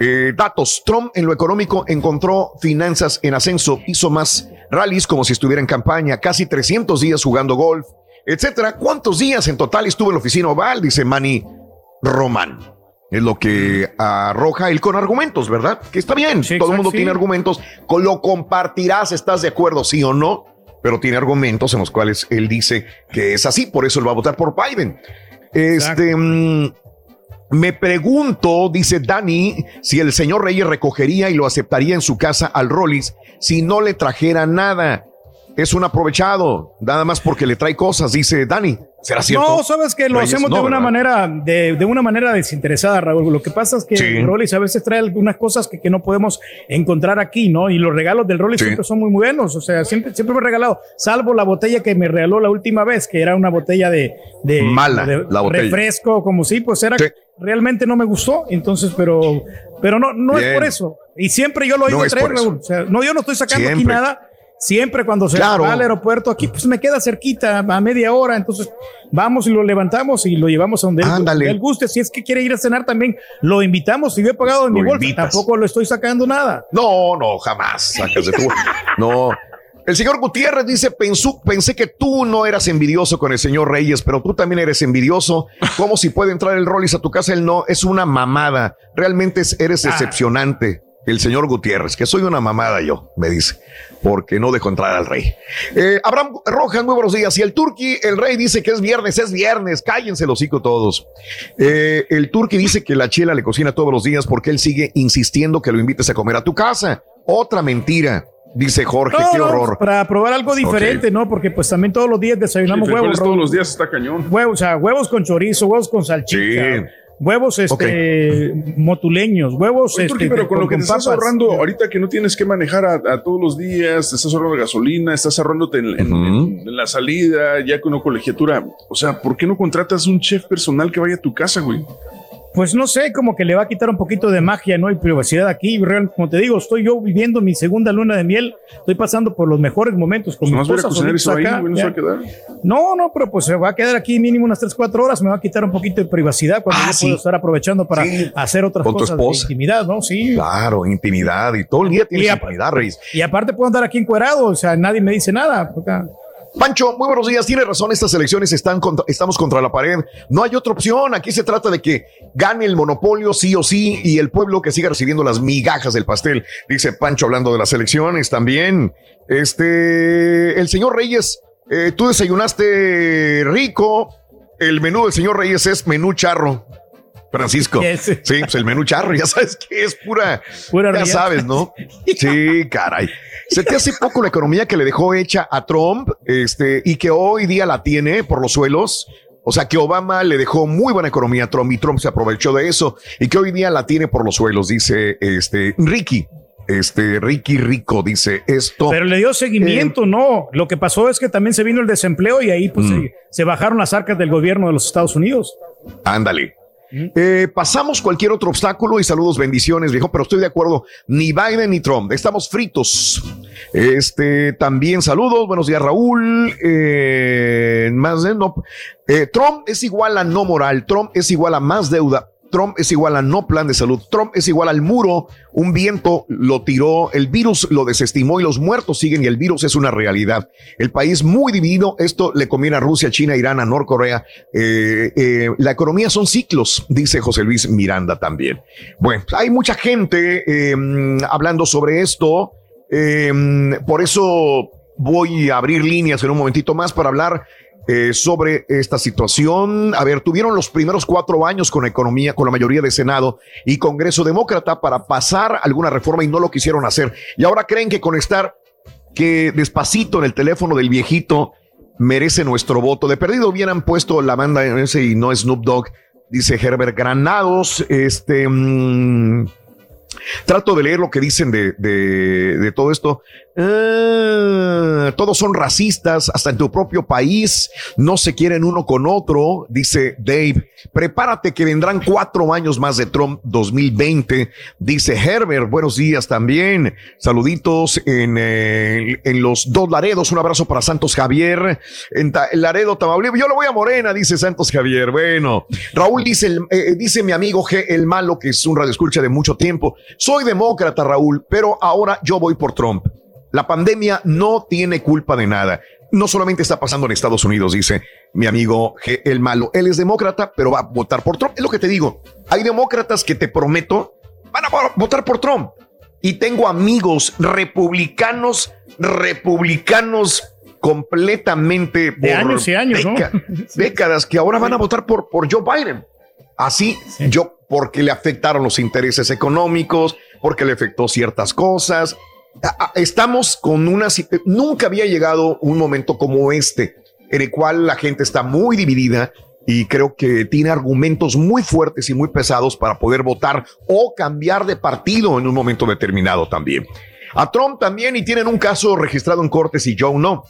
Eh, datos, Trump en lo económico encontró finanzas en ascenso, hizo más rallies como si estuviera en campaña, casi 300 días jugando golf, etcétera. ¿Cuántos días en total estuvo en la oficina oval? Dice Manny Román. Es lo que arroja él con argumentos, ¿verdad? Que está bien, todo el mundo sí. tiene argumentos, lo compartirás, estás de acuerdo, sí o no, pero tiene argumentos en los cuales él dice que es así, por eso él va a votar por Biden. Este, mm, me pregunto, dice Dani, si el señor Reyes recogería y lo aceptaría en su casa al Rollis si no le trajera nada. Es un aprovechado, nada más porque le trae cosas, dice Dani. ¿Será cierto? No, sabes que lo Reyes, hacemos no, de una ¿verdad? manera, de, de una manera desinteresada, Raúl. Lo que pasa es que Sí. el Rollis a veces trae algunas cosas que, que no podemos encontrar aquí, ¿no? Y los regalos del Rollis Sí. siempre son muy buenos. O sea, siempre, siempre me he regalado, salvo la botella que me regaló la última vez, que era una botella de, de, Mala, de la botella. refresco, como sí, pues era realmente no me gustó. Entonces, pero, pero no, no es por eso. Y siempre yo lo No oigo es traer. Raúl. O sea, no, yo no estoy sacando aquí nada. Siempre cuando se Claro. va al aeropuerto, aquí pues me queda cerquita, a media hora, entonces vamos y lo levantamos y lo llevamos a donde Ándale. él guste. Si es que quiere ir a cenar también, lo invitamos. Si yo he pagado en mi bolsa, invitas. tampoco lo estoy sacando nada. No, no, jamás sacas de tu. No. El señor Gutiérrez dice, pensó, pensé que tú no eras envidioso con el señor Reyes, pero tú también eres envidioso. ¿Cómo si puede entrar el Rollis a tu casa? Él no, es una mamada. Realmente es- eres Ah. decepcionante. El señor Gutiérrez, que soy una mamada yo, me dice, porque no dejo entrar al rey. Eh, Abraham Rojas, muy buenos días. Y el Turqui, el rey dice que es viernes, es viernes, cállense los hocico todos. Eh, el Turqui dice que la chela le cocina todos los días porque él sigue insistiendo que lo invites a comer a tu casa. Otra mentira, dice Jorge, No, qué no, horror. Para probar algo diferente, ¿no? Porque pues también todos los días desayunamos Sí, huevos. todos los días está cañón. Huevos, o sea, huevos con chorizo, huevos con salchicha. Sí. Huevos este, motuleños, huevos. Oye, este, pero con lo que te estás ahorrando ahorita que no tienes que manejar a, a todos los días, te estás ahorrando gasolina, estás ahorrándote en, en- en- en la salida, ya con una colegiatura. O sea, ¿por qué no contratas un chef personal que vaya a tu casa, güey? Pues no sé, como que le va a quitar un poquito de magia, ¿no? Y privacidad aquí. Real- Como te digo, estoy yo viviendo mi segunda luna de miel. Estoy pasando por los mejores momentos con Pues mi esposa. eso ahí, no se va a quedar. No, no, pero pues se va a quedar aquí mínimo unas 3, 4 horas. Me va a quitar un poquito de privacidad cuando Ah, yo sí. puedo estar aprovechando para hacer otras Con tu cosas de esposa. intimidad, ¿no? Sí. Claro, intimidad y todo el día tienes Y intimidad, Reyes. Y aparte puedo andar aquí encuerado, o sea, nadie me dice nada. Acá. Pancho, muy buenos días. Tiene razón, estas elecciones están contra- estamos contra la pared. No hay otra opción. Aquí se trata de que gane el monopolio sí o sí y el pueblo que siga recibiendo las migajas del pastel. Dice Pancho hablando de las elecciones también. Este, el señor Reyes, eh, tú desayunaste rico. El menú del señor Reyes es menú charro. Francisco. Sí, pues el menú charro, ya sabes que es pura, Pura ya sabes, ¿no? Sí, caray. Se te hace poco la economía que le dejó hecha a Trump, este, y que hoy día la tiene por los suelos. O sea, que Obama le dejó muy buena economía a Trump y Trump se aprovechó de eso y que hoy día la tiene por los suelos, dice este Ricky. Este Ricky Rico dice esto. Pero le dio seguimiento, no. Lo que pasó es que también se vino el desempleo y ahí pues Mm. se, se bajaron las arcas del gobierno de los Estados Unidos. Ándale. Eh, pasamos cualquier otro obstáculo y saludos, bendiciones, viejo, pero estoy de acuerdo, ni Biden ni Trump, estamos fritos. Este, también saludos, buenos días, Raúl. Eh, más de no, eh, Trump es igual a no moral, Trump es igual a más deuda. Trump es igual a no plan de salud. Trump es igual al muro. Un viento lo tiró, el virus lo desestimó y los muertos siguen y el virus es una realidad. El país muy dividido. Esto le conviene a Rusia, China, Irán, a Norcorea. Eh, eh, la economía son ciclos, dice José Luis Miranda también. Bueno, hay mucha gente eh, hablando sobre esto. Eh, por eso voy a abrir líneas en un momentito más para hablar eh, sobre esta situación. A ver, tuvieron los primeros cuatro años con economía, con la mayoría de Senado y Congreso Demócrata para pasar alguna reforma y no lo quisieron hacer. Y ahora creen que con estar que despacito en el teléfono del viejito merece nuestro voto. De perdido hubieran puesto la banda en ese y no Snoop Dogg, dice Herbert Granados. Este. mm, Trato de leer lo que dicen de, de, de todo esto. Ah, todos son racistas, hasta en tu propio país. No se quieren uno con otro, dice Dave. Prepárate que vendrán cuatro años más de Trump 2020, dice Herbert. Buenos días también. Saluditos en, eh, en los dos Laredos. Un abrazo para Santos Javier. En Ta- Laredo, Tamaulipas. Yo lo voy a Morena, dice Santos Javier. Bueno, Raúl dice, el- eh, dice mi amigo G, el malo, que es un radioescucha de mucho tiempo. Soy demócrata, Raúl, pero ahora yo voy por Trump. La pandemia no tiene culpa de nada. No solamente está pasando en Estados Unidos, dice mi amigo G, el malo. Él es demócrata, pero va a votar por Trump. Es lo que te digo. Hay demócratas que te prometo van a vo- votar por Trump. Y tengo amigos republicanos, republicanos completamente De por años y años, ¿no? deca- décadas que ahora van a votar por, por Joe Biden. Así, yo, porque le afectaron los intereses económicos, porque le afectó ciertas cosas. Estamos con una... Nunca había llegado un momento como este, en el cual la gente está muy dividida y creo que tiene argumentos muy fuertes y muy pesados para poder votar o cambiar de partido en un momento determinado también. A Trump también y tienen un caso registrado en cortes y Joe no.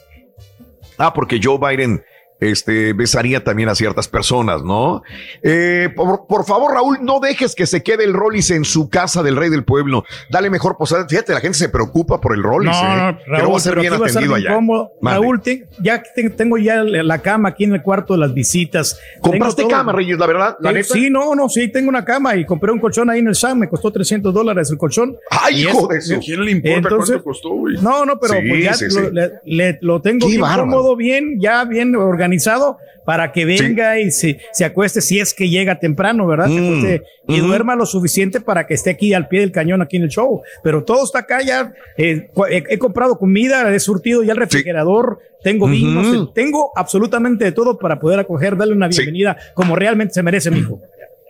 Ah, porque Joe Biden este, besaría también a ciertas personas, ¿no? Eh, por, por favor, Raúl, no dejes que se quede el Rollis en su casa del rey del pueblo. Dale mejor posada. Fíjate, la gente se preocupa por el Rollis. No, ¿eh? Raúl, va a ser pero bien atendido allá. Raúl, te- ya te- tengo ya la cama aquí en el cuarto de las visitas. ¿Compraste todo. cama, Reyes, la verdad? ¿La Sí, neta? Sí, no, no, sí, tengo una cama y compré un colchón ahí en el SAM, me costó 300 dólares el colchón. ¡Ay, hijo de eso! ¿Quién le importa Entonces- cuánto costó, güey? No, no, pero Sí, pues ya sí, lo, sí. le- le- lo tengo bien cómodo, bien, ya bien organizado para que venga y se, se acueste si es que llega temprano, ¿verdad? Se Mm, acueste y duerma lo suficiente para que esté aquí al pie del cañón, aquí en el show. Pero todo está acá ya. eh, he, he comprado comida, he surtido ya el refrigerador, tengo vinos, eh, tengo absolutamente de todo para poder acoger, darle una bienvenida como realmente se merece mi hijo.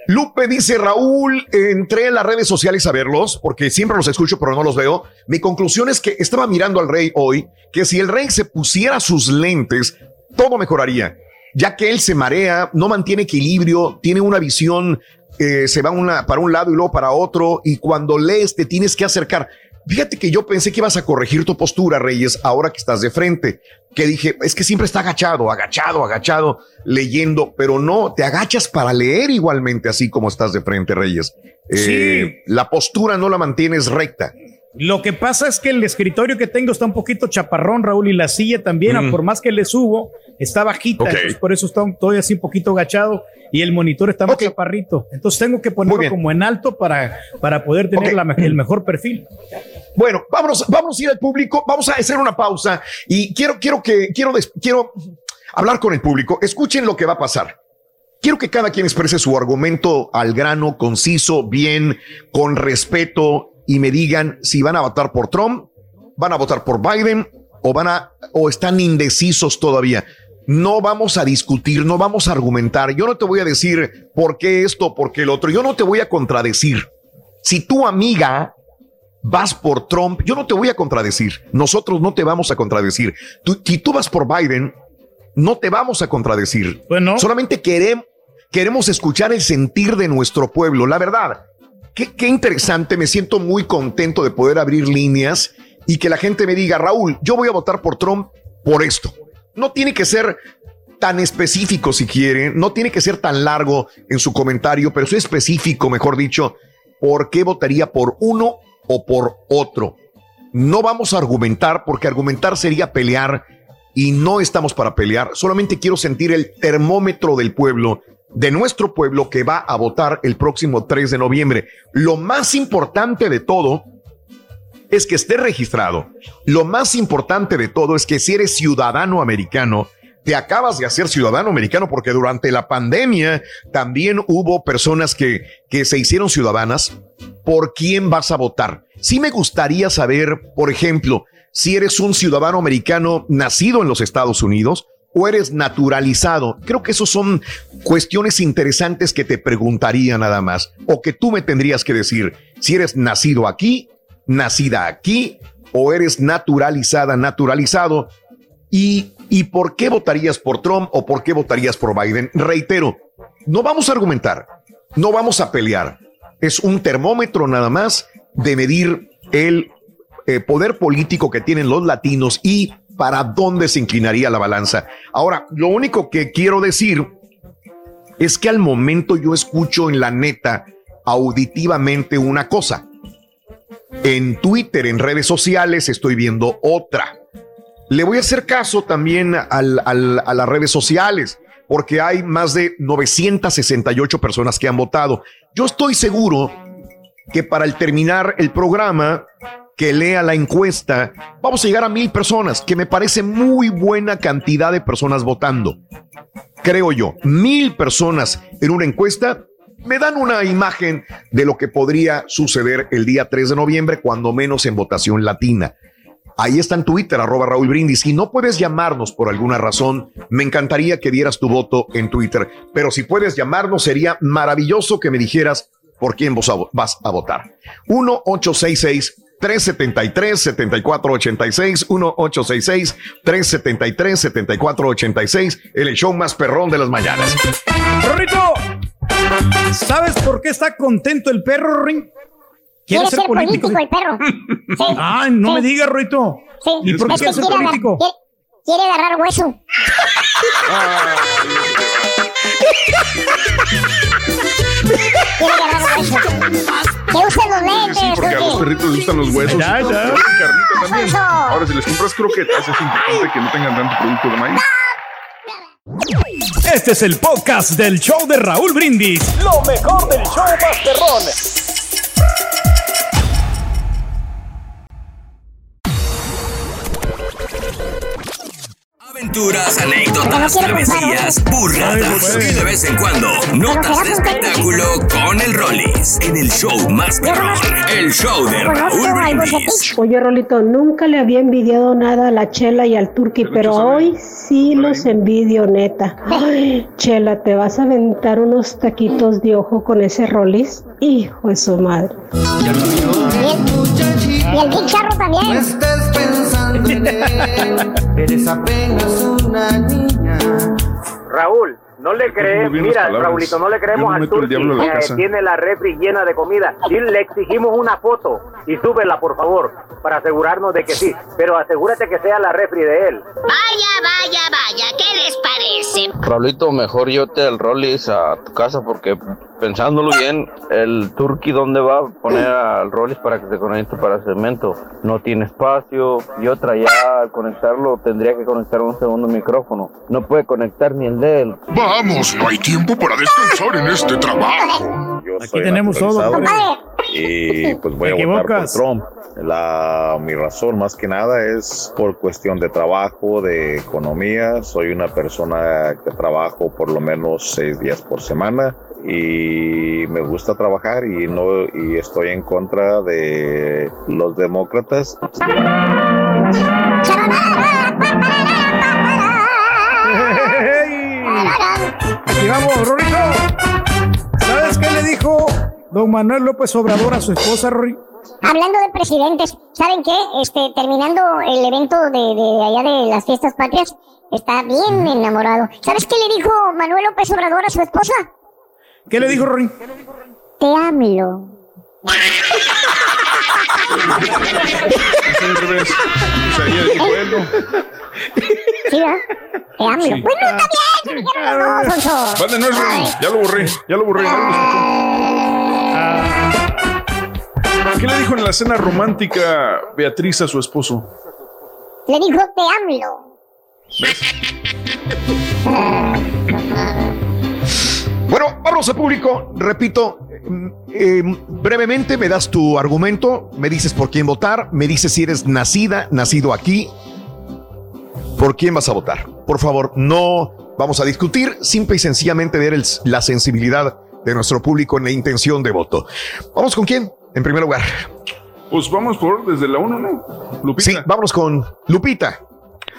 Lupe dice, Raúl, entré en las redes sociales a verlos, porque siempre los escucho, pero no los veo. Mi conclusión es que estaba mirando al rey hoy, que si el rey se pusiera sus lentes, todo mejoraría, ya que él se marea, no mantiene equilibrio, tiene una visión eh, se va una, para un lado y luego para otro, y cuando lees te tienes que acercar. Fíjate que yo pensé que ibas a corregir tu postura, Reyes, ahora que estás de frente. Que dije, es que siempre está agachado, agachado, agachado, leyendo, pero no, te agachas para leer igualmente así como estás de frente, Reyes. Eh, La postura no la mantienes recta. Lo que pasa es que el escritorio que tengo está un poquito chaparrón, Raúl, y la silla también, Mm. por más que le subo, está bajita, entonces por eso está, estoy así un poquito agachado y el monitor está más chaparrito. Entonces tengo que ponerlo como en alto para, para poder tener la el mejor perfil. Bueno, vámonos, vamos a ir al público, vamos a hacer una pausa y quiero, quiero que, quiero, quiero hablar con el público. Escuchen lo que va a pasar. Quiero que cada quien exprese su argumento al grano, conciso, bien, con respeto y me digan si van a votar por Trump, van a votar por Biden o van a, o están indecisos todavía. No vamos a discutir, no vamos a argumentar. Yo no te voy a decir por qué esto, por qué el otro. Yo no te voy a contradecir. Si tu amiga vas por Trump, yo no te voy a contradecir. Nosotros no te vamos a contradecir. Tú- si tú vas por Biden, no te vamos a contradecir. Solamente queremos, queremos escuchar el sentir de nuestro pueblo. La verdad, qué, interesante. Me siento muy contento de poder abrir líneas y que la gente me diga, Raúl, yo voy a votar por Trump por esto. No tiene que ser tan específico si quiere, no tiene que ser tan largo en su comentario, pero es específico, mejor dicho, por qué votaría por uno o por otro. No vamos a argumentar porque argumentar sería pelear y no estamos para pelear. Solamente quiero sentir el termómetro del pueblo, de nuestro pueblo que va a votar el próximo 3 de noviembre. Lo más importante de todo es que esté registrado. Lo más importante de todo es que si eres ciudadano americano, te acabas de hacer ciudadano americano porque durante la pandemia también hubo personas que, que se hicieron ciudadanas. ¿Por quién vas a votar? Sí me gustaría saber, por ejemplo, si eres un ciudadano americano nacido en los Estados Unidos o eres naturalizado. Creo que esos son cuestiones interesantes que te preguntaría nada más o que tú me tendrías que decir si eres nacido aquí, nacida aquí o eres naturalizada, naturalizado ¿Y, ¿Y por qué votarías por Trump o por qué votarías por Biden? Reitero, no vamos a argumentar, no vamos a pelear. Es un termómetro nada más de medir el eh, poder político que tienen los latinos y para dónde se inclinaría la balanza. Ahora, lo único que quiero decir es que al momento yo escucho en la neta auditivamente una cosa. En Twitter, en redes sociales, estoy viendo otra. Le voy a hacer caso también a las redes sociales, porque hay más de 968 personas que han votado. Yo estoy seguro que para el terminar el programa, que lea la encuesta, vamos a llegar a mil personas, que me parece muy buena cantidad de personas votando. Creo yo, mil personas en una encuesta me dan una imagen de lo que podría suceder el día 3 de noviembre, cuando menos en votación latina. Ahí está en Twitter, arroba Raúl Brindis. Si no puedes llamarnos por alguna razón, me encantaría que dieras tu voto en Twitter. Pero si puedes llamarnos, sería maravilloso que me dijeras por quién vas a votar. 1 866 373-7486, 1-866-373-7486, el show más perrón de las mañanas. ¡Rorrito! ¿Sabes por qué está contento el perro, Quiere, ser, ser político? político? el perro. Sí, ah, no sí. me digas, Rorrito. Sí. ¿Y por qué quiere ser político? Agarrar, quiere, quiere, agarrar hueso. quiere agarrar hueso. Que usen los lentes. Sí, porque a los perritos les gustan los huesos. Ya, y ya. carnita también. Ahora, si les compras croquetas, es importante que no tengan tanto producto de maíz. Este es el podcast del show de Raúl Brindis. Lo mejor del show Masterrón. Aventuras, anécdotas, travesías, burradas y de vez en cuando notas de espectáculo con el Rollis en el show más perrón, el show de Raúl Brindis. Oye, Rolito, nunca le había envidiado nada a la Chela y al Turqui, pero hoy sí los envidio, neta. Ay, Chela, ¿te vas a aventar unos taquitos de ojo con ese Rollis? Hijo de su madre. Y el Big Charro también. Eres apenas una niña. Raúl, No le creemos, mira. Raulito, no le creemos no al la que casa. tiene la refri llena de comida. Y le exigimos una foto y súbela, por favor, para asegurarnos de que sí. Pero asegúrate que sea la refri de él. Vaya, vaya, vaya, ¿qué les parece? Raulito, mejor llévate el Rollis a tu casa porque pensándolo bien, el Turkey dónde va a poner al Rollis para que se conecte para cemento. No tiene espacio y otra ya al conectarlo tendría que conectar un segundo micrófono. No puede conectar ni el de él. Vamos, no hay tiempo para descansar en este trabajo. Aquí tenemos todo. Y pues voy a votar por. Trump. La, mi razón más que nada es por cuestión de trabajo, de economía. Soy una persona que trabajo por lo menos seis días por semana y me gusta trabajar y no y estoy en contra de los demócratas. Aquí vamos, Rorito. ¿Sabes qué le dijo don Manuel López Obrador a su esposa, Rory? Hablando de presidentes, ¿saben qué? Este, terminando el evento de, de- allá de las fiestas patrias, está bien enamorado. ¿Sabes qué le dijo Manuel López Obrador a su esposa? ¿Qué le dijo Rory? Te amo. Es al revés. O sea, ella dijo él, ¿no? ¿Sí, va? Te amo. Sí. Bueno, está bien, no. Ya lo borré. Ya lo borré. nadie lo escuchó. ¿Qué le dijo en la cena romántica Beatriz a su esposo? Le dijo, te amo. Bueno, vamos a público. Repito, eh, brevemente me das tu argumento, me dices por quién votar, me dices si eres nacida, nacido aquí, por quién vas a votar. Por favor, no vamos a discutir, simple y sencillamente ver el- la sensibilidad de nuestro público en la intención de voto. Vamos con quién, en primer lugar. Pues vamos por desde la 1, ¿no? Lupita. Sí, vámonos con Lupita.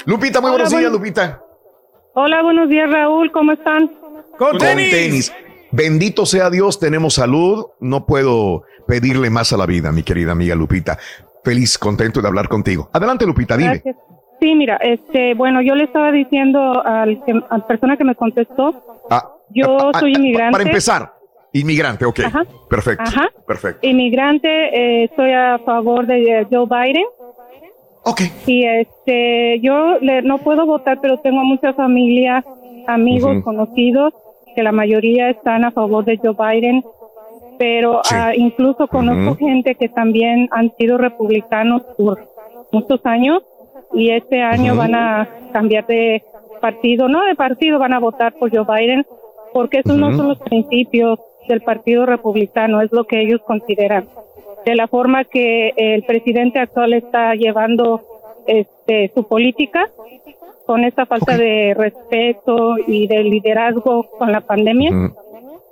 Lupita, muy Hola, buenos días, buen- Lupita. Hola, buenos días, Raúl. ¿Cómo están? Con, tenis. Bendito sea Dios, tenemos salud. No puedo pedirle más a la vida, mi querida amiga Lupita. Feliz, contento de hablar contigo. Adelante, Lupita, dime. Gracias. Sí, mira, este, bueno, yo le estaba diciendo al que, a la persona que me contestó, Ah, yo ah, soy ah, inmigrante. Para empezar, inmigrante, ok. Ajá. Perfecto. Ajá. Perfecto. Inmigrante, eh, estoy a favor de eh, Joe Biden. Ok. Y este, yo le- no puedo votar, pero tengo mucha familia, amigos, conocidos, que la mayoría están a favor de Joe Biden. Pero ah, incluso conozco gente que también han sido republicanos por muchos años y este año van a cambiar de partido, no de partido, van a votar por Joe Biden, porque esos no son los principios del Partido Republicano, es lo que ellos consideran. De la forma que el presidente actual está llevando este, su política, con esta falta de respeto y de liderazgo con la pandemia,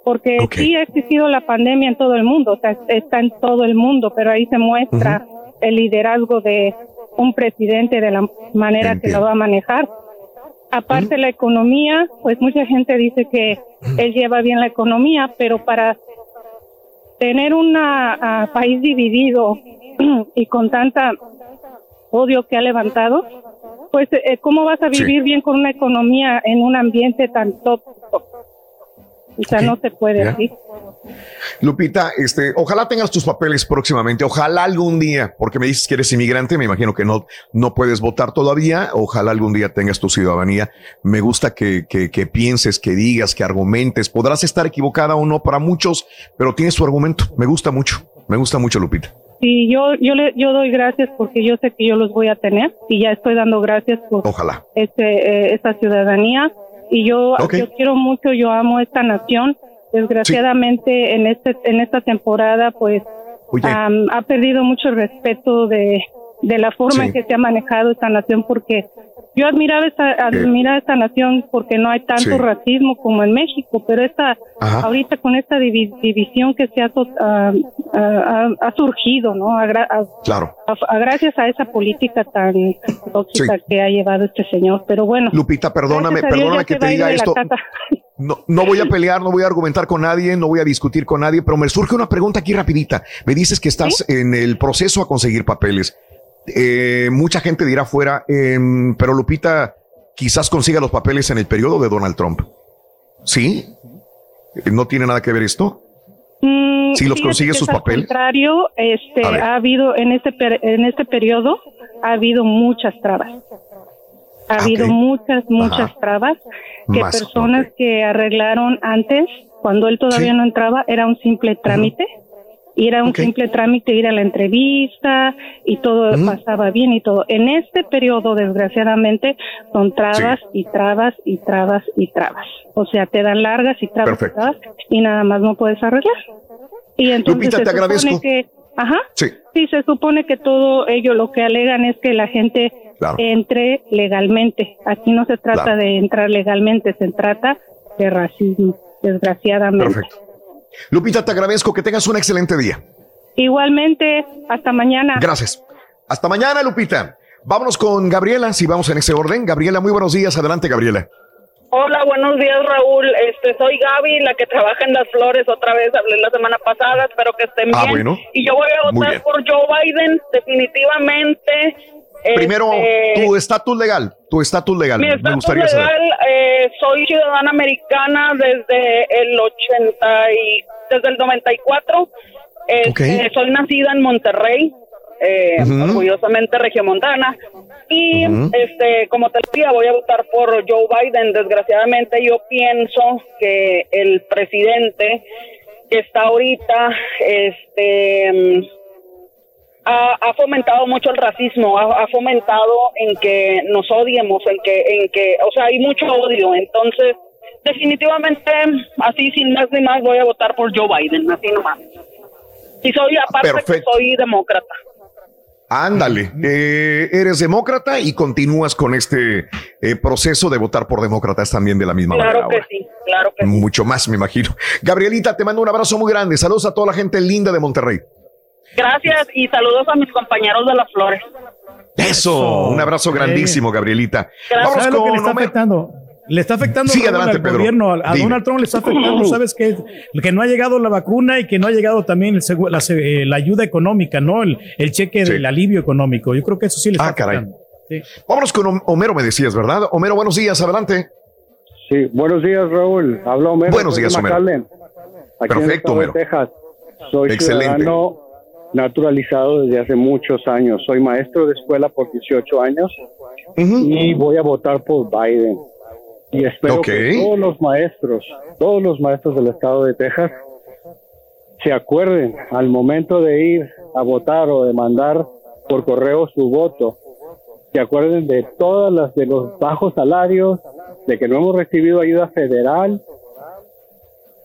porque sí ha existido la pandemia en todo el mundo, o sea, está en todo el mundo, pero ahí se muestra el liderazgo de un presidente de la manera que lo va a manejar. Aparte la economía, pues mucha gente dice que él lleva bien la economía, pero para tener un país dividido y con tanta odio que ha levantado, pues eh, ¿cómo vas a Sí. vivir bien con una economía en un ambiente tan tóxico? O sea, no se puede así. Lupita, este, ojalá tengas tus papeles próximamente, ojalá algún día, porque me dices que eres inmigrante, me imagino que no, no puedes votar todavía, ojalá algún día tengas tu ciudadanía. Me gusta que, que, que pienses, que digas, que argumentes, podrás estar equivocada o no para muchos, pero tienes tu argumento, me gusta mucho, me gusta mucho, Lupita. Sí, yo, yo, le, yo doy gracias porque yo sé que yo los voy a tener y ya estoy dando gracias por Ojalá. este, eh, esta ciudadanía y yo, yo quiero mucho, yo amo esta nación. Desgraciadamente en este en esta temporada pues am, ha perdido mucho el respeto de, de la forma Sí. en que se ha manejado esta nación porque yo admiraba esta admiraba esta nación porque no hay tanto Sí. racismo como en México, pero esta Ajá. ahorita con esta divi- división que se ha, so- ah, ah, ha, surgido, ¿no? A gra- a- Claro. a- gracias a esa política tan tóxica Sí. que ha llevado este señor. Pero bueno. Lupita, perdóname, perdóname que te diga esto. No, no voy a pelear, no voy a argumentar con nadie, no voy a discutir con nadie, pero me surge una pregunta aquí rapidita. Me dices que estás en el proceso a conseguir papeles. Eh, mucha gente dirá fuera, em, pero Lupita quizás consiga los papeles en el periodo de Donald Trump. ¿Sí? ¿No tiene nada que ver esto? Mm, Si los consigue sus es al papeles. contrario, este, ha habido en este per- en este periodo ha habido muchas trabas. Ha habido muchas muchas Ah, Ajá. trabas que Más, personas que arreglaron antes cuando él todavía no entraba era un simple trámite. Y era un simple trámite ir a la entrevista y todo pasaba bien y todo. En este periodo, desgraciadamente, son trabas y trabas y trabas y trabas. O sea, te dan largas y trabas, y trabas y nada más no puedes arreglar. Y entonces Lupita, se te supone agradezco. que, ajá, Sí. sí, se supone que todo ello lo que alegan es que la gente Claro. entre legalmente. Aquí no se trata Claro. de entrar legalmente, se trata de racismo, desgraciadamente. Perfecto. Lupita, te agradezco. Que tengas un excelente día. Igualmente, hasta mañana. Gracias. Hasta mañana, Lupita. Vámonos con Gabriela, si vamos en ese orden. Gabriela, muy buenos días. Adelante, Gabriela. Hola, buenos días, Raúl. Este, soy Gaby, la que trabaja en las flores. Otra vez hablé la semana pasada. Espero que estén Ah, bien. bueno. Y yo voy a votar por Joe Biden, definitivamente. Primero, Este, tu estatus legal. Tu estatus legal. Mi Me estatus gustaría legal, saber. eh, soy ciudadana americana desde el 80 y desde el 94. Este, Soy nacida en Monterrey, eh, Ujú. orgullosamente regiomontana. Y este, como te decía, voy a votar por Joe Biden. Desgraciadamente, yo pienso que el presidente que está ahorita, este ha, ha fomentado mucho el racismo, ha, ha fomentado en que nos odiemos, en que, en que, o sea, hay mucho odio. Entonces, definitivamente, así sin más ni más, voy a votar por Joe Biden, así nomás. Y soy, aparte, que soy demócrata. Ándale, eh, eres demócrata y continúas con este eh, proceso de votar por demócratas también de la misma Claro manera. que ahora. sí, claro que sí. Mucho más, me imagino. Gabrielita, te mando un abrazo muy grande. Saludos a toda la gente linda de Monterrey. Gracias y saludos a mis compañeros de las flores. Eso, un abrazo grandísimo, Gabrielita. ¿Sabes Vamos lo que le con está Homero. afectando? Le está afectando Sí, adelante, al Pedro. gobierno, a. Donald Trump le está afectando, ¿sabes qué? Que no ha llegado la vacuna y que no ha llegado también el la, eh, la ayuda económica, ¿no? El, el cheque del alivio económico. Yo creo que eso sí le está Ah, caray. afectando. Vámonos con Hom- Homero, me decías, ¿verdad? Homero, buenos días, adelante. Sí, buenos días, Raúl. Habla Homero. Buenos días, Homero. Perfecto, Homero. Texas. Soy Excelente. ciudadano naturalizado desde hace muchos años. Soy maestro de escuela por 18 años y voy a votar por Biden. Y espero que todos los maestros, todos los maestros del estado de Texas se acuerden al momento de ir a votar o de mandar por correo su voto, se acuerden de todas las de los bajos salarios, de que no hemos recibido ayuda federal,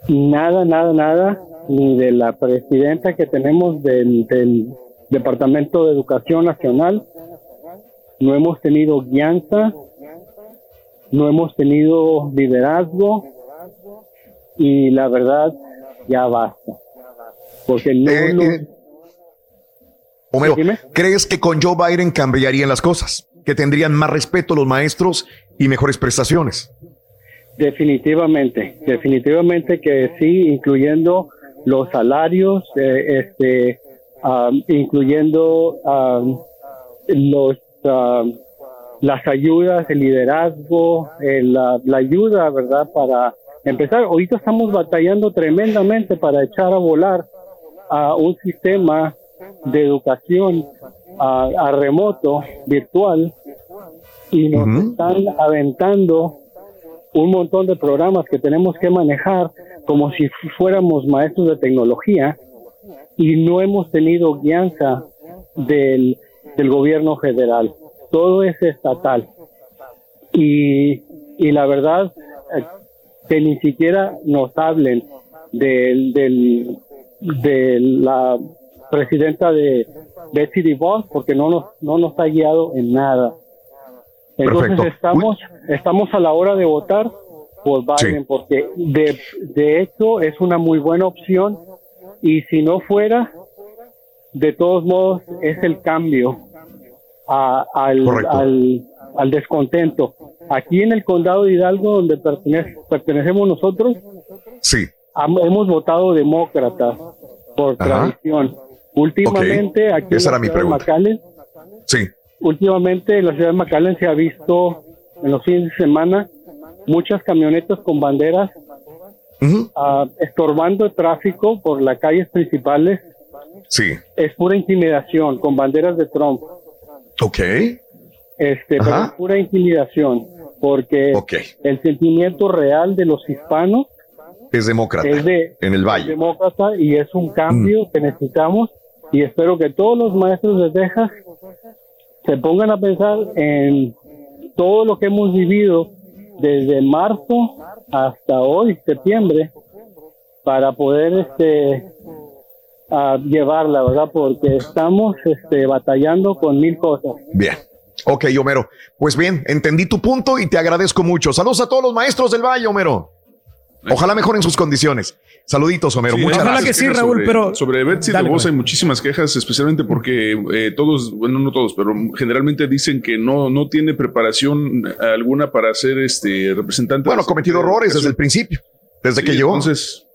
nada, nada, nada, ni de la presidenta que tenemos del, del Departamento de Educación Nacional, no hemos tenido guianza, no hemos tenido liderazgo y la verdad ya basta. Porque no, Eh, no- eh, Homero, ¿crees que con Joe Biden cambiarían las cosas? Que tendrían más respeto los maestros y mejores prestaciones. Definitivamente, definitivamente que sí, incluyendo los salarios, eh, este, incluyendo am, los am, las ayudas, el liderazgo, eh, la, la ayuda, ¿verdad? Para empezar, ahorita estamos batallando tremendamente para echar a volar a un sistema de educación a remoto, virtual, y nos están aventando un montón de programas que tenemos que manejar como si fuéramos maestros de tecnología y no hemos tenido guianza del, del gobierno federal. Todo es estatal. Y, y la verdad, eh, que ni siquiera nos hablen del, del, de la presidenta de Betsy DeVos porque no nos, no nos ha guiado en nada. Entonces Perfecto. estamos, estamos a la hora de votar por Biden porque de, de hecho es una muy buena opción y si no fuera, de todos modos es el cambio a- al, al, al descontento. Aquí en el condado de Hidalgo, donde pertenece- pertenecemos nosotros, Sí. hemos votado demócratas por Ajá. tradición. Últimamente, aquí Esa en la ciudad de. McAllen, Sí. últimamente en la ciudad de McAllen se ha visto en los fines de semana muchas camionetas con banderas ah, estorbando el tráfico por las calles principales. Sí. Es pura intimidación con banderas de Trump. Ok. Este, pero es pura intimidación porque el sentimiento real de los hispanos Es demócrata. es de en el es Valle. demócrata y es un cambio que necesitamos y espero que todos los maestros de Texas se pongan a pensar en todo lo que hemos vivido desde marzo hasta hoy, septiembre, para poder este llevarla, ¿verdad? Porque estamos este, batallando con mil cosas. Bien. Ok, Homero. Pues bien, entendí tu punto y te agradezco mucho. Saludos a todos los maestros del Valle, Homero. Ojalá mejoren sus condiciones. Saluditos, Homero. Sí, Muchas hay gracias. muchas quejas sobre, Sobre Betsy Dale, DeVos güey. hay muchísimas quejas, especialmente porque eh, todos, bueno, no todos, pero generalmente dicen que no, no tiene preparación alguna para ser este representante. Bueno, ha cometido errores desde el principio, desde que llegó. Entonces, en- sí,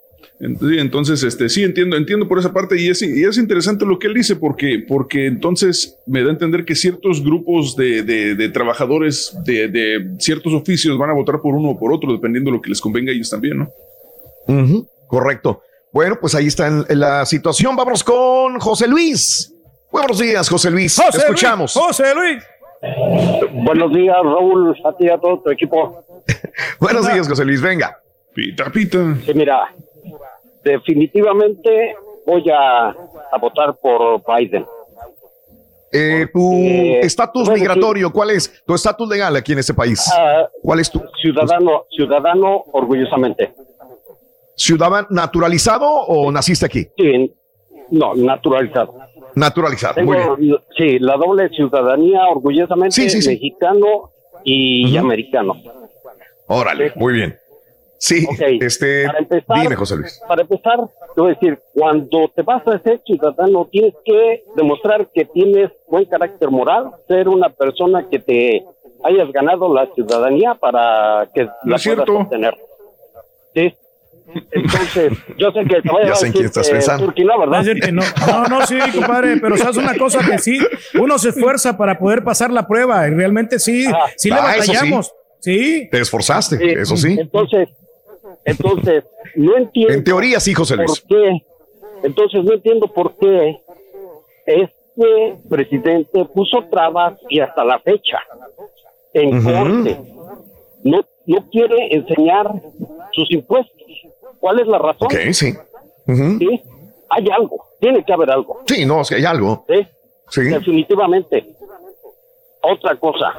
entonces, este, sí, entiendo, entiendo por esa parte y es, y es interesante lo que él dice porque, porque entonces me da a entender que ciertos grupos de, de- de trabajadores de, de ciertos oficios van a votar por uno o por otro, dependiendo de lo que les convenga a ellos también, ¿no? Correcto. Bueno, pues ahí está en- en la situación. Vamos con José Luis. Buenos días, José Luis. Te escuchamos. José Luis. Buenos días, Raúl, a ti y a todo tu equipo. Buenos días, José Luis. Venga. Pita, pita. Sí, mira, definitivamente voy a, a votar por Biden. Eh, tu estatus migratorio, ¿cuál es tu estatus legal aquí en este país? Ah, ¿Cuál es tu ciudadano, ciudadano orgullosamente. ciudadano naturalizado o naciste aquí? Sí, no, naturalizado. Naturalizado, Tengo, muy bien. sí, la doble ciudadanía orgullosamente Sí, sí, sí. mexicano y americano. Órale, muy bien. Sí, este, Para empezar, dime, José Luis. Para empezar, te voy a decir, cuando te vas a ser ciudadano, tienes que demostrar que tienes buen carácter moral, ser una persona que te hayas ganado la ciudadanía para que la es puedas cierto. obtener. Sí. Entonces, yo sé que te voy a Ya sé en decir quién estás pensando. Turquía, ¿verdad? No. No, no, sí, compadre, pero sabes una cosa que sí, uno se esfuerza para poder pasar la prueba y realmente sí, sí le Ah, sí. batallamos. Sí. Te esforzaste, Sí. eso sí. Entonces, entonces, no entiendo. En teoría sí, José Luis. ¿Por qué? Entonces, no entiendo por qué este presidente puso trabas y hasta la fecha en corte. No, no quiere enseñar sus impuestos. ¿Cuál es la razón? Ok, sí. Sí, Hay algo, tiene que haber algo. Sí, no, es que hay algo. ¿sí? Sí. Definitivamente. Otra cosa,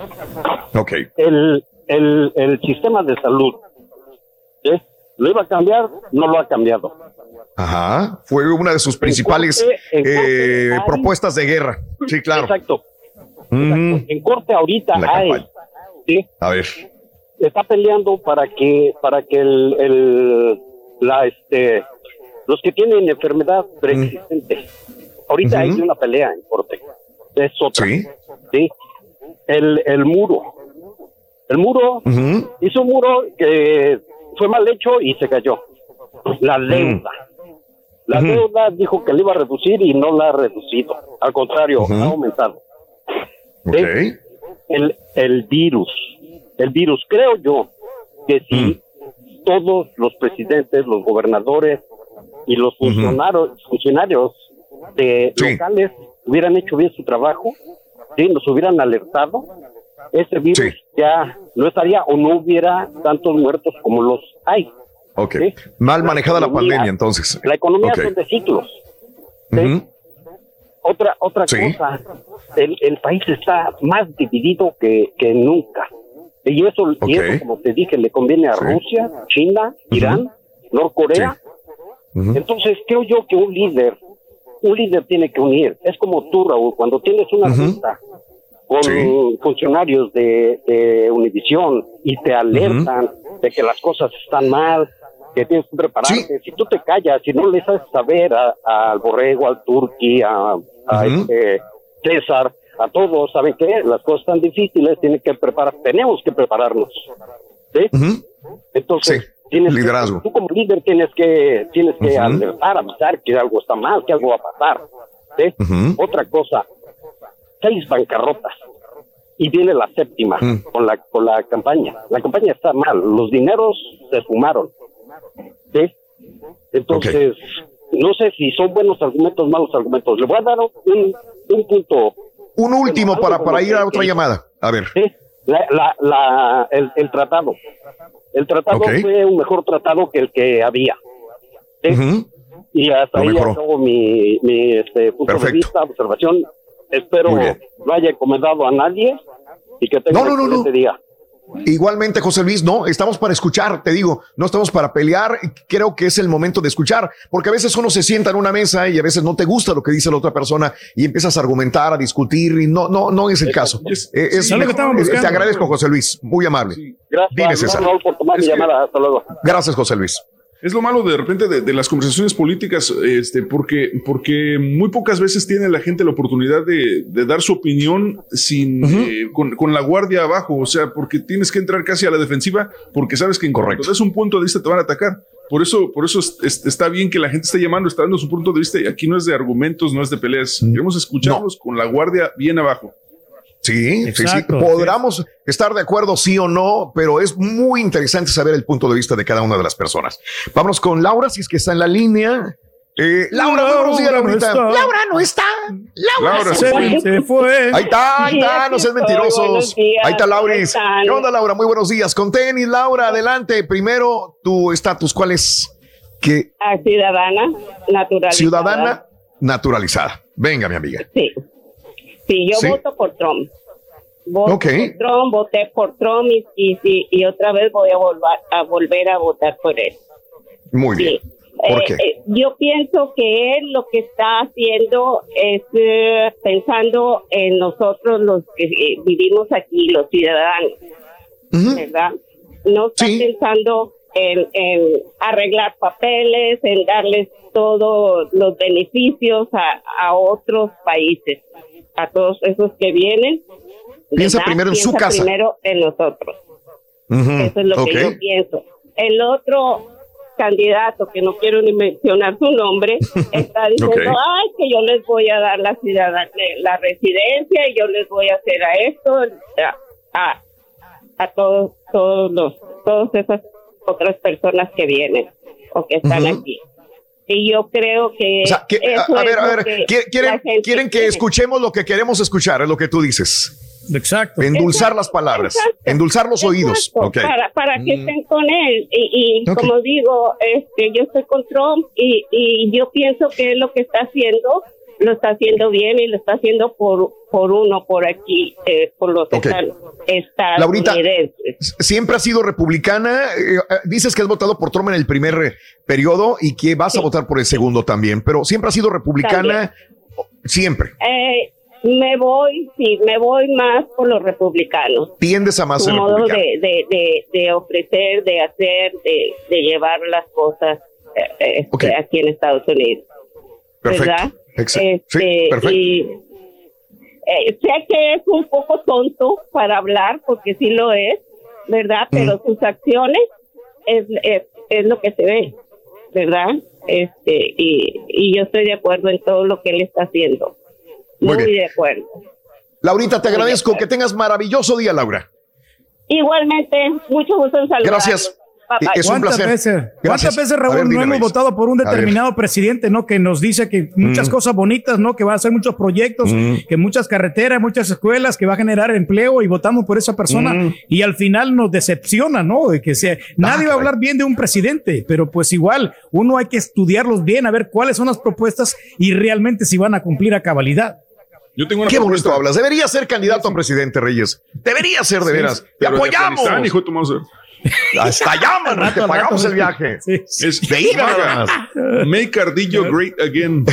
Ok. el, el, el sistema de salud, ¿sí? ¿Lo iba a cambiar? No lo ha cambiado. Ajá. Fue una de sus principales corte- en corte eh, hay- propuestas de guerra. Sí, claro. Exacto. En corte ahorita hay. ¿sí? A ver. está peleando para que para que el, el la este los que tienen enfermedad preexistente ahorita hay una pelea en corte es otra sí sí el, el muro el muro hizo un muro que fue mal hecho y se cayó. La deuda. La deuda dijo que le iba a reducir y no la ha reducido. Al contrario ha aumentado. El, el virus. El virus, creo yo que si todos los presidentes, los gobernadores y los funcionarios, funcionarios de locales hubieran hecho bien su trabajo, ¿sí? nos hubieran alertado, ese virus ya no estaría o no hubiera tantos muertos como los hay. Ok. Mal manejada la pandemia, entonces. La economía son de ciclos. Otra otra cosa, el, el país está más dividido que, que nunca. Y eso, y eso, como te dije, le conviene a. Rusia, China, Irán, Norcorea. Ujú. Entonces, creo yo que un líder, un líder tiene que unir. Es como tú, Raúl, cuando tienes una junta con funcionarios de, de Univisión y te alertan de que las cosas están mal, que tienes que prepararte. Si tú te callas, si no le haces saber a- al Borrego, al Turqui, a, a este César, a todos, ¿saben qué? Las cosas están difíciles, tienen que preparar, tenemos que prepararnos. ¿sí? Entonces, tienes que- liderazgo. tú como líder tienes que, tienes que alertar, avisar que algo está mal, que algo va a pasar. ¿sí? Otra cosa, seis bancarrotas y viene la séptima con la con la campaña. La campaña está mal, los dineros se fumaron. ¿sí? Entonces, no sé si son buenos argumentos, malos argumentos. Le voy a dar un, un punto. Un último para, para ir a otra que- llamada. A ver. Sí, la, la, la- el, el tratado. El tratado fue un mejor tratado que el que había. Y hasta Lo ahí acabo mi, mi este, punto de vista, observación. Espero no haya encomendado a nadie y que tenga No, no, no, un no. excelente día. Igualmente, José Luis, no, estamos para escuchar, te digo, no estamos para pelear, creo que es el momento de escuchar, porque a veces uno se sienta en una mesa y a veces no te gusta lo que dice la otra persona y empiezas a argumentar, a discutir y no, no, no es el caso. Eh, es sí, es mejor- eh, te agradezco, José Luis, muy amable. Gracias, Dime, César. Raúl, por tomar mi Es que- llamada. Hasta luego. Gracias, José Luis. Es lo malo de repente de, de las conversaciones políticas, este, porque, porque muy pocas veces tiene la gente la oportunidad de, de dar su opinión sin eh, con, con la guardia abajo, o sea, porque tienes que entrar casi a la defensiva, porque sabes que en cuanto des un punto de vista te van a atacar. Por eso, por eso es- es- está bien que la gente esté llamando, está dando su punto de vista y aquí no es de argumentos, no es de peleas. Queremos escucharlos con la guardia bien abajo. Sí, sí, sí. Exacto, Podremos estar de acuerdo, sí o no, pero es muy interesante saber el punto de vista de cada una de las personas. Vámonos con Laura, si es que está en la línea. Eh, Laura, muy buenos días, Laura no Laurita. está. Laura no está. Laura, Laura se, fue. se fue. Ahí está, ahí está, no sean estoy, mentirosos. días, ahí está ¿cómo Lauris. ¿Qué onda, Laura? Muy buenos días. Con tenis, Laura, adelante. Primero, tu estatus, ¿cuál es? ¿Qué a ciudadana naturalizada. ciudadana naturalizada? Venga, mi amiga. Sí. Sí, yo Sí. voto por Trump. Voto Ok. por Trump, voté por Trump y, y, y- otra vez voy a, volver a volver a votar por él. Muy bien. ¿Por Eh, qué? eh, yo pienso que él lo que está haciendo es eh, pensando en nosotros los que eh, vivimos aquí, los ciudadanos, ¿verdad? No está pensando en, en arreglar papeles, en darles todos los beneficios a, a otros países, a todos esos que vienen. Piensa ¿verdad? primero en su casa. Primero en nosotros. Eso es lo que yo pienso. El otro candidato, que no quiero ni mencionar su nombre, está diciendo, ay, que yo les voy a dar la ciudadanía, la residencia y yo les voy a hacer a esto, a, a, a todos, todos los, todas esas otras personas que vienen o que están aquí. Y yo creo que, O sea, que- a, eso a ver, es a ver, que ¿quieren, quieren, que quiere. escuchemos lo que queremos escuchar, es lo que tú dices. Exacto. Endulzar las palabras, endulzar los oídos. Ok. para, para que Mm. estén con él. Y, y Ok. como digo, este, yo estoy con Trump y, y yo pienso que él lo que está haciendo, lo está haciendo bien y lo está haciendo por, por uno, por aquí, eh, por los Ok. estan- Laurita, siempre has sido republicana. eh, eh, dices que has votado por Trump en el primer periodo y que vas a votar por el segundo también, pero siempre has sido republicana. Siempre. Eh, me voy, sí, me voy más por los republicanos. Tiendes a más su modo de, de, de, de ofrecer, de hacer, de, llevar las cosas este, aquí en Estados Unidos. Perfecto. ¿Verdad? Este, sí, perfecto. Y eh, sé que es un poco tonto para hablar, porque sí lo es, ¿verdad? Pero sus acciones es, es, es lo que se ve, ¿verdad? Este, y, y yo estoy de acuerdo en todo lo que él está haciendo. Muy de acuerdo. Laurita, te agradezco. Que tengas maravilloso día, Laura. Igualmente, mucho gusto en saludar. Gracias. Es un ¿Cuántas placer. veces. ¿Cuántas veces, Raúl, ver, no hemos Reyes. votado por un determinado presidente, ¿no? Que nos dice que muchas Mm. cosas bonitas, ¿no? Que va a hacer muchos proyectos, Mm. que muchas carreteras, muchas escuelas, que va a generar empleo y votamos por esa persona Mm. y al final nos decepciona, ¿no? De que sea, nadie va a hablar bien de un presidente, pero pues igual uno hay que estudiarlos bien, a ver cuáles son las propuestas y realmente si van a cumplir a cabalidad. Yo tengo una Qué propuesta. bonito hablas. Debería ser candidato a presidente, Reyes. Debería ser de Sí, veras. Te apoyamos. De. Hasta allá, man, Al rato, te pagamos rato. el viaje. Es De ida nada más. Make Cardillo great again.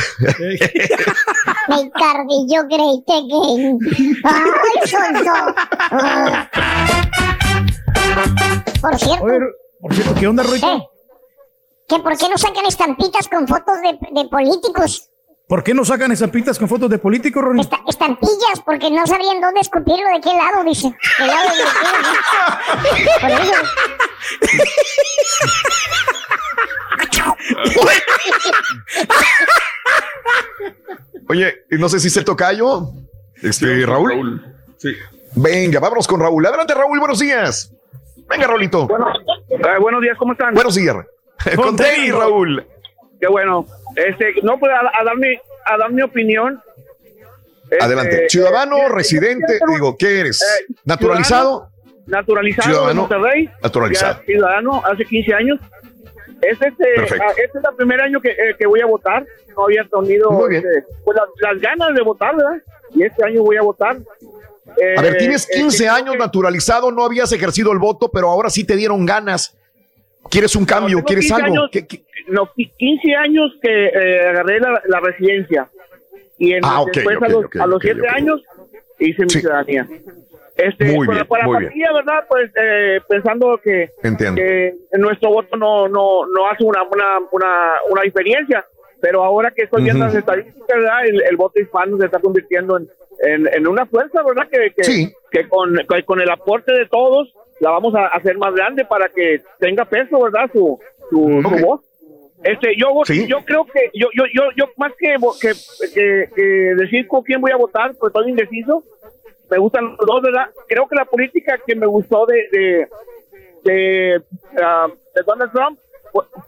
Me cardillo great again. Ay, sonso. Por cierto, Por cierto, ¿qué onda, Ruito? ¿Eh? que por qué no sacan estampitas con fotos de, de políticos. ¿Por qué no sacan estampitas con fotos de políticos, Ronnie? Esta- estampillas, porque no sabrían dónde escupirlo, de qué lado, dice. ¿Qué lado de qué? Por eso. Oye, no sé si se tocayo. Este, Raúl. Sí. Venga, vámonos con Raúl. Adelante, Raúl, buenos días. Venga, Raulito. buenos días, ¿cómo están? Buenos días. Con Raúl. Qué bueno. Este, no, pues a, a dar, mi, a dar mi opinión. Adelante. Este, Ciudadano, eh, residente, digo, ¿qué eres? Eh, ¿Naturalizado? ciudadano, Naturalizado de Ciudadano, Monterrey. naturalizado. Ciudadano hace 15 años. Es este, ah, este es el primer año que, eh, que voy a votar. No había tenido este, pues, las, las ganas de votar, ¿verdad? Y este año voy a votar. A ver, tienes eh, 15 que- años naturalizado, no habías ejercido el voto, pero ahora sí te dieron ganas. ¿Quieres un cambio? tengo ¿Quieres 15 algo? años- ¿Qué- qué- No, qui- 15 años que eh, agarré la, la residencia. Y en, Ah, ok, después ok, a los, ok, a los ok, 7 ok. años hice mi ciudadanía. Este, Muy bien, para muy la bien. partida, ¿verdad? Pues eh, pensando que, que nuestro voto no, no, no hace una, una, una, una diferencia. Pero ahora que estoy viendo Ujú. las estadísticas, ¿verdad? El, el voto hispano se está convirtiendo en, en, en una fuerza, ¿verdad? Que, que, que con, que con el aporte de todos la vamos a hacer más grande para que tenga peso, ¿verdad? Su, su, su voz. Este, yo, yo creo que, yo, yo, yo, yo más que, que, que, que decir con quién voy a votar, pues estoy indeciso. Me gustan los dos, ¿verdad? Creo que la política que me gustó de, de, de, ah, de Donald Trump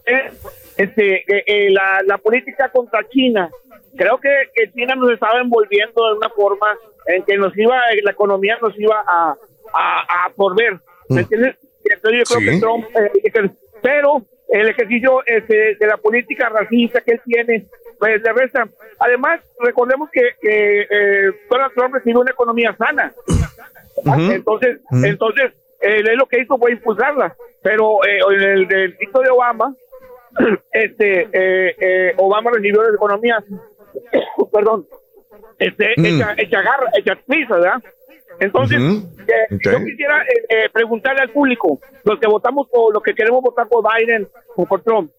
es este, eh, eh, la, la política contra China. Creo que, que China nos estaba envolviendo de una forma en que nos iba, la economía nos iba a, a, a absorber. ¿Me entiendes? Entonces yo creo Sí. que Trump, eh, pero el ejercicio este, de la política racista que él tiene, pues le resta. Además, recordemos que, que eh, Donald Trump recibió una economía sana. Entonces, Ujú. entonces él, lo que hizo fue impulsarla. Pero eh, en el del dicto de Obama, este eh, eh, Obama recibió la economía, perdón, este, Mm. hecha, hecha garra, hecha ¿verdad? Entonces, eh, yo quisiera eh, eh, preguntarle al público, los que votamos por, los que queremos votar por Biden o por Trump,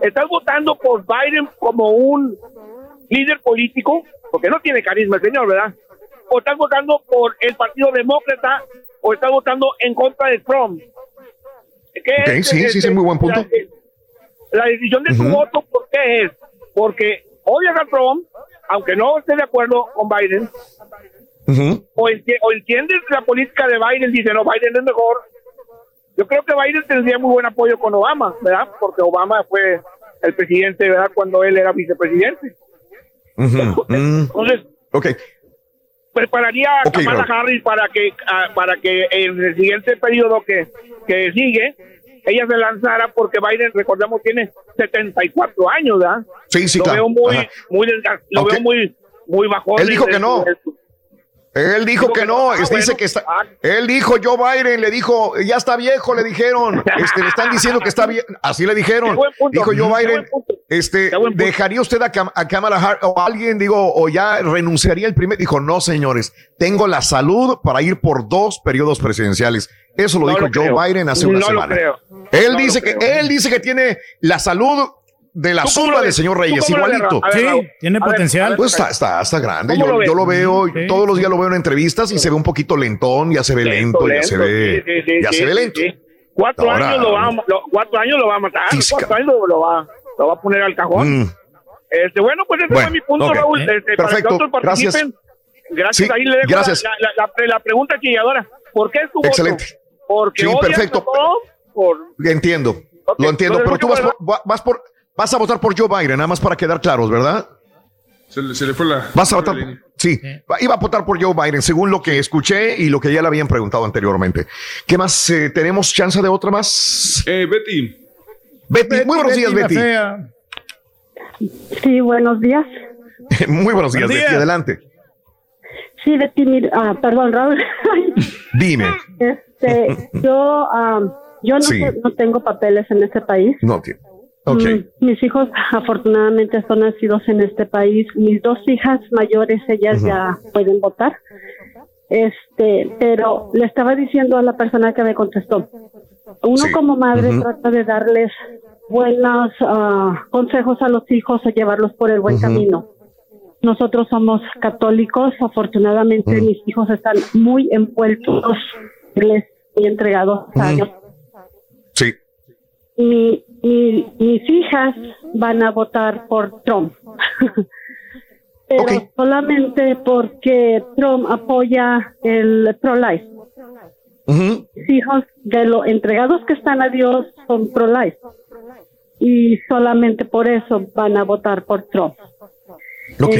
¿estás votando por Biden como un líder político? Porque no tiene carisma el señor, ¿verdad? ¿O estás votando por el Partido Demócrata o estás votando en contra de Trump? ¿Qué es, sí, sí, sí, muy buen punto. La, la decisión de tu Ujú. voto, ¿por qué es? Porque odias a Trump, aunque no esté de acuerdo con Biden, O, enti- o entiendes la política de Biden, dice, no, Biden es mejor. Yo creo que Biden tendría muy buen apoyo con Obama, ¿verdad? Porque Obama fue el presidente, ¿verdad? Cuando él era vicepresidente. Entonces, Ok. prepararía a Ok, Kamala. Harris para que para que en el siguiente periodo que, que sigue ella se lanzara porque Biden recordemos tiene 74 años ¿verdad? Sí, sí, lo claro. veo muy Ajá. muy lo veo muy muy bajo Él dijo que no. Él dijo que no, Ah, es- dice bueno. que está. Él dijo, Joe Biden le dijo, ya está viejo, le dijeron. Este, le están diciendo que está bien. Así le dijeron. Dijo Joe Biden, este, ¿dejaría usted a, Cam- a Kamala Harris o alguien, digo, o ya renunciaría el primer? Dijo, no, señores, tengo la salud para ir por dos periodos presidenciales. Eso lo No dijo lo Joe creo. Biden hace una No lo semana. creo. Él No lo dice que, él dice que tiene la salud de la ¿Tú cómo lo zumba del señor ¿Tú Reyes, igualito. Ver, Raúl? tiene potencial. ver, Pues está, está, está grande. ¿Cómo Yo lo yo lo veo, Sí. todos los días lo veo en entrevistas y se ve un poquito lentón, ya se ve lento, ya se ve, sí, sí, sí, ya sí, se ve sí, lento. sí. Cuatro Ahora- años lo va, lo- cuatro años lo va a matar, Física. cuatro años lo, va, lo va a poner al cajón. Mm. Este, bueno, pues ese Bueno, fue mi punto. Raúl. Eh, Este, para que perfecto, otros participen. Gracias. Sí, Ahí le dejo la- gracias. La, la, la- la pregunta chilladora. ¿Por qué es tu Excelente. voto? Porque Sí, perfecto. por... Entiendo, lo entiendo, entonces, pero tú vas por, va- vas por, vas a votar por Joe Biden, nada más para quedar claros, ¿verdad? Se le, se le fue la. Vas a votar, sí, iba a votar por Joe Biden, según lo que escuché y lo que ya le habían preguntado anteriormente. ¿Qué más? eh, ¿Tenemos chance de otra más? Eh, Betty. Betty, muy buenos días, Betty. fea. Sí, buenos días. Muy buenos días, Buenos Betty, adelante. Sí, Betty, mira, ah, perdón, Raúl. Dime. Este, yo, ah, yo no, Sí. no tengo papeles en este país. No, tío. Mm, mis hijos, afortunadamente, son nacidos en este país. Mis dos hijas mayores, ellas ya pueden votar. Este, pero le estaba diciendo a la persona que me contestó, uno Sí. como madre trata de darles buenos ah, consejos a los hijos o llevarlos por el buen camino. Nosotros somos católicos, afortunadamente mis hijos están muy envueltos, les y entregados a Dios. Sí. Mi- mi- mis hijas van a votar por Trump. Pero solamente porque Trump apoya el pro-life. Mis hijos de lo entregados que están a Dios son pro-life. y solamente por eso van a votar por Trump.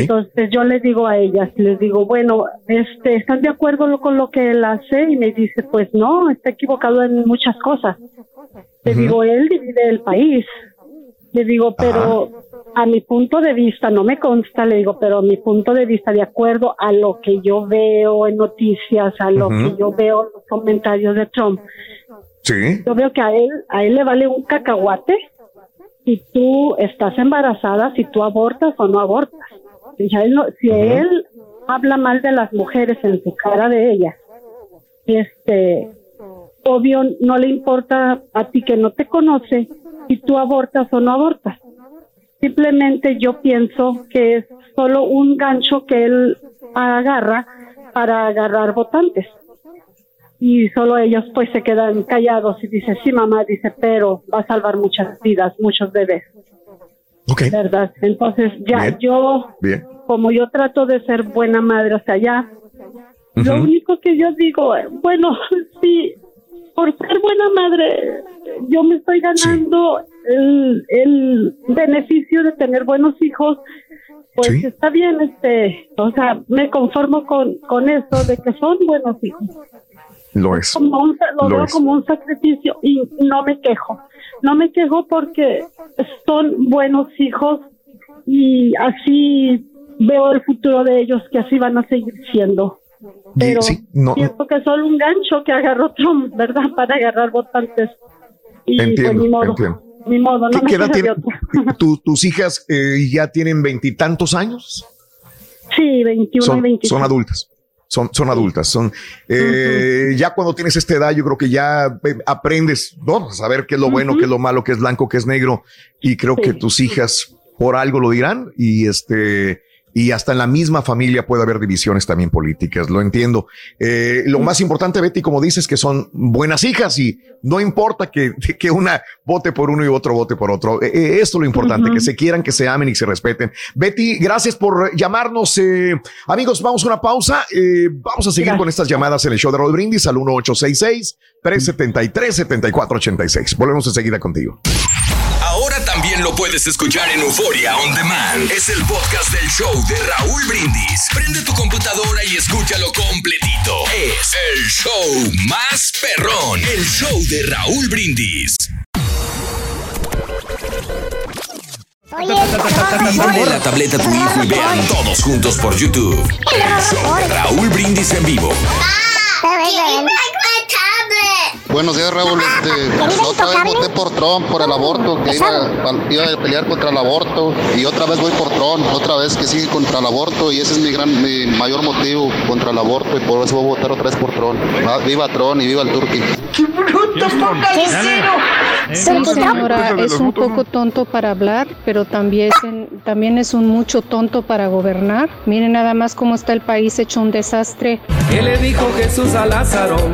Entonces yo les digo a ellas, les digo, bueno, este, ¿están de acuerdo con lo que él hace? Y me dice, pues no, está equivocado en muchas cosas. Le digo, él divide el país. Le digo, pero a mi punto de vista, no me consta, le digo, pero a mi punto de vista, de acuerdo a lo que yo veo en noticias, a lo que yo veo en los comentarios de Trump, Sí. yo veo que a él, a él le vale un cacahuate si tú estás embarazada, si tú abortas o no abortas. Si, a él, no- si él habla mal de las mujeres en su cara de ellas, este, obvio no le importa a ti que no te conoce si tú abortas o no abortas. Simplemente yo pienso que es solo un gancho que él agarra para agarrar votantes. Y solo ellos pues se quedan callados y dicen, sí mamá, dice, pero va a salvar muchas vidas, muchos bebés. ¿Verdad? Entonces ya Bien. yo, Bien. como yo trato de ser buena madre hasta allá, lo único que yo digo, eh, bueno, sí, por ser buena madre, yo me estoy ganando el, el beneficio de tener buenos hijos, pues está bien, este, o sea, me conformo con, con eso de que son buenos hijos. Lo es. Como un- lo Lo veo es. como un sacrificio y no me quejo. No me quejo porque son buenos hijos y así veo el futuro de ellos que así van a seguir siendo. Pero sí, no- siento que solo un gancho que agarró Trump, ¿verdad? Para agarrar votantes. Y pues, Entiendo, ni modo. entiendo. Ni modo, no ¿Qué, ¿Tus hijas eh, ya tienen veintitantos años? Sí, 21 y Son, 25. son adultas. Son, son adultas. Son, eh, Ya cuando tienes esta edad, yo creo que ya eh, aprendes ¿no? a saber qué es lo bueno, qué es lo malo, qué es blanco, qué es negro. Y creo que tus hijas por algo lo dirán. Y este. Y hasta en la misma familia puede haber divisiones también políticas, lo entiendo. Eh, lo más importante, Betty, como dices, que son buenas hijas y no importa que, que una vote por uno y otro vote por otro. Eh, eh, esto es lo importante, que se quieran, que se amen y se respeten. Betty, gracias por llamarnos. eh, amigos, vamos a una pausa. Eh, vamos a seguir con estas llamadas en el show de Roll Brindis al 1866-373-7486. Volvemos enseguida contigo. También lo puedes escuchar en Euforia On Demand. Es el podcast del show de Raúl Brindis. Prende tu computadora y escúchalo completito. Es el show más perrón. El show de Raúl Brindis. Dale la tableta a tu hijo y vean todos juntos por YouTube. El show de Raúl Brindis en vivo. Buenos días, Raúl. Este, la otra vez voté por Trump, por el aborto, que iba, a- iba a pelear contra el aborto. Y otra vez voy por Trump, otra vez que sigue contra el aborto. Y ese es mi gran, mi mayor motivo contra el aborto. Y por eso voy a votar otra vez por Trump. Ah, Viva Trump y viva el Turqui. Sí, señora, es un poco tonto para hablar, pero también es, en- también es un mucho tonto para gobernar. Miren nada más cómo está el país hecho un desastre. ¿Qué le dijo Jesús a Lázaro?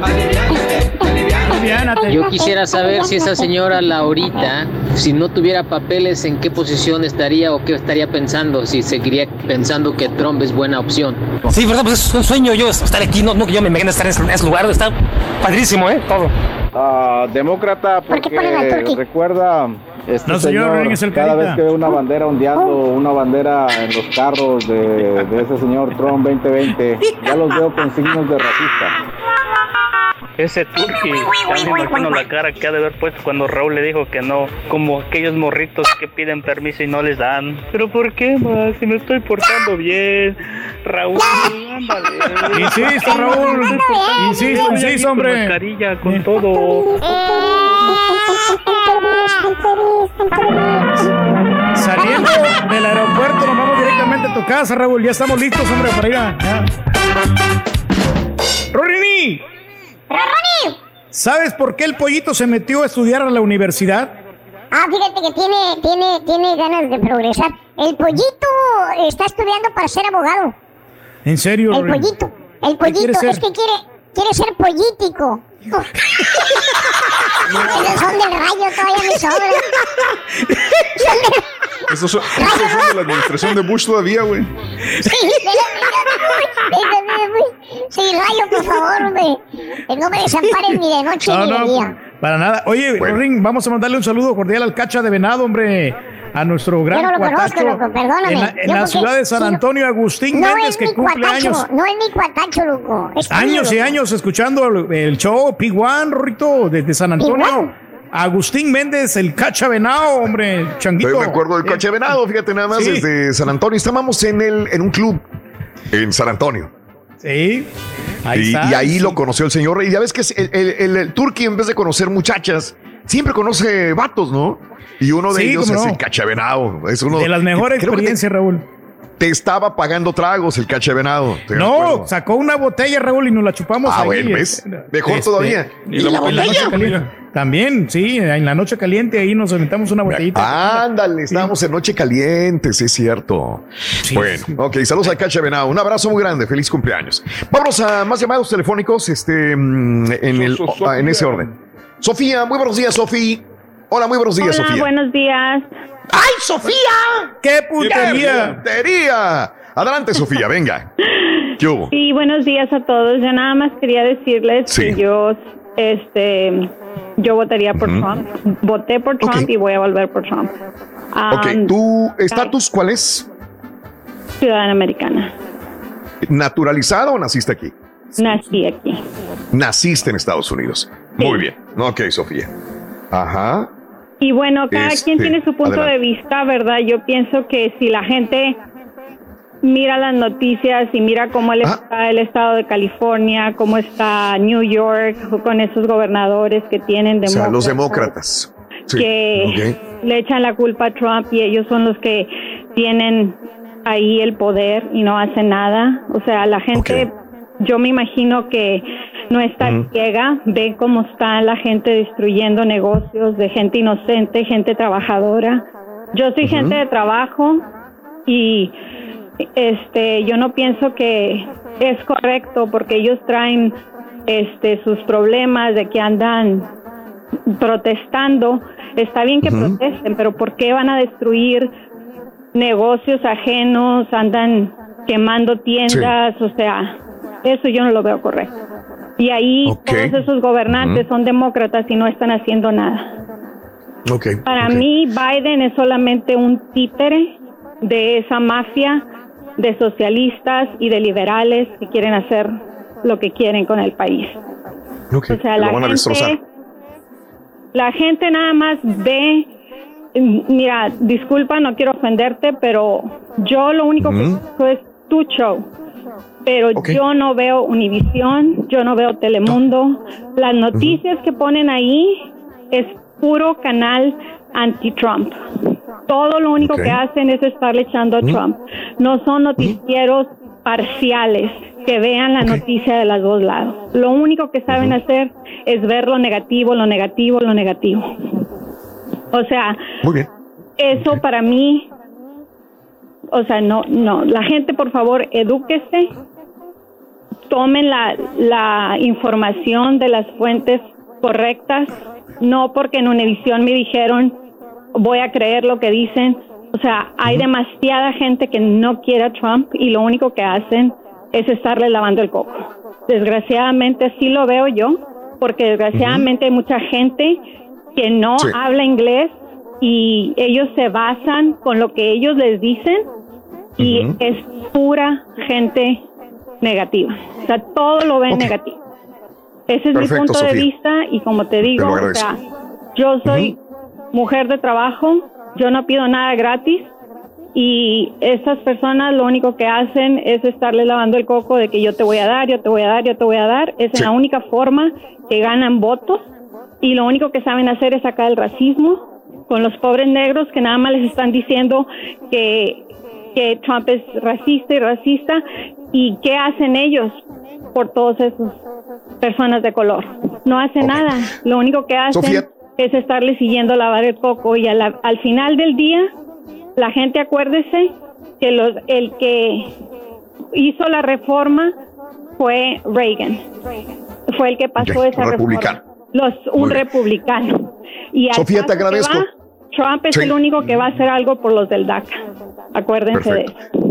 Yo quisiera saber si esa señora Laurita, si no tuviera papeles, en qué posición estaría o qué estaría pensando, si seguiría pensando que Trump es buena opción. Sí, verdad, pues es un sueño yo estar aquí, no, no que yo me imagine estar en ese, lugar, está padrísimo, ¿eh? Todo. Ah, demócrata porque recuerda este No, señor, señor, cada vez que ve una bandera ondeando, una bandera en los carros de, de ese señor Trump 2020, ya los veo con signos de racista. Ese turqui, imagino la cara que ha de haber puesto cuando Raúl le dijo que no, como aquellos morritos que piden permiso y no les dan. ¿Pero por qué, más? Si me estoy portando bien. Raúl, ándale. Insisto, Raúl. Insisto, insisto, hombre. mascarilla, con todo. Saliendo del aeropuerto, nos vamos directamente a tu casa, Raúl. Ya estamos listos, hombre, para ir a. ya. ¡Rorini! ¿Sabes por qué el pollito se metió a estudiar a la universidad? Ah, fíjate que tiene, tiene, tiene ganas de progresar. El pollito está estudiando para ser abogado. ¿En serio? El pollito, el ¿Qué pollito, es que quiere, quiere ser político. Esos son del rayo, todavía. Son del- Esos son, esos son de la administración de Bush todavía, güey. Sí, Sí, rayo, por favor, hombre. Que no me desampares ni de noche No, ni de no, día. Para nada. Oye, Rorín, vamos a mandarle un saludo cordial al Cacha de Venado, hombre. A nuestro gran Yo no lo cuatacho conozco, loco, perdóname. En la, en ciudad de San no- Antonio, Agustín No Méndez, es que mi cumple cuatacho, años. no es mi cuatacho, loco. Es Años y años escuchando el, el show P1, Rorrito, desde San Antonio. Agustín Méndez, el Cacha Venado, hombre, changuito. Yo me acuerdo del coche venado, fíjate nada más, Sí. desde San Antonio. Estábamos en, el, en un club en San Antonio. Sí. Ahí y, está, y ahí sí. lo conoció el señor. Y ya ves que es el, el, el, el turqui, en vez de conocer muchachas, siempre conoce vatos, ¿no? Y uno de Sí, ellos es no. el cachavenado. Es uno De las mejores experiencias, Raúl. Te estaba pagando tragos el cachavenado. ¿te No, sacó una botella, Raúl, y nos la chupamos Ah, ahí. bueno, ¿ves? Este, Mejor todavía. ¿Y la, caliente. También, sí, en la noche caliente ahí nos aventamos una botellita. Ándale, estábamos en Noche Caliente, sí es cierto. bueno, ok, saludos al Cacha Venado. Un abrazo muy grande, feliz cumpleaños. Vamos a más llamados telefónicos este, mm, en, el, So- so- en ese orden. Sofía, muy buenos días, Sofía. Hola, muy buenos días, Hola, Sofía. buenos días. ¡Ay, Sofía! ¡Qué putería! ¡Putería! Adelante, Sofía, venga. ¿Qué hubo? Sí, buenos días a todos. Yo nada más quería decirles Sí. que yo, este, yo votaría por. Trump. Voté por Trump y voy a volver por Trump. Ok, Um, ¿tu estatus cuál es? Ciudadana americana. ¿Naturalizada o naciste aquí? Nací aquí. Naciste en Estados Unidos. Muy bien. Ok, Sofía. Ajá. Y bueno, cada Este, quien tiene su punto adelante. de vista, ¿verdad? Yo pienso que si la gente mira las noticias y mira cómo Ah. está el estado de California, cómo está New York, con esos gobernadores que tienen O sea, los demócratas, demócratas. Sí. que le echan la culpa a Trump y ellos son los que tienen ahí el poder y no hacen nada. O sea, la gente, yo me imagino que no está ciega, ve cómo está la gente destruyendo negocios de gente inocente, gente trabajadora. Yo soy gente de trabajo y este yo no pienso que es correcto porque ellos traen este sus problemas de que andan protestando. Está bien que protesten, pero ¿por qué van a destruir negocios ajenos? Andan quemando tiendas, o sea, eso yo no lo veo correcto. Y ahí todos esos gobernantes son demócratas y no están haciendo nada. Para ok. mí, Biden es solamente un títere de esa mafia de socialistas y de liberales que quieren hacer lo que quieren con el país. O sea, la van a destrozar. gente, la gente nada más ve, mm, mira, disculpa, no quiero ofenderte, pero yo lo único que es tu show. Pero yo no veo Univisión, yo no veo Telemundo. Las noticias que ponen ahí es puro canal anti-Trump. Todo lo único que hacen es estarle echando a Trump. No son noticieros parciales que vean la noticia de los dos lados. Lo único que saben hacer es ver lo negativo, lo negativo, lo negativo. O sea, Muy bien. eso para mí, o sea, no, no, la gente por favor edúquese, tomen la, la información de las fuentes correctas, no porque en Univisión me dijeron voy a creer lo que dicen. O sea, hay demasiada gente que no quiere a Trump y lo único que hacen es estarle lavando el coco. Desgraciadamente así lo veo yo, porque desgraciadamente hay mucha gente que no Sí. habla inglés y ellos se basan con lo que ellos les dicen y es pura gente negativa. O sea, todo lo ven negativo. Ese es Perfecto, mi punto de vista y como te digo, o sea, yo soy mujer de trabajo, yo no pido nada gratis y estas personas lo único que hacen es estarle lavando el coco de que yo te voy a dar, yo te voy a dar, yo te voy a dar. Esa es la única forma que ganan votos y lo único que saben hacer es sacar el racismo con los pobres negros que nada más les están diciendo que, que Trump es racista y racista y qué hacen ellos por todos esos personas de color. No hacen nada. Lo único que hacen Sofía. es estarle siguiendo lavar el coco y la- al final del día la gente acuérdese que los el que hizo la reforma fue Reagan. Fue el que pasó esa republicano. reforma. Los, un republicano. Y Sofía, te agradezco. va, Trump es Sí. el único que va a hacer algo por los del DACA. Acuérdense Perfecto. de eso.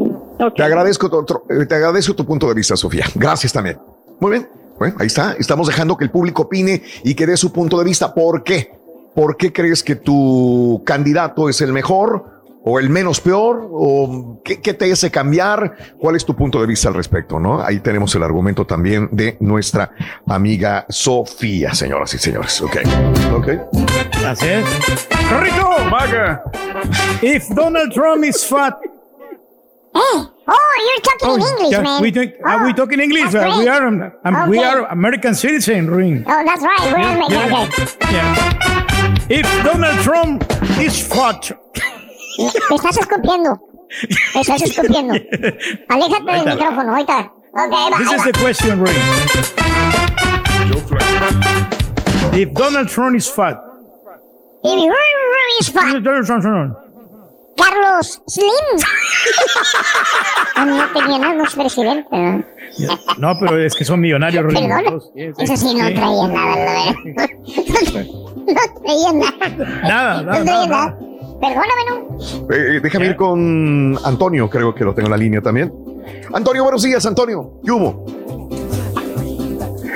Te agradezco tu, otro- eh, te agradezco tu punto de vista, Sofía. Gracias también. Muy bien. Bueno, ahí está. Estamos dejando que el público opine y que dé su punto de vista. ¿Por qué? ¿Por qué crees que tu candidato es el mejor o el menos peor? ¿O qué, te hace cambiar? ¿Cuál es tu punto de vista al respecto? ¿no? Ahí tenemos el argumento también de nuestra amiga Sofía, señoras y señores. Ok. Ok. Así es. ¡Corrito! ¡Maga! If Donald Trump is fat, Oh, you're talking oh, in English, yeah, man. We talk, oh, are we talking English? Uh, we are um, um, okay. we are American citizen, ring. Oh, that's right. We're yeah, American. Yeah. yeah. If Donald Trump is fat. Me estás escupiendo. Me estás escupiendo. Aléjate del micrófono, ahorita. Okay, This is the question, ring. If Donald Trump is fat. If Donald Trump is fat. Carlos Slim. no tenía nada, no es presidente. No, pero es que son millonarios. Perdón, eso sí, no traía nada, la verdad. No traía nada. Nada, nada. No traía nada. Perdóname, ¿no? Eh, eh, déjame ir con Antonio, creo que lo tengo en la línea también. Antonio, buenos días, Antonio. ¿Qué hubo?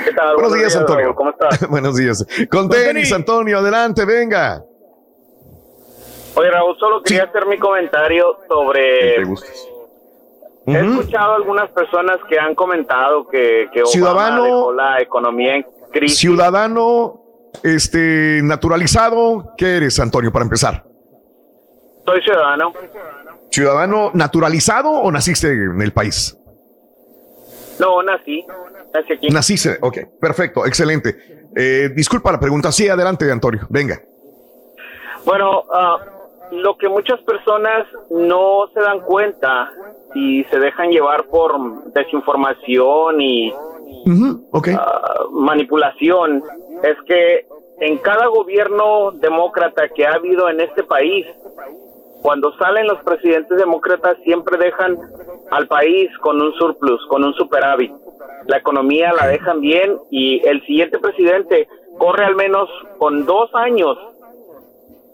¿Qué tal? Buenos, días, Antonio. ¿Cómo estás? buenos días. Con tenis, Antonio, adelante, venga. Oye, Raúl, solo quería hacer mi comentario sobre... He escuchado algunas personas que han comentado que, que ciudadano, la economía en crisis. Ciudadano este, naturalizado, ¿qué eres, Antonio, para empezar? Soy ciudadano. ¿Ciudadano naturalizado o naciste en el país? No, nací. Nací aquí. Naciste, ok, perfecto, excelente. Eh, disculpa la pregunta. Sí, adelante, Antonio, venga. Bueno, uh, lo que muchas personas no se dan cuenta y se dejan llevar por desinformación y ah, manipulación es que en cada gobierno demócrata que ha habido en este país, cuando salen los presidentes demócratas siempre dejan al país con un surplus, con un superávit. La economía la dejan bien y el siguiente presidente corre al menos con dos años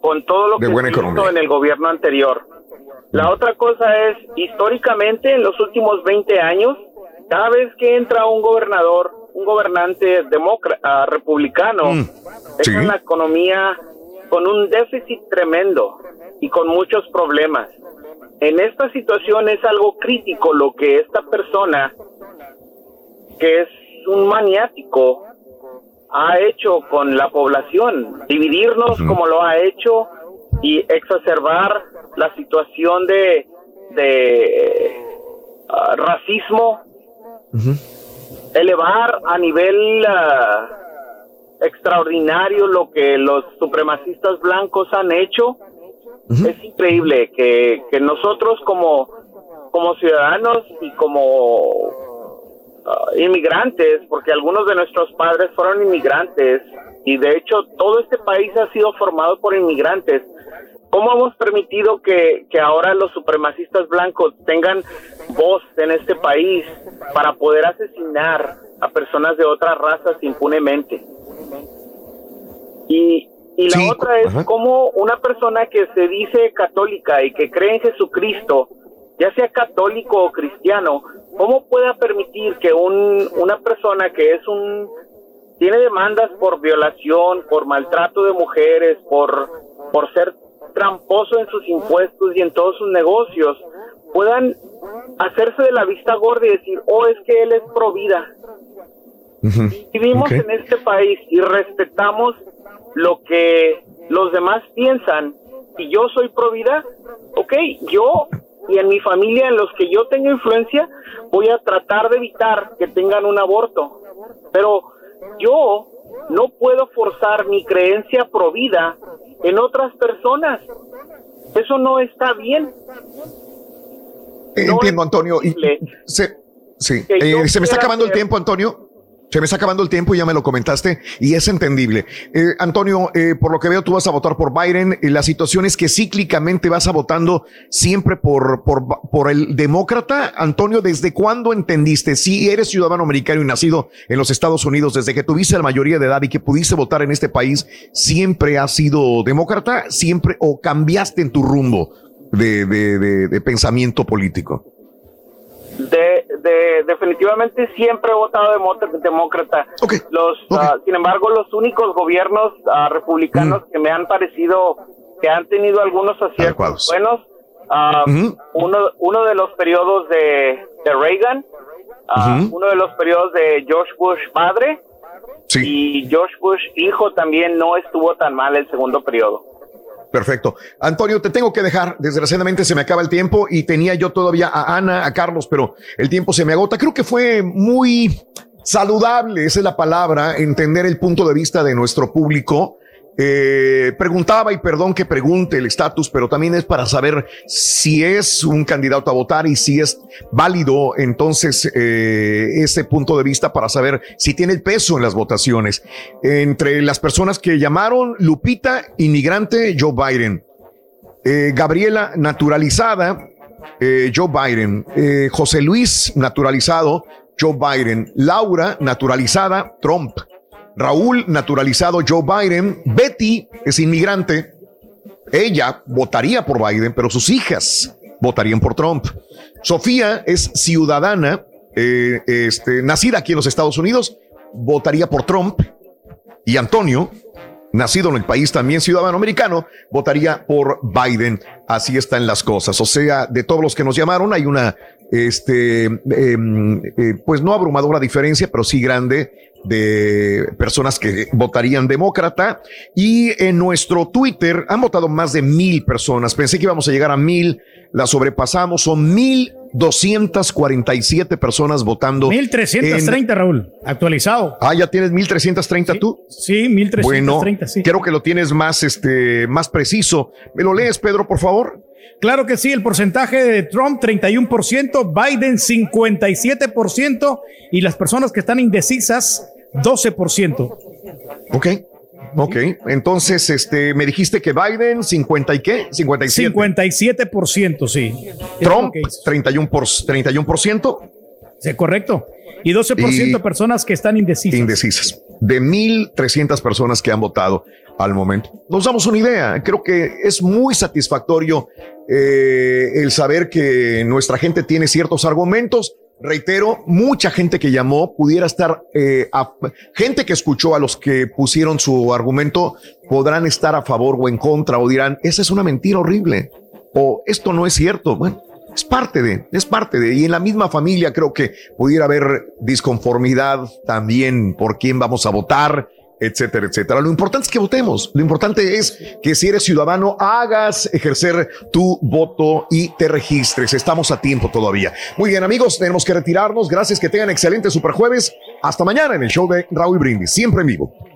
con todo lo que se hizo en el gobierno anterior. La otra cosa es, históricamente, en los últimos 20 años, cada vez que entra un gobernador, un gobernante demócrata, ah, republicano, mm. es una economía con un déficit tremendo y con muchos problemas. En esta situación es algo crítico lo que esta persona, que es un maniático, ha hecho con la población, dividirnos como lo ha hecho y exacerbar la situación de, de ah, racismo, elevar a nivel ah, extraordinario lo que los supremacistas blancos han hecho. Es increíble que, que nosotros como, como ciudadanos y como Uh, inmigrantes, porque algunos de nuestros padres fueron inmigrantes y de hecho todo este país ha sido formado por inmigrantes. ¿Cómo hemos permitido que, que ahora los supremacistas blancos tengan voz en este país para poder asesinar a personas de otras razas impunemente? Y, y la otra es cómo una persona que se dice católica y que cree en Jesucristo, ya sea católico o cristiano, ¿cómo pueda permitir que un, una persona que es un tiene demandas por violación, por maltrato de mujeres, por por ser tramposo en sus impuestos y en todos sus negocios, puedan hacerse de la vista gorda y decir, oh, es que él es pro vida. Vivimos en este país y respetamos lo que los demás piensan y yo soy pro vida, ok, yo y en mi familia, en los que yo tengo influencia, voy a tratar de evitar que tengan un aborto. Pero yo no puedo forzar mi creencia pro vida en otras personas. Eso no está bien. Entiendo, Antonio. Y se, sí. Eh, se me está acabando el tiempo, Antonio. Se me está acabando el tiempo y ya me lo comentaste y es entendible. Eh, Antonio, eh, por lo que veo, tú vas a votar por Biden. la situación es que cíclicamente vas a votando siempre por, por, por el demócrata. Antonio, ¿desde cuándo entendiste? Si eres ciudadano americano y nacido en los Estados Unidos, desde que tuviste la mayoría de edad y que pudiste votar en este país, ¿siempre has sido demócrata? ¿Siempre o cambiaste en tu rumbo de, de, de pensamiento político? De, de, definitivamente siempre he votado de demócrata. Los, ah, sin embargo, los únicos gobiernos ah, republicanos mm. que me han parecido que han tenido algunos aciertos buenos, ah, uno, uno de los periodos de, de Reagan, uno de los periodos de George Bush padre y George Bush hijo también no estuvo tan mal el segundo periodo. Perfecto. Antonio, te tengo que dejar. Desgraciadamente se me acaba el tiempo y tenía yo todavía a Ana, a Carlos, pero el tiempo se me agota. Creo que fue muy saludable, esa es la palabra, entender el punto de vista de nuestro público eh, preguntaba, y perdón que pregunte el estatus, pero también es para saber si es un candidato a votar y si es válido entonces eh, ese punto de vista para saber si tiene el peso en las votaciones. Entre las personas que llamaron, Lupita, inmigrante, Joe Biden. Eh, Gabriela, naturalizada, eh, Joe Biden. Eh, José Luis, naturalizado, Joe Biden. Laura, naturalizada, Trump. Raúl, naturalizado Joe Biden. Betty es inmigrante. Ella votaría por Biden, pero sus hijas votarían por Trump. Sofía es ciudadana, eh, este, nacida aquí en los Estados Unidos, votaría por Trump. Y Antonio, nacido en el país también ciudadano americano, votaría por Biden. Así están las cosas. O sea, de todos los que nos llamaron, hay una, este, em, eh, pues no abrumadora diferencia, pero sí grande de personas que votarían demócrata. Y en nuestro Twitter han votado más de mil personas. Pensé que íbamos a llegar a mil, la sobrepasamos. Son mil 247 personas votando. 1330, Raúl, actualizado. Ah, ya tienes 1330 tú. Sí, 1330, bueno, sí. Creo que lo tienes más, este, más preciso. ¿Me lo lees, Pedro, por favor? Claro que sí, el porcentaje de Trump 31%, Biden 57% y las personas que están indecisas 12%. Ok. Ok, entonces este, me dijiste que Biden 50 y qué? 57. 57%, sí. Trump 31 por, 31%. Sí, correcto. Y 12% de personas que están indecisas. Indecisas. De 1.300 personas que han votado al momento. Nos damos una idea. Creo que es muy satisfactorio eh, el saber que nuestra gente tiene ciertos argumentos reitero, mucha gente que llamó pudiera estar, eh, gente que escuchó a los que pusieron su argumento, podrán estar a favor o en contra o dirán, esa es una mentira horrible o esto no es cierto. Bueno, es parte de, es parte de, y en la misma familia creo que pudiera haber disconformidad también por quién vamos a votar, etcétera, etcétera. Lo importante es que votemos. Lo importante es que si eres ciudadano, hagas ejercer tu voto y te registres. Estamos a tiempo todavía. Muy bien, amigos, tenemos que retirarnos. Gracias, que tengan excelente super jueves. Hasta mañana en el show de Raúl Brindis, siempre en vivo.